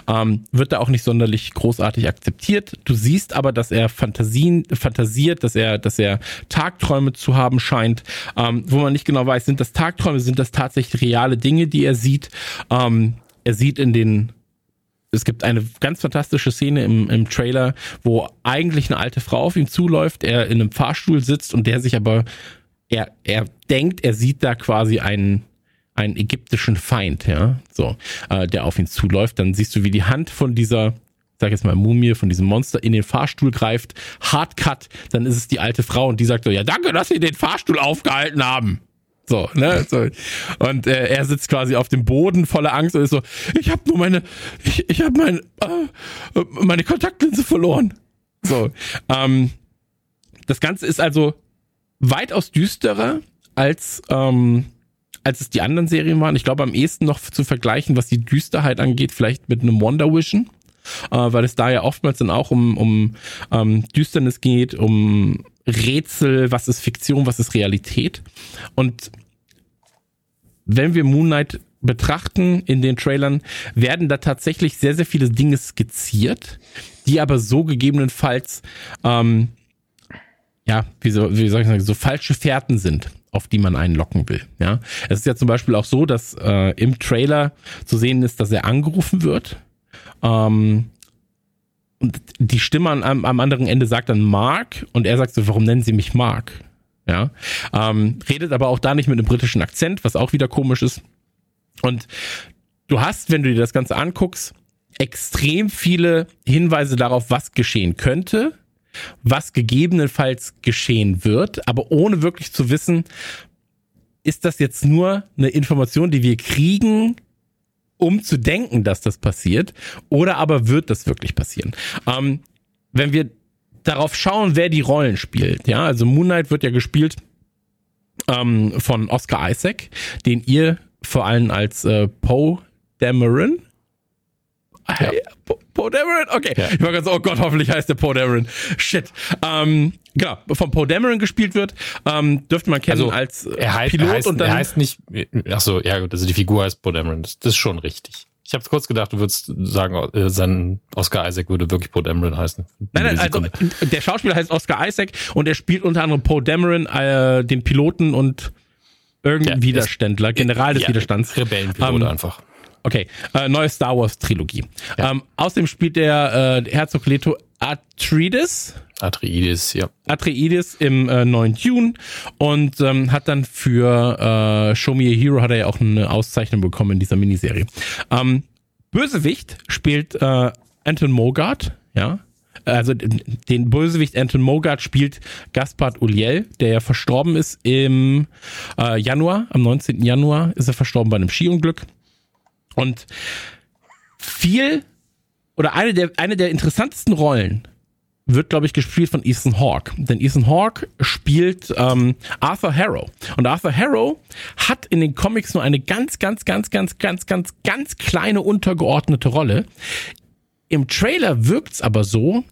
Ähm, wird da auch nicht sonderlich großartig akzeptiert. Du siehst aber, dass er Fantasien, fantasiert, dass er, dass er Tagträume zu haben scheint, ähm, wo man nicht genau weiß, sind das Tagträume, sind das tatsächlich reale Dinge, die er sieht. Ähm, er sieht in den es gibt eine ganz fantastische Szene im, im Trailer, wo eigentlich eine alte Frau auf ihn zuläuft, er in einem Fahrstuhl sitzt und der sich aber, er, er denkt, er sieht da quasi einen, einen ägyptischen Feind, ja, so, äh, der auf ihn zuläuft. Dann siehst du, wie die Hand von dieser, sag jetzt mal Mumie, von diesem Monster in den Fahrstuhl greift, Hardcut, dann ist es die alte Frau und die sagt so, ja, danke, dass Sie den Fahrstuhl aufgehalten haben. So, ne? So. Und äh, er sitzt quasi auf dem Boden voller Angst und ist so, ich habe nur meine, ich, ich habe mein, äh, meine Kontaktlinse verloren. So. Ähm, das Ganze ist also weitaus düsterer als, ähm, als es die anderen Serien waren. Ich glaube, am ehesten noch zu vergleichen, was die Düsterheit angeht, vielleicht mit einem Wonder Vision. Äh, weil es da ja oftmals dann auch um, um ähm, Düsternis geht, um Rätsel, was ist Fiktion, was ist Realität. Und wenn wir Moon Knight betrachten in den Trailern, werden da tatsächlich sehr, sehr viele Dinge skizziert, die aber so gegebenenfalls, ähm, ja, wie, so, wie soll ich sagen, so falsche Fährten sind auf die man einen locken will. Ja, es ist ja zum Beispiel auch so, dass äh, im Trailer zu sehen ist, dass er angerufen wird. Ähm, und die Stimme am, am anderen Ende sagt dann Mark und er sagt so, warum nennen Sie mich Mark? Ja, ähm, redet aber auch da nicht mit einem britischen Akzent, was auch wieder komisch ist. Und du hast, wenn du dir das Ganze anguckst, extrem viele Hinweise darauf, was geschehen könnte, was gegebenenfalls geschehen wird, aber ohne wirklich zu wissen, ist das jetzt nur eine Information, die wir kriegen, um zu denken, dass das passiert, oder aber wird das wirklich passieren? Ähm, wenn wir darauf schauen, wer die Rollen spielt, ja, also Moon Knight wird ja gespielt ähm, von Oscar Isaac, den ihr vor allem als äh, Poe Dameron ja. Poe Dameron? Okay. Ja. Ich war ganz, oh Gott, hoffentlich heißt der Poe Dameron. Shit. Ähm, genau, von Poe Dameron gespielt wird, ähm, dürfte man kennen also, als er heißt, Pilot. Er heißt, und dann, er heißt nicht, ach so, ja gut, also die Figur heißt Poe Dameron. Das, das ist schon richtig. Ich habe kurz gedacht, du würdest sagen, äh, sein Oscar Isaac würde wirklich Poe Dameron heißen. Nein, nein, also der Schauspieler heißt Oscar Isaac und er spielt unter anderem Poe Dameron, äh, den Piloten und irgendein ja, Widerständler, General des ja, Widerstands. Rebellenpilot um, ähm, einfach. Okay, äh, neue Star Wars Trilogie. Ja. Ähm, außerdem spielt der äh, Herzog Leto Atreides. Atreides, ja. Atreides im äh, neuen Dune und ähm, hat dann für äh, Show Me a Hero hat er ja auch eine Auszeichnung bekommen in dieser Miniserie. Ähm, Bösewicht spielt äh, Anton Mogart, ja. Also den Bösewicht Anton Mogart spielt Gaspard Uliel, der ja verstorben ist im äh, Januar, am 19. Januar ist er verstorben bei einem Skiunglück. Und viel oder eine der, eine der interessantesten Rollen wird, glaube ich, gespielt von Ethan Hawke. Denn Ethan Hawke spielt ähm, Arthur Harrow. Und Arthur Harrow hat in den Comics nur eine ganz, ganz, ganz, ganz, ganz, ganz, ganz kleine untergeordnete Rolle. Im Trailer wirkt's aber so,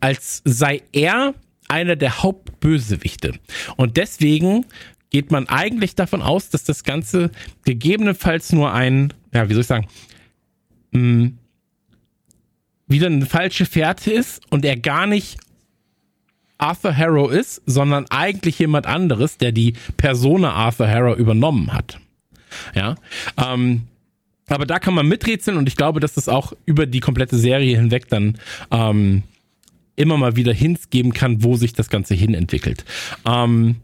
als sei er einer der Hauptbösewichte. Und deswegen geht man eigentlich davon aus, dass das Ganze gegebenenfalls nur ein, ja, wie soll ich sagen, mh, hm, wieder eine falsche Fährte ist und er gar nicht Arthur Harrow ist, sondern eigentlich jemand anderes, der die Persona Arthur Harrow übernommen hat. Ja. Ähm, aber da kann man miträtseln und ich glaube, dass das auch über die komplette Serie hinweg dann ähm, immer mal wieder Hints geben kann, wo sich das Ganze hin entwickelt. Ähm.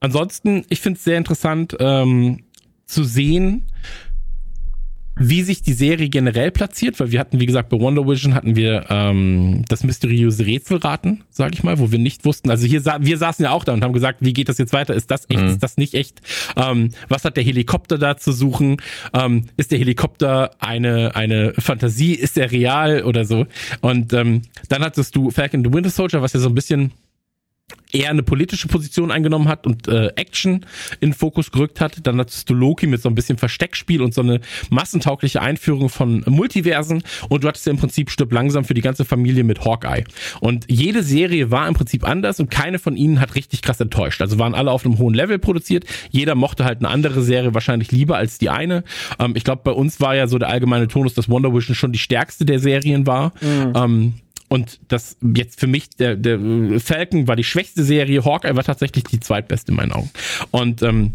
Ansonsten, ich finde es sehr interessant ähm, zu sehen, wie sich die Serie generell platziert, weil wir hatten, wie gesagt, bei Wonder Vision hatten wir ähm, das mysteriöse Rätselraten, sag ich mal, wo wir nicht wussten. Also hier sa wir saßen ja auch da und haben gesagt, wie geht das jetzt weiter? Ist das echt? Mhm. Ist das nicht echt? Ähm, was hat der Helikopter da zu suchen? Ähm, ist der Helikopter eine eine Fantasie? Ist er real oder so? Und ähm, dann hattest du Falcon the Winter Soldier, was ja so ein bisschen eher eine politische Position eingenommen hat und äh, Action in Fokus gerückt hat. Dann hattest du Loki mit so ein bisschen Versteckspiel und so eine massentaugliche Einführung von Multiversen und du hattest ja im Prinzip Stück langsam für die ganze Familie mit Hawkeye. Und jede Serie war im Prinzip anders und keine von ihnen hat richtig krass enttäuscht. Also waren alle auf einem hohen Level produziert. Jeder mochte halt eine andere Serie wahrscheinlich lieber als die eine. Ähm, ich glaube, bei uns war ja so der allgemeine Tonus, dass Wonder Vision schon die stärkste der Serien war. Mhm. Ähm, und das jetzt für mich, der, der Falcon war die schwächste Serie, Hawkeye war tatsächlich die zweitbeste in meinen Augen. Und ähm,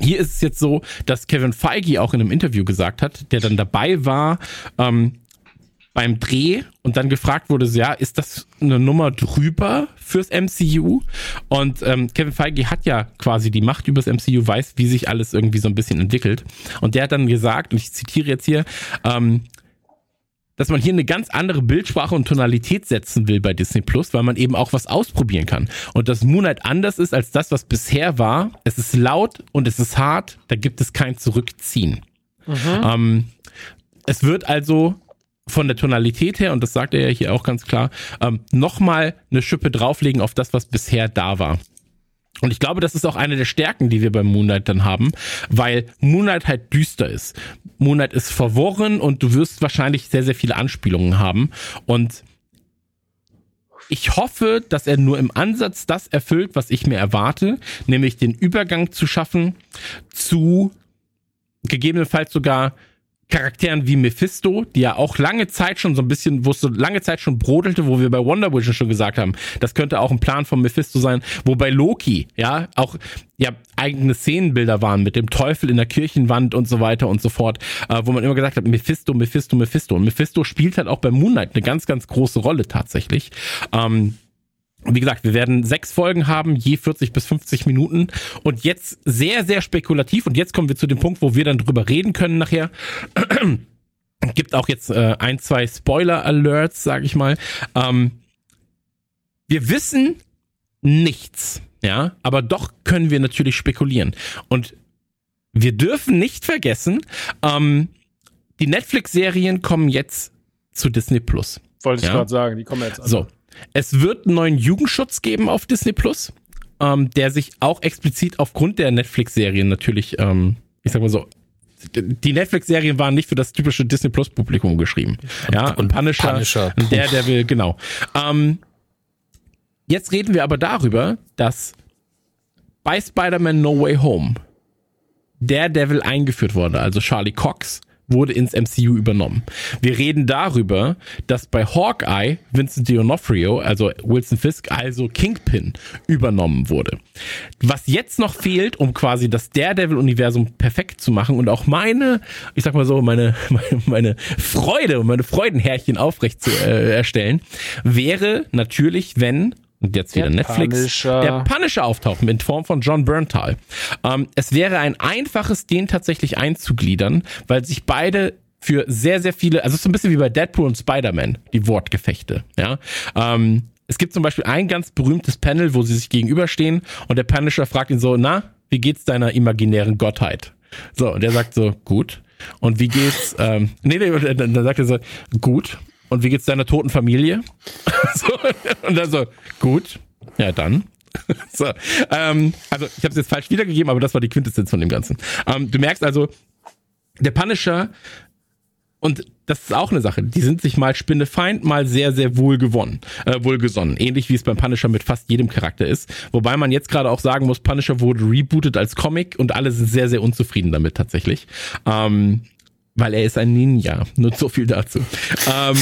hier ist es jetzt so, dass Kevin Feige auch in einem Interview gesagt hat, der dann dabei war ähm, beim Dreh und dann gefragt wurde, ja, ist das eine Nummer drüber fürs MCU? Und ähm, Kevin Feige hat ja quasi die Macht übers MCU, weiß, wie sich alles irgendwie so ein bisschen entwickelt. Und der hat dann gesagt, und ich zitiere jetzt hier, ähm, dass man hier eine ganz andere Bildsprache und Tonalität setzen will bei Disney Plus, weil man eben auch was ausprobieren kann. Und dass Moonlight anders ist als das, was bisher war. Es ist laut und es ist hart, da gibt es kein Zurückziehen. Mhm. Ähm, es wird also von der Tonalität her, und das sagt er ja hier auch ganz klar, ähm, nochmal eine Schippe drauflegen auf das, was bisher da war. Und ich glaube, das ist auch eine der Stärken, die wir beim Moonlight dann haben, weil Moonlight halt düster ist. Moonlight ist verworren und du wirst wahrscheinlich sehr, sehr viele Anspielungen haben. Und ich hoffe, dass er nur im Ansatz das erfüllt, was ich mir erwarte, nämlich den Übergang zu schaffen zu gegebenenfalls sogar Charakteren wie Mephisto, die ja auch lange Zeit schon so ein bisschen, wo es so lange Zeit schon brodelte, wo wir bei Wonder Vision schon gesagt haben, das könnte auch ein Plan von Mephisto sein, wo bei Loki, ja, auch ja eigene Szenenbilder waren mit dem Teufel in der Kirchenwand und so weiter und so fort, äh, wo man immer gesagt hat, Mephisto, Mephisto, Mephisto. Und Mephisto spielt halt auch bei Moonlight eine ganz, ganz große Rolle tatsächlich. Ähm, wie gesagt, wir werden sechs Folgen haben, je 40 bis 50 Minuten. Und jetzt sehr, sehr spekulativ. Und jetzt kommen wir zu dem Punkt, wo wir dann drüber reden können nachher. Gibt auch jetzt äh, ein, zwei Spoiler-Alerts, sage ich mal. Ähm, wir wissen nichts, ja, aber doch können wir natürlich spekulieren. Und wir dürfen nicht vergessen, ähm, die Netflix-Serien kommen jetzt zu Disney Plus. Wollte ich ja? gerade sagen, die kommen jetzt an. So, es wird einen neuen Jugendschutz geben auf Disney Plus, ähm, der sich auch explizit aufgrund der Netflix-Serien natürlich, ähm, ich sag mal so, die Netflix-Serien waren nicht für das typische Disney Plus Publikum geschrieben. Ja, und Punisher, Punisher. der, der will, genau. Ähm, jetzt reden wir aber darüber, dass bei Spider-Man No Way Home Daredevil eingeführt wurde, also Charlie Cox wurde ins MCU übernommen. Wir reden darüber, dass bei Hawkeye Vincent D'Onofrio, also Wilson Fisk, also Kingpin übernommen wurde. Was jetzt noch fehlt, um quasi das Daredevil-Universum perfekt zu machen und auch meine, ich sag mal so, meine, meine, meine Freude und meine Freudenherrchen aufrecht zu äh, erstellen, wäre natürlich, wenn und jetzt wieder der Netflix, Punisher. der Punisher auftauchen in Form von John Berntal. Ähm, es wäre ein einfaches, den tatsächlich einzugliedern, weil sich beide für sehr, sehr viele, also es ist so ein bisschen wie bei Deadpool und Spider-Man, die Wortgefechte, ja. Ähm, es gibt zum Beispiel ein ganz berühmtes Panel, wo sie sich gegenüberstehen und der Punisher fragt ihn so, na, wie geht's deiner imaginären Gottheit? So, und der sagt so, gut. Und wie geht's, ähm, nee, nee, dann sagt er so, gut und wie geht's deiner toten Familie? so, und dann so, gut, ja dann. so, ähm, also ich habe es jetzt falsch wiedergegeben, aber das war die Quintessenz von dem Ganzen. Ähm, du merkst also, der Punisher und das ist auch eine Sache. Die sind sich mal Spinnefeind, mal sehr, sehr wohlgewonnen, äh, wohlgesonnen. Ähnlich wie es beim Punisher mit fast jedem Charakter ist. Wobei man jetzt gerade auch sagen muss, Punisher wurde rebootet als Comic und alle sind sehr, sehr unzufrieden damit tatsächlich. Ähm, weil er ist ein Ninja. Nur so viel dazu. ähm,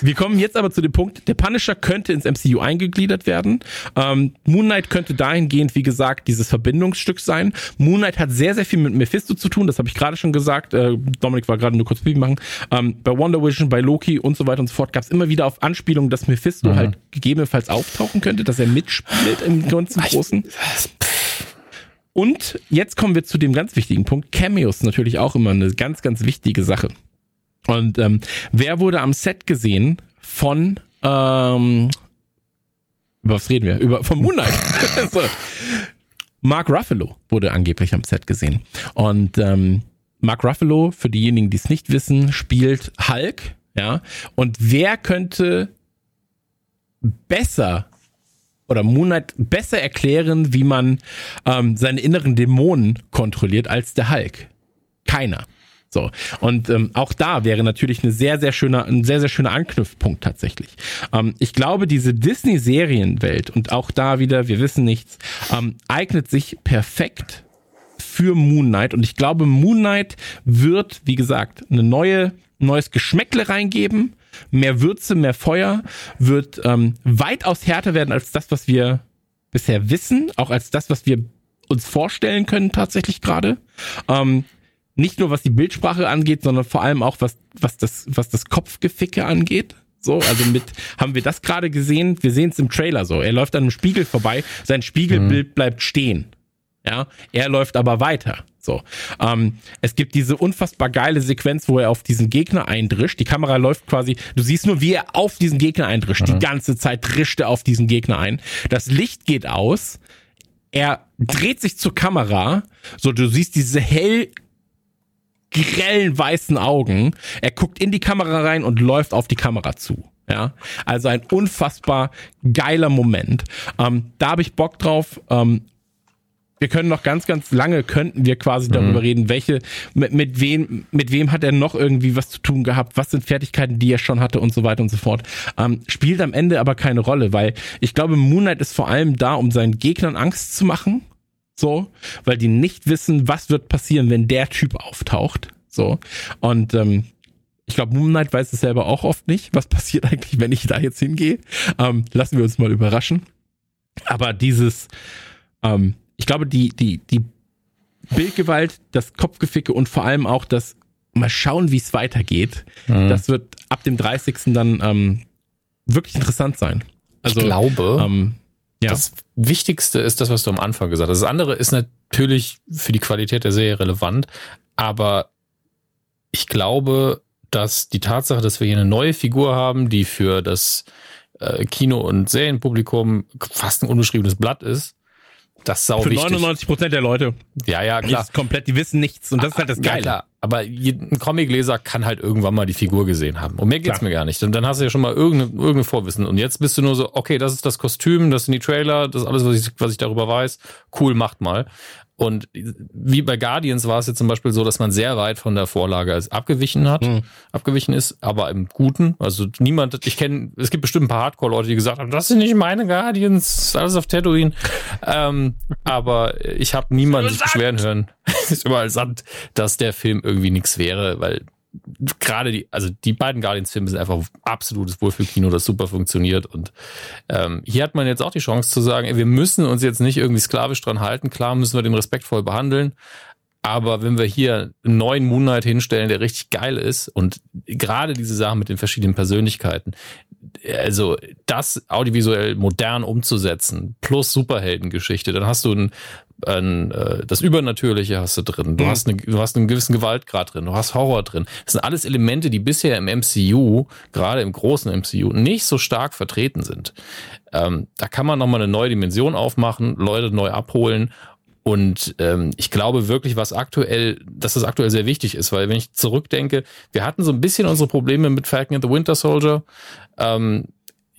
wir kommen jetzt aber zu dem Punkt, der Punisher könnte ins MCU eingegliedert werden. Ähm, Moon Knight könnte dahingehend, wie gesagt, dieses Verbindungsstück sein. Moon Knight hat sehr, sehr viel mit Mephisto zu tun, das habe ich gerade schon gesagt. Äh, Dominik war gerade nur kurz Pipi machen. Ähm, bei Wonder Vision, bei Loki und so weiter und so fort gab es immer wieder auf Anspielungen, dass Mephisto mhm. halt gegebenenfalls auftauchen könnte, dass er mitspielt im ganzen Großen. Und jetzt kommen wir zu dem ganz wichtigen Punkt. Cameos natürlich auch immer eine ganz, ganz wichtige Sache. Und ähm, wer wurde am Set gesehen von ähm, über was reden wir? Über von Moonlight. so. Mark Ruffalo wurde angeblich am Set gesehen. Und ähm, Mark Ruffalo, für diejenigen, die es nicht wissen, spielt Hulk. Ja. Und wer könnte besser oder Moonlight besser erklären, wie man ähm, seine inneren Dämonen kontrolliert als der Hulk? Keiner. So. Und ähm, auch da wäre natürlich eine sehr, sehr schöner, ein sehr, sehr schöner Anknüpfpunkt tatsächlich. Ähm, ich glaube, diese Disney-Serienwelt und auch da wieder, wir wissen nichts, ähm, eignet sich perfekt für Moon Knight. Und ich glaube, Moon Knight wird, wie gesagt, eine neue, neues Geschmäckle reingeben, mehr Würze, mehr Feuer, wird ähm, weitaus härter werden als das, was wir bisher wissen, auch als das, was wir uns vorstellen können tatsächlich gerade. Ähm, nicht nur was die Bildsprache angeht, sondern vor allem auch was, was das, was das Kopfgeficke angeht. So, also mit, haben wir das gerade gesehen? Wir sehen es im Trailer so. Er läuft an einem Spiegel vorbei, sein Spiegelbild mhm. bleibt stehen. Ja, er läuft aber weiter. So, ähm, es gibt diese unfassbar geile Sequenz, wo er auf diesen Gegner eindrischt. Die Kamera läuft quasi, du siehst nur, wie er auf diesen Gegner eindrischt. Mhm. Die ganze Zeit drischt er auf diesen Gegner ein. Das Licht geht aus. Er dreht sich zur Kamera. So, du siehst diese hell grellen weißen Augen. Er guckt in die Kamera rein und läuft auf die Kamera zu. Ja, also ein unfassbar geiler Moment. Ähm, da habe ich Bock drauf. Ähm, wir können noch ganz, ganz lange könnten wir quasi mhm. darüber reden, welche, mit, mit wem, mit wem hat er noch irgendwie was zu tun gehabt, was sind Fertigkeiten, die er schon hatte und so weiter und so fort. Ähm, spielt am Ende aber keine Rolle, weil ich glaube, Moonlight ist vor allem da, um seinen Gegnern Angst zu machen so, weil die nicht wissen, was wird passieren, wenn der Typ auftaucht. So. Und ähm, ich glaube, Moon Knight weiß es selber auch oft nicht, was passiert eigentlich, wenn ich da jetzt hingehe. Ähm, lassen wir uns mal überraschen. Aber dieses, ähm, ich glaube, die, die, die Bildgewalt, das Kopfgeficke und vor allem auch das mal schauen, wie es weitergeht, mhm. das wird ab dem 30. dann ähm, wirklich interessant sein. Also, ich glaube, ähm, ja. Das Wichtigste ist das, was du am Anfang gesagt hast. Das andere ist natürlich für die Qualität der Serie relevant, aber ich glaube, dass die Tatsache, dass wir hier eine neue Figur haben, die für das äh, Kino- und Serienpublikum fast ein unbeschriebenes Blatt ist, das sau Für wichtig. 99 Prozent der Leute. Ja, ja, klar. ist komplett, die wissen nichts und das ist halt das Geile. Ja, klar. Aber ein Comicleser kann halt irgendwann mal die Figur gesehen haben. Und mehr geht's klar. mir gar nicht. Und dann hast du ja schon mal irgendeine, irgendeine Vorwissen. Und jetzt bist du nur so, okay, das ist das Kostüm, das sind die Trailer, das ist alles, was ich, was ich darüber weiß. Cool, macht mal. Und wie bei Guardians war es jetzt zum Beispiel so, dass man sehr weit von der Vorlage abgewichen hat, mhm. abgewichen ist, aber im Guten. Also niemand, ich kenne, es gibt bestimmt ein paar Hardcore-Leute, die gesagt haben, das sind nicht meine Guardians, alles auf Tatooine. ähm, aber ich habe niemanden sich beschweren hören, ist überall Sand, dass der Film irgendwie nichts wäre, weil gerade die, also die beiden Guardians-Filme sind einfach absolutes Wohlfühlkino, das super funktioniert. Und ähm, hier hat man jetzt auch die Chance zu sagen, ey, wir müssen uns jetzt nicht irgendwie sklavisch dran halten. Klar müssen wir den respektvoll behandeln. Aber wenn wir hier einen neuen Moonlight hinstellen, der richtig geil ist und gerade diese Sachen mit den verschiedenen Persönlichkeiten, also das audiovisuell modern umzusetzen, plus Superheldengeschichte, dann hast du ein, ein, äh, das Übernatürliche hast du drin, du, mhm. hast eine, du hast einen gewissen Gewaltgrad drin, du hast Horror drin. Das sind alles Elemente, die bisher im MCU, gerade im großen MCU, nicht so stark vertreten sind. Ähm, da kann man nochmal eine neue Dimension aufmachen, Leute neu abholen und ähm, ich glaube wirklich, was aktuell, dass das aktuell sehr wichtig ist, weil wenn ich zurückdenke, wir hatten so ein bisschen unsere Probleme mit Falcon and the Winter Soldier. Ähm,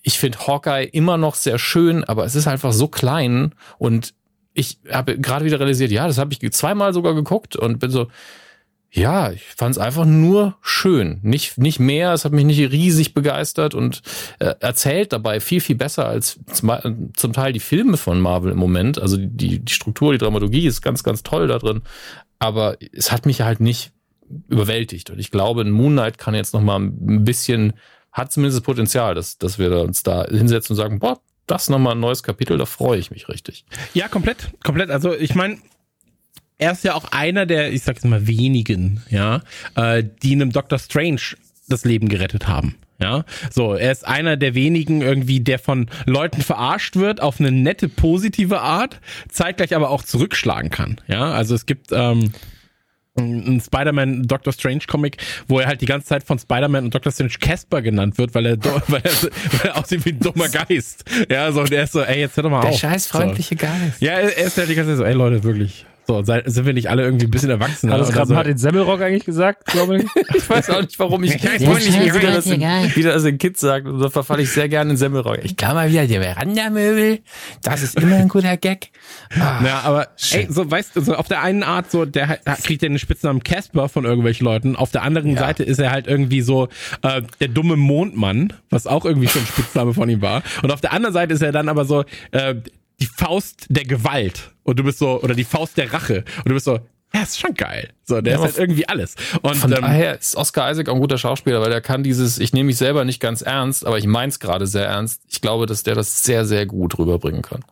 ich finde Hawkeye immer noch sehr schön, aber es ist einfach so klein und ich habe gerade wieder realisiert, ja, das habe ich zweimal sogar geguckt und bin so, ja, ich fand es einfach nur schön. Nicht, nicht mehr, es hat mich nicht riesig begeistert und äh, erzählt dabei viel, viel besser als zum, Teil die Filme von Marvel im Moment. Also die, die Struktur, die Dramaturgie ist ganz, ganz toll da drin. Aber es hat mich halt nicht überwältigt. Und ich glaube, Moon Knight kann jetzt noch mal ein bisschen hat zumindest das Potenzial, dass, dass wir uns da hinsetzen und sagen, boah, das nochmal ein neues Kapitel, da freue ich mich richtig. Ja, komplett, komplett. Also ich meine, er ist ja auch einer der, ich sag's mal, wenigen, ja, äh, die einem Doctor Strange das Leben gerettet haben. Ja, so, er ist einer der wenigen irgendwie, der von Leuten verarscht wird auf eine nette, positive Art, zeitgleich aber auch zurückschlagen kann. Ja, also es gibt, ähm, ein Spider-Man Doctor Strange Comic, wo er halt die ganze Zeit von Spider-Man und Doctor Strange Casper genannt wird, weil er, weil er, weil er aussieht wie ein dummer Geist. Ja, so, und er ist so, ey, jetzt hör doch mal Der auf. scheiß freundliche so. Geist. Ja, er er ist halt die ganze Zeit so, ey Leute, wirklich. So, sind wir nicht alle irgendwie ein bisschen erwachsen? Hat das gerade Martin Semmelrock eigentlich gesagt, glaube ich? Ich weiß auch nicht, warum ich, ich weiß nicht, wie wieder das, in, wieder das in Kids sagt. Und da verfalle ich sehr gerne in Semmelrock. Ich kann mal wieder die Verandamöbel. Das ist immer ein guter Gag. Ah, Ja, aber ey, so weißt du, so auf der einen Art so, der kriegt ja den Spitznamen Casper von irgendwelchen Leuten. Auf der anderen Ja. Seite ist er halt irgendwie so äh, der dumme Mondmann, was auch irgendwie schon ein Spitzname von ihm war. Und auf der anderen Seite ist er dann aber so äh, die Faust der Gewalt. Und du bist so, oder die Faust der Rache. Und du bist so, ja, ist schon geil. So, der Ja, ist halt irgendwie alles. Und Von ähm, daher ist Oscar Isaac auch ein guter Schauspieler, weil der kann dieses, ich nehme mich selber nicht ganz ernst, aber ich meins gerade sehr ernst. Ich glaube, dass der das sehr, sehr gut rüberbringen kann.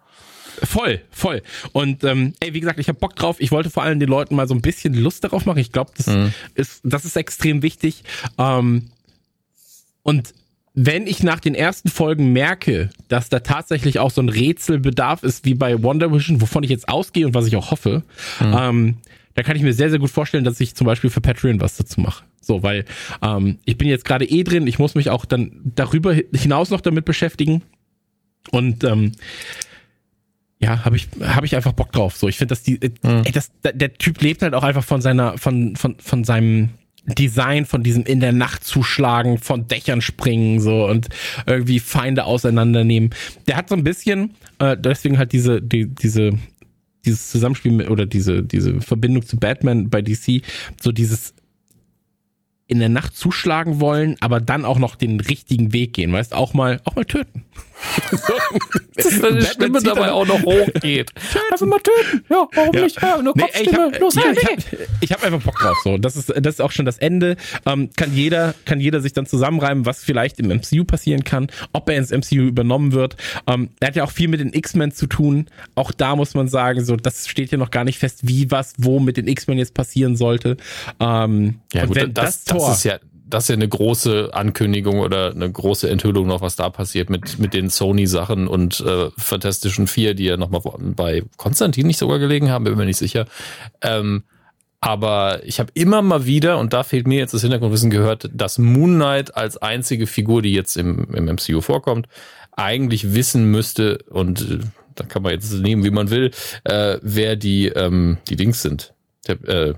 Voll, voll. Und ähm, ey, wie gesagt, ich habe Bock drauf. Ich wollte vor allem den Leuten mal so ein bisschen Lust darauf machen. Ich glaube, das ist das ist extrem wichtig. Ähm, und wenn ich nach den ersten Folgen merke, dass da tatsächlich auch so ein Rätselbedarf ist wie bei Wonder Vision, wovon ich jetzt ausgehe und was ich auch hoffe, ähm, da kann ich mir sehr, sehr gut vorstellen, dass ich zum Beispiel für Patreon was dazu mache. So, weil ähm, ich bin jetzt gerade eh drin, ich muss mich auch dann darüber hinaus noch damit beschäftigen. Und ähm, ja, habe ich habe ich einfach Bock drauf. So, ich finde, dass die äh, ey, das, der, der Typ lebt halt auch einfach von seiner von von von seinem Design, von diesem in der Nacht zuschlagen, von Dächern springen so und irgendwie Feinde auseinandernehmen. Der hat so ein bisschen äh, deswegen halt diese die, diese dieses Zusammenspiel mit, oder diese diese Verbindung zu Batman bei DC, so dieses in der Nacht zuschlagen wollen, aber dann auch noch den richtigen Weg gehen, weißt, auch mal auch mal töten. Dass deine Stimme dabei auch noch hochgeht. Einfach mal töten. Ja, warum Ja. nicht? Ja, nur Nee, ey, ich hab, Los, ja, hey, ich hey. hab, einfach Bock drauf. So, das ist das ist auch schon das Ende. Ähm, kann jeder kann jeder sich dann zusammenreimen, was vielleicht im MCU passieren kann, ob er ins MCU übernommen wird. Ähm, er hat ja auch viel mit den X-Men zu tun. Auch da muss man sagen, so das steht ja noch gar nicht fest, wie was wo mit den X-Men jetzt passieren sollte. Ähm, Ja, gut, das, das, Tor das ist ja das ist ja eine große Ankündigung oder eine große Enthüllung noch, was da passiert mit, mit den Sony-Sachen und äh, Fantastischen Vier, die ja nochmal bei Konstantin nicht sogar gelegen haben, bin mir nicht sicher. Ähm, aber ich habe immer mal wieder, und da fehlt mir jetzt das Hintergrundwissen gehört, dass Moon Knight als einzige Figur, die jetzt im, im MCU vorkommt, eigentlich wissen müsste, und äh, da kann man jetzt nehmen, wie man will, äh, wer die, ähm, die Dings sind. Der, äh,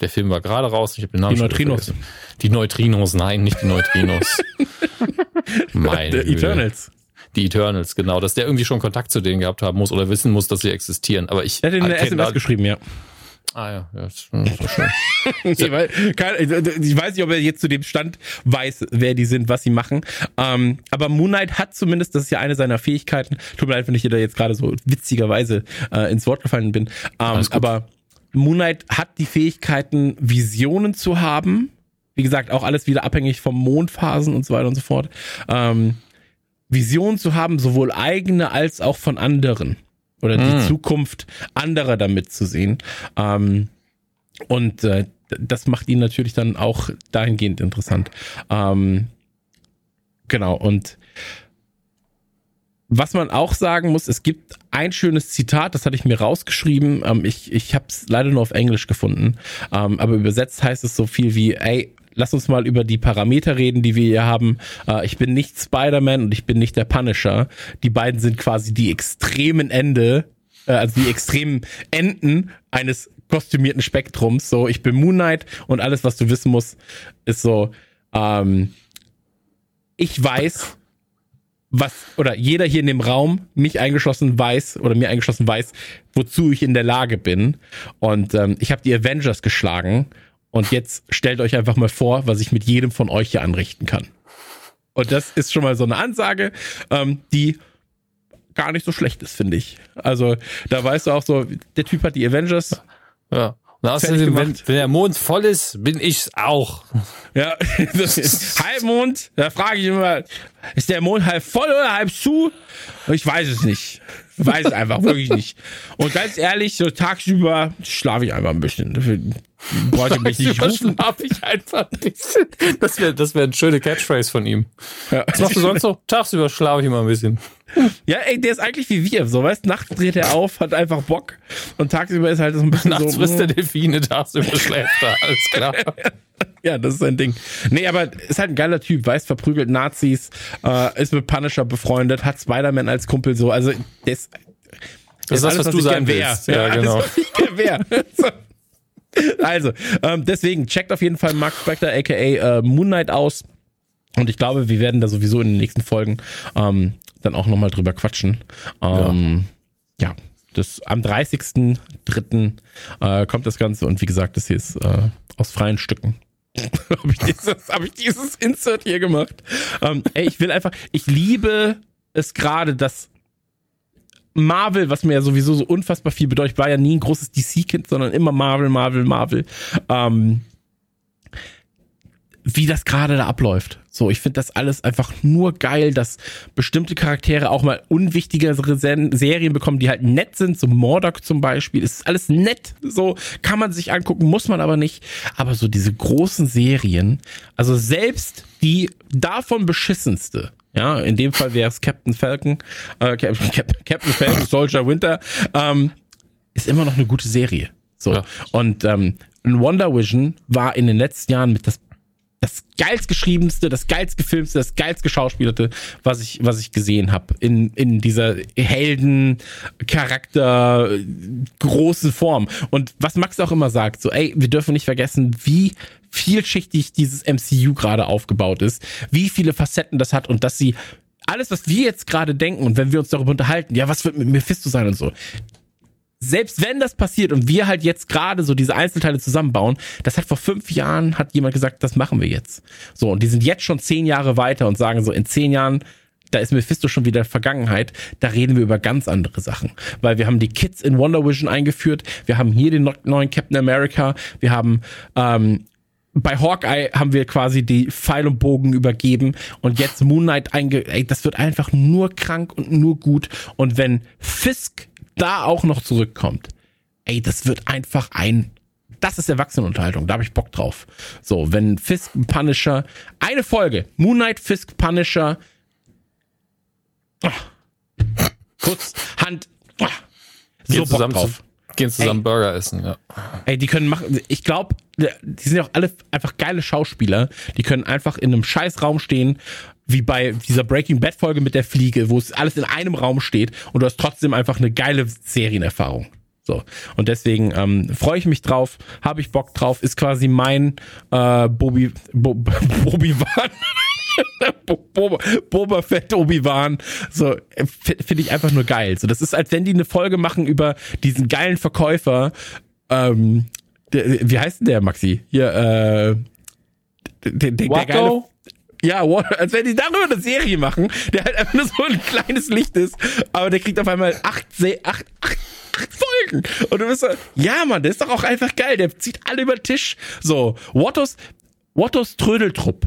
der Film war gerade raus, ich habe den Namen Die Neutrinos. Die Neutrinos, nein, nicht die Neutrinos. Meine Güte. Eternals. Die Eternals, genau, dass der irgendwie schon Kontakt zu denen gehabt haben muss oder wissen muss, dass sie existieren. Aber ich Er hat in der SMS da- geschrieben, ja. Ah ja, ja ist, hm, ist doch schön. Weil, kein, ich weiß nicht, ob er jetzt zu dem Stand weiß, wer die sind, was sie machen. Ähm, aber Moon Knight hat zumindest, das ist ja eine seiner Fähigkeiten. Tut mir leid, wenn ich dir da jetzt gerade so witzigerweise äh, ins Wort gefallen bin. Ähm, aber Moon Knight hat die Fähigkeiten, Visionen zu haben. Wie gesagt, auch alles wieder abhängig vom Mondphasen und so weiter und so fort. Ähm, Visionen zu haben, sowohl eigene als auch von anderen. Oder die Hm. Zukunft anderer damit zu sehen. Ähm, und äh, das macht ihn natürlich dann auch dahingehend interessant. Ähm, genau, und was man auch sagen muss, es gibt ein schönes Zitat, das hatte ich mir rausgeschrieben. Ähm, ich ich habe es leider nur auf Englisch gefunden, ähm, aber übersetzt heißt es so viel wie, ey, lass uns mal über die Parameter reden, die wir hier haben. Äh, ich bin nicht Spider-Man und ich bin nicht der Punisher. Die beiden sind quasi die extremen Ende, äh, also die extremen Enden eines kostümierten Spektrums. So, ich bin Moon Knight und alles, was du wissen musst, ist so, ähm, ich weiß, was, oder jeder hier in dem Raum, mich eingeschlossen, weiß, oder mir eingeschlossen weiß, wozu ich in der Lage bin. Und ähm, ich habe die Avengers geschlagen. Und jetzt stellt euch einfach mal vor, was ich mit jedem von euch hier anrichten kann. Und das ist schon mal so eine Ansage, ähm, die gar nicht so schlecht ist, finde ich. Also da weißt du auch so, der Typ hat die Avengers. Ja. Und außerdem, wenn, wenn der Mond voll ist, bin ich's auch. Ja, das ist Halbmond, da frage ich immer, ist der Mond halb voll oder halb zu? Ich weiß es nicht. Weiß es einfach wirklich nicht. Und ganz ehrlich, so tagsüber schlafe ich einfach ein bisschen. Ich mich nicht rufen. Ich einfach ein bisschen. Das wäre das wär eine schöne Catchphrase von ihm. Ja. Was machst du sonst so? Tagsüber schlafe ich immer ein bisschen. ja, ey, der ist eigentlich wie wir. So, weißt, nachts dreht er auf, hat einfach Bock. Und tagsüber ist halt so ein bisschen Nachts so. frisst der mm, Delfine, tagsüber schläft er. Alles klar. Ja, das ist sein Ding. Nee, aber ist halt ein geiler Typ, weiß, verprügelt Nazis, äh, ist mit Punisher befreundet, hat Spider-Man als Kumpel so. Also, der ist. Das ist das, was du ich sein gern wär. willst. Ja, genau. Alles, was ich gern wär. So. Also, ähm, deswegen checkt auf jeden Fall Mark Spector aka äh, Moon Knight aus. Und ich glaube, wir werden da sowieso in den nächsten Folgen ähm, dann auch nochmal drüber quatschen. Ähm, ja. Das, am 30.03. Äh, kommt das Ganze und wie gesagt, das hier ist äh, aus freien Stücken. habe ich, hab ich dieses Insert hier gemacht. Ähm, ey, ich will einfach, ich liebe es gerade, dass Marvel, was mir ja sowieso so unfassbar viel bedeutet, war ja nie ein großes DC-Kind, sondern immer Marvel, Marvel, Marvel. Ähm, wie das gerade da abläuft. So, ich finde das alles einfach nur geil, dass bestimmte Charaktere auch mal unwichtigere Serien bekommen, die halt nett sind, so Mordok zum Beispiel. ist alles nett, so kann man sich angucken, muss man aber nicht. Aber so diese großen Serien, also selbst die davon beschissenste, ja, in dem Fall wäre es Captain Falcon, äh, Cap Cap Captain Falcon, Soldier Winter, ähm, ist immer noch eine gute Serie. So. Ja. Und ähm, Wonder Vision war in den letzten Jahren mit das das geilst geschriebenste, das geilst gefilmste, das geilst geschauspielerte, was ich, was ich gesehen habe in, in dieser Helden-Charakter großen Form. Und was Max auch immer sagt, so, ey, wir dürfen nicht vergessen, wie vielschichtig dieses MCU gerade aufgebaut ist, wie viele Facetten das hat und dass sie alles, was wir jetzt gerade denken und wenn wir uns darüber unterhalten, ja, was wird mit Mephisto sein und so, selbst wenn das passiert und wir halt jetzt gerade so diese Einzelteile zusammenbauen, das hat vor fünf Jahren hat jemand gesagt, das machen wir jetzt. So, und die sind jetzt schon zehn Jahre weiter und sagen so, in zehn Jahren, da ist Mephisto schon wieder Vergangenheit, da reden wir über ganz andere Sachen. Weil wir haben die Kids in Wonder Vision eingeführt, wir haben hier den neuen Captain America, wir haben ähm, bei Hawkeye haben wir quasi die Pfeil und Bogen übergeben und jetzt Moon Knight einge... Ey, das wird einfach nur krank und nur gut. Und wenn Fisk da auch noch zurückkommt, ey, das wird einfach ein. Das ist Erwachsenenunterhaltung, da habe ich Bock drauf. So, wenn Fisk Punisher, eine Folge, Moon Knight, Fisk Punisher, ah, kurz, Hand, ah, so Bock drauf. Gehen zusammen Ey. Burger essen, ja. Ey, die können machen, ich glaube, die sind ja auch alle einfach geile Schauspieler. Die können einfach in einem scheiß Raum stehen, wie bei dieser Breaking Bad Folge mit der Fliege, wo es alles in einem Raum steht und du hast trotzdem einfach eine geile Serienerfahrung. So. Und deswegen ähm, freue ich mich drauf, habe ich Bock drauf, ist quasi mein äh, Bobby, Bo, Bobby Wan. Bo- Boba, Boba Fett Obi-Wan. So, äh, finde ich einfach nur geil. So, das ist, als wenn die eine Folge machen über diesen geilen Verkäufer, ähm, der, wie heißt denn der, Maxi? Hier, äh, der, der, der geile, ja, als wenn die darüber eine Serie machen, der halt einfach nur so ein kleines Licht ist, aber der kriegt auf einmal acht, acht, acht, acht Folgen. Und du bist so, ja, Mann, der ist doch auch einfach geil, der zieht alle über den Tisch. So, Wattos, Wattos Trödeltrupp.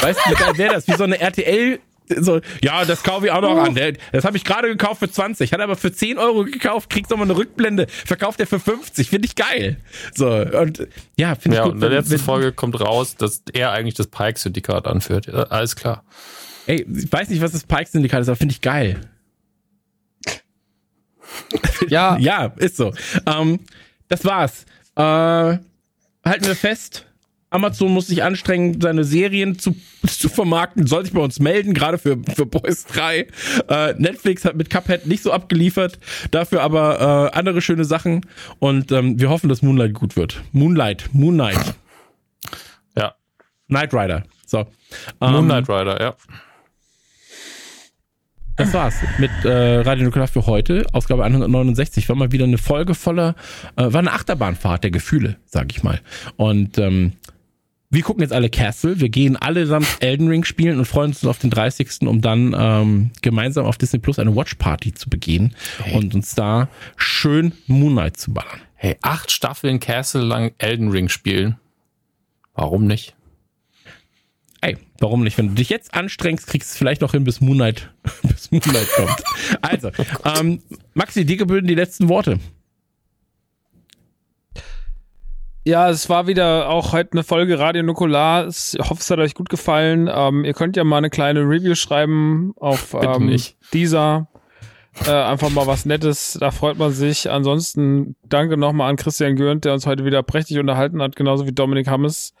Weißt du, wie geil wäre das? Wie so eine RTL, so, ja, das kaufe ich auch noch an. Der, das habe ich gerade gekauft für 20, hat aber für 10 Euro gekauft, kriegst nochmal eine Rückblende, verkauft er für 50, finde ich geil. So, und ja, finde ich Ja, gut. und in der letzten wenn- Folge kommt raus, dass er eigentlich das Pike-Syndikat anführt. Ja, alles klar. Ey, ich weiß nicht, was das Pike-Syndikat ist, aber finde ich geil. Ja, Ja, ist so. Ähm, das war's. Äh, halten wir fest. Amazon muss sich anstrengen, seine Serien zu, zu vermarkten, soll sich bei uns melden, gerade für, für Boys 3. Äh, Netflix hat mit Cuphead nicht so abgeliefert, dafür aber äh, andere schöne Sachen und ähm, wir hoffen, dass Moonlight gut wird. Moonlight, Moonlight, Ja. Knight Rider. So. Ähm, Moonlight Rider, ja. Das war's mit äh, Radio Nukular für heute. Ausgabe 169 war mal wieder eine Folge voller, äh, war eine Achterbahnfahrt der Gefühle, sag ich mal. Und ähm, wir gucken jetzt alle Castle. Wir gehen allesamt Elden Ring spielen und freuen uns auf den 30. um dann ähm, gemeinsam auf Disney Plus eine Watch Party zu begehen und uns da schön Moonlight zu ballern. Hey, acht Staffeln Castle lang Elden Ring spielen. Warum nicht? Ey, warum nicht? Wenn du dich jetzt anstrengst, kriegst du es vielleicht noch hin, bis Moonlight, bis Moonlight kommt. Also, ähm, Maxi, dir gebühren die letzten Worte. Ja, es war wieder auch heute eine Folge Radio Nukular. Ich hoffe, es hat euch gut gefallen. Ähm, ihr könnt ja mal eine kleine Review schreiben auf ähm, dieser. Äh, einfach mal was Nettes, da freut man sich. Ansonsten danke nochmal an Christian Gürnt, der uns heute wieder prächtig unterhalten hat, genauso wie Dominik Hammes.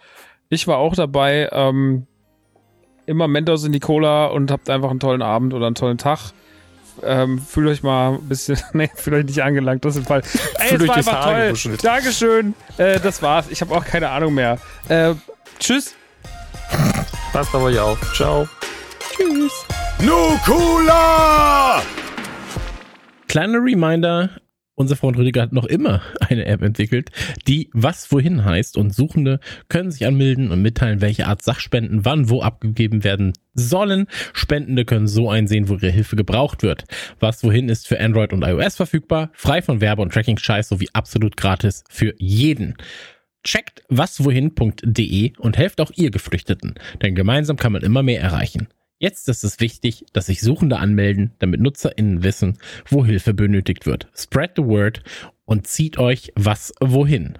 Ich war auch dabei. Ähm, immer Mentos in die Cola und habt einfach einen tollen Abend oder einen tollen Tag. Ähm, fühlt euch mal ein bisschen, nee, fühlt euch nicht angelangt, das ist Fall. Ey, Fühlt es euch war das einfach Haar toll. gebuschelt. Dankeschön. Äh, das war's. Ich habe auch keine Ahnung mehr. Äh, tschüss. Passt aber ja auf. Ciao. Nukula! Kleiner Reminder, unser Freund Rüdiger hat noch immer eine App entwickelt, die was wohin heißt und Suchende können sich anmelden und mitteilen, welche Art Sachspenden wann wo abgegeben werden sollen. Spendende können so einsehen, wo ihre Hilfe gebraucht wird. Was wohin ist für Android und iOS verfügbar, frei von Werbe- und Tracking-Scheiß sowie absolut gratis für jeden. Checkt waswohin.de und helft auch ihr Geflüchteten, denn gemeinsam kann man immer mehr erreichen. Jetzt ist es wichtig, dass sich Suchende anmelden, damit NutzerInnen wissen, wo Hilfe benötigt wird. Spread the word und zieht euch was wohin.